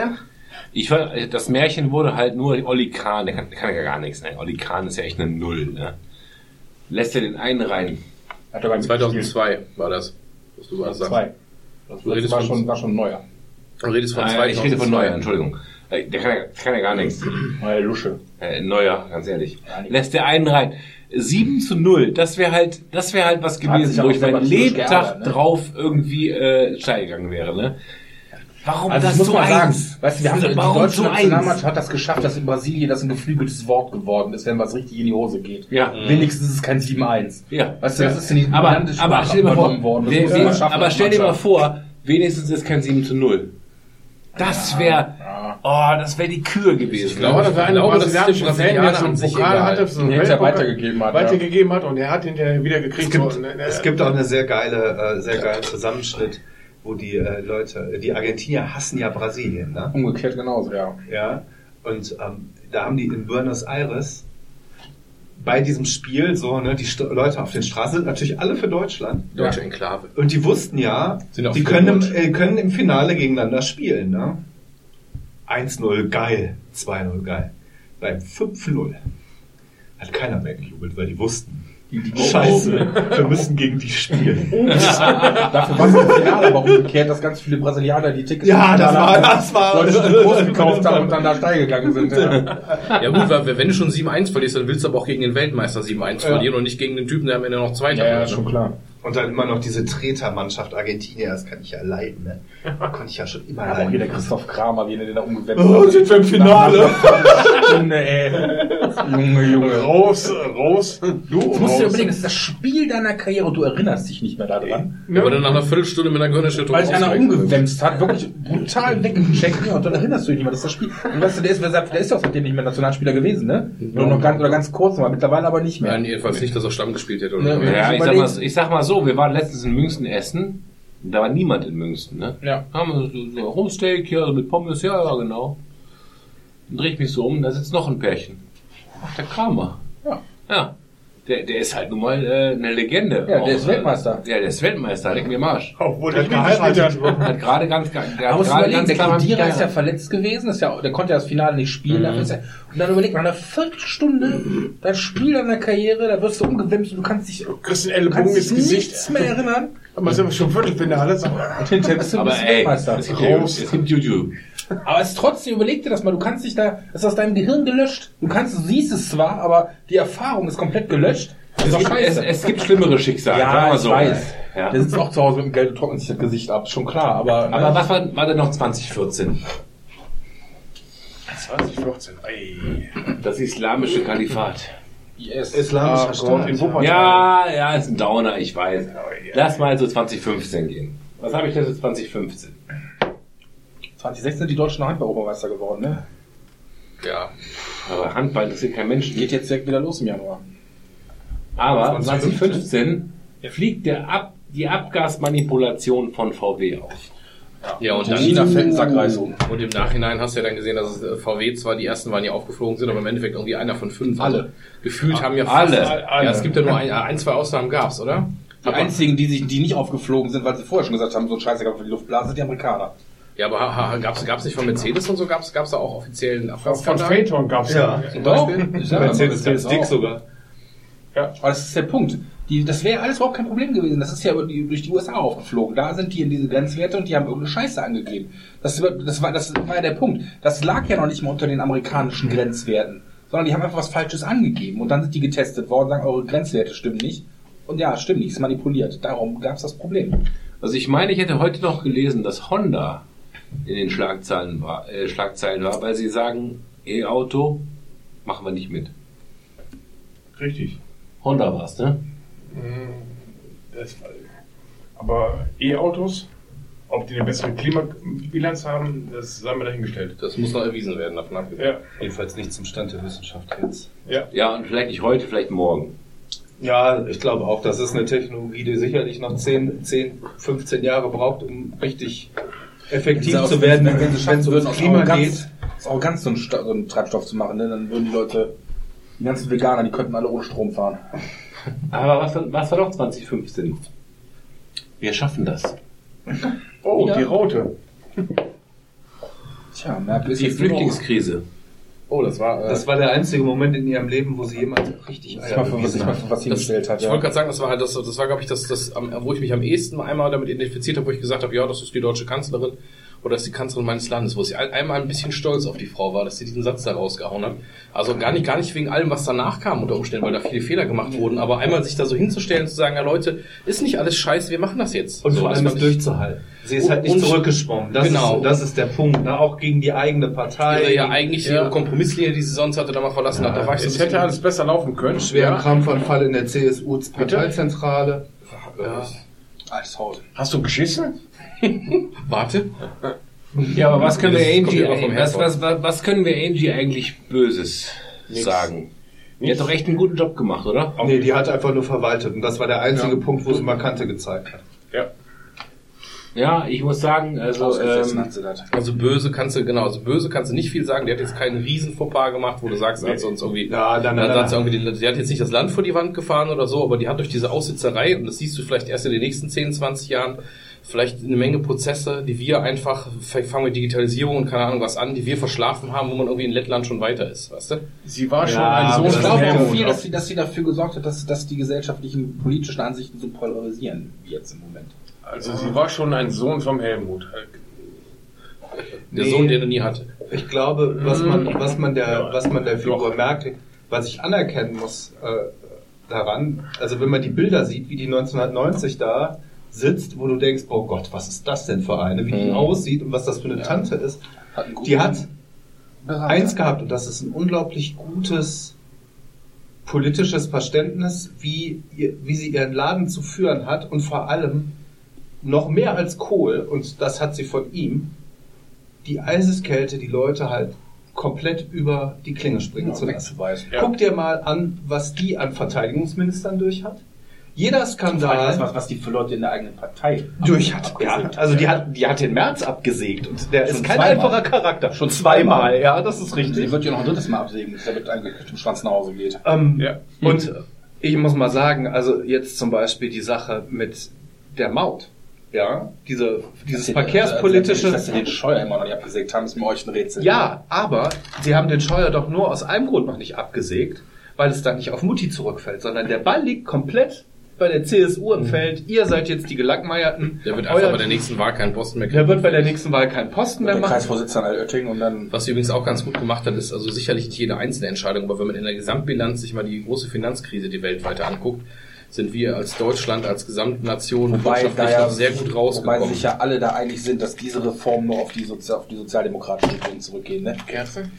Ich war, das Märchen wurde halt nur Olli Kahn, der kann, der kann ja gar nichts, ne? Olli Kahn ist ja echt eine Null, ne? Lässt er den einen rein. Hat er beim 2002 war das, was du gerade sagst. Zwei. Du Das redest war von, schon, war schon neuer. du redest von Ah, 2002. ich rede von Neuer, Entschuldigung. Äh, Der kann ja, kann ja gar nichts. Neue Lusche. Äh, Neuer, ganz ehrlich. Lässt der einen rein. 7 zu 0, das wäre halt, das wäre halt was gewesen, wo ich mein Lebtag ne? drauf irgendwie äh, steil gegangen wäre, ne? Warum Also das das muss so man sagen, eins? weißt du, wir haben die Warum deutsche so eins? Nationalmannschaft hat das geschafft, dass in Brasilien das ein geflügeltes Wort geworden ist, wenn was richtig in die Hose geht. Ja. Wenigstens ist es kein 7-1. Ja. Weißt du, das ist in die aber, aber stell dir mal vor, worden. Aber stell dir mal vor, wenigstens ist kein 7 zu 0. Das wäre, oh, das wäre die Kür gewesen. Ich glaube, das war ein glaube, das ist brasilianischer dem Fan, der so einen Pokal hatte, so einen Den er Weltpokal weitergegeben hat, ja. Weitergegeben hat und er hat ja wieder gekriegt. Es gibt, ne, es gibt auch eine sehr geile, äh, sehr geilen Zusammenschnitt, wo die äh, Leute, die Argentinier hassen ja Brasilien, ne? Umgekehrt genauso, ja. Ja. Und ähm, da haben die in Buenos Aires bei diesem Spiel so, ne, die St Leute auf den Straßen sind natürlich alle für Deutschland. Deutsche Enklave. Und die wussten ja, die können im, äh, können im Finale gegeneinander spielen. Ne? 1-0 geil, 2-0 geil. Beim 5-0 hat keiner mehr gejubelt, weil die wussten, scheiße, wir müssen gegen die spielen. <laughs> Dafür war es im Finale aber umgekehrt, dass ganz viele Brasilianer die Tickets Ja, das war- haben, das war- Deutschland groß gekauft haben und dann da steil gegangen sind. Ja. <laughs> Ja gut, weil wenn du schon 7-1 verlierst, dann willst du aber auch gegen den Weltmeister 7-1 verlieren und nicht gegen den Typen, der am Ende noch Zweiter ja, ja, wird. schon klar. Und dann immer noch diese Tretermannschaft Argentinier, das kann ich ja leiden. Ne? Konnte ich ja schon immer Aber auch hier der leiden. Christoph Kramer, wie er den da umgewetzt Oh, sind wir im Finale? <laughs> Stunde, ey. Junge, Junge. Raus, raus, du Du musst raus. dir überlegen, das ist das Spiel deiner Karriere und du erinnerst dich nicht mehr daran. Aber dann nach einer Viertelstunde mit einer Gehirnerschütterung Weil sich einer umgewemst hat, wirklich brutal weggecheckt, ja, und dann erinnerst du dich nicht mehr, das ist das Spiel. Und weißt du, der ist, der ist doch seitdem nicht mehr Nationalspieler gewesen, ne? Nur noch ganz, oder ganz kurz mal, mittlerweile aber nicht mehr. Nein, jedenfalls nicht, dass er Stamm gespielt hätte. Ne, Oder ja. Ja, ich sag, mal, ich sag mal so, wir waren letztens in München essen, und da war niemand in München, ne? Ja. Haben wir so, so Rumsteak hier mit Pommes, ja, ja, genau. Dann drehe ich mich so um, da sitzt noch ein Pärchen. Ach, der Kramer. Ja. Ja. Der, der ist halt nun mal äh, eine Legende. Ja, der ist äh, Weltmeister. Ja, der ist Weltmeister, leck mir am Arsch. Obwohl Der der hat geheiratet geheiratet. <laughs> hat. Hat gerade ganz, der hat gerade überlegen, ganz der Kodierer ist ja verletzt gewesen, ist ja, der konnte ja das Finale nicht spielen. dafür ist er- Und dann überlegt man, einer Viertelstunde, das Spiel deiner Karriere, da wirst du umgewimst und du kannst dich, du Kriegst einen dich ins Gesicht. nichts mehr erinnern. Aber sind wir schon Viertelfinale? <laughs> Aber du ey, Weltmeister. es gibt, ja- es gibt YouTube. Aber es ist trotzdem, überleg dir das mal, du kannst dich da, das ist aus deinem Gehirn gelöscht. Du kannst, du siehst es zwar, aber die Erfahrung ist komplett gelöscht. Das ist Es doch gibt, es, es gibt schlimmere Schicksale. ja, wir ich so. weiß. Ja. Der sitzt auch zu Hause mit dem Geld und trocknet sich das Gesicht ab, ist schon klar, aber, ne? Aber was war, war denn noch 2014? 2014. Ey. Das islamische Kalifat. Yes. Islamischer Ah, Staat. in Wuppertal. Ja, ja, ist ein Downer, ich weiß. Lass mal so 2015 gehen. Was habe ich denn für 2015? 2016 sind die Deutschen Handball-Europameister geworden, ne? Ja. Aber Handball interessiert kein Mensch. Geht jetzt direkt wieder los im Januar. Aber 2015 fliegt der Ab, die Abgasmanipulation von VW auf. Ja, und In dann, China fällt Sackreis um. und im Nachhinein hast du ja dann gesehen, dass es, äh, VW zwar die ersten waren, die aufgeflogen sind, aber im Endeffekt irgendwie einer von fünf. Also Alle. Gefühlt haben ja Alle. fast, Ja, es gibt ja nur ein, ein zwei Ausnahmen gab's, oder? Die einzigen, die, sich, die nicht aufgeflogen sind, weil sie vorher schon gesagt haben, so ein Scheiße für die Luftblase, sind die Amerikaner. Ja, aber gab's, gab's nicht von Mercedes und so, gab's, gab's da auch offiziellen Von? Phaeton gab's Ja. Zum Doch. Beispiel. Sag, Mercedes gab's Dick sogar. Ja. Aber das ist der Punkt. Die, das wäre alles überhaupt kein Problem gewesen. Das ist ja über die, durch die USA aufgeflogen. Da sind die in diese Grenzwerte und die haben irgendeine Scheiße angegeben. Das, das, war, das war ja der Punkt. Das lag ja noch nicht mal unter den amerikanischen Grenzwerten, sondern die haben einfach was Falsches angegeben. Und dann sind die getestet worden, sagen, eure Grenzwerte stimmen nicht. Und ja, stimmt nicht, ist manipuliert. Darum gab es das Problem. Also ich meine, ich hätte heute noch gelesen, dass Honda in den Schlagzeilen war, äh, Schlagzeilen war, weil sie sagen, E-Auto machen wir nicht mit. Richtig. Honda war's, ne? Das, aber E-Autos, ob die eine bessere Klimabilanz haben, das sei mir dahingestellt. Das muss noch erwiesen werden, davon abgesehen. Ja, Jedenfalls nicht zum Stand der Wissenschaft jetzt. ja. Ja, und vielleicht nicht heute, vielleicht morgen. Ja, ich glaube auch, das ist eine Technologie, die sicherlich noch 10, 10 15 Jahre braucht, um richtig effektiv zu werden, wenn, sie schaffen es würden, aus Klima geht. so einen, Sta- so einen Treibstoff zu machen, ne? dann würden die Leute, die ganzen Veganer, die könnten alle ohne Strom fahren. Aber was, was war doch 2015? Wir schaffen das. Oh, Ja. die Rote. Tja, Merkel ist Die Flüchtlingskrise. Oh, das war. Äh, Das war der einzige Moment in ihrem Leben, wo sie jemand richtig Ich mal, was, ich mal, was Das, hingestellt hat. ich wollte gerade sagen, das war halt das, das war, glaube ich, das, das, am- wo ich mich am ehesten einmal damit identifiziert habe, wo ich gesagt habe, ja, das ist die deutsche Kanzlerin oder das ist die Kanzlerin meines Landes, wo ich ein- einmal ein bisschen stolz auf die Frau war, dass sie diesen Satz da rausgehauen hat. Also gar nicht, gar nicht wegen allem, was danach kam unter Umständen, weil da viele Fehler gemacht wurden, aber einmal sich da so hinzustellen und zu sagen, ja Leute, ist nicht alles scheiße, wir machen das jetzt. Und so, vor das allem ich- durchzuhalten. Sie ist halt nicht zurückgeschwommen. Das, Genau. ist, das ist der Punkt. Ne? Auch gegen die eigene Partei. ihre ja eigentlich Ja. ihre Kompromisslinie, die sie sonst hatte, da mal verlassen hat. Da war ich Es hätte alles besser laufen können. schweren Ja. Krampfanfall in der CSU-Parteizentrale. ja. Altes Haus. Hast du geschissen? <laughs> Warte. Ja, aber was können Das wir Angie, was, was, was, was können wir Angie eigentlich Böses sagen? Die hat doch echt einen guten Job gemacht, oder? Nee, die hat einfach nur verwaltet. Und das war der einzige Ja. Punkt, wo sie mal Kante gezeigt hat. Ja. Ja, ich muss sagen, also ähm, hat sie das. Also böse kannst du, genau, also böse kannst du nicht viel sagen. Die hat jetzt keinen riesen Fauxpas gemacht, wo du sagst, hat sie uns irgendwie, Ja, dann, dann dann, hat sie irgendwie, die, die hat jetzt nicht das Land vor die Wand gefahren oder so, aber die hat durch diese Aussitzerei, und das siehst du vielleicht erst in den nächsten 10, 20 Jahren, vielleicht eine Menge Prozesse, die wir einfach, fangen wir Digitalisierung und keine Ahnung was an, die wir verschlafen haben, wo man irgendwie in Lettland schon weiter ist, weißt du? Sie war schon Ja, ein Sohn Ich glaube auch viel, dass sie, dass sie dafür gesorgt hat, dass, dass die gesellschaftlichen politischen Ansichten so polarisieren, wie jetzt im Moment. Also sie war schon ein Sohn vom Helmut. Der Nee. Sohn, den er nie hatte. Ich glaube, was man, was man der, Ja, was man der Figur doch. merkt, was ich anerkennen muss äh, daran, also wenn man die Bilder sieht, wie die 1990 da sitzt, wo du denkst, oh Gott, was ist das denn für eine, wie die Mhm. aussieht und was das für eine Tante ist, Hat die hat Berater. eins gehabt und das ist ein unglaublich gutes politisches Verständnis, wie, wie sie ihren Laden zu führen hat und vor allem noch mehr als Kohl, und das hat sie von ihm, die Eiseskälte die Leute halt komplett über die Klinge springen Ja, zu lassen. Ja. Guck dir mal an, was die an Verteidigungsministern durch hat. Jeder Skandal was, was die für Leute in der eigenen Partei durch hat. Ja, also die hat, die hat den März abgesägt und der Schon ist kein zweimal. einfacher Charakter. Schon zweimal. ja, das ist Sie richtig. wird ja noch ein drittes Mal absägen, bis der mit einem gekürztem Schwanz nach Hause geht. Ähm, Ja. Und ich muss mal sagen, also jetzt zum Beispiel die Sache mit der Maut. Ja, diese, dieses verkehrspolitische. Dass sie den Scheuer immer noch nicht abgesägt haben, ist mir euch ein Rätsel. Ja, aber sie haben den Scheuer doch nur aus einem Grund noch nicht abgesägt, weil es dann nicht auf Mutti zurückfällt, sondern der Ball liegt komplett bei der CSU im Feld. Ihr seid jetzt die Gelackmeierten. Der wird einfach bei der nächsten Wahl keinen Posten mehr der wird bei der nächsten Wahl keinen Posten mehr Der machen. Kreisvorsitzende in Altötting und dann Was sie übrigens auch ganz gut gemacht hat, ist also sicherlich nicht jede einzelne Entscheidung, aber wenn man in der Gesamtbilanz sich mal die große Finanzkrise, die weltweit anguckt, sind wir als Deutschland, als Gesamtnation Wobei, wirtschaftlich da ja, noch sehr gut wobei rausgekommen. sich ja alle da einig sind, dass diese Reformen nur auf die, Sozi auf die sozialdemokratischen Gründe zurückgehen. Ne? Kerze?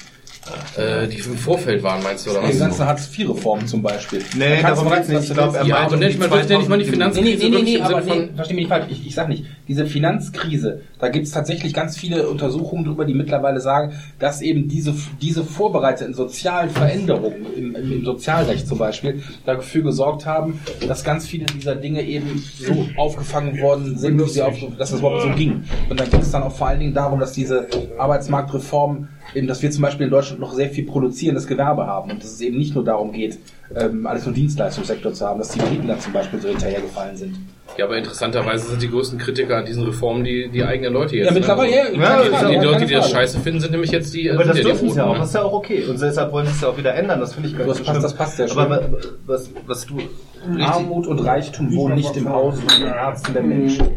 Äh, die im Vorfeld waren, meinst du, oder Die was? ganzen Hartz-IV-Reformen zum Beispiel. Nee, darum geht's nicht. Ich glaub, du er ja, meinte aber ich mal, ich mal die Nee, Finanzkrise nee, nee, nee, nee im aber nee, versteh mich nicht falsch. Ich, ich sag nicht, diese Finanzkrise, da gibt's tatsächlich ganz viele Untersuchungen drüber, die mittlerweile sagen, dass eben diese, diese vorbereiteten sozialen Veränderungen im, im, im Sozialrecht zum Beispiel dafür gesorgt haben, dass ganz viele dieser Dinge eben so aufgefangen worden sind, wie sie auf, dass es überhaupt so ging. Und dann ging es dann auch vor allen Dingen darum, dass diese Arbeitsmarktreformen eben, dass wir zum Beispiel in Deutschland noch sehr viel produzierendes Gewerbe haben und dass es eben nicht nur darum geht, ähm, alles nur Dienstleistungssektor zu haben, dass die Briten da zum Beispiel so hinterhergefallen sind. Ja, aber interessanterweise sind die größten Kritiker an diesen Reformen die, die eigenen Leute jetzt. Ja, mittlerweile, ja, Also, keine die, ja, Leute, die das scheiße finden, sind nämlich jetzt die, Aber das ja dürfen sie ja auch, ne? das ist ja auch okay. Und deshalb wollen sie es ja auch wieder ändern, das finde ich gar Das nicht so passt- schlimm. das passt sehr Aber schön. wa- was, was du richtig... Armut und Reichtum wohnen nicht im Haus, sondern im Herzen der Menschen.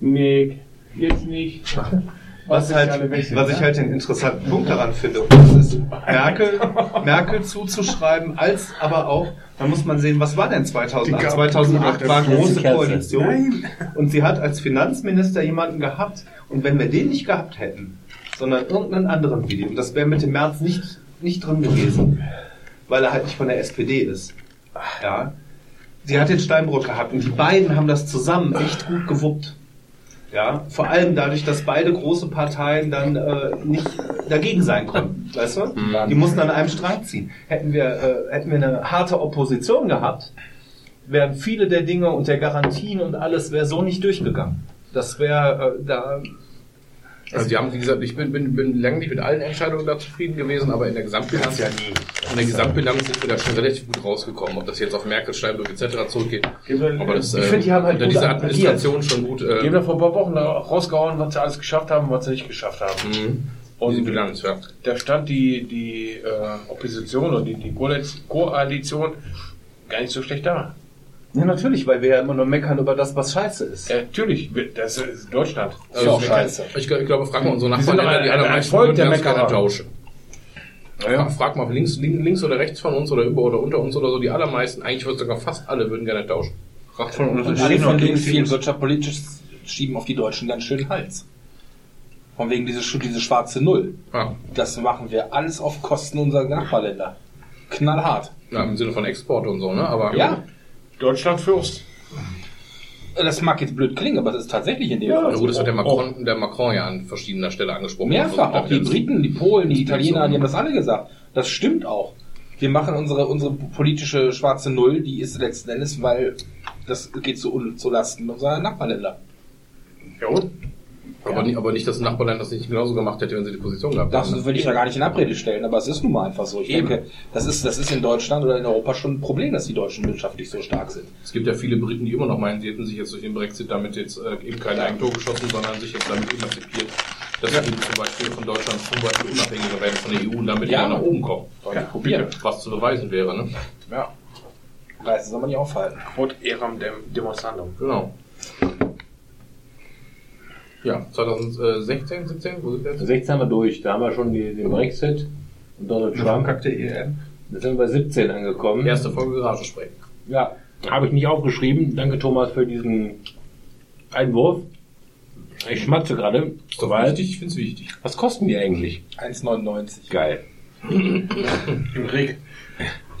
Nee, jetzt nicht. <laughs> Was, halt, was ich ja? halt den interessanten Punkt daran finde, und das ist Merkel, <laughs> Merkel zuzuschreiben, als aber auch, da muss man sehen, was war denn 2008? Die 2008 war große. Koalition und sie hat als Finanzminister jemanden gehabt und wenn wir den nicht gehabt hätten, sondern irgendeinen anderen Video, und das wäre mit dem März nicht, nicht drin gewesen, weil er halt nicht von der SPD ist. Ja. Sie hat den Steinbrück gehabt und die beiden haben das zusammen echt gut gewuppt. Ja, vor allem dadurch, dass beide große Parteien dann äh, nicht dagegen sein konnten. Weißt du? Die mussten an einem Strang ziehen. Hätten wir, äh, hätten wir eine harte Opposition gehabt, wären viele der Dinge und der Garantien und alles wäre so nicht durchgegangen. Das wäre äh, da. Also die haben, wie gesagt, ich bin, bin, bin lange nicht mit allen Entscheidungen da zufrieden gewesen, aber in der Gesamtbilanz, ja nie. in der Gesamtbilanz sind wir da schon relativ gut rausgekommen. Ob das jetzt auf Merkel, Steinbrück etc. zurückgeht. Aber das, Ich finde, die haben halt unter dieser agiert. Administration schon gut. Die Äh, haben ja vor ein paar Wochen da rausgehauen, was sie alles geschafft haben und was sie nicht geschafft haben. mhm. Und diese Bilanz, ja. da stand die, die äh, Opposition oder die, die Koalition gar nicht so schlecht da. Ja, natürlich, weil wir ja immer nur meckern über das, was scheiße ist. Ja, natürlich, das ist Deutschland. Das Also, ist auch scheiße. Ich, ich glaube, frag mal unsere Nachbarländer, die allermeisten Volk würden der Meckerer. tauschen. Ja. Frag mal links, links, oder rechts von uns oder über oder unter uns oder so, die allermeisten, eigentlich würde sogar fast alle würden gerne tauschen. Fragt von uns. Und alle von denen viel wirtschaftspolitisch schieben auf die Deutschen ganz schön Hals. Von wegen diese, diese schwarze Null. Ja. Das machen wir alles auf Kosten unserer Nachbarländer. Knallhart. Ja, im Sinne von Export und so, ne? Aber Ja, Deutschland Fürst. das mag jetzt blöd klingen, aber das ist tatsächlich in dem Ja, Fall gut, das hat der Macron, der Macron ja an verschiedener Stelle angesprochen. Mehrfach, Also, auch die Briten, die Polen, die Italiener, die haben das alle gesagt. Das stimmt auch. Wir machen unsere, unsere politische schwarze Null, die ist letzten Endes, weil das geht zu, zu Lasten unserer Nachbarländer. Ja, und? Aber, nicht, aber nicht, dass ein Nachbarland das nicht genauso gemacht hätte, wenn sie die Position gehabt Das hätten. will ich ja gar nicht in Abrede stellen, aber es ist nun mal einfach so. Ich Eben. denke, das ist, das ist in Deutschland oder in Europa schon ein Problem, dass die Deutschen wirtschaftlich so stark sind. Es gibt ja viele Briten, die immer noch meinen, sie hätten sich jetzt durch den Brexit damit jetzt äh, eben kein Eigentor geschossen, sondern sich jetzt damit emanzipiert, dass sie eben zum Beispiel von Deutschland zum Beispiel unabhängiger werden von der EU und damit Ja. nach oben kommen. Die probieren. Was zu beweisen wäre, ne? Ja. Preise soll man nicht aufhalten. Quod eram dem demonstrandum. Genau. Ja, 2016, 17, wo sind wir jetzt? 16 haben wir durch. Da haben wir schon die, den Brexit und Donald Trump. EM. Jetzt sind wir bei 17 angekommen. Erste Folge Garagensprechen. Ja, habe ich nicht aufgeschrieben. Danke Thomas für diesen Einwurf. Ich schmatze gerade. Ist doch weil- wichtig, ich finde es wichtig. Was kosten die eigentlich? 1,99. Geil. <laughs> Im Reg.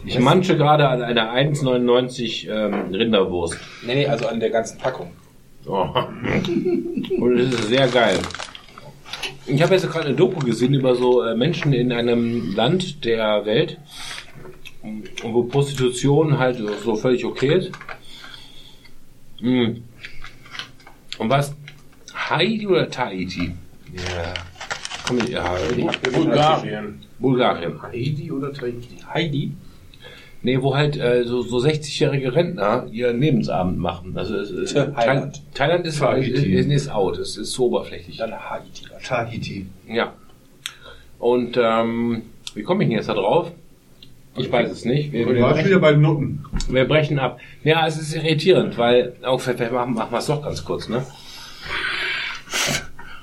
Ich manche gerade an einer 1,99 ähm, Rinderwurst. Nee, nee, also an der ganzen Packung. Oh. <laughs> Und es ist sehr geil. Ich habe jetzt gerade eine Doku gesehen über so äh, Menschen in einem Land der Welt, wo Prostitution halt so, völlig okay ist. Mm. Und was? Haiti oder Tahiti? Ja. Komm, ja, Bulgarien. Bulgarien. Haiti oder Tahiti? Heidi? Nee, wo halt äh, so, so 60-jährige Rentner ihren Lebensabend machen. Also es, es, Thailand. Thailand. Thailand ist, Tahiti. ist, ist out, es ist zu oberflächlich. Dann Haiti. Tahiti. Ja. Und ähm, wie komme ich denn jetzt da drauf? Ich weiß es nicht. Wir, wir, warst wieder brechen, bei Nutten. wir brechen ab. Ja, es ist irritierend, weil, auch vielleicht machen, machen wir es doch ganz kurz, ne?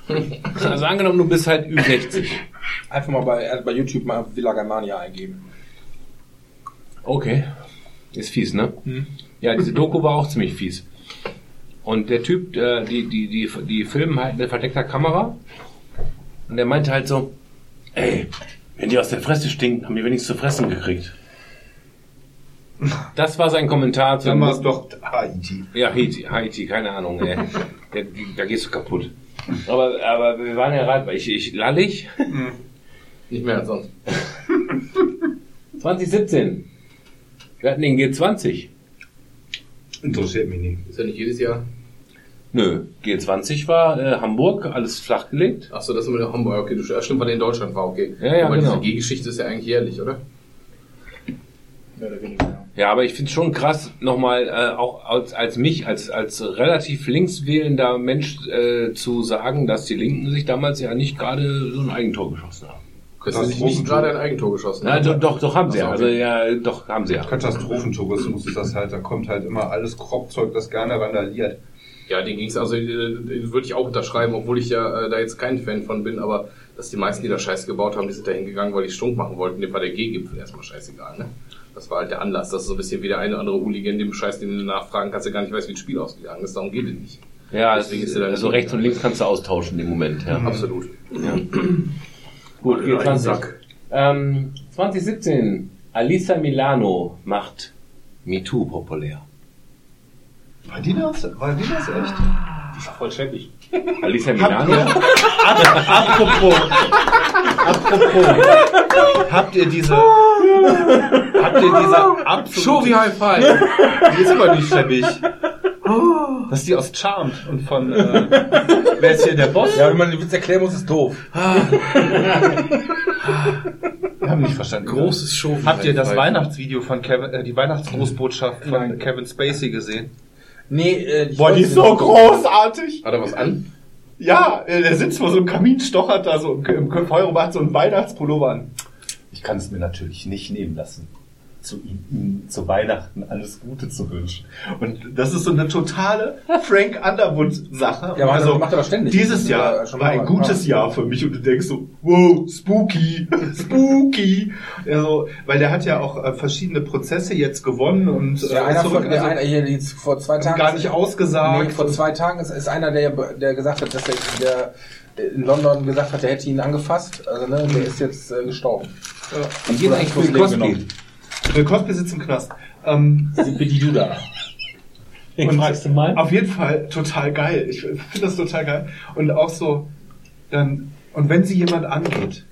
<laughs> Also angenommen, du bist halt Ü60. Einfach mal bei, äh, bei YouTube mal Villa Germania eingeben. Okay. Ist fies, ne? Ja, diese Doku war auch ziemlich fies. Und der Typ, äh, die, die, die, die filmen halt mit verdeckter Kamera. Und der meinte halt so, ey, wenn die aus der Fresse stinken, haben die wenigstens zu fressen gekriegt. Das war sein Kommentar zu Dann war es doch Haiti. ja, Haiti, Haiti, keine Ahnung, ey. Der, da gehst du kaputt. Aber, aber wir waren ja gerade, ich, ich lallig. Nicht mehr als sonst. <laughs> 2017. Wir hatten den G20. Interessiert mich nicht. Ist ja nicht jedes Jahr. Nö, G20 war äh, Hamburg, alles flachgelegt. Achso, das ist immer der Hamburg. Okay, du ja, stimmt, weil der in Deutschland war, okay. Ja, ja, Aber genau. diese G-Geschichte ist ja eigentlich jährlich, oder? Mehr oder weniger. Ja, aber ich finde schon krass, nochmal äh, auch als, als mich, als, als relativ linkswählender Mensch äh, zu sagen, dass die Linken sich damals ja nicht gerade so ein Eigentor geschossen haben. Ist nicht gerade ein Eigentor geschossen. Na, doch, doch, doch haben sie ja. Also okay. ja, doch haben sie ja. Katastrophentourismus ist das halt. Da kommt halt immer alles Kropfzeug, das gerne randaliert. Ja, den ging's also, äh, den würde ich auch unterschreiben, obwohl ich ja äh, da jetzt kein Fan von bin, aber dass die meisten, die da Scheiße gebaut haben, die sind da hingegangen, weil die Stunk machen wollten. Dem war der G-Gipfel erstmal scheißegal, ne? Das war halt der Anlass. Das ist so ein bisschen wie der eine oder andere Hooligan, dem Scheiß, den du nachfragen kannst, der gar nicht weiß, wie das Spiel ausgegangen ist. Darum geht es nicht. Ja, Deswegen ist er dann also rechts und links kannst du austauschen im Moment. Ja. Absolut. <clears throat> Gut, Ein G20. Sack. Ähm, 2017. Alisa Milano macht MeToo populär. War die das? War die das echt? Die ist voll schäbig. Alicia Habt Milano? Ap- apropos, apropos, habt ihr diese, habt ihr diese absolute, Show High Five. die ist aber nicht schäbig. Das ist die aus Charmed und von, äh, <laughs> wer ist hier der Boss? Ja, wenn man den Witz erklären muss, ist doof. Wir haben nicht verstanden. Großes Show Habt ihr das Weihnachtsvideo von Kevin, äh, die Weihnachtsgroßbotschaft von Nein. Kevin Spacey gesehen? Nee, äh, ich Boah, die ist so großartig. Hat er was an? Ja, äh, der sitzt vor so einem Kamin, stochert da so im, im Feuer und hat so einen Weihnachtspullover an. Ich kann es mir natürlich nicht nehmen lassen, zu ihm, zu Weihnachten alles Gute zu wünschen. Und das ist so eine totale Frank Underwood-Sache. Ja, aber also, das macht er doch ständig. dieses Das Jahr war schon war ein mal- gutes Jahr für mich und du denkst so, wow, spooky, <laughs> spooky. Also, weil der hat ja auch äh, verschiedene Prozesse jetzt gewonnen und äh, Ja, einer zurück- von, der also einer hier jetzt vor zwei Tagen. gar nicht ausgesagt. Nee, vor zwei Tagen ist, ist einer, der, der gesagt hat, dass er der in London gesagt hat, er hätte ihn angefasst. Also, ne, der ist jetzt äh, gestorben. Wie geht eigentlich Bill Cosby? Bill Cosby sitzt im Knast. Ähm, Bitte du da. und auf jeden Fall total geil. Ich finde das total geil. Und auch so, dann, und wenn sie jemand angeht,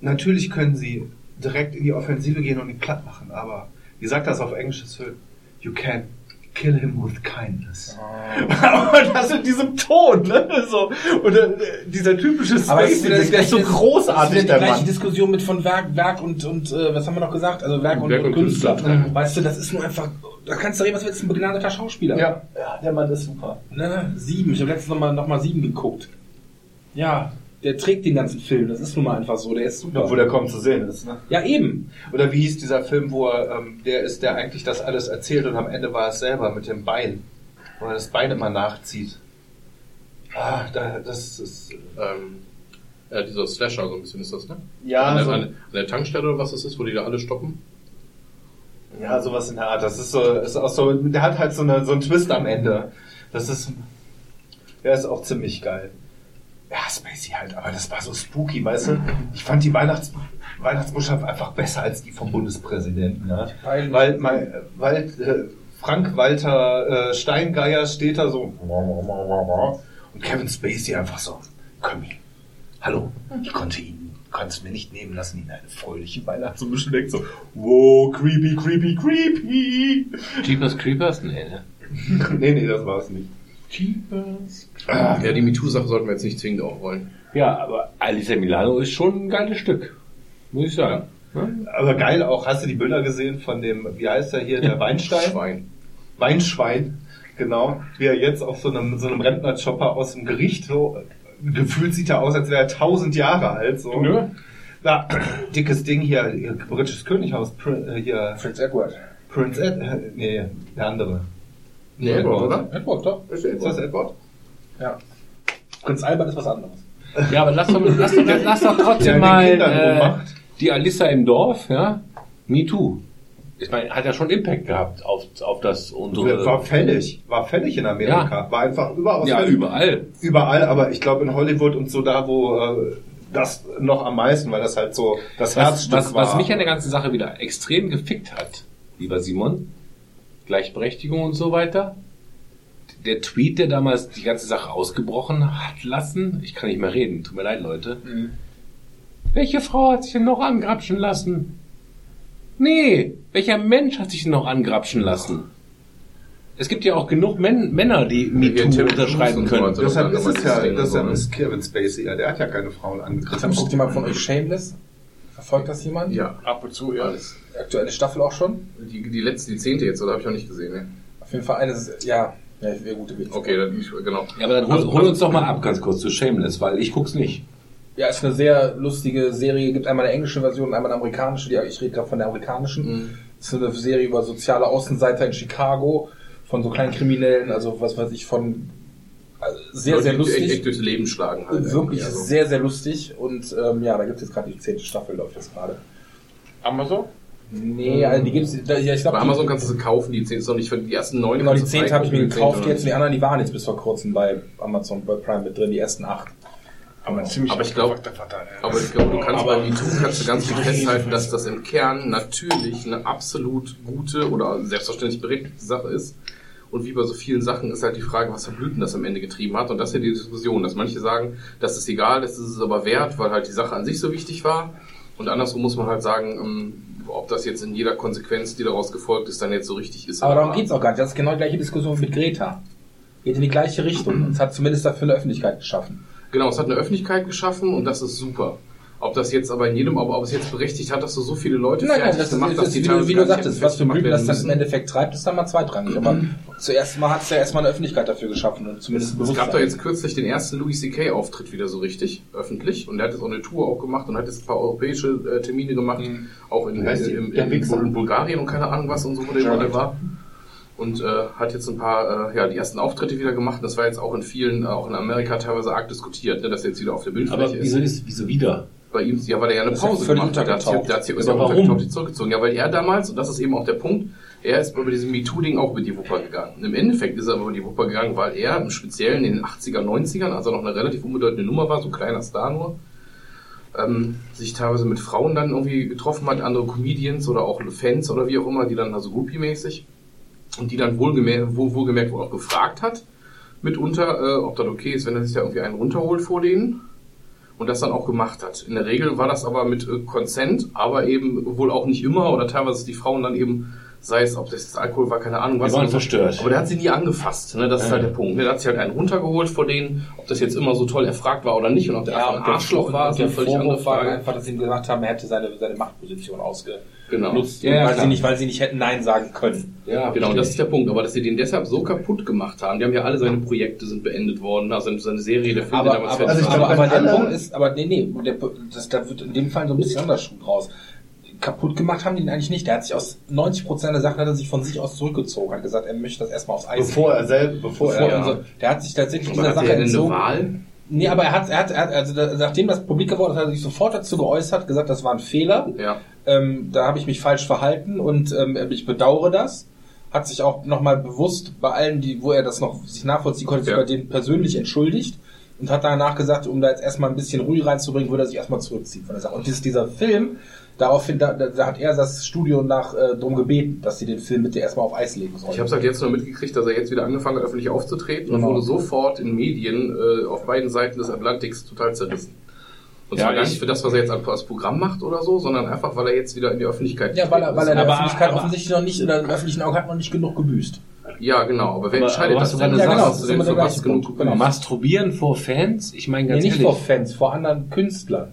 natürlich können sie direkt in die Offensive gehen und ihn platt machen, aber wie sagt das auf Englisch so, you can kill him with kindness. <laughs> und das in diesem Ton, ne? So, und äh, dieser typische Aber es Spacey, ist, der ist so das großartig, ist der wieder die gleiche Mann. Diskussion mit von Werk, Werk und, und äh, was haben wir noch gesagt? Also Werk und, Werk und und Künstler. Künstler. Weißt du, das ist nur einfach, da kannst du reden, was willst du, ein begnadeter Schauspieler. Ja, ja, der Mann ist super. Ne, sieben. Ich habe letztens nochmal noch mal sieben geguckt. Ja, der trägt den ganzen Film. Das ist nun mal einfach so. Der ist super. Obwohl der kaum zu sehen ist, ne? ja, eben. Oder wie hieß dieser Film, wo er, ähm, der ist, der eigentlich das alles erzählt und am Ende war es selber mit dem Bein. Wo er das Bein immer nachzieht. Ah, da, das ist. Ähm, ja, dieser Slasher, so ein bisschen ist das, ne? Ja, an, der, so- an, an der Tankstelle oder was das ist, wo die da alle stoppen. Ja, sowas in der Art. Das ist so, ist auch so, der hat halt so, eine, so einen Twist am Ende. Das ist, der ist auch ziemlich geil. Ja, Spacey halt, aber das war so spooky, weißt du? Ich fand die Weihnachts Weihnachtsbotschaft einfach besser als die vom Bundespräsidenten, ja? Weil- Weil, weil, äh, Frank Walter äh, Steingeier steht da so und Kevin Spacey einfach so, komm hier, hallo, ich konnte ihn, konnte es mir nicht nehmen lassen, ihn eine fröhliche Weihnacht zu wünschen. Denkt so, wow, creepy, creepy, creepy. Jeepers Creepers? Nee, ne? <laughs> nee, nee, das war's nicht. Ja, die MeToo-Sache sollten wir jetzt nicht zwingend aufrollen. Ja, aber Alicia Milano ist schon ein geiles Stück. Muss ich sagen. Aber geil auch, hast du die Bilder gesehen von dem, wie heißt er hier, der Weinstein? Schwein. Weinschwein, genau, wie er jetzt auf so einem, so einem Rentnerchopper aus dem Gericht so, gefühlt sieht er aus, als wäre er tausend Jahre alt, so. Nö. Ja, dickes Ding hier, britisches Könighaus, Prin, äh, hier, Prince Edward. Prince Ed, äh, nee, der andere. Nee, Edward, oder? Edward, doch. Ist Ist das Edward? Ja. Prinz Albert ist was anderes. <laughs> Ja, aber lass doch, lass doch, lass doch trotzdem den mal äh, die Alissa im Dorf, ja, Me Too. Ich meine, hat ja schon Impact gehabt auf, auf das unsere. War fällig, war fällig in Amerika, war einfach überaus ja, fällig. überall. Überall, aber ich glaube in Hollywood und so da, wo äh, das noch am meisten, weil das halt so das Was, Herzstück was, war. was mich an der ganzen Sache wieder extrem gefickt hat, lieber Simon, Gleichberechtigung und so weiter. Der Tweet, der damals die ganze Sache ausgebrochen hat lassen, ich kann nicht mehr reden, tut mir leid, Leute. Welche Frau hat sich denn noch angrapschen lassen? Nee, welcher Mensch hat sich denn noch angrapschen lassen? Es gibt ja auch genug Män Männer, die MeToo unterschreiben so können. weiter. Deshalb Das ist es ja, deshalb so, ne? ist Kevin Spacey, ja, der hat ja keine Frauen angegriffen. Guckt jemand von euch Shameless? Verfolgt das jemand? Ja, Ab und zu, ja. alles. Aktuelle Staffel auch schon? Die, die letzte, die zehnte jetzt, oder habe ich noch nicht gesehen, ne? Auf jeden Fall eines, ja, ja, wäre gute Witz. Okay, dann, ich, genau. Ja, aber dann hol, hol uns doch mal ab, ganz kurz zu Shameless, weil ich guck's nicht. Ja, ist eine sehr lustige Serie. Gibt einmal eine englische Version einmal eine amerikanische. Die, ich rede gerade von der amerikanischen. ist eine Serie über soziale Außenseiter in Chicago von so kleinen Kriminellen, also was weiß ich, von also sehr, Leute, sehr die lustig. Echt, echt durchs Leben schlagen halt. Wirklich also. sehr, sehr lustig. Und ähm, ja, da gibt es jetzt gerade die zehnte Staffel, läuft jetzt gerade. Amazon? Nee, also die gibt's. Ja, ich glaub, Bei die- Amazon kannst du sie kaufen, die 10 ist noch nicht für die ersten neun. Genau, die kannst du zehnte habe ich mir gekauft jetzt. Und die anderen, die waren jetzt bis vor kurzem bei Amazon, bei Prime mit drin, die ersten acht. Aber ziemlich Aber ich glaube, aber ich glaube, du kannst bei MeToo kannst du ganz viel festhalten, dass das im Kern natürlich eine absolut gute oder selbstverständlich berechtigte Sache ist Und wie bei so vielen Sachen ist halt die Frage, was für Blüten das am Ende getrieben hat. Und das ist ja die Diskussion, dass manche sagen, das ist egal, das ist es aber wert, weil halt die Sache an sich so wichtig war. Und andersrum muss man halt sagen, ähm, ob das jetzt in jeder Konsequenz, die daraus gefolgt ist, dann jetzt so richtig ist. Aber darum geht's auch gar nicht. Das ist genau die gleiche Diskussion mit Greta. Geht in die gleiche Richtung. Und es hat zumindest dafür eine Öffentlichkeit geschaffen. Genau, es hat eine Öffentlichkeit geschaffen und das ist super. Ob das jetzt aber in jedem, ob, ob es jetzt berechtigt hat, dass du so viele Leute Nein, nein, das ist, gemacht ist die wie, wie du sagtest, was für Blüten das dann im. Endeffekt treibt, ist dann mal zweitrangig. Aber zuerst mal hat es ja erstmal eine Öffentlichkeit dafür geschaffen und zumindest ein Es gab da jetzt kürzlich den ersten Louis C.K. Auftritt wieder so richtig, öffentlich. Und er hat jetzt auch eine Tour auch gemacht und hat jetzt ein paar europäische äh, Termine gemacht, auch in, die? in, Der in, Wichser. in Bulgarien und keine Ahnung was und so, wo der überall war. Und äh, hat jetzt ein paar, äh, ja, die ersten Auftritte wieder gemacht. Das war jetzt auch in vielen, äh, auch in Amerika teilweise arg diskutiert, ne, dass er jetzt wieder auf der Bildfläche Aber wieso ist, wieso wieder? Bei ihm, ja, weil er ja eine Das ja Pause völlig gemacht hat. Der hat sich-. Der hat sich ja warum? zurückgezogen. Ja, weil er damals, und das ist eben auch der Punkt, er ist über diesem MeToo-Ding auch über die Wupper gegangen. Im Endeffekt ist er aber über die Wupper gegangen, weil er im Speziellen in den 80er, 90ern, als er noch eine relativ unbedeutende Nummer war, so ein kleiner Star nur, ähm, sich teilweise mit Frauen dann irgendwie getroffen hat, andere Comedians oder auch Fans oder wie auch immer, die dann also Groupie-mäßig und die dann wohlgemerkt, wohl, wohlgemerkt wohl auch gefragt hat, mitunter, äh, ob das okay ist, wenn er sich da irgendwie einen runterholt vor denen und das dann auch gemacht hat. In der Regel war das aber mit äh, Consent, aber eben wohl auch nicht immer oder teilweise die Frauen dann eben, sei es, ob das jetzt Alkohol war, keine Ahnung was. Die waren verstört. Aber der hat sie nie angefasst, ne? das ist Ja. halt der Punkt. Ne? Der hat sich halt einen runtergeholt vor denen, ob das jetzt immer so toll erfragt war oder nicht und ob der einfach ein der Arschloch war, ist der eine völlig andere Vorwurf war Frage. einfach, dass sie ihm gesagt haben, er hätte seine, seine Machtposition ausgenutzt. Genau. Ja, ja, weil, klar. sie nicht, weil sie nicht hätten Nein sagen können. Ja, Genau, das ist der Punkt. Aber dass sie den deshalb so kaputt gemacht haben, die haben ja alle seine Projekte sind beendet worden, also seine Serie, der Film, Aber, der damals aber, also ich glaube, aber der Punkt ist, aber nee, nee, der, das, da wird in dem Fall so ein bisschen anders Schuh draus. Kaputt gemacht haben die ihn eigentlich nicht. Der hat sich aus 90% der Sachen hat er sich von sich aus zurückgezogen, hat gesagt, er möchte das erstmal aufs Eis Bevor er selbst, bevor, Bevor er, er so, der hat sich tatsächlich Aber dieser hat Sache er denn eine entzogen. Wahl? Nee, aber er hat, er hat, er hat also da, nachdem das publik geworden ist, hat er sich sofort dazu geäußert, gesagt, das war ein Fehler. Ja. Ähm, da habe ich mich falsch verhalten und ähm, ich bedauere das. Hat sich auch nochmal bewusst bei allen, die, wo er das noch sich nachvollziehen konnte, sich Ja. bei denen persönlich entschuldigt und hat danach gesagt, um da jetzt erstmal ein bisschen Ruhe reinzubringen, würde er sich erstmal zurückziehen von der Sache. Und dies, dieser Film, daraufhin, da, da, hat er das Studio nach äh, drum gebeten, dass sie den Film bitte erstmal auf Eis legen sollen. Ich habe halt jetzt nur mitgekriegt, dass er jetzt wieder angefangen hat, öffentlich aufzutreten und Genau. wurde sofort in Medien äh, auf beiden Seiten des Atlantiks total zerrissen. Und Ja, zwar gar ich- nicht für das, was er jetzt als Programm macht oder so, sondern einfach, weil er jetzt wieder in die Öffentlichkeit ja, weil er, weil er in der Aber- Öffentlichkeit aber- offensichtlich noch nicht, oder im öffentlichen Auge hat noch nicht genug gebüßt. Ja, genau. Aber wer Aber- entscheidet aber das denn? du gerade Ja, genau, Hast das ist denn immer der für was genug. Genau. Masturbieren vor Fans? Ich meine Nee, ganz nicht ehrlich. vor Fans, vor anderen Künstlern.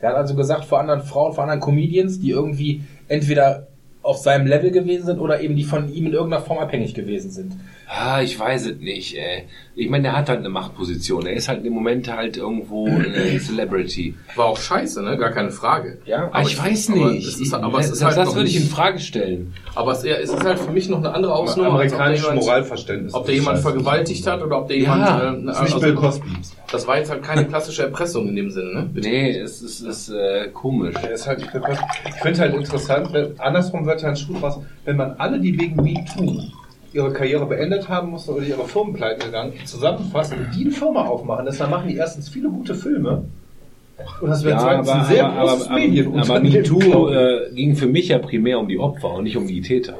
Der hat also gesagt, vor anderen Frauen, vor anderen Comedians, die irgendwie entweder auf seinem Level gewesen sind oder eben die von ihm in irgendeiner Form abhängig gewesen sind. Ah, ich weiß es nicht, ey. Ich meine, der hat halt eine Machtposition. Er ist halt im Moment halt irgendwo eine <clears throat> Celebrity. War auch scheiße, ne? Gar keine Frage. Ja, Aber ich weiß aber nicht. es ist, aber es ist das halt das würde ich in Frage stellen. Aber es, es ist halt für mich noch eine andere Aus Ausnahme. als ob der amerikanischem jemand- Moralverständnis. Ob der jemand Scheiße. vergewaltigt hat oder ob der Ja, jemand. Das ist nicht Bill also, Cosby. das war jetzt halt keine klassische Erpressung in dem Sinne, ne? Bitte. Nee, es ist, es ist äh, komisch. Er ist halt. Ich finde halt interessant, wenn, andersrum wird ja ein Schuh draus, wenn man alle, die wegen MeToo ihre Karriere beendet haben mussten oder ihre Firmen pleite gegangen, zusammenfassen und die eine Firma aufmachen, das, dann machen die erstens viele gute Filme. Und das wird zweitens ein sehr großes aber, aber Medienunternehmen. MeToo äh, ging für mich ja primär um die Opfer und nicht um die Täter.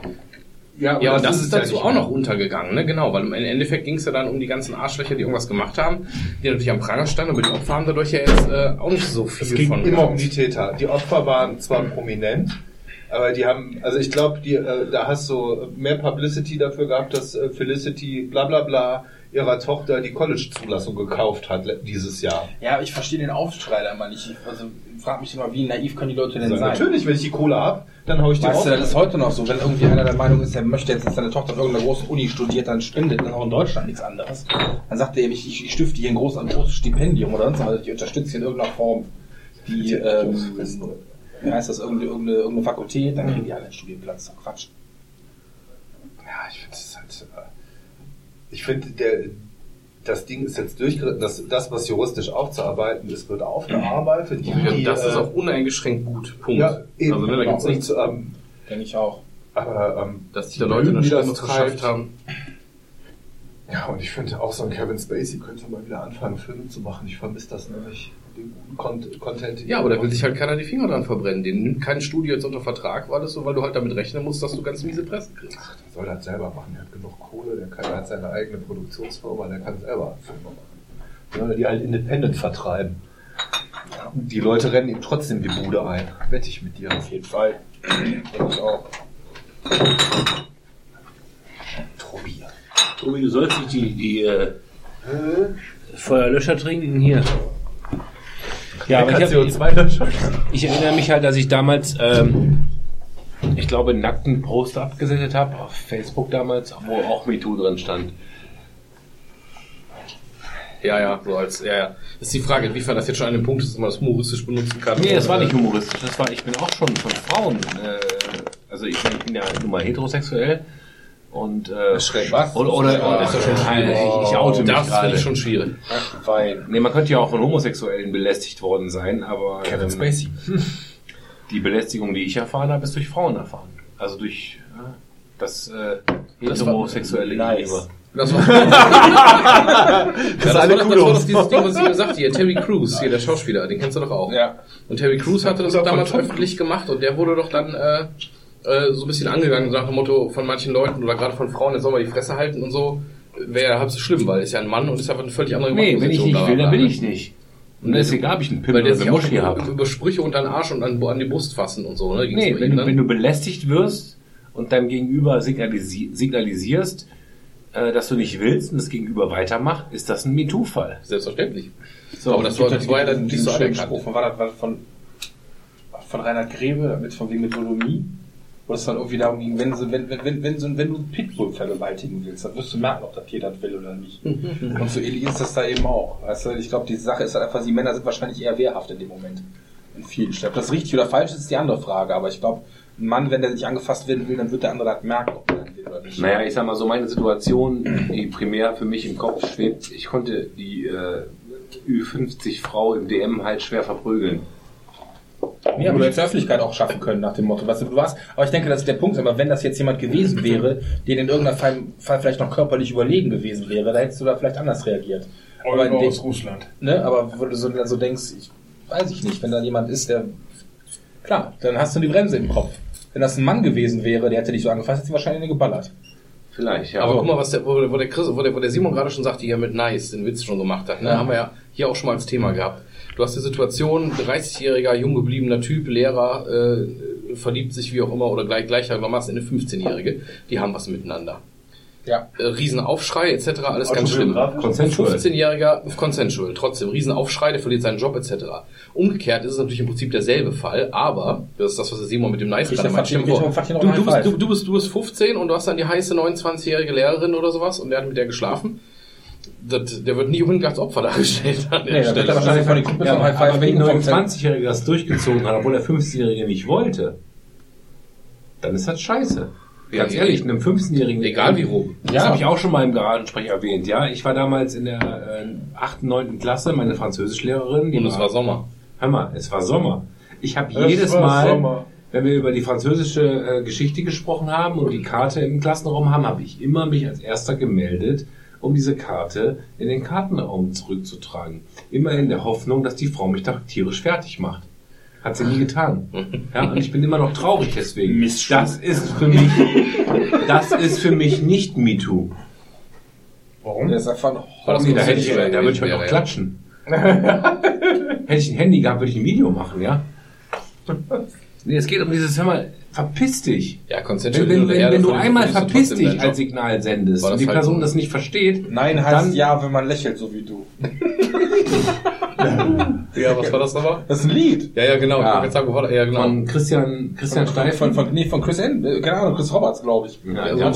Ja, und das, es ist ja dazu auch noch untergegangen, ne? Genau, weil im Endeffekt ging es ja dann um die ganzen Arschlöcher, die irgendwas gemacht haben, die natürlich am Pranger standen, aber die Opfer haben dadurch ja jetzt äh, auch nicht so viel Es ging von immer um die Täter. Die Opfer waren zwar prominent, aber die haben, also ich glaube, die, äh, da hast du mehr Publicity dafür gehabt, dass äh, Felicity bla bla bla ihrer Tochter die College-Zulassung gekauft hat dieses Jahr. Ja, ich verstehe den Aufschrei da immer nicht. Ich- Also, ich frage mich immer, wie naiv können die Leute denn Also sein? natürlich, wenn ich die Kohle hab, dann hau ich die Weißt raus. du, das ist heute noch so, wenn irgendwie einer der Meinung ist, er möchte jetzt, dass seine Tochter an irgendeiner großen Uni studiert, dann spendet das auch in Deutschland nichts anderes. Dann sagt er eben, ich, ich stifte hier ein großes, ein großes Stipendium oder sonst was, ich unterstütze hier in irgendeiner Form die, ähm, wie heißt das, irgendeine, irgendeine, irgendeine Fakultät, dann kriegen die alle einen Studienplatz. Das ist doch Quatsch. Ja, ich finde das halt. äh, Ich finde, der das Ding ist jetzt durchgeritten, das, das, was juristisch aufzuarbeiten ist, wird aufgearbeitet. Die, die, das ist äh, auch uneingeschränkt gut. Punkt. Ja, eben. Also ne, da gibt's Und, nichts, ähm, Denke ich auch. aber, ähm, dass sich da Leute das Stimme verschafft treibt. haben. Ja, und ich finde auch so ein Kevin Spacey könnte mal wieder anfangen, Filme zu machen. Ich vermisse das nämlich. Content. Ja, aber da will sich halt keiner die Finger dran verbrennen. Den nimmt kein Studio jetzt unter Vertrag, weil, das so, weil du halt damit rechnen musst, dass du ganz miese Pressen kriegst. Der soll das selber machen. Der hat genug Kohle, der, kann, der hat seine eigene Produktionsfirma, der kann selber Filme machen. Ja, die halt independent vertreiben. Und die Leute rennen ihm trotzdem die Bude ein. Wette ich mit dir. Auf jeden Fall. Ich auch. Tobi. Tobi, du sollst nicht die, die äh, Feuerlöscher trinken hier. Ja, aber ich, hab, CO2-Löscher. ich erinnere mich halt, dass ich damals, ähm, ich glaube, einen nackten Poster abgesendet habe auf Facebook damals, wo auch MeToo drin stand. Ja, ja, so als, ja, ja. Das ist die Frage, inwiefern das jetzt schon an dem Punkt ist, dass man das humoristisch benutzen kann. Nee, das war nicht Oder- humoristisch. Das war, ich bin auch schon von Frauen, äh, also ich bin ja nun mal heterosexuell und äh, was? Oder, oder, Ja, das ist ja schon Nein, ich, ich oute mich Das finde gerade. ich schon schwierig. Wein. Nee, man könnte ja auch von Homosexuellen belästigt worden sein, aber Kevin ähm, Spacey. die Belästigung, die ich erfahren habe, ist durch Frauen erfahren. Also durch äh, das äh, Das war- heterosexuelle Nice. Gegenüber. Das war, <laughs> das, war das war Kudos. dieses Ding, was ich eben sagte, hier, Terry Crews, hier, der Schauspieler, den kennst du doch auch. Ja. Und Terry Crews hatte das auch damals öffentlich gemacht und der wurde doch dann äh, äh, so ein bisschen angegangen nach dem Motto von manchen Leuten oder gerade von Frauen, jetzt soll man die Fresse halten und so. Wäre halb so schlimm, weil ist ja ein Mann und ist einfach eine völlig andere Nee, wenn ich nicht will, dann bla. ich nicht. Und deswegen habe ich einen Pimmel Weil der oder eine auch Muschi gehabt. über Sprüche und an Arsch und an, an die Brust fassen und so, ne? Ging's Nee, wenn ihm du, dann? wenn du belästigt wirst und deinem Gegenüber signalisi signalisierst, äh, dass du nicht willst und das Gegenüber weitermacht, ist das ein MeToo-Fall. Selbstverständlich. So, aber das war, das war ja dann nicht so anerkannt. Spruch von, war das, war von, von Reinhard Grebe, mit, von wegen mit Sodomie, wo es dann irgendwie darum ging, wenn, so, wenn, wenn, wenn, wenn, so, wenn du einen Pitbull vergewaltigen willst, dann wirst du merken, ob das Tier das will oder nicht. Und so ähnlich ist das da eben auch. Weißt du, ich glaube, die Sache ist halt einfach, die Männer sind wahrscheinlich eher wehrhaft in dem Moment. In vielen Stellen. Ob das richtig oder falsch ist, ist die andere Frage. Aber ich glaube, ein Mann, wenn der nicht angefasst werden will, dann wird der andere das merken, ob er das will oder nicht. Naja, ich sag mal so, meine Situation, die primär für mich im Kopf schwebt, ich konnte die äh, Ü50-Frau im DM halt schwer verprügeln. Ja, aber du hättest Öffentlichkeit auch schaffen können nach dem Motto, was du warst. Aber ich denke, das ist der Punkt. Aber wenn das jetzt jemand gewesen wäre, der in irgendeiner Fall, Fall vielleicht noch körperlich überlegen gewesen wäre, da hättest du da vielleicht anders reagiert. Aber, Oliver dem, aus Russland. ne, aber wo du so, dann so denkst, ich weiß ich nicht, wenn da jemand ist, der klar, dann hast du die Bremse im Kopf. Wenn das ein Mann gewesen wäre, der hätte dich so angefasst, hätte sie wahrscheinlich eine geballert. Vielleicht, ja. Aber guck mal, was der, wo, wo, der Chris, wo, der, wo der Simon gerade schon sagte, hier mit Nice, den Witz schon gemacht hat, ne? haben wir ja hier auch schon mal als Thema gehabt. Du hast die Situation, 30-jähriger, jung gebliebener Typ, Lehrer, äh, verliebt sich wie auch immer oder gleich gleichermaßen in eine 15-jährige, die haben was miteinander. Ja. Äh, Riesenaufschrei etc., alles ganz schlimm. Consensual. 15-jähriger consensual, trotzdem Riesenaufschrei, der verliert seinen Job etc. Umgekehrt ist es natürlich im Prinzip derselbe Fall, aber das ist das, was der Simon mit dem Nice gerade meint. Du, du, bist, du, du, bist, du bist 15 und du hast dann die heiße 29-jährige Lehrerin oder sowas und der hat mit der geschlafen. Das, der wird nie unbedingt als Opfer dargestellt an der Nee, da wird er wahrscheinlich von den Kumpels Ja, High Five aber wenn ein vom 29-Jähriger das durchgezogen hat, obwohl der 15-Jährige nicht wollte, dann ist das scheiße. Ganz Ja, ehrlich, einem 15-Jährigen. Egal wie rum. Das Ja. habe ich auch schon mal im Garagensprech erwähnt. Ja, ich war damals in der äh, 8., 9. Klasse, meine Französischlehrerin. Und es war Sommer. Hör mal, es war Sommer. Ich habe Es jedes Mal, Sommer. wenn wir über die französische äh, Geschichte gesprochen haben und die Karte im Klassenraum haben, habe ich immer mich als erster gemeldet, um diese Karte in den Kartenraum zurückzutragen. Immer in der Hoffnung, dass die Frau mich da tierisch fertig macht. Hat sie nie getan. Ja, und ich bin immer noch traurig deswegen. Das ist für mich, das ist für mich nicht MeToo. Warum? Der ist einfach noch das Nee, da, hätte ich, da würde ich heute noch wäre, klatschen. <laughs> hätte ich ein Handy gehabt, würde ich ein Video machen, ja? <laughs> Nee, es geht um dieses, hör mal, verpiss dich. Ja, consensual. Wenn, wenn, wenn, wenn du einmal verpiss dich als. Signal sendest und die halt Person so? das nicht versteht, Nein heißt Dann- ja, wenn man lächelt, so wie du. <laughs> Ja, was war das nochmal? Das ist ein Lied. Ja, ja, genau. Ja. Ich sagen? Ja, genau. von Christian, Christian Von, Steif. von, von, nee, von Chris N, keine Ahnung, Chris Roberts, glaube ich. Ja, Ja, ja.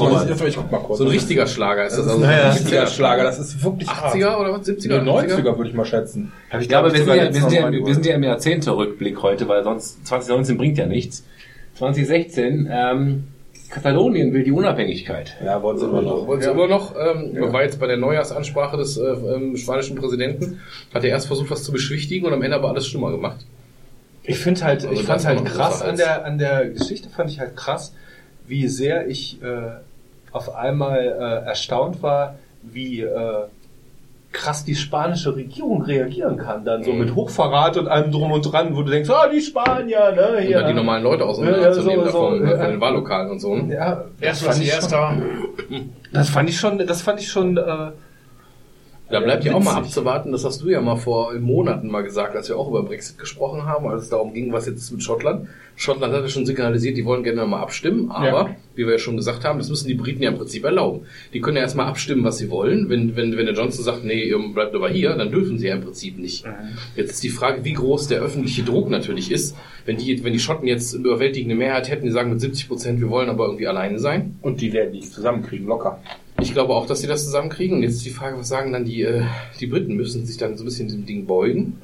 Ich, guck mal kurz. so ein richtiger Schlager ist das. Also Naja, so ein 70er Schlager, das ist wirklich 80er oder was? 70er? Nee, 90er würde ich mal schätzen. Ich glaube, wir sind, ja, wir, sind ja, wir sind ja im Jahrzehnte-Rückblick heute, weil sonst 2019 bringt ja nichts. 2016, ähm, Katalonien will die Unabhängigkeit. Ja, wollen sie immer noch. Wollen Sie immer noch, ähm, war jetzt bei der Neujahrsansprache des äh, ähm, spanischen Präsidenten, hat er erst versucht, was zu beschwichtigen und am Ende aber alles schlimmer gemacht. Ich finde halt, Also ich fand halt krass an der, an der Geschichte fand ich halt krass, wie sehr ich äh, auf einmal äh, erstaunt war, wie äh, krass die spanische Regierung reagieren kann, dann Mhm. so mit Hochverrat und allem drum und dran, wo du denkst, ah, die Spanier, ne, hier. da die normalen Leute Ja, ja, auseinanderzunehmen so- so, davon, ja. von den Wahllokalen und so. ne? Ja, Erst fand was erster. Das fand ich schon, das fand ich schon, äh, Da bleibt ja auch mal abzuwarten, das hast du ja mal vor Monaten mal gesagt, als wir auch über Brexit gesprochen haben, als es darum ging, was jetzt ist mit Schottland. Schottland hat ja schon signalisiert, die wollen gerne mal abstimmen, aber, Ja. wie wir ja schon gesagt haben, das müssen die Briten ja im Prinzip erlauben. Die können ja erstmal abstimmen, was sie wollen. Wenn, wenn, wenn der Johnson sagt, nee, ihr bleibt aber hier, dann dürfen sie ja im Prinzip nicht. Jetzt ist die Frage, wie groß der öffentliche Druck natürlich ist. Wenn die, wenn die Schotten jetzt eine überwältigende Mehrheit hätten, die sagen mit 70 Prozent, wir wollen aber irgendwie alleine sein. Und die werden die zusammenkriegen, locker. Ich glaube auch, dass sie das zusammenkriegen. Und jetzt ist die Frage, was sagen dann die, äh, die Briten? Müssen sich dann so ein bisschen diesem Ding beugen?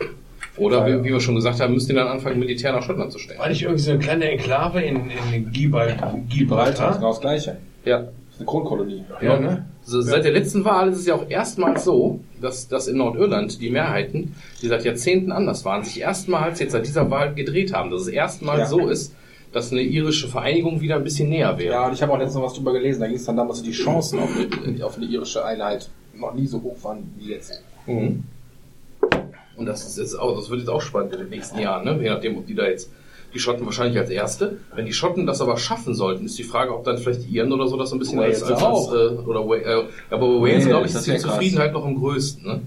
Oder wie, wie wir schon gesagt haben, müssen die dann anfangen, Militär nach Schottland zu stellen? War nicht irgendwie so eine kleine Enklave in, in Gibral- Gibraltar ist Gibraltar? genau das Gleiche. Ja. Das ist eine Kronkolonie. Ja, ne? So, seit der letzten Wahl ist es ja auch erstmals so, dass, dass in Nordirland die Mehrheiten, die seit Jahrzehnten anders waren, sich erstmals jetzt seit dieser Wahl gedreht haben. Dass es erstmals Ja. so ist, dass eine irische Vereinigung wieder ein bisschen näher wäre. Ja, und ich habe auch letztens noch was drüber gelesen. Da ging es dann darum, dass die Chancen auf eine, auf eine irische Einheit noch nie so hoch waren wie jetzt. Mhm. Und das ist jetzt auch, das wird jetzt auch spannend in den nächsten Jahren, ne? Je nachdem, ob die da jetzt die Schotten wahrscheinlich als erste. Wenn die Schotten das aber schaffen sollten, ist die Frage, ob dann vielleicht die Iren oder so das so ein bisschen Wales als, als, als äh, oder äh, aber bei Wales Wales, glaube ich ist die. Zufriedenheit noch am größten. Ne?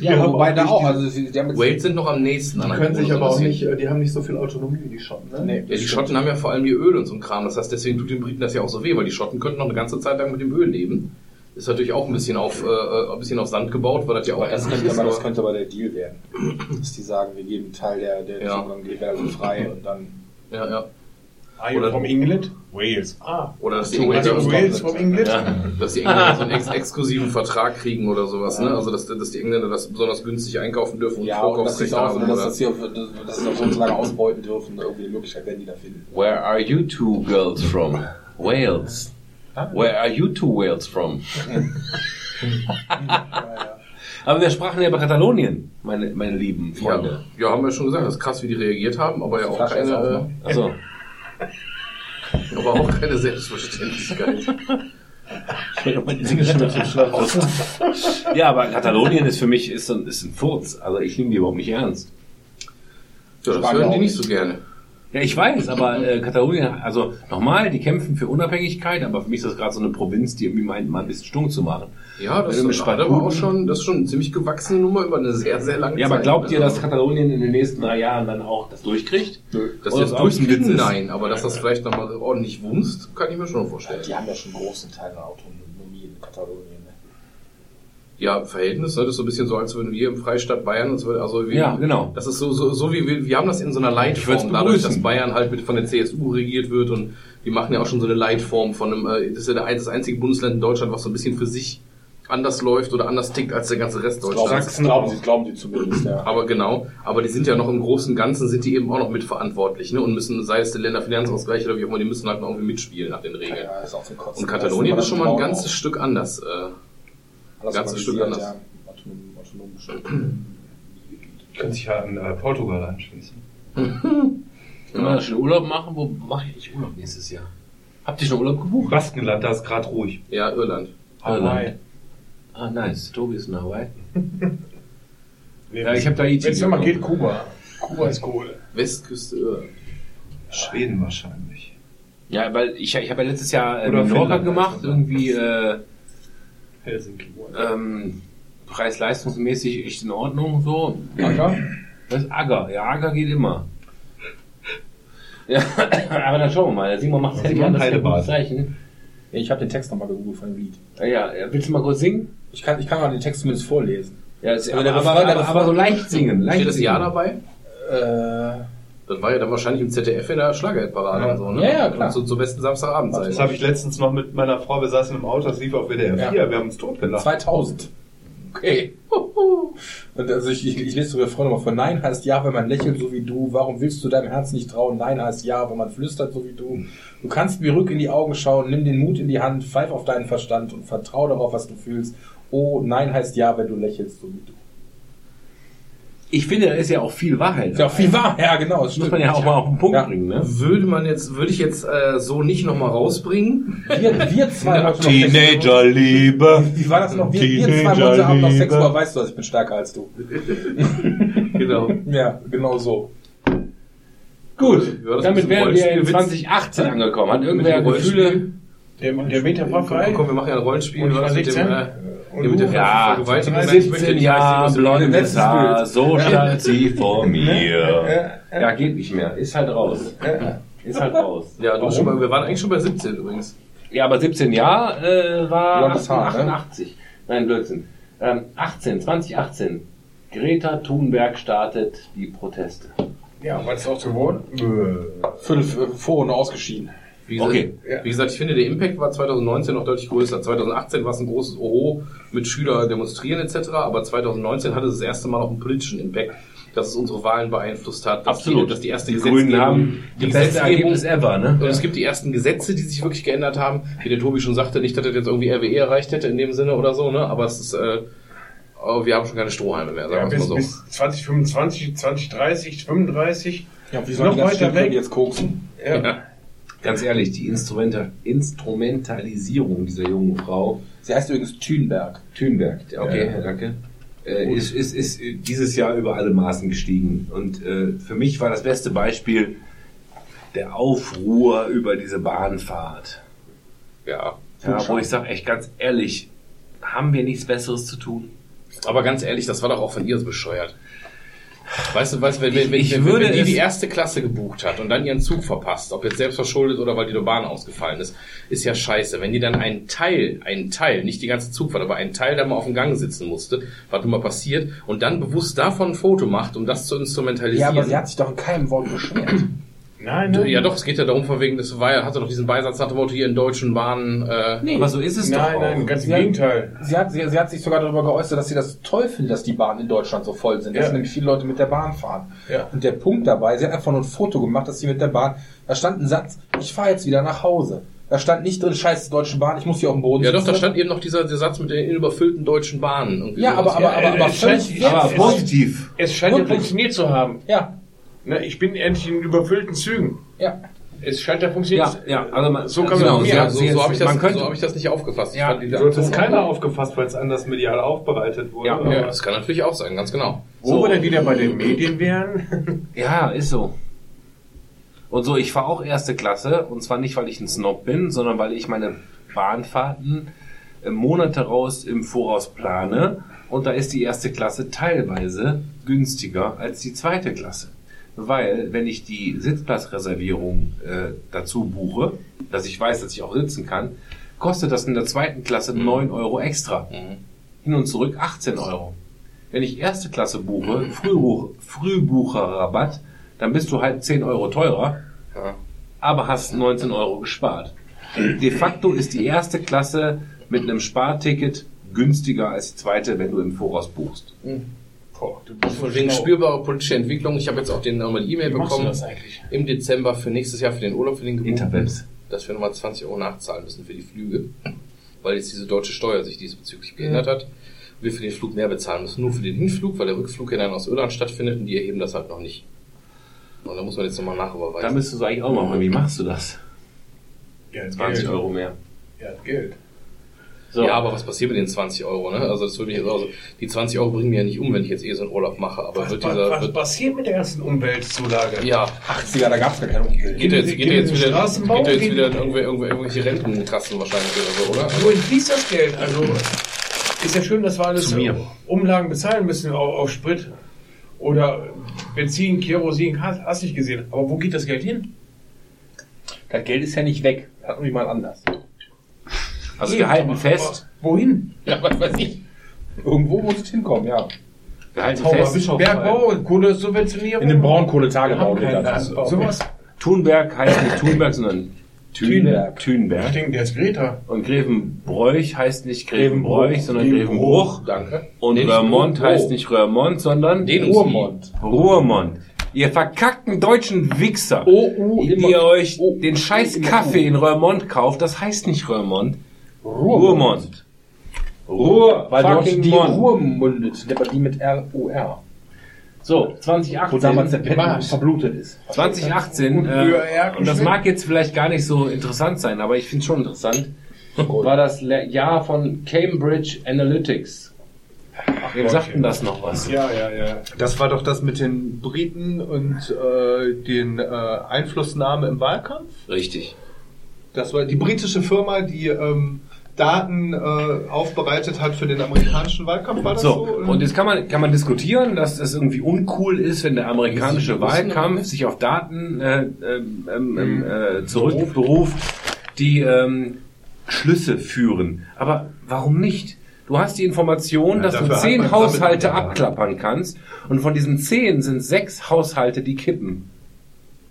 Ja, aber wobei auch da nicht auch. die- Also sie, die haben jetzt Wales sind noch am nächsten an Die der können sich aber auch nicht, äh, die haben nicht so viel Autonomie wie die Schotten. Ne? Nee, Ja, die Schotten haben ja vor allem ihr Öl und so ein Kram. Das heißt, deswegen tut den Briten das ja auch so weh, weil die Schotten könnten noch eine ganze Zeit lang mit dem Öl leben. Ist natürlich auch ein bisschen auf, äh, ein bisschen auf Sand gebaut, weil das ja auch Aber das, endlich könnte, ist. aber das könnte aber der Deal werden. Dass die sagen, wir geben einen Teil der, der Ja. Zugang Liberalen frei und dann. Ja, ja. Are you Oder- from England? Wales. Ah. Oder dass die So, Engländer, also Wales from England? dass die Engländer so einen ex exklusiven Vertrag kriegen oder sowas, ne? Also dass, dass die Engländer das besonders günstig einkaufen dürfen und Ja, Vorkaufsrecht haben. dass, Oder? dass sie auf, dass, dass sie auf so lange ausbeuten dürfen. Irgendwie eine Möglichkeit werden die da finden. Where are you two girls from? Wales. Where are you two Wales from? <laughs> Aber wir sprachen ja über Katalonien, meine, meine lieben Ja, Freunde. ja, haben wir schon gesagt, das ist krass, wie die reagiert haben, aber ja auch keine, ne? Also, <laughs> aber auch keine Selbstverständlichkeit. <laughs> ja, aber Katalonien ist für mich ist ein, ist ein Furz. Also ich nehme die überhaupt nicht ernst. Ja, das Spanien hören die nicht so gerne. Ja, ich weiß, aber äh, Katalonien, also nochmal, die kämpfen für Unabhängigkeit, aber für mich ist das gerade so eine Provinz, die irgendwie meint, mal ein bisschen stunk zu machen. Ja, das ist aber auch schon, das ist schon eine ziemlich gewachsene Nummer über eine sehr, sehr lange Ja, Zeit. aber glaubt ihr, Also, dass Katalonien in den nächsten drei Jahren dann auch das durchkriegt? das ein Witz durchkriegen? ist? Nein, aber dass das vielleicht nochmal ordentlich wumst, kann ich mir schon vorstellen. Die haben ja schon einen großen Teil an Autonomie in Katalonien. Ja, Verhältnis, ne? das ist so ein bisschen so, als würden wir im Freistaat Bayern, das würde, also wie, Ja, genau. Das ist so, so, so wie wir, wir haben das in so einer Leitform, dadurch, begrüßen. dass Bayern halt mit von der CSU regiert wird und die machen ja auch schon so eine Leitform von einem, äh, das ist ja das einzige Bundesland in Deutschland, was so ein bisschen für sich anders läuft oder anders tickt als der ganze Rest Deutschlands. sie, glauben, sie, glauben sie zumindest, ja. Aber genau, aber die sind ja noch im Großen und Ganzen, sind die eben auch noch mitverantwortlich, ne? Und müssen, sei es der Länderfinanzausgleich oder wie auch immer, die müssen halt noch irgendwie mitspielen nach den Regeln. ja, ist auch zum Kotzen. Und Katalonien ist schon mal ein ganzes Stück anders. Äh. Alles ganzes Stück anders. Ja. Autonom, autonom. Können sich ja an äh, Portugal anschließen. <laughs> Können wir da schon Urlaub machen? Wo mache ich Urlaub nächstes Jahr? Habt ihr schon Urlaub gebucht? Baskenland, da ist gerade ruhig. ja, Irland. Irland. Ah, nice. Tobi ist in Hawaii. <laughs> Nee, Ja, ich habe da IT. Wenn es mal geht, Kuba. Kuba ist cool. Westküste Irland. Schweden wahrscheinlich. Ja, weil ich, ich habe ja letztes Jahr äh, Finnland, gemacht, irgendwie äh, Helsinki. ähm, preis-leistungsmäßig echt in Ordnung so. Acker? Das ist Acker. Ja, Acker geht immer. Ja, <coughs> aber dann schauen wir mal. Der Simon macht fertig an, das ist Zeichen. Ich habe den Text nochmal gegoogelt von dem Lied. Ja, ja, willst du mal kurz singen? Ich kann, ich kann mal den Text zumindest vorlesen. Ja, ist, Aber aber, aber, aber, aber so leicht singen. Leicht Steht das. Jahr dabei? Äh, Das war ja dann wahrscheinlich im ZDF in der Schlagerparade Ja. und so, ne? Ja, ja, klar. Zu, zur besten Samstagabendzeit. Das habe ich letztens noch mit meiner Frau, wir saßen im Auto, das lief auf WDR 4, Ja. wir haben uns totgelacht. 2000. Okay. <laughs> Und also ich, ich, ich lese sogar vorne mal vor. Nein heißt ja, wenn man lächelt, so wie du. Warum willst du deinem Herz nicht trauen? Nein heißt ja, wenn man flüstert, so wie du. Du kannst mir rück in die Augen schauen, nimm den Mut in die Hand, pfeif auf deinen Verstand und vertrau darauf, was du fühlst. Oh, nein heißt ja, wenn du lächelst, so wie du. Ich finde, da ist ja auch viel Wahrheit. Ist ja auch viel wahr. Ja, genau. Das muss man ja auch mal auf den Punkt Ja. bringen, ne? Würde man jetzt, würde ich jetzt äh, so nicht nochmal rausbringen. Wir, wir zwei Teenagerliebe. Wie war das noch? Wir, wir zwei wollten haben noch Sex, aber weißt du, was ich bin stärker als du. <laughs> Genau. Ja, genau so. Gut, Ja, damit wären wir in Rollenspielwitz. 2018 angekommen. Hat irgendwer Gefühle? Der, der Meter war Komm, frei. komm, wir machen ja ein Rollenspiel. Und ich war was mit dem, 16. äh, Und ja, mit der Ja, Vergewaltigung. Ich möchte 17 nicht du- blondes Haar, so stand sie vor Ne? mir. Ja, geht nicht mehr. Ist halt raus. Ist halt raus. Ja, du schon mal, wir waren eigentlich schon bei 17 übrigens. Ja, aber 17 Jahre äh, war Blondes Haar, ne? 88. Nein, Blödsinn. Ähm, 18, 2018. Greta Thunberg startet die Proteste. Ja, was ist auch geworden? Fünf äh, vor und ausgeschieden. Wie gesagt, Okay. wie gesagt, ich finde, der Impact war 2019 noch deutlich größer. 2018 war es ein großes Oho mit Schüler demonstrieren etc., aber 2019 hatte es das erste Mal noch einen politischen Impact, dass es unsere Wahlen beeinflusst hat, dass, Absolut. Die, dass die erste Die Grünen Gesetzgebung, haben die beste Gesetzgebung Ergebnis ever, ne? und es gibt die ersten Gesetze, die sich wirklich geändert haben. Wie der Tobi schon sagte, nicht, dass das jetzt irgendwie RWE erreicht hätte in dem Sinne oder so, ne? Aber es ist, äh, oh, wir haben schon keine Strohhalme mehr, Ja, sagen wir bis, es mal so. bis 2025, 2030, 35. Ja, wie Noch die das weiter weg. jetzt koksen? Ja. Ja. Ganz ehrlich, die Instrumental Instrumentalisierung dieser jungen Frau, Sie heißt übrigens Thünberg. Thünberg, okay, Ja. danke, äh, ist, ist, ist dieses Jahr über alle Maßen gestiegen. Und äh, für mich war das beste Beispiel der Aufruhr über diese Bahnfahrt. ja. Ja, wo ich sage, echt ganz ehrlich, haben wir nichts Besseres zu tun? Aber ganz ehrlich, das war doch auch von ihr so bescheuert. Weißt du, weißt, wenn, wenn, wenn, Ich wenn, würde wenn die die erste Klasse gebucht hat und dann ihren Zug verpasst, ob jetzt selbst verschuldet oder weil die Bahn ausgefallen ist, ist ja scheiße. Wenn die dann einen Teil, einen Teil, nicht die ganze Zugfahrt, aber einen Teil da mal auf dem Gang sitzen musste, was nun mal passiert, und dann bewusst davon ein Foto macht, um das zu Ja, instrumentalisieren. aber sie hat sich doch in keinem Wort beschwert. Nein, nein. ja doch, es geht ja darum, von wegen, das war ja, hatte doch diesen Beisatz nach dem Motto hier in deutschen Bahnen, äh, Nee, aber so ist es Nein, doch nein, auch. ganz im Sie hat- Gegenteil. Sie hat, sie, sie hat sich sogar darüber geäußert, dass sie das toll findet, dass die Bahnen in Deutschland so voll sind, dass Ja. nämlich viele Leute mit der Bahn fahren. Ja. Und der Punkt dabei, sie hat einfach nur ein Foto gemacht, dass sie mit der Bahn, da stand ein Satz, ich fahre jetzt wieder nach Hause. Da stand nicht drin, scheiß Deutsche Bahn, ich muss hier auf dem Boden ja doch, da sitzen. stand eben noch dieser, dieser Satz mit den überfüllten deutschen Bahnen. Ja, aber, sowas. aber, aber, aber es völlig scheint- Aber positiv. Es scheint ja funktioniert zu haben. Ja, Ne, ich bin endlich in überfüllten Zügen. ja. Es scheint ja funktioniert. Ja, ja, also man, So kann genau, man- ja, hat- so, so habe ich, das- könnte, so hab ich das nicht aufgefasst. Ich Ja, So hat es keiner aufgefasst, weil es anders medial aufbereitet wurde. Ja. Ja, das kann natürlich auch sein, ganz genau. Wo wir dann wieder bei den Medien wären. <laughs> Ja, ist so. Und so, ich fahre auch erste Klasse und zwar nicht, weil ich ein Snob bin, sondern weil ich meine Bahnfahrten äh, Monate raus im Voraus plane und da ist die erste Klasse teilweise günstiger als die zweite Klasse. Weil, wenn ich die Sitzplatzreservierung äh, dazu buche, dass ich weiß, dass ich auch sitzen kann, kostet das in der zweiten Klasse 9 Euro extra. Hin und zurück 18 Euro. Wenn ich erste Klasse buche, Frühbuch, Frühbucherrabatt, dann bist du halt 10 Euro teurer, Ja. aber hast 19 Euro gespart. De facto ist die erste Klasse mit einem Sparticket günstiger als die zweite, wenn du im Voraus buchst. Boah, du bist Von wegen spürbare politische Entwicklung. Ich habe jetzt auch den nochmal E-Mail machst du bekommen das eigentlich? im Dezember für nächstes Jahr für den Urlaub für den Gebuchten, Interwebs. dass wir nochmal 20 Euro nachzahlen müssen für die Flüge, weil jetzt diese deutsche Steuer sich diesbezüglich geändert hat. Wir für den Flug mehr bezahlen müssen, nur für den Hinflug, weil der Rückflug ja dann aus Irland stattfindet und die erheben das halt noch nicht. Und da muss man jetzt nochmal Da nachüberweisen. müsstest du eigentlich auch machen. Wie machst du das? Ja, 20 Geld. Euro mehr. Ja, Geld. So. Ja, aber was passiert mit den 20 Euro, ne? Also das würde mich jetzt also, die 20 Euro bringen mir ja nicht um, wenn ich jetzt eh so einen Urlaub mache, aber Was, wird dieser, was wird, passiert mit der ganzen Umweltzulage? ja, 80er, da gab's gar keine Umwelt. geht jetzt, geht jetzt wieder, geht jetzt wieder in irgendwelche, irgendwelche, irgendwelche Rentenkassen wahrscheinlich oder so, oder? Wohin fließt das Geld? Also ist ja schön, dass wir alles. Umlagen bezahlen müssen auf, auf Sprit oder Benzin, Kerosin, hast, hast nicht gesehen. Aber wo geht das Geld hin? Das Geld ist ja nicht weg. Das hat mal anders. Also wir halten fest, Wohin? Ja, was weiß ich. Irgendwo muss es hinkommen, ja. wir halten Tauber fest, Bischof. Bergbau, Kohlesubventionierung? In dem Wir Braunkohletagebau. Sowas? Thunberg heißt nicht Thunberg, sondern Thünberg. Thünberg. Ich denke, der ist Greta. Und Grevenbroich heißt nicht Grevenbroich, Grevenbruch. sondern Grevenbruch. Danke. Und Nee, Röhrmond heißt nicht Röhrmond, sondern Den Ruhrmond. Ruhrmond. Ihr verkackten deutschen Wichser. OU Ihr immer- euch O- den scheiß Kaffee in Röhrmond kauft, das heißt nicht Röhrmond. Ruhrmond. Ruhrmond. Ruhr, Weil dort die Mond. Ruhr mündet, aber die mit R-O-R. So, Wo 2018. damals der Penner verblutet ist. 2018, äh, und das mag jetzt vielleicht gar nicht so interessant sein, aber ich finde es schon interessant, war das Le- Jahr von Cambridge Analytics. Wem sagt denn das noch was? Ja, ja, ja. Das war doch das mit den Briten und äh, den äh, Einflussnahme im Wahlkampf. Richtig. Das war die britische Firma, die ähm, Daten äh, aufbereitet hat für den amerikanischen Wahlkampf. War das so? So, und jetzt kann man, kann man diskutieren, dass es irgendwie uncool ist, wenn der amerikanische Wahlkampf sich auf Daten äh, ähm, ähm, ähm, äh, zurückberuft, die ähm, Schlüsse führen. Aber warum nicht? Du hast die Information, Ja, dass du zehn Haushalte abklappern kannst und von diesen zehn sind sechs Haushalte, die kippen.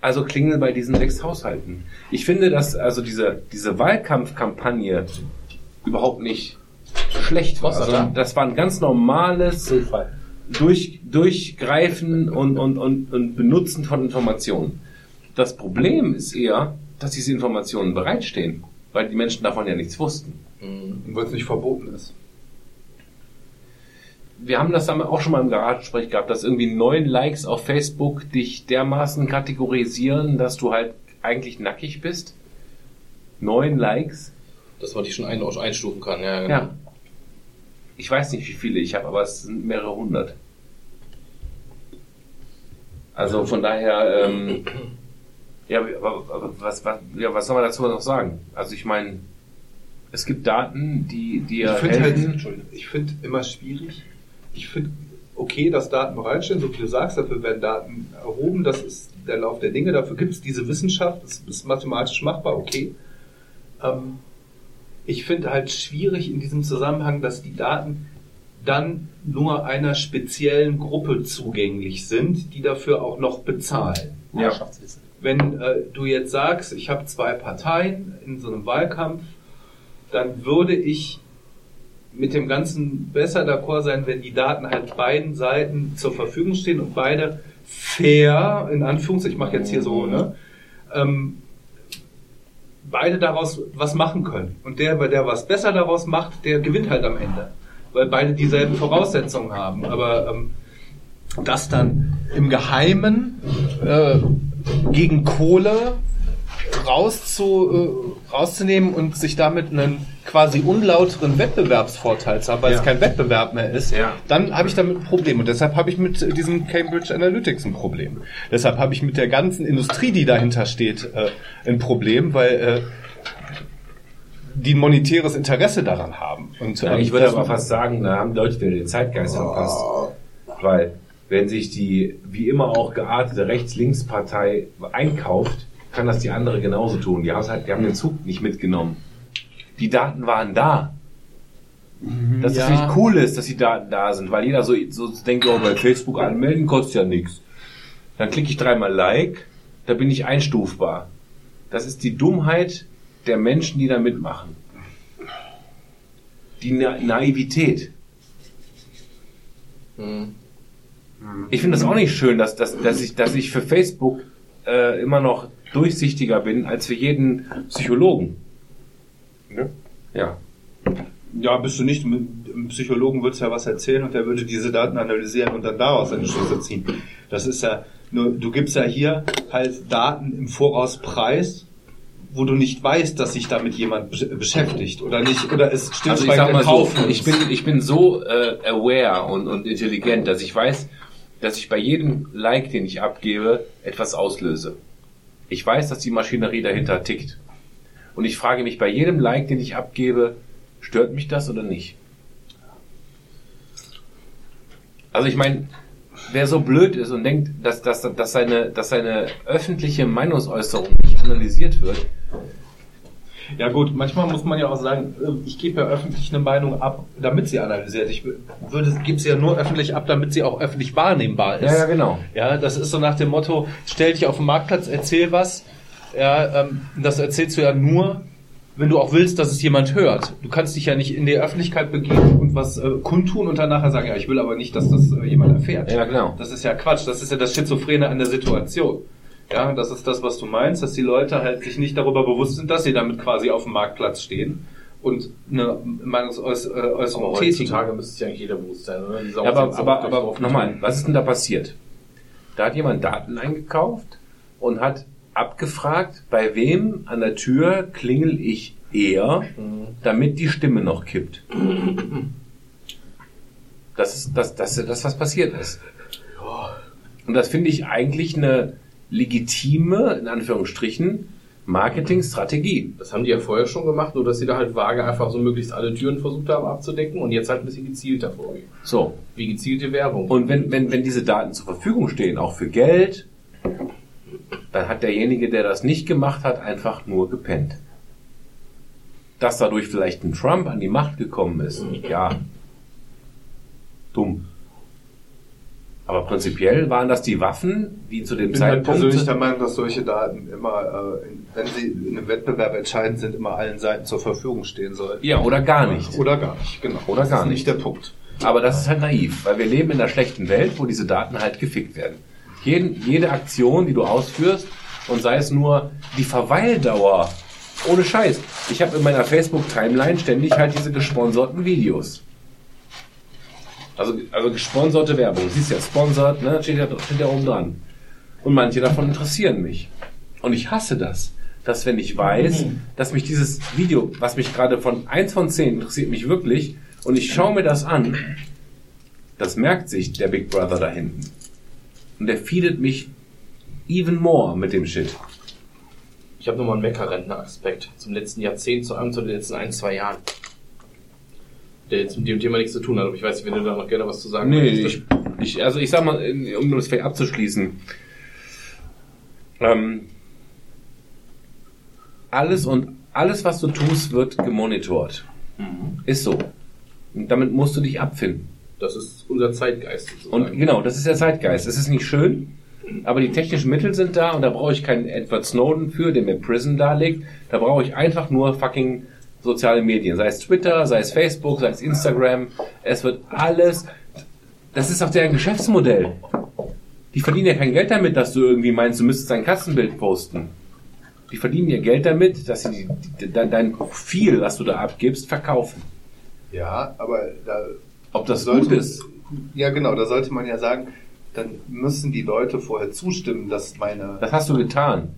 Also klingel bei diesen sechs Haushalten. Ich finde, dass also diese, diese Wahlkampfkampagne überhaupt nicht schlecht war. Also, das war ein ganz normales durch, Durchgreifen und, und, und, und Benutzen von Informationen. Das Problem ist eher, dass diese Informationen bereitstehen, weil die Menschen davon ja nichts wussten. Weil es nicht verboten ist. Wir haben das auch schon mal im Garagensprech gehabt, dass irgendwie neun Likes auf Facebook dich dermaßen kategorisieren, dass du halt eigentlich nackig bist. Neun Likes? Dass man die schon ein, einstufen kann, ja. genau. Ja. Ich weiß nicht, wie viele ich habe, aber es sind mehrere hundert. Also von daher, ähm, ja, aber, aber was, was, ja, was soll man dazu noch sagen? Also ich meine, es gibt Daten, die dir Ich finde halt, ich finde immer schwierig. Ich finde okay, dass Daten bereitstehen, so wie du sagst, dafür werden Daten erhoben, das ist der Lauf der Dinge, dafür gibt es diese Wissenschaft, das ist mathematisch machbar, okay. Ähm, ich finde halt schwierig in diesem Zusammenhang, dass die Daten dann nur einer speziellen Gruppe zugänglich sind, die dafür auch noch bezahlen. Ja. Wenn äh, du jetzt sagst, ich habe zwei Parteien in so einem Wahlkampf, dann würde ich mit dem Ganzen besser d'accord sein, wenn die Daten halt beiden Seiten zur Verfügung stehen und beide fair, in Anführungszeichen, ich mache jetzt hier so, ne, ähm, beide daraus was machen können. Und der, der was besser daraus macht, der gewinnt halt am Ende. Weil beide dieselben Voraussetzungen haben. Aber ähm, das dann im Geheimen äh, gegen Kohle rauszu, äh, rauszunehmen und sich damit einen quasi unlauteren Wettbewerbsvorteil zu haben, weil es Ja. kein Wettbewerb mehr ist, Ja. dann habe ich damit ein Problem. Und deshalb habe ich mit äh, diesem Cambridge Analytics ein Problem. Deshalb habe ich mit der ganzen Industrie, die dahinter steht, äh, ein Problem, weil äh, die ein monetäres Interesse daran haben. Und, Ja, ähm, ich würde aber fast sagen, da haben Leute wieder den Zeitgeist verpasst. Weil, wenn sich die wie immer auch geartete Rechts-Links-Partei einkauft, kann das die andere genauso tun. Die haben, halt, die haben den Zug nicht mitgenommen. Die Daten waren da. Dass Ja. es nicht cool ist, dass die Daten da sind, weil jeder so, so denkt, oh, bei Facebook anmelden kostet ja nichts. Dann klicke ich dreimal Like, da bin ich einstufbar. Das ist die Dummheit der Menschen, die da mitmachen. Die Na Naivität. Hm. Ich finde das auch nicht schön, dass, dass, dass, ich, dass ich für Facebook äh, immer noch durchsichtiger bin als für jeden Psychologen. Ne? Ja. Ja, bist du nicht. Ein Psychologen würdest ja was erzählen und der würde diese Daten analysieren und dann daraus eine Schlüsse ziehen. Das ist ja nur, du gibst ja hier halt Daten im Voraus preis, wo du nicht weißt, dass sich damit jemand besch- beschäftigt oder nicht, oder es Also ich stillschweigend mal so, kaufen. ich bin, ich bin so äh, aware und, und intelligent, dass ich weiß, dass ich bei jedem Like, den ich abgebe, etwas auslöse. Ich weiß, dass die Maschinerie dahinter tickt. Und ich frage mich bei jedem Like, den ich abgebe, stört mich das oder nicht? Also ich meine, wer so blöd ist und denkt, dass, dass, dass, seine, dass seine öffentliche Meinungsäußerung nicht analysiert wird, Ja gut, manchmal muss man ja auch sagen, äh, ich gebe ja öffentlich eine Meinung ab, damit sie analysiert. Ich würde, gebe sie ja nur öffentlich ab, damit sie auch öffentlich wahrnehmbar ist. Ja, ja, genau. Ja, das ist so nach dem Motto, stell dich auf den Marktplatz, erzähl was. Ja, ähm, das erzählst du ja nur, wenn du auch willst, dass es jemand hört. Du kannst dich ja nicht in die Öffentlichkeit begeben und was äh, kundtun und dann nachher sagen, ja, ich will aber nicht, dass das äh, jemand erfährt. Ja, genau. Das ist ja Quatsch. Das ist ja das Schizophrene an der Situation. Ja, das ist das, was du meinst, dass die Leute halt sich nicht darüber bewusst sind, dass sie damit quasi auf dem Marktplatz stehen und eine Meinungsäußerung Aber tätigen. heutzutage müsste sich eigentlich jeder bewusst sein, oder? Ja, aber, aber, aber nochmal, was ist denn da passiert? Da hat jemand Daten eingekauft und hat abgefragt, bei wem an der Tür klingel ich eher, damit die Stimme noch kippt. Das ist das, das, das was passiert ist. Und das finde ich eigentlich eine legitime, in Anführungsstrichen, Marketingstrategie. Das haben die ja vorher schon gemacht, nur dass sie da halt vage einfach so möglichst alle Türen versucht haben abzudecken und jetzt halt ein bisschen gezielter vorgehen. So. Wie gezielte Werbung. Und wenn, wenn, wenn diese Daten zur Verfügung stehen, auch für Geld, dann hat derjenige, der das nicht gemacht hat, einfach nur gepennt. Dass dadurch vielleicht ein Trump an die Macht gekommen ist, ja, dumm. Aber prinzipiell waren das die Waffen, die zu dem Ich bin halt Zeitpunkt... persönlich der Meinung, dass solche Daten immer, äh, wenn sie in einem Wettbewerb entscheidend sind, immer allen Seiten zur Verfügung stehen sollten. ja, oder gar nicht. Oder gar nicht, genau. Oder das gar ist nicht. nicht der Punkt. Aber das ist halt naiv, weil wir leben in einer schlechten Welt, wo diese Daten halt gefickt werden. Jeden, jede Aktion, die du ausführst, und sei es nur die Verweildauer, ohne Scheiß. Ich habe in meiner Facebook-Timeline ständig halt diese gesponserten Videos. Also, also gesponserte Werbung. Du siehst ja, sponsert, ne? Steht ja, steht ja oben dran. Und manche davon interessieren mich. Und ich hasse das. Dass wenn ich weiß, dass mich dieses Video, was mich gerade von eins von zehn interessiert mich wirklich, und ich schaue mir das an, das merkt sich der Big Brother da hinten. Und der feedet mich even more mit dem Shit. Ich habe nochmal einen Mecker-Rentner-Aspekt zum letzten Jahrzehnt, zu einem zu den letzten ein, zwei Jahren. Der jetzt mit dem Thema nichts zu tun hat, aber ich weiß nicht, wenn du da noch gerne was zu sagen Nee, möchtest. ich, also ich sag mal, um das vielleicht abzuschließen, ähm, alles und alles, was du tust, wird gemonitort. Ist so. Und damit musst du dich abfinden. Das ist unser Zeitgeist. sozusagen. Und genau, das ist der Zeitgeist. Es ist nicht schön, aber die technischen Mittel sind da und da brauche ich keinen Edward Snowden für, der mir Prison darlegt. Da brauche ich einfach nur fucking soziale Medien. Sei es Twitter, sei es Facebook, sei es Instagram. Es wird alles. Das ist auch deren Geschäftsmodell. Die verdienen ja kein Geld damit, dass du irgendwie meinst, du müsstest dein Kassenbild posten. Die verdienen ihr Geld damit, dass sie die, die, dein, dein Profil, was du da abgibst, verkaufen. Ja, aber da Ob das sollte gut ist. Ja, genau, da sollte man ja sagen, dann müssen die Leute vorher zustimmen, dass meine. Das hast du getan.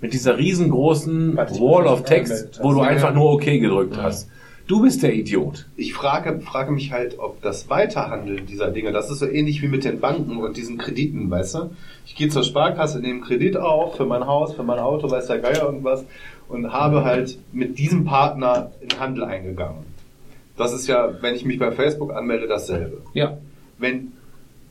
Mit dieser riesengroßen Warte, Wall of Text, wo du Ja. einfach nur OK gedrückt hast. Du bist der Idiot. Ich frage, frage mich halt, ob das Weiterhandeln dieser Dinge, das ist so ähnlich wie mit den Banken und diesen Krediten, weißt du? Ich gehe zur Sparkasse, nehme Kredit auf für mein Haus, für mein Auto, weiß der Geier irgendwas und habe halt mit diesem Partner in Handel eingegangen. Das ist ja, wenn ich mich bei Facebook anmelde, dasselbe. Ja. Wenn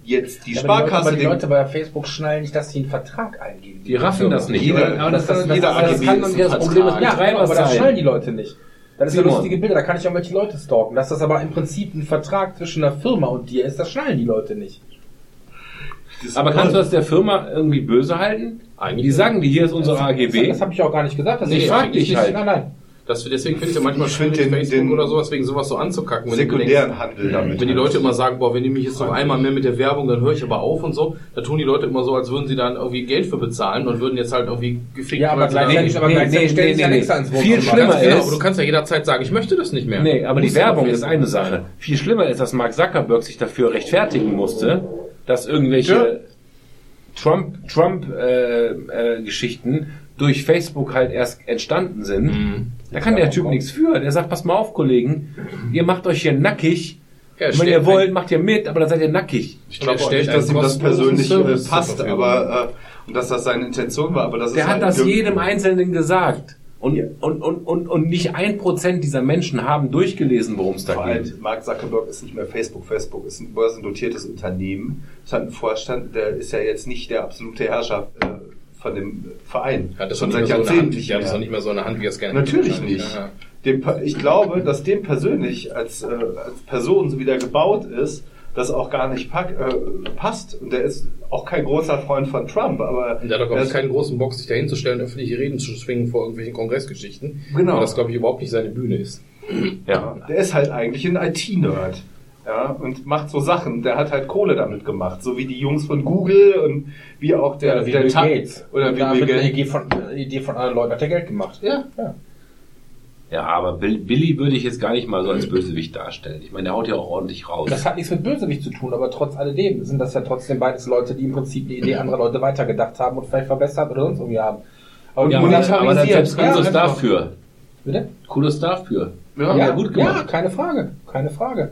jetzt die Ja, aber die Leute, Sparkasse aber die Leute bei Facebook schnallen nicht, dass sie einen Vertrag eingehen. Die raffen das nicht. Jeder- Aber das, das, das, jeder das, das AGB kann ist nicht das Problem Vertrag. Ja, aber das schnallen die Leute nicht. Das ist ja lustige Bilder, da kann ich auch welche Leute stalken. Dass das aber im Prinzip ein Vertrag zwischen einer Firma und dir ist, das schnallen die Leute nicht. Aber kannst du das der Firma irgendwie böse halten? Eigentlich Die sagen, die hier ist unsere AGB. das habe ich auch gar nicht gesagt. Das Nee, ist ich frag eigentlich dich nicht. halt. Nein, nein. Das, deswegen finde ich ja manchmal Ich find schwierig, den- Facebook den oder sowas wegen sowas so anzukacken. Wenn sekundären denkst, Handel damit. wenn die halt. Leute immer sagen, boah, wenn die mich jetzt noch einmal mehr mit der Werbung, dann höre ich aber auf und so, da tun die Leute immer so, als würden sie dann irgendwie Geld für bezahlen und würden jetzt halt irgendwie gefickt. Ja, aber gleichzeitig, aber nee, gleichzeitig nee, stellen nee, sie ja nee, nichts nee. ans Viel Wohnzimmer. schlimmer genau, ist- aber du kannst ja jederzeit sagen, ich möchte das nicht mehr. Nee, aber die Werbung ist eine Sache. Viel schlimmer ist, dass Mark Zuckerberg sich dafür rechtfertigen musste, dass irgendwelche Trump, Trump äh, äh, Geschichten durch Facebook halt erst entstanden sind. Mhm. Da kann der Typ nichts für. Der sagt, pass mal auf, Kollegen, ihr macht euch hier nackig. Ja, wenn ihr wollt, macht ihr mit, aber dann seid ihr nackig. Ich glaube auch nicht, dass ihm das persönlich Service passt, aber äh, und dass das seine Intention war, aber das ist Der halt hat das ge- jedem Einzelnen gesagt. Und, und, und, und, und nicht ein Prozent dieser Menschen haben durchgelesen, worum es da Vor geht. allem, Mark Zuckerberg ist nicht mehr Facebook. Facebook ist ein börsendotiertes Unternehmen. Es hat einen Vorstand, der ist ja jetzt nicht der absolute Herrscher äh, von dem Verein. Hat das Schon seit mehr so Jahrzehnten Hand, nicht ja, das ist mehr. auch nicht mehr so eine Hand, wie es gerne Natürlich nicht. Ja. Dem, ich glaube, dass dem persönlich als, äh, als Person, so wie der gebaut ist, das auch gar nicht pack, äh, passt. Und der ist auch kein großer Freund von Trump, aber Und der hat ist- keinen großen Bock, sich dahin zu stellen, öffentliche Reden zu schwingen vor irgendwelchen Kongressgeschichten. Genau. Weil das, glaube ich, überhaupt nicht seine Bühne ist. Ja. Der ist halt eigentlich ein IT-Nerd. Ja, und macht so Sachen. Der hat halt Kohle damit gemacht. So wie die Jungs von Google und wie auch der, Oder wie der Bill Gates. Oder da wie mit Bill Gates. Idee von, Idee von anderen Leuten hat er Geld gemacht. Ja. ja. Ja, aber Bill- Billy würde ich jetzt gar nicht mal so als Bösewicht darstellen. Ich meine, der haut ja auch ordentlich raus. Das hat nichts mit Bösewicht zu tun, aber trotz alledem sind das ja trotzdem beides Leute, die im Prinzip die Idee anderer Leute weitergedacht haben und vielleicht verbessert oder sonst irgendwie haben. Aber ja, die aber, dann selbst Ja, Kudos dafür. Bitte? Kudos dafür. Ja, Ja, gut gemacht. Ja, keine Frage. Keine Frage.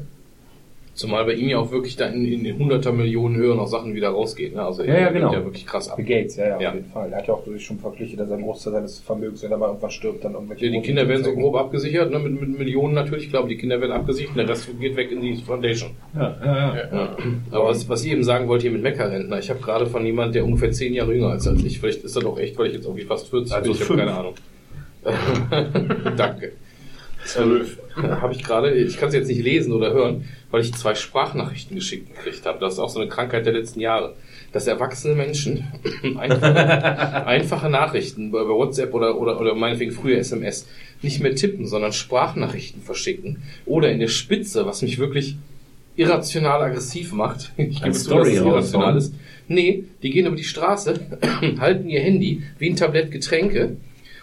Zumal bei ihm ja auch wirklich da in, in hunderter Millionen Höhe noch Sachen wieder rausgehen. Ne? Also Ja, ja, er genau. ja wirklich krass ab. Bill Gates, ja, ja, Ja. auf jeden Fall. Er hat ja auch durch schon verpflichtet, dass er einen Großteil seines Vermögens, wenn er mal irgendwann stirbt, dann irgendwelche... Ja, die Kinder werden so grob abgesichert, ne? mit, mit Millionen natürlich. Ich glaube, die Kinder werden abgesichert der Rest geht weg in die Foundation. Ja, ja, ja. Ja. Aber was, was ich eben sagen wollte hier mit Meckerrentner, ich habe gerade von jemand, der ungefähr zehn Jahre jünger ist als ich, vielleicht ist das auch echt, weil ich jetzt irgendwie fast 40 Also bin, ich habe keine Ahnung. <laughs> Danke. Zwölf. habe ich gerade, ich kann es jetzt nicht lesen oder hören, weil ich zwei Sprachnachrichten geschickt gekriegt habe. Das ist auch so eine Krankheit der letzten Jahre. Dass erwachsene Menschen <clears throat> einfache, <laughs> einfache Nachrichten bei bei WhatsApp oder, oder, oder meinetwegen früher SMS nicht mehr tippen, sondern Sprachnachrichten verschicken. Oder in der Spitze, was mich wirklich irrational aggressiv macht. <laughs> Ich gebe zu, dass es Story irrational ist. Nee, die gehen über die Straße, <clears throat> halten ihr Handy wie ein Tablett Getränke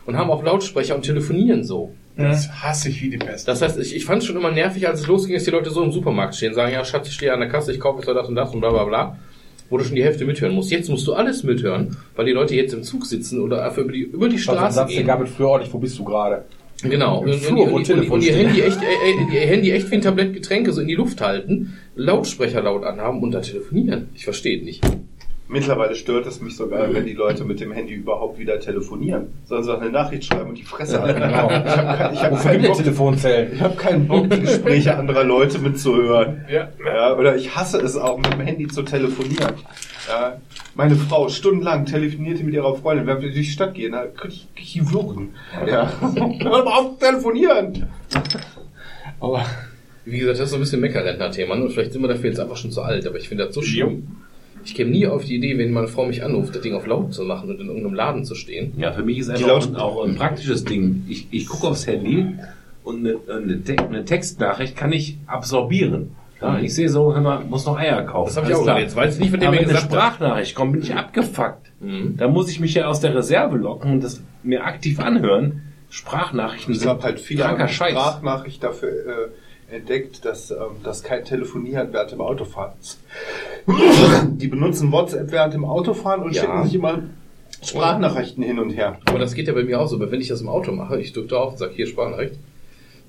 und haben auf Lautsprecher und telefonieren so. Das hasse ich wie die Pest. Das heißt, ich, ich fand es schon immer nervig, als es losging, dass die Leute so im Supermarkt stehen, sagen, ja, Schatz, ich stehe an der Kasse, ich kaufe jetzt das und das und bla bla bla. Wo du schon die Hälfte mithören musst. Jetzt musst du alles mithören, weil die Leute jetzt im Zug sitzen oder einfach über die, über die Also Straße Satz, gehen. egal mit früher ordentlich, wo bist du gerade? Genau. Im Und, Flur, und, wo und, und, Telefon und ihr. Handy echt, äh, äh, ihr Handy echt wie ein Tablett Getränke so in die Luft halten, Lautsprecher laut anhaben und da telefonieren. Ich verstehe nicht. Mittlerweile stört es mich sogar, wenn die Leute mit dem Handy überhaupt wieder telefonieren. Sollen sie auch eine Nachricht schreiben und die Fresse halten. Genau. Ich habe kein, ich hab Wofür keinen Bock, Telefonzellen? ich hab keinen Bock, die Gespräche anderer Leute mitzuhören. Ja. Ja, oder ich hasse es auch, mit dem Handy zu telefonieren. Ja, meine Frau stundenlang telefonierte mit ihrer Freundin, wenn wir durch die Stadt gehen, da krieg ich, krieg ich die Würgen. Ja. <laughs> Hör mal auf telefonieren! Aber Wie gesagt, das ist so ein bisschen Meckerrentner-Thema. Und vielleicht sind wir dafür jetzt einfach schon zu alt, aber ich finde das so schlimm. Ich käme nie auf die Idee, wenn meine Frau mich anruft, das Ding auf laut zu machen und in irgendeinem Laden zu stehen. Ja, für mich ist einfach auch, auch ein praktisches Ding. Ich, ich gucke aufs Handy und eine, eine, Te eine Textnachricht kann ich absorbieren. Ja, ich sehe so, hör mal, muss noch Eier kaufen. Das habe ich auch klar. Jetzt weiß ich nicht, von dem Aber mir wenn eine gesagt hat. Sprachnachricht kommt, bin ich abgefuckt. Mhm. Da muss ich mich ja aus der Reserve locken und das mir aktiv anhören. Sprachnachrichten Ich habe halt viele kranker Scheiß. Sprachnachricht dafür äh, entdeckt, dass ähm, das kein Telefonieren während dem Autofahren ist. Die benutzen WhatsApp während dem Autofahren und Ja. schicken sich immer Sprachnachrichten hin und her. Aber das geht ja bei mir auch so. Aber wenn ich das im Auto mache, ich drücke auf und sage, hier Sprachnachricht,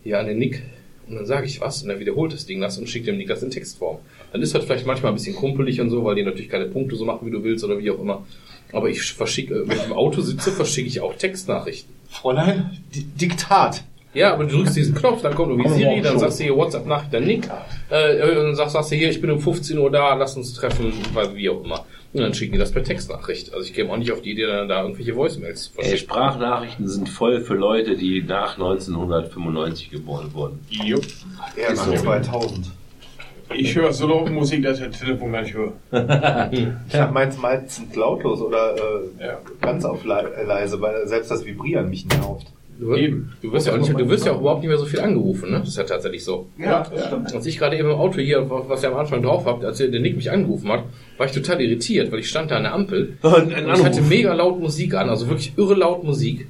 hier an den Nick. Und dann sage ich was und dann wiederholt das Ding das und schickt dem Nick das in Textform. Dann ist das vielleicht manchmal ein bisschen kumpelig und so, weil die natürlich keine Punkte so machen, wie du willst oder wie auch immer. Aber ich verschicke, wenn ich im Auto sitze, verschicke ich auch Textnachrichten. Fräulein, Di Diktat. Ja, aber du drückst diesen Knopf, dann kommt irgendwie Siri, dann sagst du hier WhatsApp-Nachricht an Nick, äh, und dann sagst, sagst du hier, ich bin um 15 Uhr da, lass uns treffen, weil wie auch immer. Und dann schicken die das per Textnachricht. Also ich käme auch nicht auf die Idee, dann da irgendwelche Voicemails zu Ey. Sprachnachrichten sind voll für Leute, die nach 1995 geboren wurden. Jupp. Eher nach so. 2000. Ich höre so laut Musik, dass ich das Telefon gar nicht höre. <laughs> Ich habe meins meistens lautlos oder äh, Ja. ganz auf le äh, leise, weil selbst das Vibrieren mich nervt. Du, Eben. du wirst ja auch nicht, du wirst ja auch überhaupt nicht mehr so viel angerufen, ne? Das ist ja tatsächlich so. Ja, das stimmt. Als ich gerade eben im Auto hier, was ihr am Anfang drauf habt, als der Nick mich angerufen hat, war ich total irritiert, weil ich stand da an der Ampel <laughs> und ich hatte mega laut Musik an, also wirklich irre laut Musik.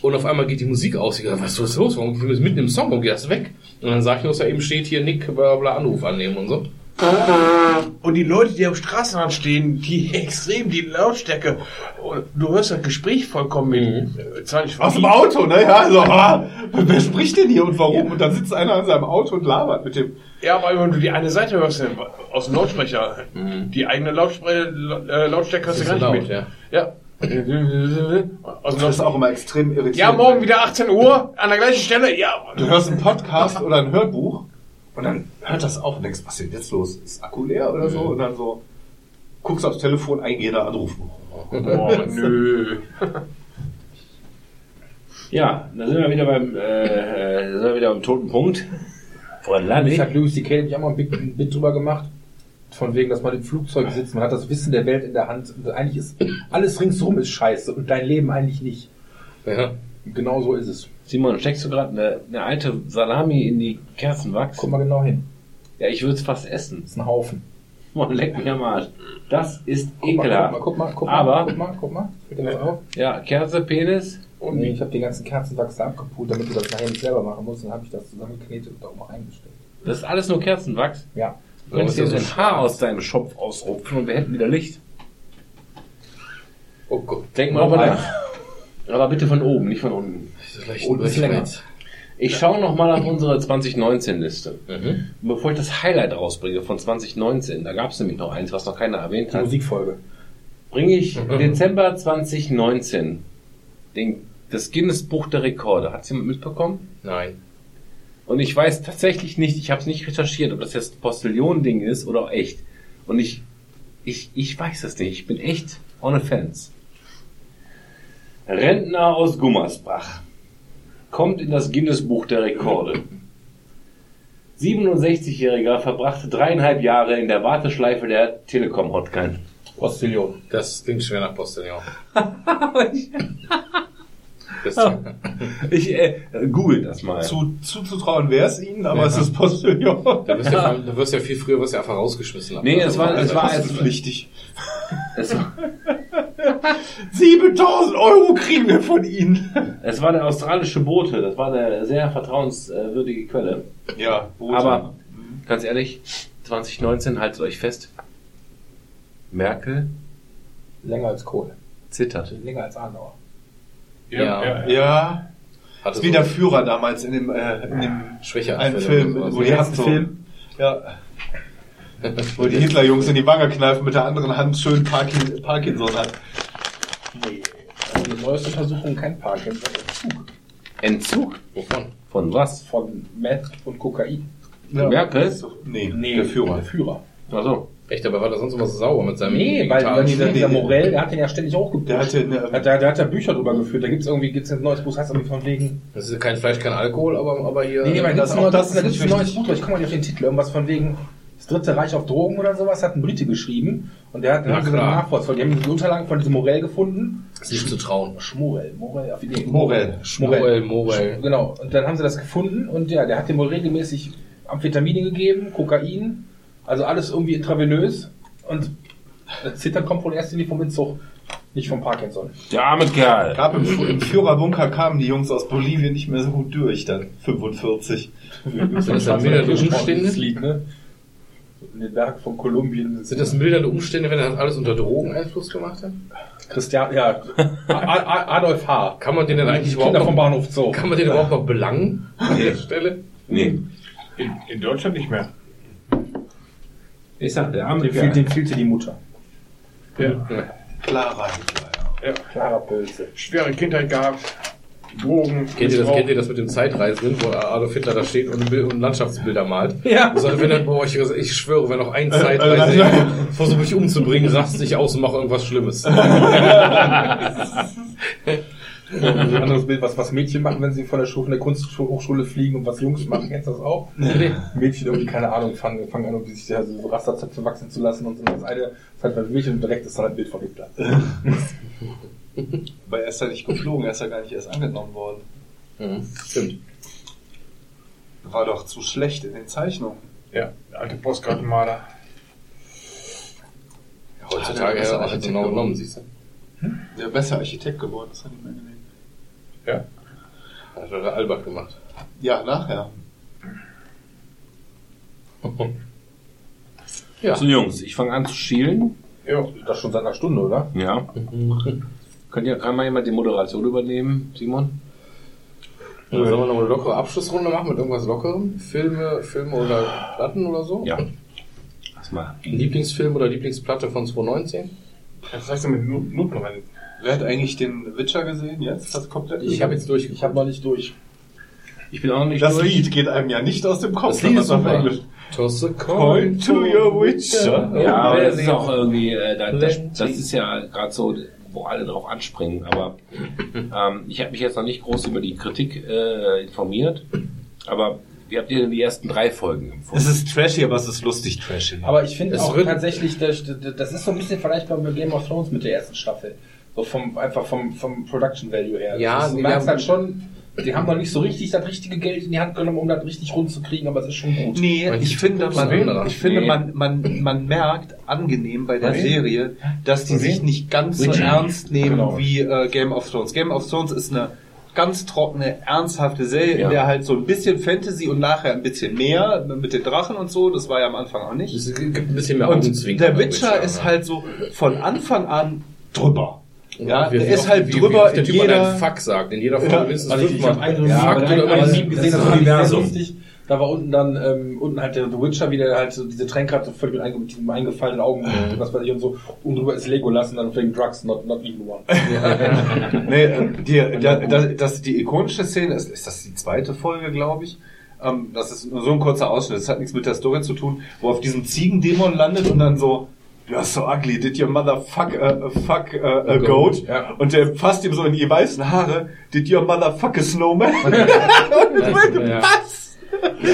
Und auf einmal geht die Musik aus. Ich dachte, was ist los? Warum das mitten im Song? Warum geht das weg? Und dann sag ich nur, dass da eben steht hier Nick, bla bla, Anruf annehmen und so. Und die Leute, die am Straßenrand stehen, die <laughs> extrem die Lautstärke. Und du hörst das Gespräch vollkommen mit. äh, Aus dem Auto, ne? Ja, so, ah, wer spricht denn hier und warum? Und dann sitzt einer an seinem Auto und labert mit dem. Ja, aber wenn du die eine Seite hörst, aus dem Lautsprecher, die eigene Lautsprecher, äh, Lautstärke hörst du gar nicht so mit. laut, Ja. Aus dem Das ist auch immer extrem irritierend. Ja, morgen wieder 18 Uhr, an der gleichen Stelle. Ja, Du hörst einen Podcast oder ein Hörbuch und dann hört das auf und denkst, was ist denn jetzt los? Ist Akku leer oder so? Und dann so, guckst aufs Telefon, eingehender Anruf. Boah, nö. <laughs> Ja, da sind wir wieder beim, äh, äh, da sind wir wieder beim toten Punkt. Voilà, Ich hat Louis C.K. nämlich auch mal ein Bit, ein Bit drüber gemacht. Von wegen, dass man im Flugzeug sitzt, man hat das Wissen der Welt in der Hand. Und eigentlich ist alles ringsherum ist scheiße und dein Leben eigentlich nicht. Ja. Genau so ist es. Simon, steckst du gerade eine, eine alte Salami in die Kerzenwachs? Guck mal genau hin. Ja, ich würde es fast essen. Das ist ein Haufen. Mann, leck mich am Arsch. Das ist Guck mal, ekelhaft. guck mal, guck mal, guck mal, Aber- guck mal, guck mal. Dir das auf? Ja, Kerze, Penis. Und nee, ich habe den ganzen Kerzenwachs da abgepult, damit du das nachher nicht selber machen musst. Dann habe ich das zusammengeknetet und auch mal eingestellt. Das ist alles nur Kerzenwachs. Ja. Du könntest dir so ein Haar aus deinem Schopf ausrupfen und wir hätten wieder Licht. Oh Gott. Denk mal drüber nach. Aber bitte von oben, nicht von unten. Und ist länger. Ich schaue noch mal auf unsere 2019-Liste. Mhm. Bevor ich das Highlight rausbringe von 2019, da gab es nämlich noch eins, was noch keiner erwähnt Die hat, Musikfolge. bringe ich Dezember 2019 den, das Guinness Buch der Rekorde. Hat jemand mitbekommen? Nein. Und ich weiß tatsächlich nicht, ich habe es nicht recherchiert, ob das jetzt ein Postillon-Ding ist oder auch echt. Und ich, ich, ich weiß es nicht. Ich bin echt on a fence. Rentner aus Gummersbach kommt in das Guinness-Buch der Rekorde. 67-Jähriger verbrachte dreieinhalb Jahre in der Warteschleife der Telekom-Hotline. Postillon. Das klingt schwer nach Postillon. <laughs> Das, Ich äh, google das mal. Zu, zuzutrauen wäre es ihnen, aber es ist Postillon. da, wirst du ja, da wirst ja viel früher wirst du einfach rausgeschmissen. Nee, es war, es war, es, pflichtig. es, war, <laughs> <laughs> 7000 Euro kriegen wir von ihnen. es war der australische Bote. Das war eine sehr vertrauenswürdige Quelle. Ja, Bote. Aber ganz ehrlich, 2019 haltet euch fest. Merkel Länger als Kohl. zittert. Länger als Adenauer. Ja. ja, Hatte ist wie der Führer damals in dem, äh, in dem Schwäche einen Film, wo die so, Film. ja, <laughs> wo die Hitlerjungs in die Wange kneifen mit der anderen Hand schön Parkin, Parkinson hat. Nee. Also die neueste Untersuchung kein Parkinson, Entzug. Entzug? Wovon? Von was? Von Meth und Kokain. Ja. Merkel? Nee, Nee, der Führer. Der Führer. Achso. Echt, aber war der sonst immer so sauer mit seinem Nee, weil, weil dieser, Morell, der hat den ja ständig hochgepusht. Der hatte eine, der, der, der hat ja Bücher drüber geführt. Da gibt's irgendwie, gibt's ein neues Buch, heißt irgendwie von wegen. Das ist kein Fleisch, kein Alkohol, aber, aber hier. Nee, nee, weil das- das, auch auch das das, da ist gibt's ein neues Buch. Ich komme mal nicht auf den Titel. Irgendwas von wegen das dritte Reich auf Drogen oder sowas, hat ein Brite geschrieben. Und der hat, dann Na haben sie so eine klar. Nachwort von, die haben die Unterlagen von diesem Morell gefunden. ist nicht zu trauen. Schmorell, Morell, auf Idee. Morell. Morell, Morell. Genau. Und dann haben sie das gefunden und ja, der hat dem wohl regelmäßig Amphetamine gegeben, Kokain, also alles irgendwie intravenös. Und das Zittern kommt wohl erst in die vom Entzug, nicht vom Parkinson. Der arme Kerl. gab im, im Führerbunker kamen die Jungs aus Bolivien nicht mehr so gut durch, dann 45. Sind das dann mildernde Umstände? Das Lied, ne? In den Bergen von Kolumbien. Sind das mildernde Umstände, wenn er das alles unter Drogeneinfluss gemacht hat? Christian, ja, Adolf H. Kann man den denn eigentlich überhaupt Kinder vom noch, Bahnhof Zoo. kann man den überhaupt noch belangen an der Stelle? Nee. In, in Deutschland nicht mehr. Ich sag, der arme Kerl. dem fehlte die Mutter. Clara Hitler, ja. Klarer Pölze. Schwere Kindheit gehabt. Drogen. Kennt ihr, das, kennt ihr das mit dem Zeitreisenden, wo Adolf Hitler da steht und, Bild- und Landschaftsbilder malt? Ja. Und sagt, wenn er, boah, ich, ich schwöre, wenn noch ein äh, äh, versuche mich umzubringen, raste ich aus und mache irgendwas Schlimmes. <laughs> Ein anderes Bild, was, was Mädchen machen, wenn sie von der Schule, von der Kunsthochschule fliegen und was Jungs machen, kennst du das auch? Mädchen irgendwie, keine Ahnung, fangen, fangen an, irgendwie sich ja so Rasterzöpfe wachsen zu lassen und so. Das eine ist halt bei Mädchen und direkt ist dann ein Bild von Hitler. <laughs> <laughs> Aber er ist ja nicht geflogen, er ist ja gar nicht erst angenommen worden. Mhm, Stimmt. War doch zu schlecht in den Zeichnungen. Ja, der alte Postkartenmaler. Heutzutage Ja, das ist er Architekt genau genommen, siehst du? Der besser Architekt geworden, das hat ihm angenehm. Hat er Albert gemacht. Ja, nachher. Ja. So Jungs, ich fange an zu schielen. Ja. Das schon seit einer Stunde, oder? Ja. Könnt ihr, kann mal jemand die Moderation übernehmen, Simon? Sollen wir noch eine lockere Abschlussrunde machen mit irgendwas Lockerem? Filme, Filme oder Platten oder so? Ja. Lass mal. Lieblingsfilm oder Lieblingsplatte von 2019? Was sagst du mit Notmoment? Wer hat eigentlich den Witcher gesehen jetzt? Das komplett? Ich habe jetzt durch. Ich habe noch nicht durch. Ich bin auch noch nicht das durch. Lied geht einem ja nicht aus dem Kopf. Das Lied ist auf. Englisch. Toss a Coin to your Witcher. Ja, aber das ist auch irgendwie, äh, da, das, das ist ja gerade so, wo alle drauf anspringen. Aber <laughs> ähm, ich habe mich jetzt noch nicht groß über die Kritik äh, informiert. Aber wie habt ihr denn die ersten drei Folgen Es empfunden? ist trashy, aber es ist lustig trashy. Aber ich finde Es auch tatsächlich, das, das ist so ein bisschen vergleichbar mit Game of Thrones mit der ersten Staffel. So vom, einfach vom, vom Production Value her. Ja, das ist, du merkst ja, halt schon, die haben noch nicht so richtig das richtige Geld in die Hand genommen, um das richtig rund zu kriegen, aber es ist schon gut. Nee, Weil ich finde, man, ich finde Nee. man, man, man merkt angenehm bei der wem? Serie, dass die Bei sich nicht ganz so Richie. ernst nehmen Genau. wie äh, Game of Thrones. Game of Thrones ist eine ganz trockene, ernsthafte Serie, Ja. in der halt so ein bisschen Fantasy und nachher ein bisschen mehr mit den Drachen und so. Das war ja am Anfang auch nicht. Es gibt ein bisschen mehr Und der Witcher ist halt so von Anfang an drüber. Ja, Wie- der wie ist halt wie, drüber wie der in Typ jeder... Fuck sagt. In jeder Folge Ja. mindestens Also ich, ich habe fünfmal. einen, oder das- Meme gesehen, das das Universum. lustig. Da war unten dann, ähm, unten halt der The Witcher, wie der halt so diese Tränke hat, so völlig mit, einge mit eingefallenen Augen und was weiß ich und so. Und drüber ist Legolas und dann fliegen Drugs, not, not even one. <laughs> nee, äh, die, da, da, das, die ikonische Szene ist, ist das die zweite Folge, glaube ich. Ähm, das ist nur so ein kurzer Ausschnitt, das hat nichts mit der Story zu tun, wo auf diesem Ziegendämon landet und dann so, you're so ugly, did your mother fuck a, a fuck a, a goat? Ja. Und der fasst ihm so in die weißen Haare, did your mother fuck a snowman? <laughs> Ja. Was?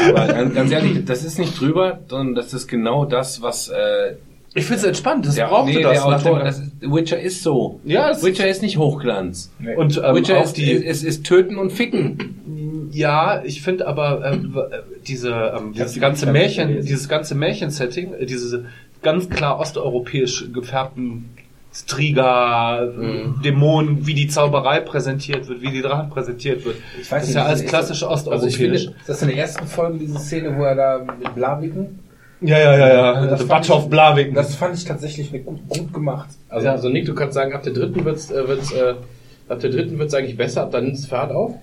Aber ganz, ganz ehrlich, das ist nicht drüber, sondern das ist genau das, was äh, Ich finde es entspannt, das der, brauchte nee, das. Autor, das ist, Witcher ist so. ja, das Witcher ist nicht Hochglanz. und ähm, Witcher ist, die, ist, ist Töten und Ficken. Ja, ich finde aber ähm, äh, diese ähm, dieses die ganze Märchen, dieses ganze Märchensetting, äh, diese ganz klar osteuropäisch gefärbten Striga, äh, Dämonen, wie die Zauberei präsentiert wird, wie die Drachen präsentiert wird. Ich weiß das ist ja alles ist- klassisch Also ich osteuropäisch. finde, ist das in der ersten Folge diese Szene, wo er da mit Blaviken? ja, ja, ja, ja. Das The fand Batsch of Blaviken. Das fand ich tatsächlich eine gut, gut gemacht. Also, also Nick, du kannst sagen, ab der dritten wird's, äh, wird's, äh, ab der dritten wird's eigentlich besser, ab dann nimmt's Fahrt auf.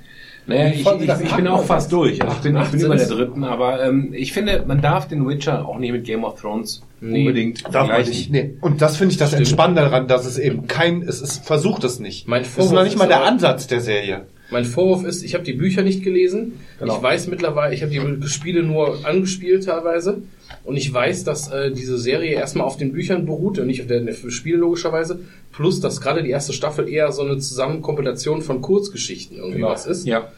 Naja, ich, ich, ich bin auch fast durch. Also ich bin, ich bin 18 über der dritten, aber ähm, ich finde, man darf den Witcher auch nicht mit Game of Thrones Nee. unbedingt Darf man nicht. Nee. Und das finde ich das Entspannende daran, dass es eben kein, es ist, versucht es nicht. Mein das ist Vorwurf noch nicht mal ist der Ansatz der Serie. Mein Vorwurf ist, ich habe die Bücher nicht gelesen. Genau. Ich weiß mittlerweile, ich habe die Spiele nur angespielt teilweise. Und ich weiß, dass äh, diese Serie erstmal auf den Büchern beruht und nicht auf den Spielen logischerweise. Plus, dass gerade die erste Staffel eher so eine Zusammenkompilation von Kurzgeschichten irgendwie Genau. was ist. Ja.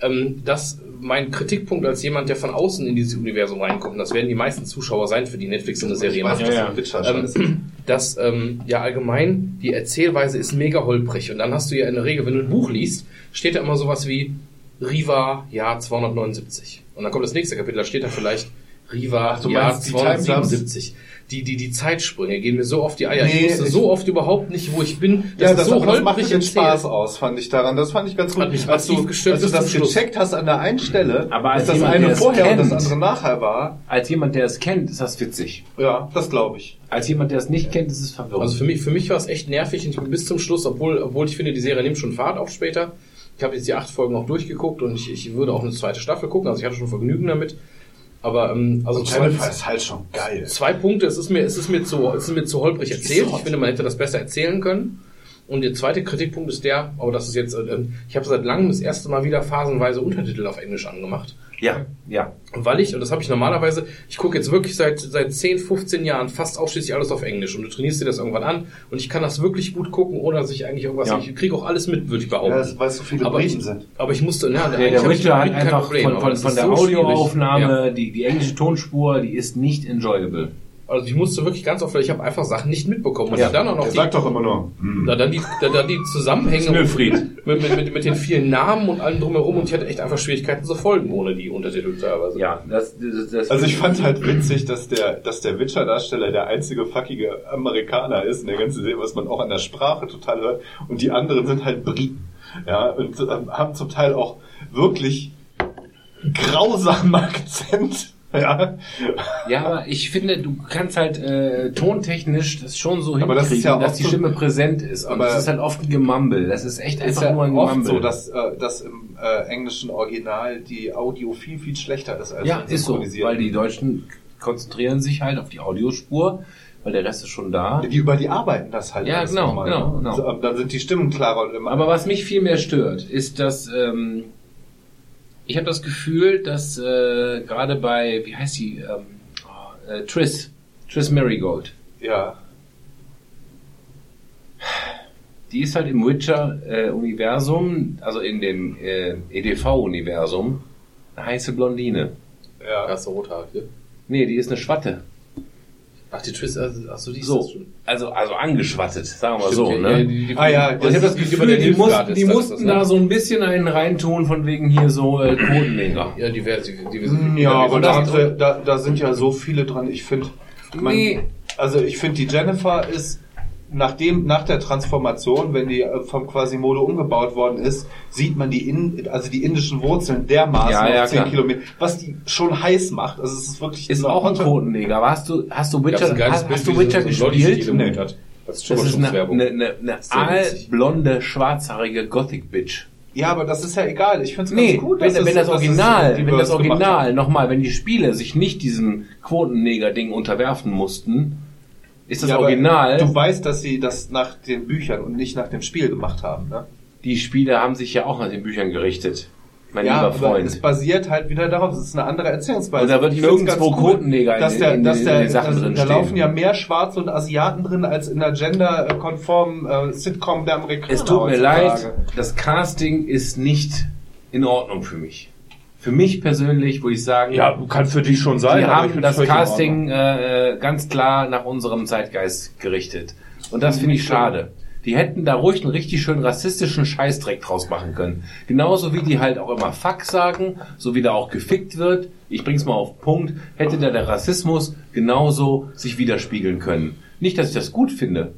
Ähm, das mein Kritikpunkt als jemand, der von außen in dieses Universum reinkommt, und das werden die meisten Zuschauer sein, für die Netflix so eine Serie macht. ja, ja. Ähm, dass ähm, ja allgemein die Erzählweise ist mega holprig und dann hast du ja in der Regel, wenn du ein Buch liest, steht da immer sowas wie Riva Jahr 279 und dann kommt das nächste Kapitel, da steht da vielleicht Riva du Jahr meinst die 277. Die, die, die Zeitsprünge gehen mir so auf die Eier. Nee, ich wusste ich- so oft überhaupt nicht, wo ich bin. Ja, ist das, so das macht holprig den Spaß aus, fand ich daran. Das fand ich ganz gut. Hat mich als du, gestört als du das gecheckt hast an der einen Stelle, Aber als dass das jemand, eine der es vorher und das kennt- andere nachher war, Als jemand, der es kennt, ist das witzig. ja, das glaube ich. Als jemand, der es nicht kennt, ist es verwirrend. Also für mich, für mich war es echt nervig und ich bin bis zum Schluss, obwohl, obwohl ich finde, die Serie nimmt schon Fahrt auf später. Ich habe jetzt die acht Folgen auch durchgeguckt und ich, ich würde auch eine zweite Staffel gucken, also ich hatte schon Vergnügen damit. Aber ähm, also zwei, ist halt schon geil. zwei Punkte, es ist mir, es ist mir zu, es ist mir zu holprig erzählt. Ich finde, man hätte das besser erzählen können. Und der zweite Kritikpunkt ist der, aber das ist jetzt, äh, ich habe seit langem das erste Mal wieder phasenweise Untertitel auf Englisch angemacht. Ja, ja. Weil ich, und das habe ich normalerweise, ich gucke jetzt wirklich seit, seit 10, 15 Jahren fast ausschließlich alles auf Englisch. Und du trainierst dir das irgendwann an und ich kann das wirklich gut gucken, ohne dass ich eigentlich irgendwas, Ja. ich kriege auch alles mit, würde ich behaupten. Ja, das- weil es so viele aber Briten ich, sind. Aber ich musste, ja, Der, eigentlich der mit hat einfach Problem, von, aber von, das von ist der so schwierig. Audioaufnahme, Ja. die, die englische Tonspur, die ist nicht enjoyable. Also ich musste wirklich ganz oft, weil ich habe einfach Sachen nicht mitbekommen. Und Ja. dann auch noch Der die, sagt doch immer nur, hm. da, dann die, da, dann die Zusammenhänge mit, mit, mit, mit den vielen Namen und allem drumherum und ich hatte echt einfach Schwierigkeiten zu folgen ohne die Untertitel teilweise. Ja, das, das, das Also ich fand halt witzig, dass der, dass der Witcher-Darsteller der einzige fuckige Amerikaner ist in der ganzen Serie, was man auch an der Sprache total hört. Und die anderen sind halt Briten. Ja, und ähm, haben zum Teil auch wirklich grausamen <laughs> Akzent. Ja, Ja, aber ich finde, du kannst halt äh, tontechnisch das schon so Aber das hinkriegen, ja dass die so- Stimme präsent ist. Und Aber- das ist halt oft ein Gemumble. Das ist echt ist einfach ja nur ein oft Gemumble. so, dass, äh, dass im äh, englischen Original die Audio viel, viel schlechter ist als ja, ist so, weil die Deutschen konzentrieren sich halt auf die Audiospur, weil der Rest ist schon da. Die über die arbeiten das halt. Ja, genau, nochmal, genau, ne? genau. Dann sind die Stimmen klarer und immer. Aber was mich viel mehr stört, ist, dass ähm, ich habe das Gefühl, dass äh, gerade bei, wie heißt die, ähm, oh, äh, Triss, Triss Marigold, ja. die ist halt im Witcher-Universum, also in dem äh, EDV-Universum, eine heiße Blondine. Ja. Erste Rothaarige. Nee, die ist eine Schwatte. Ach, die Twist, also, ach so, die ist So, also, also angeschwattet, sagen wir so, ja, ne? ja, die- die- Ah ja, ich habe das die- die- Gefühl, die mussten, die mussten das, ne? da so ein bisschen einen reintun von wegen hier so äh, <clears throat> Quotenleger. Ja, die, die, die, Hm, Ja, aber da, andere, da, da sind ja so viele dran. Ich finde, Nee. also ich finde, die Jennifer ist nachdem nach der Transformation, wenn die äh, vom Quasimodo umgebaut worden ist, sieht man die in, also die indischen Wurzeln dermaßen Ja, ja, auf 10 klar. Kilometer, was die schon heiß macht. Also es ist wirklich Ist auch ein Quotenleger. Aber hast du, hast du Witcher, ein geiles hast, Bild, hast du so- Witcher so Lolli-Stiel gespielt? hat. Das ist Das ist eine, eine, eine, eine aalblonde, schwarzhaarige Gothic-Bitch. Ja, aber das ist ja egal. Ich finde es Nee, ganz gut, wenn, dass wenn es- das Original, die wenn das Original, nochmal, wenn die Spiele sich nicht diesem Quotenneger-Ding unterwerfen mussten, ist das Ja, Original. Du weißt, dass sie das nach den Büchern und nicht nach dem Spiel gemacht haben, ne? die Spiele haben sich ja auch nach den Büchern gerichtet. Mein ja, lieber aber es Freund. basiert halt wieder darauf, es ist eine andere Erzählungsweise. Und da wird Ich nirgendwo in dass der, in dass der, in den Sachen dass, drin Da stehen. laufen ja mehr Schwarze und Asiaten drin als in der genderkonformen äh, Sitcom der Amerikaner. Es tut mir leid, das Casting ist nicht in Ordnung für mich. Für mich persönlich, würde ich sagen, Ja, kann für dich schon sein. wir haben das Casting äh, ganz klar nach unserem Zeitgeist gerichtet. Und das finde ich schade. Die hätten da ruhig einen richtig schön rassistischen Scheißdreck draus machen können. Genauso wie die halt auch immer Fuck sagen, so wie da auch gefickt wird. Ich bring's mal auf den Punkt. Hätte da der Rassismus genauso sich widerspiegeln können. Nicht, dass ich das gut finde,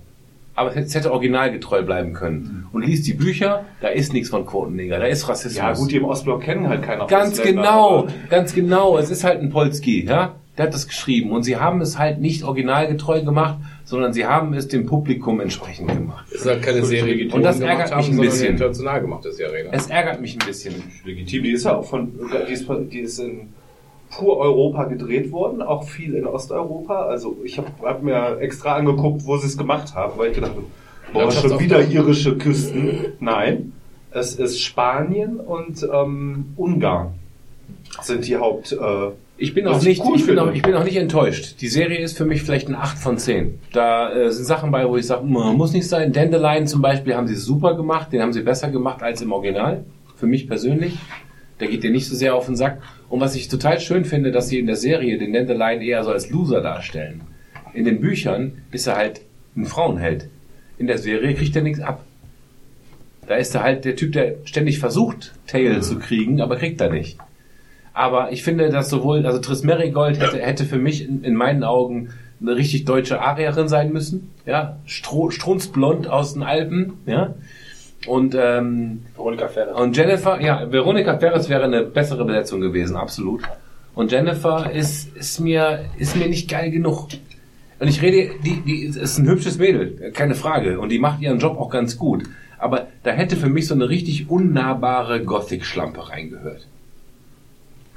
aber es hätte originalgetreu bleiben können. Und liest die Bücher, da ist nichts von Quotenneger, da ist Rassismus. Ja, gut, die im Ostblock kennen halt keiner Ganz genau, ganz genau. Es ist halt ein Polski, ja. Der hat das geschrieben. Und sie haben es halt nicht originalgetreu gemacht, sondern sie haben es dem Publikum entsprechend gemacht. Es ist halt keine Serie, die Und das ärgert gemacht mich ein bisschen. international gemacht ist, die Arena. Es ärgert mich ein bisschen. legitim. Die ist ja auch von, die ist, von- die ist in pur Europa gedreht worden, auch viel in Osteuropa. Also ich habe hab mir extra angeguckt, wo sie es gemacht haben, weil ich gedacht habe, boah, schon wieder irische Küsten. Nein, es ist Spanien und ähm, Ungarn sind die Haupt. Äh, Ich bin auch ich nicht, cool ich bin auch, ich bin auch nicht enttäuscht. Die Serie ist für mich vielleicht eine 8 von 10. Da äh, sind Sachen bei, wo ich sage, "Hm, muss nicht sein. Dandelion zum Beispiel haben sie super gemacht, den haben sie besser gemacht als im Original. Für mich persönlich. Der geht dir nicht so sehr auf den Sack. Und was ich total schön finde, dass sie in der Serie den Dandelion eher so als Loser darstellen. In den Büchern ist er halt ein Frauenheld. In der Serie kriegt er nichts ab. Da ist er halt der Typ, der ständig versucht, Tail zu kriegen, aber kriegt er nicht. Aber ich finde, dass sowohl, also Triss Merigold hätte, hätte für mich in, in meinen Augen eine richtig deutsche Arierin sein müssen. Ja, Stro, strunzblond aus den Alpen, ja. Und, ähm, Veronika Ferrer. und Jennifer, ja, Veronika Ferres wäre eine bessere Besetzung gewesen, absolut. Und Jennifer ist, ist mir, ist mir nicht geil genug. Und ich rede, die, die ist ein hübsches Mädel, keine Frage. Und die macht ihren Job auch ganz gut. Aber da hätte für mich so eine richtig unnahbare Gothic-Schlampe reingehört.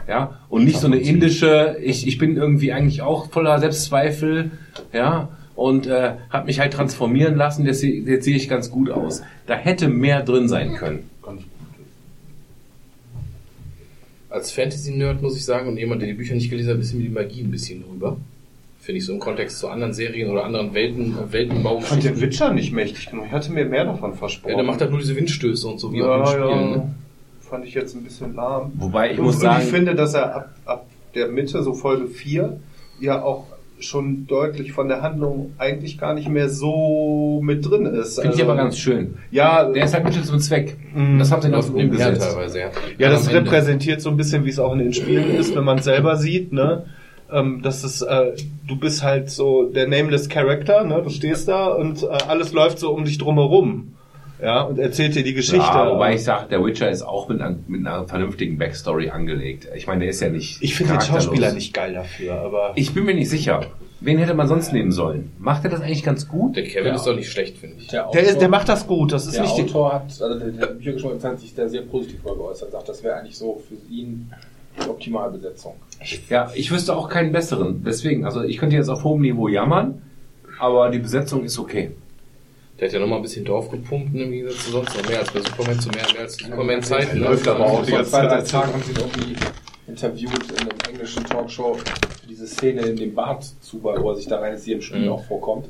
Ja, und nicht so eine indische, ich, ich bin irgendwie eigentlich auch voller Selbstzweifel, ja, und äh, habe mich halt transformieren lassen, jetzt, jetzt sehe ich ganz gut aus. Da hätte mehr drin sein können. Als Fantasy-Nerd muss ich sagen, und jemand, der die Bücher nicht gelesen hat, ist mir die Magie ein bisschen drüber. Finde ich so im Kontext zu anderen Serien oder anderen Welten, ich fand den. Witcher nicht mächtig genug. Ich hatte mir mehr davon versprochen. Ja, der macht halt nur diese Windstöße und so wie ja, auch im Spiel. ja. Ne? Fand ich jetzt ein bisschen lahm. Wobei ich und, muss und sagen, ich finde, dass er ab, ab der Mitte, so Folge 4, ja auch schon deutlich von der Handlung eigentlich gar nicht mehr so mit drin ist. finde ich aber ganz schön. Ja, Der ist halt Mittel zum Zweck. Mhm. Das haben sie ganz gut umgesetzt. teilweise, ja. Ja, das Ende. repräsentiert so ein bisschen, wie es auch in den Spielen ist, wenn man es selber sieht, ne? Ähm, das ist, äh, du bist halt so der nameless Character, ne? Du stehst da und äh, alles läuft so um dich drumherum. Ja, und erzählt dir die Geschichte. Ja, wobei ich sage, der Witcher ist auch mit, einer- mit einer vernünftigen Backstory angelegt. Ich meine, der ist ja nicht. ich finde den. Schauspieler nicht geil dafür, aber. Ich bin mir nicht sicher. Wen hätte man sonst nehmen sollen? Macht er das eigentlich ganz gut? Der Kevin ist doch nicht schlecht, finde ich. Der, der, ist, der Autor- macht das gut, das ist der nicht die. Autor hat, also der, der Büchergeschmack hat sich da sehr positiv geäußert. Sagt, das wäre eigentlich so für ihn die Optimalbesetzung. Ja, ich wüsste auch keinen besseren. Deswegen, also ich könnte jetzt auf hohem Niveau jammern, aber die Besetzung ist okay. Der hat ja nochmal ein bisschen draufgepumpt, ne, im Gegensatz zu sonst. Noch mehr als bei Superman, zu mehr, mehr als Superman-Zeiten. läuft aber auch die Vor ganze zwei, Zeit drei erzählt. Tagen haben sie ihn irgendwie interviewt in einem englischen Talkshow für diese Szene in dem Bad zu, wo er sich da rein ist, die im Spiel Mhm. auch vorkommt.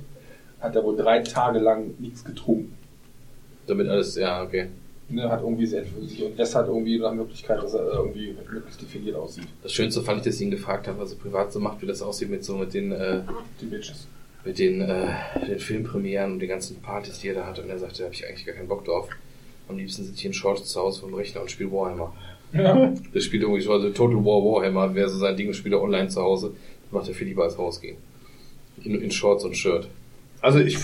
Hat er wohl drei Tage lang nichts getrunken. Damit alles, ja, okay. ne, hat irgendwie sich und lässt halt irgendwie nach Möglichkeit, dass er irgendwie möglichst definiert aussieht. Das Schönste fand ich, dass ich ihn gefragt habe, was er privat so macht, wie das aussieht mit so mit den äh, Die Bitches. Mit den, äh, den Filmpremieren und den ganzen Partys, die er da hat. Und er sagte, da habe ich eigentlich gar keinen Bock drauf. Am liebsten sitze ich in Shorts zu Hause vom Rechner und spiele Warhammer. Ja. Der spielt irgendwie so, also Total War Warhammer, wäre so sein Ding, spielt er online zu Hause. Macht er viel lieber als rausgehen. In, in Shorts und Shirt. Also ich,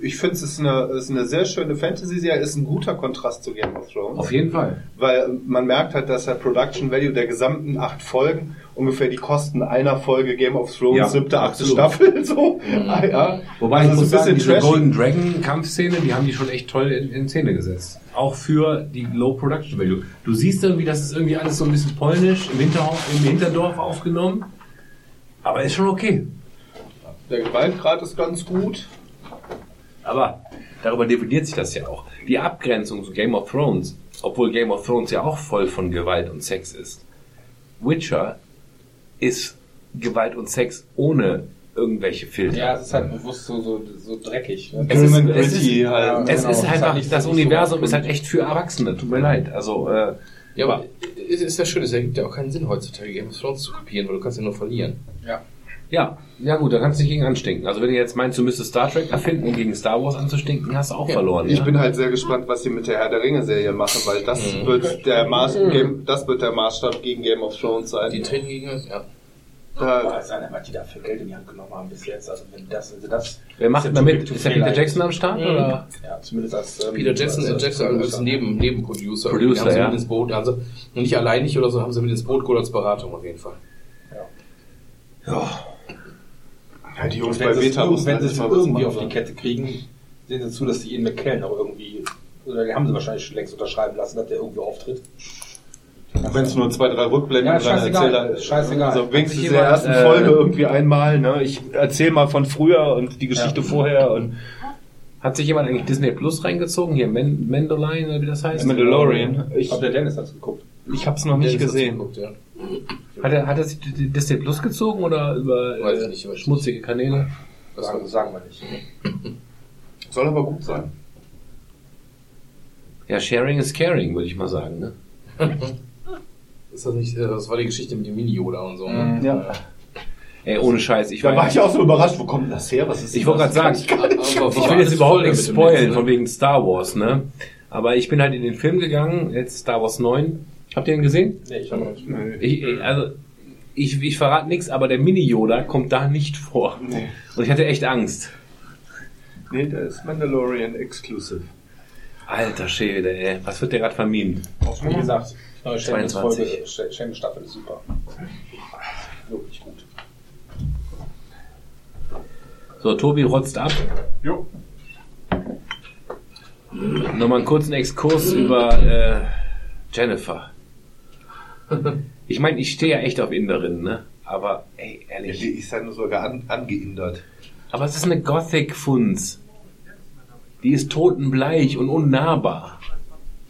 ich finde es ist eine, ist eine sehr schöne Fantasy-Serie, ist ein guter Kontrast zu Game of Thrones. Auf jeden Fall. Weil man merkt halt, dass der Production Value der gesamten acht Folgen ungefähr die Kosten einer Folge Game of Thrones, Ja, siebte, achte. Staffel, <laughs> so. Ah, ja. Wobei Also ich muss so ein sagen, diese trashy. Golden Dragon Kampfszene, die haben die schon echt toll in, in Szene gesetzt. Auch für die Low Production Value. Du siehst irgendwie, das ist irgendwie alles so ein bisschen polnisch im, Hinterhof, im Hinterdorf aufgenommen. Aber ist schon okay. Der Gewaltgrad ist ganz gut. Aber darüber definiert sich das ja auch. Die Abgrenzung zu Game of Thrones, obwohl Game of Thrones ja auch voll von Gewalt und Sex ist. Witcher ist Gewalt und Sex ohne irgendwelche Filter. Ja, es ist halt bewusst so, so, so dreckig. Ne? Es ist, es ist, halt. es Genau, ist ist einfach, halt nicht- das Universum ist halt echt für Erwachsene. Tut mir leid. Also, äh, Ja, aber es ist ja schön, es ergibt ja auch keinen Sinn heutzutage Game of Thrones zu kopieren, weil du kannst ja nur verlieren. ja, ja gut, da kannst du nicht gegen anstinken. Also wenn du jetzt meinst, du müsstest Star Trek erfinden, um gegen Star Wars anzustinken, hast du auch Ja. verloren. Ich ja? bin halt sehr gespannt, was sie mit der Herr der Ringe Serie machen, weil das wird der Maß, Game, das wird der Maßstab gegen Game of Thrones sein. Die treten gegen das, ja. Da, Weiß einer, was die da für Geld in die Hand genommen haben bis jetzt. Also wenn das, wenn sie das. Wer macht ist denn ja damit? Ist der Peter Jackson am Start? Mhm. Oder? Ja, zumindest als ähm, Peter Jackson, als- Jackson als, Producer. Neben, Nebenproducer. Producer, Die haben sie ja. mit ins Boot, und nicht alleinig oder so, haben sie mit ins Boot geholt als Beratung auf jeden Fall. ja, die Jungs bei wenn sie es Beta wussten wenn halt sie es sie irgendwie machen auf die. Kette kriegen, sehen sie zu, dass die Ian McKellen auch irgendwie, oder die haben sie wahrscheinlich schon längst unterschreiben lassen, dass der irgendwie auftritt. Wenn es nur zwei, drei Rückblenden Ja, scheißegal, scheißegal. Also wenigstens sich in der ersten äh, Folge irgendwie einmal, ne? Ich erzähl mal von früher und die Geschichte vorher und Hat sich jemand eigentlich Disney Plus reingezogen? Hier, Man Mandalorian oder wie das heißt? Mandalorian. Ich, Ich glaube, der Dennis hat es geguckt. ich hab's noch nicht Ja, hat's gesehen. geguckt, ja. Hat er, hat er sich Disney Plus gezogen oder über Weiß äh, ich nicht, weiß ich schmutzige Kanäle? Das Sagen, sagen wir nicht. Soll aber gut sein. Ja, Sharing is Caring, würde ich mal sagen. Ne? <laughs> ist das nicht, äh, das war die Geschichte mit dem Mini-Yoda und so. Ne? Ja. Ey, ohne Scheiß. Ich, Da war- war ich auch so überrascht, wo kommt das her? Was ist ich wollte gerade sagen, Aber ich war will jetzt überhaupt nichts spoilen von wegen Star Wars, ne? Aber ich bin halt in den Film gegangen, jetzt Star Wars 9. Habt ihr ihn gesehen? Nee, ich habe noch nicht. Ich, also, ich, ich verrate nichts, aber der Mini-Yoda kommt da nicht vor. Nee. Und ich hatte echt Angst. Nee, der ist Mandalorian exclusive. Alter Schwede, ey. Was wird der gerade vermint? Wie gesagt, neue 22. Folge, Shannon Staffel ist super. Wirklich gut. So, Tobi rotzt ab. Jo. Nochmal einen kurzen Exkurs über äh, Jennifer. <laughs> Ich meine, ich stehe ja echt auf Inderinnen, ne? Aber, ey, Ja, ehrlich. die ist ja nur sogar an, angeindert. Aber es ist eine Gothic-Funz. Die ist totenbleich und unnahbar.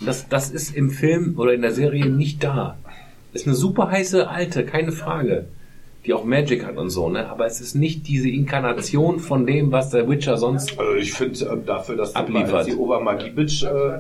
Das, das ist im Film oder in der Serie nicht da. Ist eine super heiße Alte, keine Frage. Die auch Magic hat und so, ne? Aber es ist nicht diese Inkarnation von dem, was der Witcher sonst. Also ich finde ähm, dafür, dass Abliefert. die Obermagie-Bitch äh,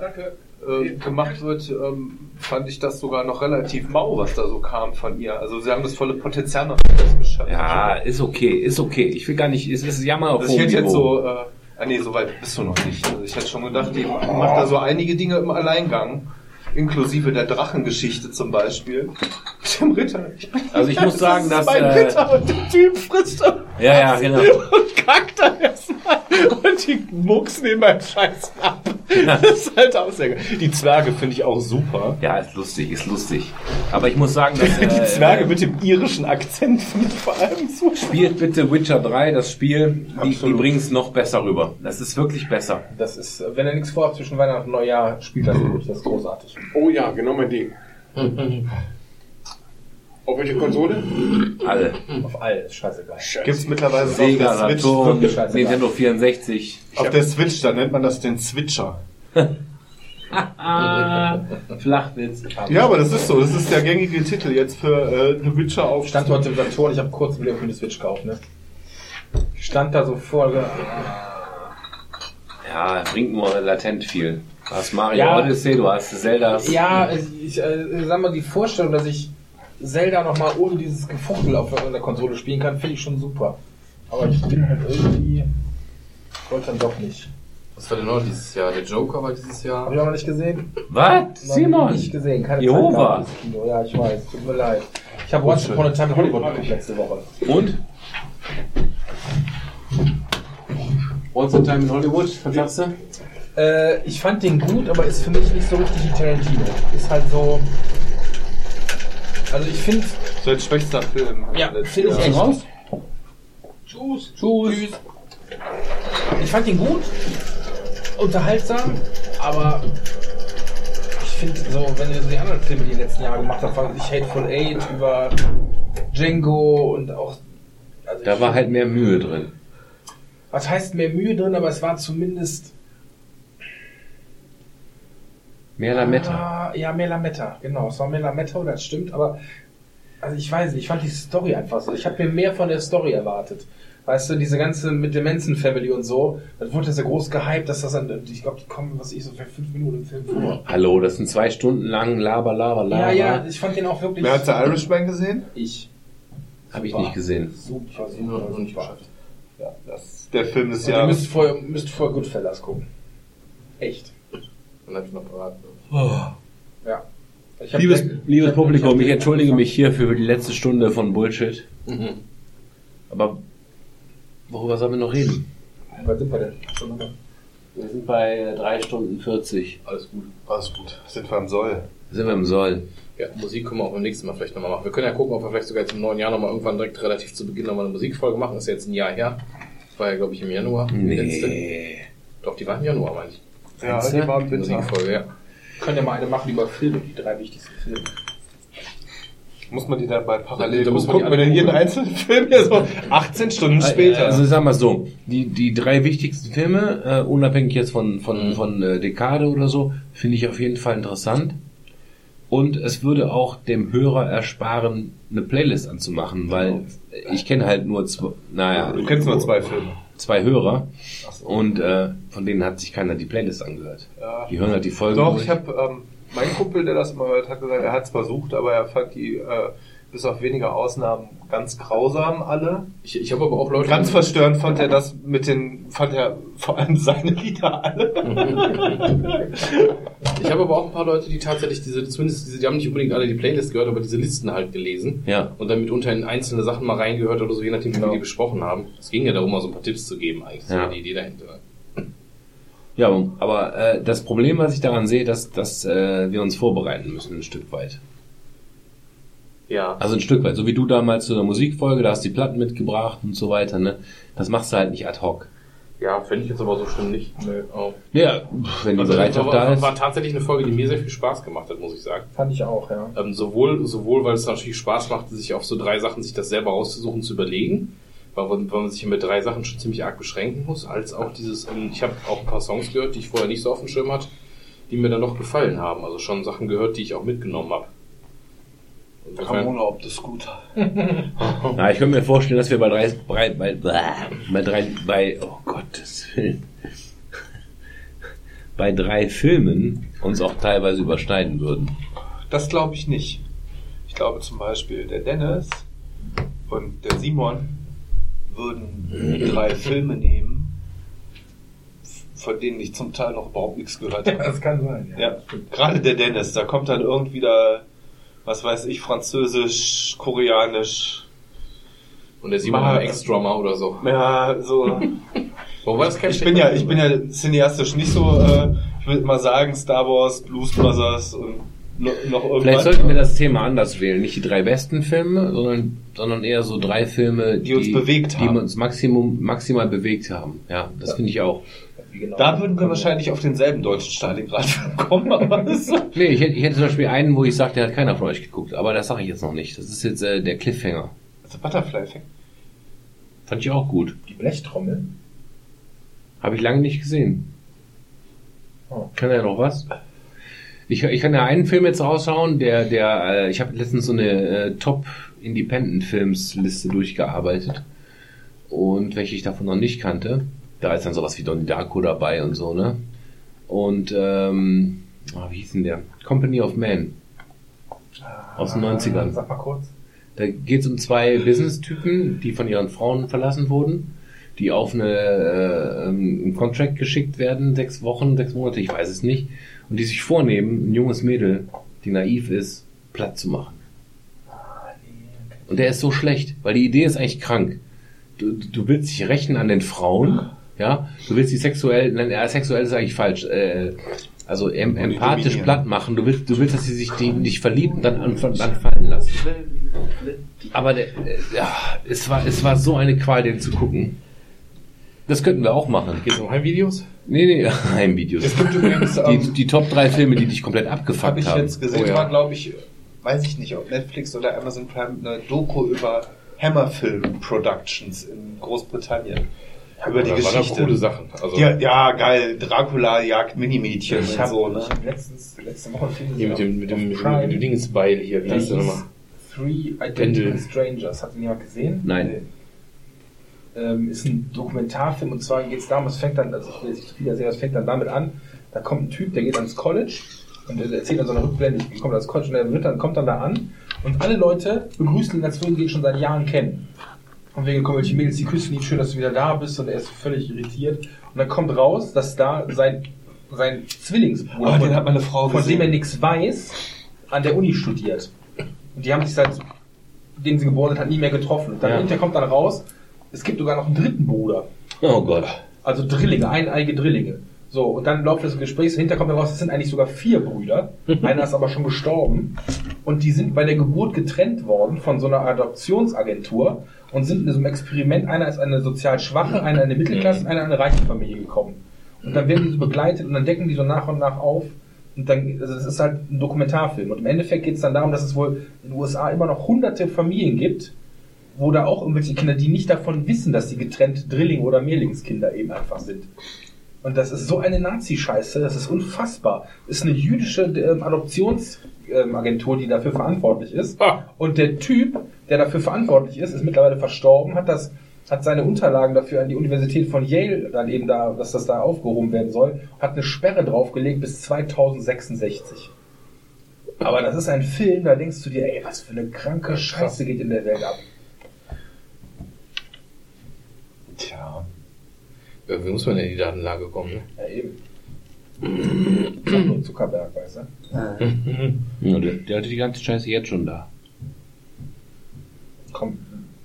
äh, gemacht wird, ähm, fand ich das sogar noch relativ mau, was da so kam von ihr. Also sie haben das volle Potenzial noch nicht ausgeschöpft. Ja, ist okay, ist okay. Ich will gar nicht, es ist Jammer auf Also ich hätte jetzt so, äh, ah nee, so weit bist du noch nicht. Also ich hätte schon gedacht, die macht da so einige Dinge im Alleingang. Inklusive der Drachengeschichte zum Beispiel. Mit dem Ritter. Also ich muss sagen, das dass, mein äh, Ritter und der Typ frisst Ja, ja, genau. und kackt dann erstmal und die Mucks nehmen beim Scheiß ab. Das ist halt auch sehr geil. Die Zwerge finde ich auch super. Ja, ist lustig, ist lustig. Aber ich muss sagen, dass <laughs> Die äh, Zwerge mit dem irischen Akzent finde ich vor allem super. Spielt bitte Witcher 3, das Spiel, die, die bringen es noch besser rüber. Das ist wirklich besser. Das ist, wenn ihr nichts vorhabt zwischen Weihnachten und Neujahr, spielt das durch. Das ist großartig. Oh ja, genau mein Ding. <laughs> Auf welche Konsole? Alle. Auf alles, scheißegal. Gibt's mittlerweile so Sega, auf der Switch. Saturn. Nintendo 64. Auf der Switch, da nennt man das den Switcher. <laughs> Flachwitz. Ja, aber das ist so. Das ist der gängige Titel jetzt für äh, The Witcher auf stand heute im Saturn, ich habe kurz mit dem Switch gekauft, ne? Stand da so vor, Ja, bringt nur latent viel. Du hast Mario Ja. Odyssey, du hast Zelda. Ja, ich äh, sag mal, die Vorstellung, dass ich Zelda nochmal ohne dieses Gefuchtel auf der Konsole spielen kann, finde ich schon super. Aber ich bin halt irgendwie. Wollte dann doch nicht. Was war denn noch dieses Jahr? Der Joker war dieses Jahr. Hab ich auch noch nicht gesehen? Was? Noch Simon? Nicht gesehen, keine Jehova. Zeit Kino. Ja, ich weiß, tut mir leid. Ich habe Once Upon a Time in Hollywood geguckt letzte Woche. Und? Once in Time in Hollywood, was sagst du? Äh, ich fand den gut, aber ist für mich nicht so richtig Tarantino. Ist halt so. Also ich finde. Sein schwächster Film. Ja, finde ich echt. Raus? Tschüss. Tschüss. Ich fand ihn gut, unterhaltsam, aber ich finde so, wenn ihr so die anderen Filme, die in den letzten Jahren gemacht habt, fand ich Hateful Eight über Django und auch. Also Da war halt mehr Mühe drin. Was heißt mehr Mühe drin, aber es war zumindest. Mehr Lametta. Ah, ja, mehr Lametta, genau. Es war mehr Lametta, das stimmt, aber. Also ich weiß nicht, ich fand die Story einfach so. Ich habe mir mehr von der Story erwartet. Weißt du, diese ganze mit der Manson Family und so, das wurde ja so groß gehypt, dass das dann, ich glaube, die kommen, was ich, so für fünf Minuten im Film vor. Hallo, das sind zwei Stunden lang Laber, Laber, Ja, Laber. ja, ich fand den auch wirklich. Wer hat The Irishman gesehen? Ich. Hab ich Super. nicht gesehen. Super, Noch super, nicht super. geschafft. Ja, das, der Film des Und ihr Jahres. müsst vorher, müsst vorher Goodfellas gucken. Echt. Dann hab ich noch parat. Ja. Ich hab Liebes, Black- liebes hab- Publikum, ich entschuldige mich hier für die letzte Stunde von Bullshit. Mhm. Aber worüber sollen wir noch reden? Was sind wir denn? Wir sind bei 3 Stunden 40. Alles gut. Alles gut. Sind wir am Soll. Sind wir im Soll. Ja, Musik können wir auch beim nächsten Mal vielleicht nochmal machen. Wir können ja gucken, ob wir vielleicht sogar jetzt im neuen Jahr nochmal irgendwann direkt relativ zu Beginn nochmal eine Musikfolge machen. Das ist jetzt ein Jahr her. Das war ja, glaube ich, im Januar. Die letzte. Nee. Doch, die war im Januar, meine ich. Ja, die war im Winter. Musikfolge, ja. Können ja mal eine machen über Filme, die drei wichtigsten Filme. Muss man die dabei parallel Da muss man gucken? wir denn jeden einzelnen <laughs> Film hier so 18 Stunden später? Also sagen wir so, die, die drei wichtigsten Filme, äh, unabhängig jetzt von, von, Mhm. von äh, Dekade oder so, finde ich auf jeden Fall interessant. Und es würde auch dem Hörer ersparen, eine Playlist anzumachen, weil ich kenne halt nur zwei, naja, du kennst nur zwei Filme. zwei Hörer und äh, von denen hat sich keiner die Playlist angehört. Ja. Die hören halt die Folgen Doch, durch. ich habe ähm, mein Kumpel, der das immer hört, hat gesagt, er hat es versucht, aber er fand die äh, bis auf wenige Ausnahmen ganz grausam alle. Ich, ich habe aber auch Leute. Ganz verstörend fand er das mit den, fand er vor allem seine Lieder alle. <laughs> Ich habe aber auch ein paar Leute, die tatsächlich diese, zumindest diese, die haben nicht unbedingt alle die Playlist gehört, aber diese Listen halt gelesen. Ja. Und dann mitunter in einzelne Sachen mal reingehört oder so, je nachdem, wie Genau. wir die besprochen haben. Es ging ja darum, mal so ein paar Tipps zu geben, eigentlich. Ja. war die Idee dahinter. Ja, aber äh, das Problem, was ich daran sehe, dass, dass äh, wir uns vorbereiten müssen, ein Stück weit. Ja. Also ein Stück weit. So wie du damals zu der Musikfolge, da hast die Platten mitgebracht und so weiter, ne? Das machst du halt nicht ad hoc. Ja, fände ich jetzt aber so schlimm nicht. Nö. Oh. Ja, wenn die Also, Bereitschaft war, da war, ist. war tatsächlich eine Folge, die mir sehr viel Spaß gemacht hat, muss ich sagen. Fand ich auch, ja. Ähm, sowohl, sowohl, weil es natürlich Spaß macht, sich auf so drei Sachen, sich das selber rauszusuchen, zu überlegen, weil, man- weil man sich mit drei Sachen schon ziemlich arg beschränken muss, als auch dieses, ähm, ich habe auch ein paar Songs gehört, die ich vorher nicht so auf dem Schirm hatte, die mir dann noch gefallen haben. Also schon Sachen gehört, die ich auch mitgenommen habe. Insofern- ob das gut. Na, ich könnte mir vorstellen, dass wir bei drei, bei, bei, bei drei, bei, oh Gottes Willen, bei drei Filmen uns auch teilweise überschneiden würden. Das glaube ich nicht. Ich glaube zum Beispiel, der Dennis und der Simon würden drei Filme nehmen, von denen ich zum Teil noch überhaupt nichts gehört habe. Das kann sein, Ja, gerade der Dennis, da kommt dann irgendwie da, was weiß ich, Französisch, Koreanisch. Und der Simon Mal- war Ex-Drummer oder so. Ja, so. <laughs> Wo war das Ich bin ja, ich bin ja cineastisch nicht so, äh, ich würde mal sagen, Star Wars, Blues Brothers und no, noch irgendwas. Vielleicht sollten wir das Thema anders wählen. Nicht die drei besten Filme, sondern, sondern eher so drei Filme, Die uns bewegt die haben. uns maximum, maximal bewegt haben. Ja, das finde ich auch. Genau Da würden wir wahrscheinlich auf denselben deutschen Stalingrad <laughs> kommen, aber das ist so. Nee, ich hätte, ich hätte zum Beispiel einen, wo ich sage, der hat keiner von euch geguckt. Aber das sage ich jetzt noch nicht. Das ist jetzt äh, der Cliffhanger. Also Butterfly-Effekt. Fand ich auch gut. Die Blechtrommel. Habe ich lange nicht gesehen. Oh. Kann er noch was? Ich, ich kann ja einen Film jetzt raushauen, der, der, äh, ich habe letztens so eine äh, Top Independent Films Liste durchgearbeitet und welche ich davon noch nicht kannte. Da ist dann sowas wie Donnie Darko dabei und so, ne? und ähm, ah, wie hieß denn der? Company of Men aus den 90ern. Sag mal kurz. Da geht es um zwei Business-Typen, die von ihren Frauen verlassen wurden, die auf eine, äh, ähm, einen Contract geschickt werden, sechs Wochen, sechs Monate, ich weiß es nicht, und die sich vornehmen, ein junges Mädel, die naiv ist, platt zu machen. Und der ist so schlecht, weil die Idee ist eigentlich krank. Du, du willst dich rächen an den Frauen, ja, du willst sie sexuell, nein, äh, sexuell ist eigentlich falsch, äh, also em, empathisch platt machen. Du willst, du willst, dass sie sich die, dich verlieben und dann, an- dann fallen lassen. Aber der, äh, ja, es war, es war so eine Qual, den zu gucken. Das könnten wir auch machen. Geht's um Heimvideos? Nee, nee, <laughs> Heimvideos. Es gibt übrigens, Die, ähm, die Top 3 Filme, die dich komplett habe abgefuckt ich haben. jetzt gesehen, Oh ja. war glaube ich, weiß ich nicht, ob Netflix oder Amazon Prime eine Doku über Hammerfilm Productions in Großbritannien. Über die da waren Geschichte. coole Sachen. Also, ja, ja, geil. Dracula jagt Minimädchen Ich und habe so, ne? hab letztens, letzte Woche einen Film hier mit dem, mit dem, mit dem, Dingsbeil hier, wie Das hieß der ist nochmal? Three Pendel. Identical Strangers. Hat ihn jemand gesehen? Nein. Nee. Ähm, ist ein Dokumentarfilm und zwar geht es darum, es fängt dann, also ich will jetzt nicht zu viel erzählen, es fängt dann damit an, da kommt ein Typ, der geht ans College und der erzählt dann so eine Rückblende, ich komme ans College und der wird dann, kommt dann da an und alle Leute begrüßen ihn, als würden sie ihn schon seit Jahren kennen. Und wegen kommen welche Mädels, die küssen ihn, schön, dass du wieder da bist und er ist völlig irritiert. Und dann kommt raus, dass da sein, sein Zwillingsbruder, Oh, den hat meine Frau von gesehen. dem er nichts weiß, an der Uni studiert. Und die haben sich seit dem sie geboren sind, hat nie mehr getroffen. Und dann Ja. hinterher kommt dann raus, es gibt sogar noch einen dritten Bruder. Oh Gott. Also Drillinge, eineige Drillinge. So, und dann läuft das Gespräch, hinterher kommt heraus, es sind eigentlich sogar vier Brüder. <laughs> Einer ist aber schon gestorben. Und die sind bei der Geburt getrennt worden von so einer Adoptionsagentur und sind in einem Experiment, einer ist eine sozial schwache, einer eine Mittelklasse, einer in eine reiche Familie gekommen. Und dann werden die so begleitet und dann decken die so nach und nach auf. Und dann, also das ist halt ein Dokumentarfilm. Und im Endeffekt geht es dann darum, dass es wohl in den USA immer noch hunderte Familien gibt, wo da auch irgendwelche Kinder, die nicht davon wissen, dass sie getrennt Drilling- oder Mehrlingskinder eben einfach sind. Und das ist so eine Nazi-Scheiße, das ist unfassbar. Ist eine jüdische ähm, Adoptionsagentur, die dafür verantwortlich ist. Ah. Und der Typ, der dafür verantwortlich ist, ist mittlerweile verstorben, hat das hat seine Unterlagen dafür an die Universität von Yale dann eben da, dass das da aufgehoben werden soll, hat eine Sperre draufgelegt bis 2066. Aber das ist ein Film, da denkst du dir, ey, was für eine kranke Scheiße geht in der Welt ab. Tja. Ja, wie muss man in die Datenlage kommen? Ne? Ja, eben. Nur Zuckerberg, weißt du? Ja, der, der hatte die ganze Scheiße jetzt schon da. Komm,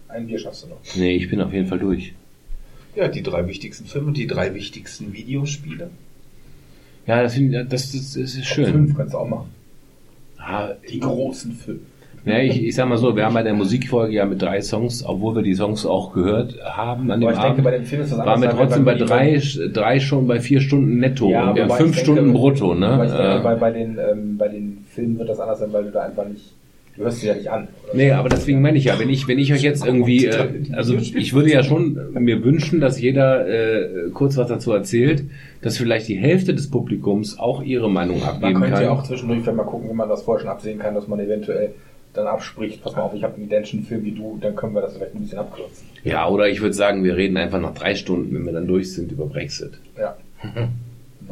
ein Bier schaffst du noch. Nee, ich bin auf jeden Fall durch. Ja, die drei wichtigsten Filme, die drei wichtigsten Videospiele. Ja, das, das, das, das ist schön. Fünf kannst du auch machen. Ah, Die großen Fünf. Ja, ich, ich sag mal so, wir haben bei der Musikfolge ja mit drei Songs, obwohl wir die Songs auch gehört haben an dem Aber ich denke, Abend, bei dem Film ist das waren wir trotzdem bei drei, drei schon bei vier Stunden netto Ja, und wir haben fünf denke- Stunden brutto, ne? Aber ich denke, Äh, bei, bei, den, ähm, bei den Filmen wird das anders sein, weil du da einfach nicht, du hörst sie ja nicht an. oder Nee, aber deswegen meine ich ja, wenn ich, wenn ich euch jetzt irgendwie, äh, also ich würde ja schon mir wünschen, dass jeder äh, kurz was dazu erzählt, dass vielleicht die Hälfte des Publikums auch ihre Meinung Man abgeben könnte kann. ja auch zwischendurch vielleicht mal gucken, wenn man das vorher schon absehen kann, dass man eventuell dann abspricht, pass mal auf, ich habe einen identischen Film wie du, dann können wir das vielleicht ein bisschen abkürzen. Ja, oder ich würde sagen, wir reden einfach nach drei Stunden, wenn wir dann durch sind, über Brexit. Ja. <laughs>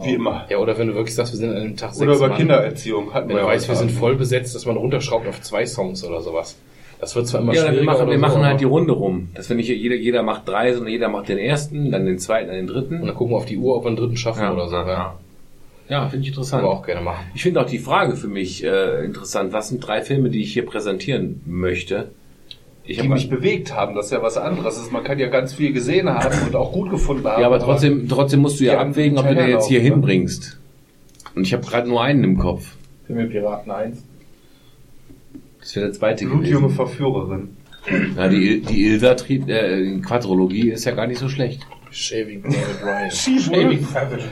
Wie immer. Ja, oder wenn du wirklich sagst, wir sind an einem Tag Oder sechs über Mann. Kindererziehung. Hatten Wenn du ja weißt, wir sind voll besetzt, dass man runterschraubt auf zwei Songs oder sowas. Das wird zwar immer Ja, wir schwieriger. machen, oder wir so, machen halt die Runde rum. Dass wir nicht jeder, jeder macht drei, sondern jeder macht den ersten, dann den zweiten, dann den dritten. Und dann gucken wir auf die Uhr, ob wir einen dritten schaffen Ja. oder so. Ja. Ja, finde ich interessant. Aber auch gerne machen. Ich finde auch die Frage für mich äh, interessant. Was sind drei Filme, die ich hier präsentieren möchte? Ich die mich bewegt haben, das ist ja was anderes. Also Man kann ja ganz viel gesehen haben und auch gut gefunden haben. ja, aber trotzdem, trotzdem musst du ja abwägen, ob du den jetzt hier ne? hinbringst. Und ich habe gerade nur einen im Kopf. Himmelpiraten 1. Das wäre der zweite Blutjunge gewesen. Verführerin. Ja, die, die Ilsa Tri äh, Quadrologie ist ja gar nicht so schlecht. Shaving Private Ryan.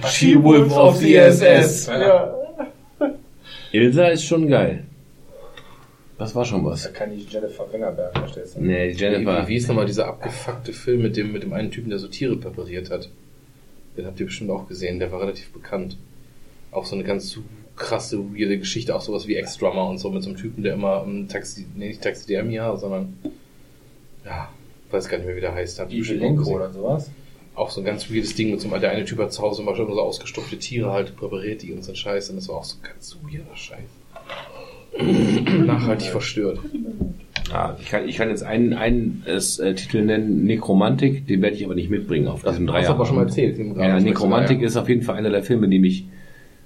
She-Wolf of the SS. Ja. Ilsa ist schon geil. Das war schon Da was. kann ich Jennifer Wengerberg, verstehst du? Nee, Wie, Jennifer. wie, wie ist nochmal dieser abgefuckte Film mit dem, mit dem einen Typen, der so Tiere präpariert hat? Den habt ihr bestimmt auch gesehen, der war relativ bekannt. Auch so eine ganz krasse, weirde Geschichte, auch sowas wie Ex-Drummer und so, mit so einem Typen, der immer um, Taxi, nee, nicht Taxidermia, sondern, ja, weiß gar nicht mehr, wie der heißt. Gesehen. oder sowas. Auch so ein ganz weirdes Ding mit so einem, der eine Typ hat zu Hause immer schon so ausgestopfte Tiere halt, präpariert die und so ein Scheiß. Und das war auch so ganz weirder Scheiß. <clears throat> Nachhaltig verstört. Ja, ich kann, ich kann jetzt einen, einen äh, Titel nennen, Nekromantik, den werde ich aber nicht mitbringen auf diesem hast Dreier. du aber schon mal erzählt. im Ja, Nekromantik ist auf jeden Fall einer der Filme, die mich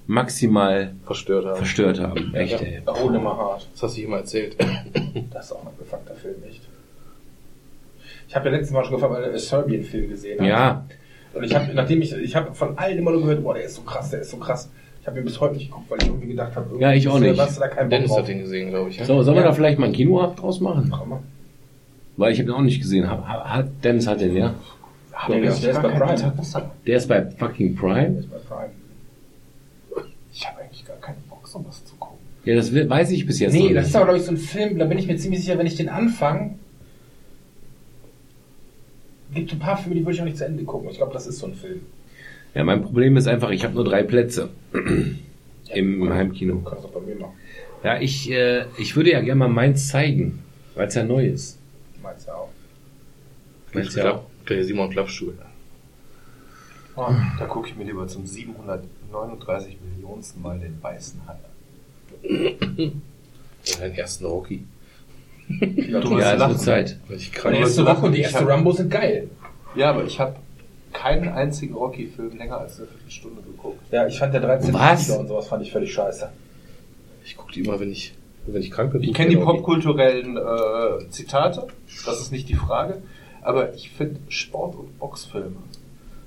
maximal verstört haben. verstört haben. Echt, ey. Oh, nimmer hart. Das hast du immer erzählt. Das ist auch ein abgefuckter Film, echt. Ich habe ja letztes Mal schon gefragt, weil ich einen Serbien-Film gesehen habe. Ja, Und ich habe, nachdem ich, ich habe von allen immer nur gehört, boah, der ist so krass, der ist so krass. Ich habe ihn bis heute nicht geguckt, weil ich irgendwie gedacht habe, irgendwie Ja, ich auch der- nicht. Hast du da keinen Bock Dennis drauf? hat den gesehen, glaube ich. Ja? so, sollen wir Ja. da vielleicht mal ein Kinoabend draus machen? Komm mal. Weil ich habe den auch nicht gesehen. Hat, hat Dennis hat den, ja? Der, ist, der ist bei Prime. Der ist bei fucking Der Prime. ist bei Prime. Ich habe eigentlich gar keinen Bock, sowas zu gucken. Ja, das weiß ich bis jetzt Nee, noch das nicht. ist aber, glaube ich, so ein Film, da bin ich mir ziemlich sicher, wenn ich den anfange, gibt ein paar Filme, die würde ich auch nicht zu Ende gucken. Ich glaube, das ist so ein Film. Ja, mein Problem ist einfach, ich habe nur drei Plätze im Du Heimkino. kannst das bei mir machen. Ja, ich, äh, ich würde ja gerne mal meins zeigen, weil es ja neu ist. Meinst du auch? Meins ja auch. Der Simon Klappstuhl. Da gucke ich mir lieber zum 739 Millionensten Mal den weißen Hai an. Deinen ersten Rocky. Ja, Du Ja, lachen. Zeit. Weil ich Die erste Rock und die erste Rambo sind geil. Ja, aber ich habe keinen einzigen Rocky-Film länger als eine Viertelstunde geguckt. Ja, ich fand der 13. Was? Und sowas fand ich völlig scheiße. Ich gucke die immer, wenn ich, wenn ich krank bin. Ich kenne die popkulturellen äh, Zitate, das ist nicht die Frage, aber ich finde Sport- und Boxfilme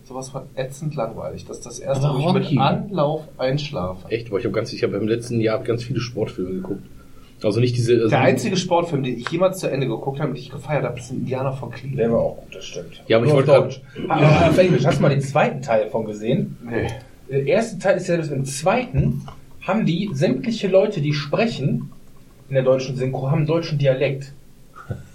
sowas von ätzend langweilig. Das ist das erste, Aber wo ich Rocky. mit Anlauf einschlafe. Echt, aber ich habe ganz, ich habe im letzten Jahr ganz viele Sportfilme geguckt. Also nicht diese. Also Der einzige Sportfilm, den ich jemals zu Ende geguckt habe und den ich gefeiert habe, ist ein Indianer von Cleveland. Der war auch gut, das stimmt. Ja, aber ich Nur wollte Deutsch. Aber auf Englisch, hast du mal den zweiten Teil von gesehen? Nee. Der erste Teil ist ja, das- im zweiten haben die sämtliche Leute, die sprechen in der deutschen Synchro, haben einen deutschen Dialekt.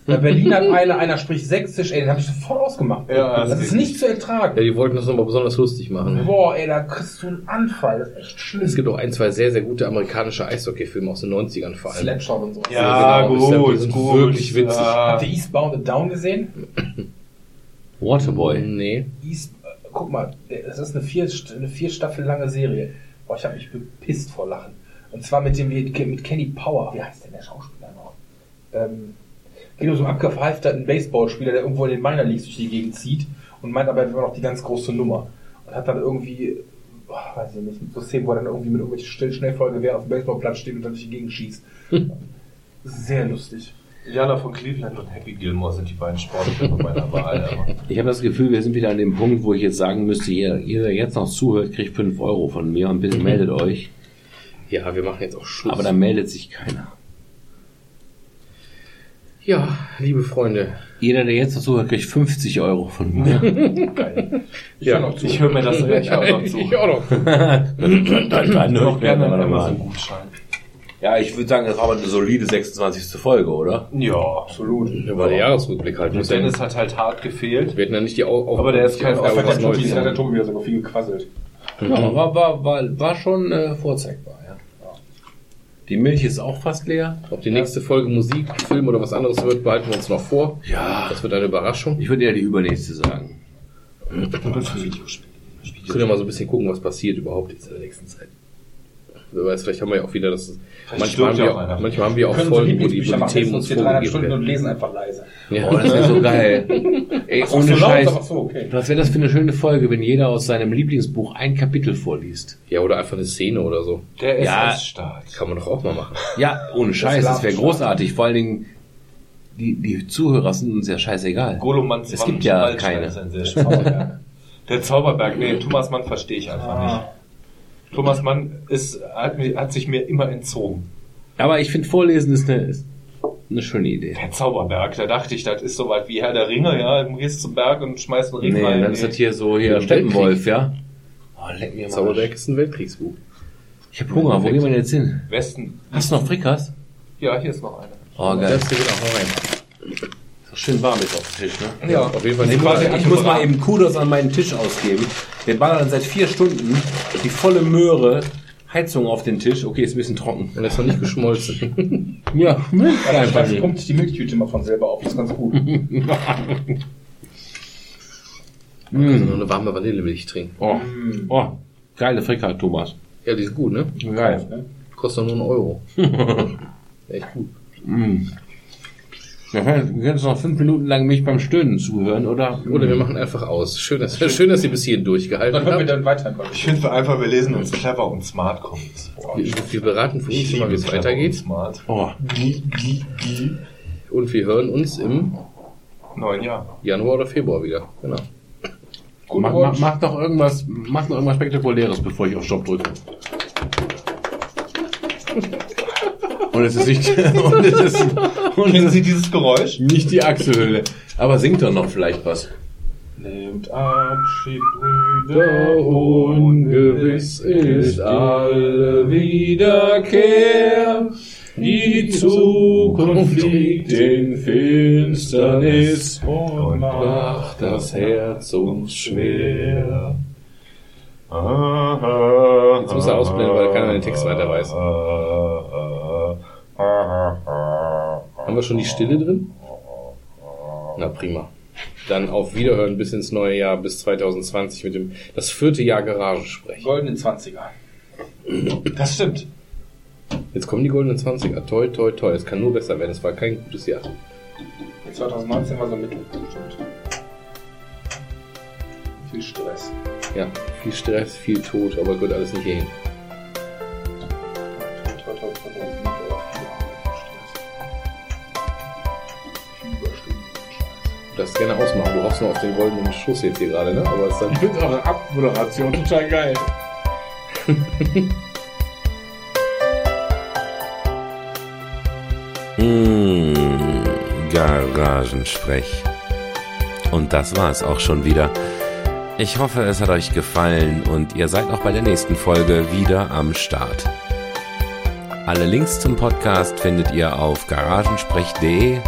Bei Berlin hat einer, einer spricht Sächsisch, ey, den habe ich sofort ausgemacht. Ja, das das ist ist nicht zu Ja, ertragen. die wollten das nochmal besonders lustig machen. Boah, ey, da kriegst du einen Anfall, das ist echt schlimm. Es gibt auch ein, zwei sehr, sehr gute amerikanische Eishockey-Filme aus den 90ern vor allem. Slapshot und sowas. Ja, genau, gut, die sind gut. wirklich witzig. Ja. Habt ihr Eastbound and Down gesehen? <coughs> Waterboy. Nee. East, äh, guck mal, das ist eine vier, eine vier Staffel lange Serie. Boah, ich habe mich bepisst vor Lachen. Und zwar mit dem mit Kenny Power. Wie heißt denn der Schauspieler noch? Ähm, geht um so einen abgehalfterten Baseballspieler, der irgendwo in den Minor Leagues durch die Gegend zieht und meint aber, er wäre noch die ganz große Nummer. Und hat dann irgendwie, boah, weiß ich nicht, so Szenen, wo er dann irgendwie mit irgendwelchen still Schnellfeuergewehren auf dem Baseballplatz steht und dann durch die Gegend schießt. <laughs> Sehr lustig. Indianer von Cleveland und Happy Gilmore sind die beiden Sportfilme meiner Wahl. Ich habe das Gefühl, wir sind wieder an dem Punkt, wo ich jetzt sagen müsste, jeder, jeder der jetzt noch zuhört, kriegt 5 Euro von mir und bitte meldet euch. Ja, wir machen jetzt auch Schluss. Aber dann meldet sich keiner. Ja, liebe Freunde. Jeder, der jetzt noch zuhört, kriegt 50 Euro von mir. <laughs> Ich Ja, höre noch zu. ich höre mir das ich auch noch zu. Ich auch noch. dann, dann, Ich auch gerne einen Amazon-Gutschein. Ja, ich würde sagen, das war aber eine solide 26. Folge, oder? Ja, absolut. Da war der Jahresrückblick halt. Und Dennis hat halt hart gefehlt. wir hatten ja nicht die Au Au Aber der ist kein Aufgabe, der Tobi wieder sogar viel gequasselt. Ja, war, war, war, war schon äh, vorzeigbar, ja. Die Milch ist auch fast leer. Ob die nächste Folge Musik, Film oder was anderes wird, behalten wir uns noch vor. Ja. Das wird eine Überraschung. Ich würde eher die übernächste sagen. Wir können ja mal so ein bisschen gucken, was passiert überhaupt jetzt in der nächsten Zeit. Wer weiß, vielleicht haben wir ja auch wieder das. Manchmal haben, wir, manchmal haben wir auch Folgen, wo die, wo die Themen uns vorgegeben Stunden und werden. lesen einfach leise. Ja. Oh, das wäre so geil. <laughs> Ey, Ach so, ohne so laut, Scheiß. aber so, okay. Was wäre das für eine schöne Folge, wenn jeder aus seinem Lieblingsbuch ein Kapitel vorliest? ja, oder einfach eine Szene oder so. Der Ja. SS-Staat. Kann man doch auch mal machen. Ja, ohne Scheiß, das wäre großartig. Vor allen Dingen, die, die Zuhörer sind uns ja scheißegal. Golomans Es gibt ja Waldstein keine. ist ein sehr schöner Der Zauberberg, nee, Thomas Mann verstehe ich einfach nicht. Thomas Mann ist, hat, mir, hat sich mir immer entzogen. Aber ich finde, Vorlesen ist eine, ist eine schöne Idee. Der Zauberberg, da dachte ich, das ist so weit wie Herr der Ringe, ja, du gehst zum Berg und schmeißt einen Ring Nee, rein. dann ist das hier so hier. Steppenwolf, ja? Oh, leck mir mal. Zauberberg ist ein Weltkriegsbuch. Ich hab Hunger, wo gehen wir denn jetzt hin? Westen. Hast du noch Frickers? Ja, hier ist noch eine. Oh, geil. Das hier geht auch rein. Ist doch schön warm jetzt auf dem Tisch, ne? Ja, Auf jeden Fall Ich, quasi ich muss mal eben Kudos an meinen Tisch ausgeben. Wir ballern seit vier Stunden die volle Möhre Heizung auf den Tisch. Okay, ist ein bisschen trocken. Und er ist noch nicht geschmolzen. <laughs> Ja, einfach nicht. pumpt die Milchtüte immer von selber auf, das ist ganz gut. <laughs> Also nur eine warme Vanillemilch trinken. Oh, oh, geile Fricker, Thomas. Ja, die ist gut, ne? Geil. Kostet nur einen Euro. <laughs> Echt gut. Mm. Ja, du kannst noch fünf Minuten lang mich beim Stöhnen zuhören, oder? Oder wir machen einfach aus. Schön, dass, schön, dass ihr bis hierhin durchgehalten Dann hören wir habt. dann weiter. Ich finde einfach, wir lesen uns clever und smart Comics. Wir, wir beraten für uns mal, wie es clever und weitergeht. Smart. Oh, Und wir hören uns im Neun Jahr. Januar oder Februar wieder. Genau. mach, mach, mach doch irgendwas, mach noch irgendwas Spektakuläres, bevor ich auf Stopp drücke. <laughs> Und es ist nicht, <laughs> und es ist, und Kennen Sie dieses Geräusch? nicht die Achselhöhle. Aber singt doch noch vielleicht was. Nehmt Abschied, Brüder, ungewiss ist alle Wiederkehr. Die Zukunft liegt in Finsternis und macht das Herz uns schwer. Jetzt muss er ausblenden, weil keiner den Text weiter weiß. Haben wir schon die Stille drin? Na prima. Dann auf Wiederhören bis ins neue Jahr, bis 2020 mit dem, das vierte Jahr Garagensprech. Goldene 20er. Das stimmt. Jetzt kommen die goldenen 20er. Toi, toi, toi. Es kann nur besser werden. Es war kein gutes Jahr. 2019 war so mittel. Stimmt. Viel Stress. Ja, viel Stress, viel Tod, aber gut, alles nicht hierhin. Darfst gerne ausmachen. Du hoffst nur auf den goldenen Schuss jetzt hier gerade, ne? Aber es ist dann Ich finde eure Abmoderation total geil. <laughs> Mmh, Garagensprech. Und das war's auch schon wieder. Ich hoffe, es hat euch gefallen und ihr seid auch bei der nächsten Folge wieder am Start. Alle Links zum Podcast findet ihr auf garagensprech.de.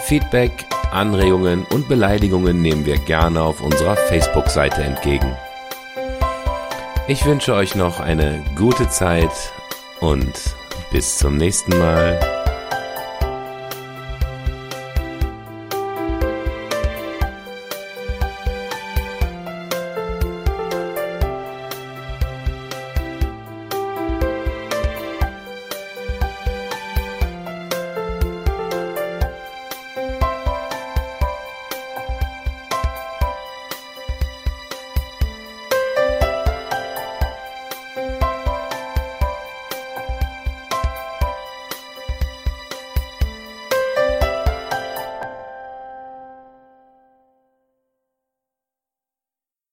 Feedback, Anregungen und Beleidigungen nehmen wir gerne auf unserer Facebook-Seite entgegen. Ich wünsche euch noch eine gute Zeit und bis zum nächsten Mal.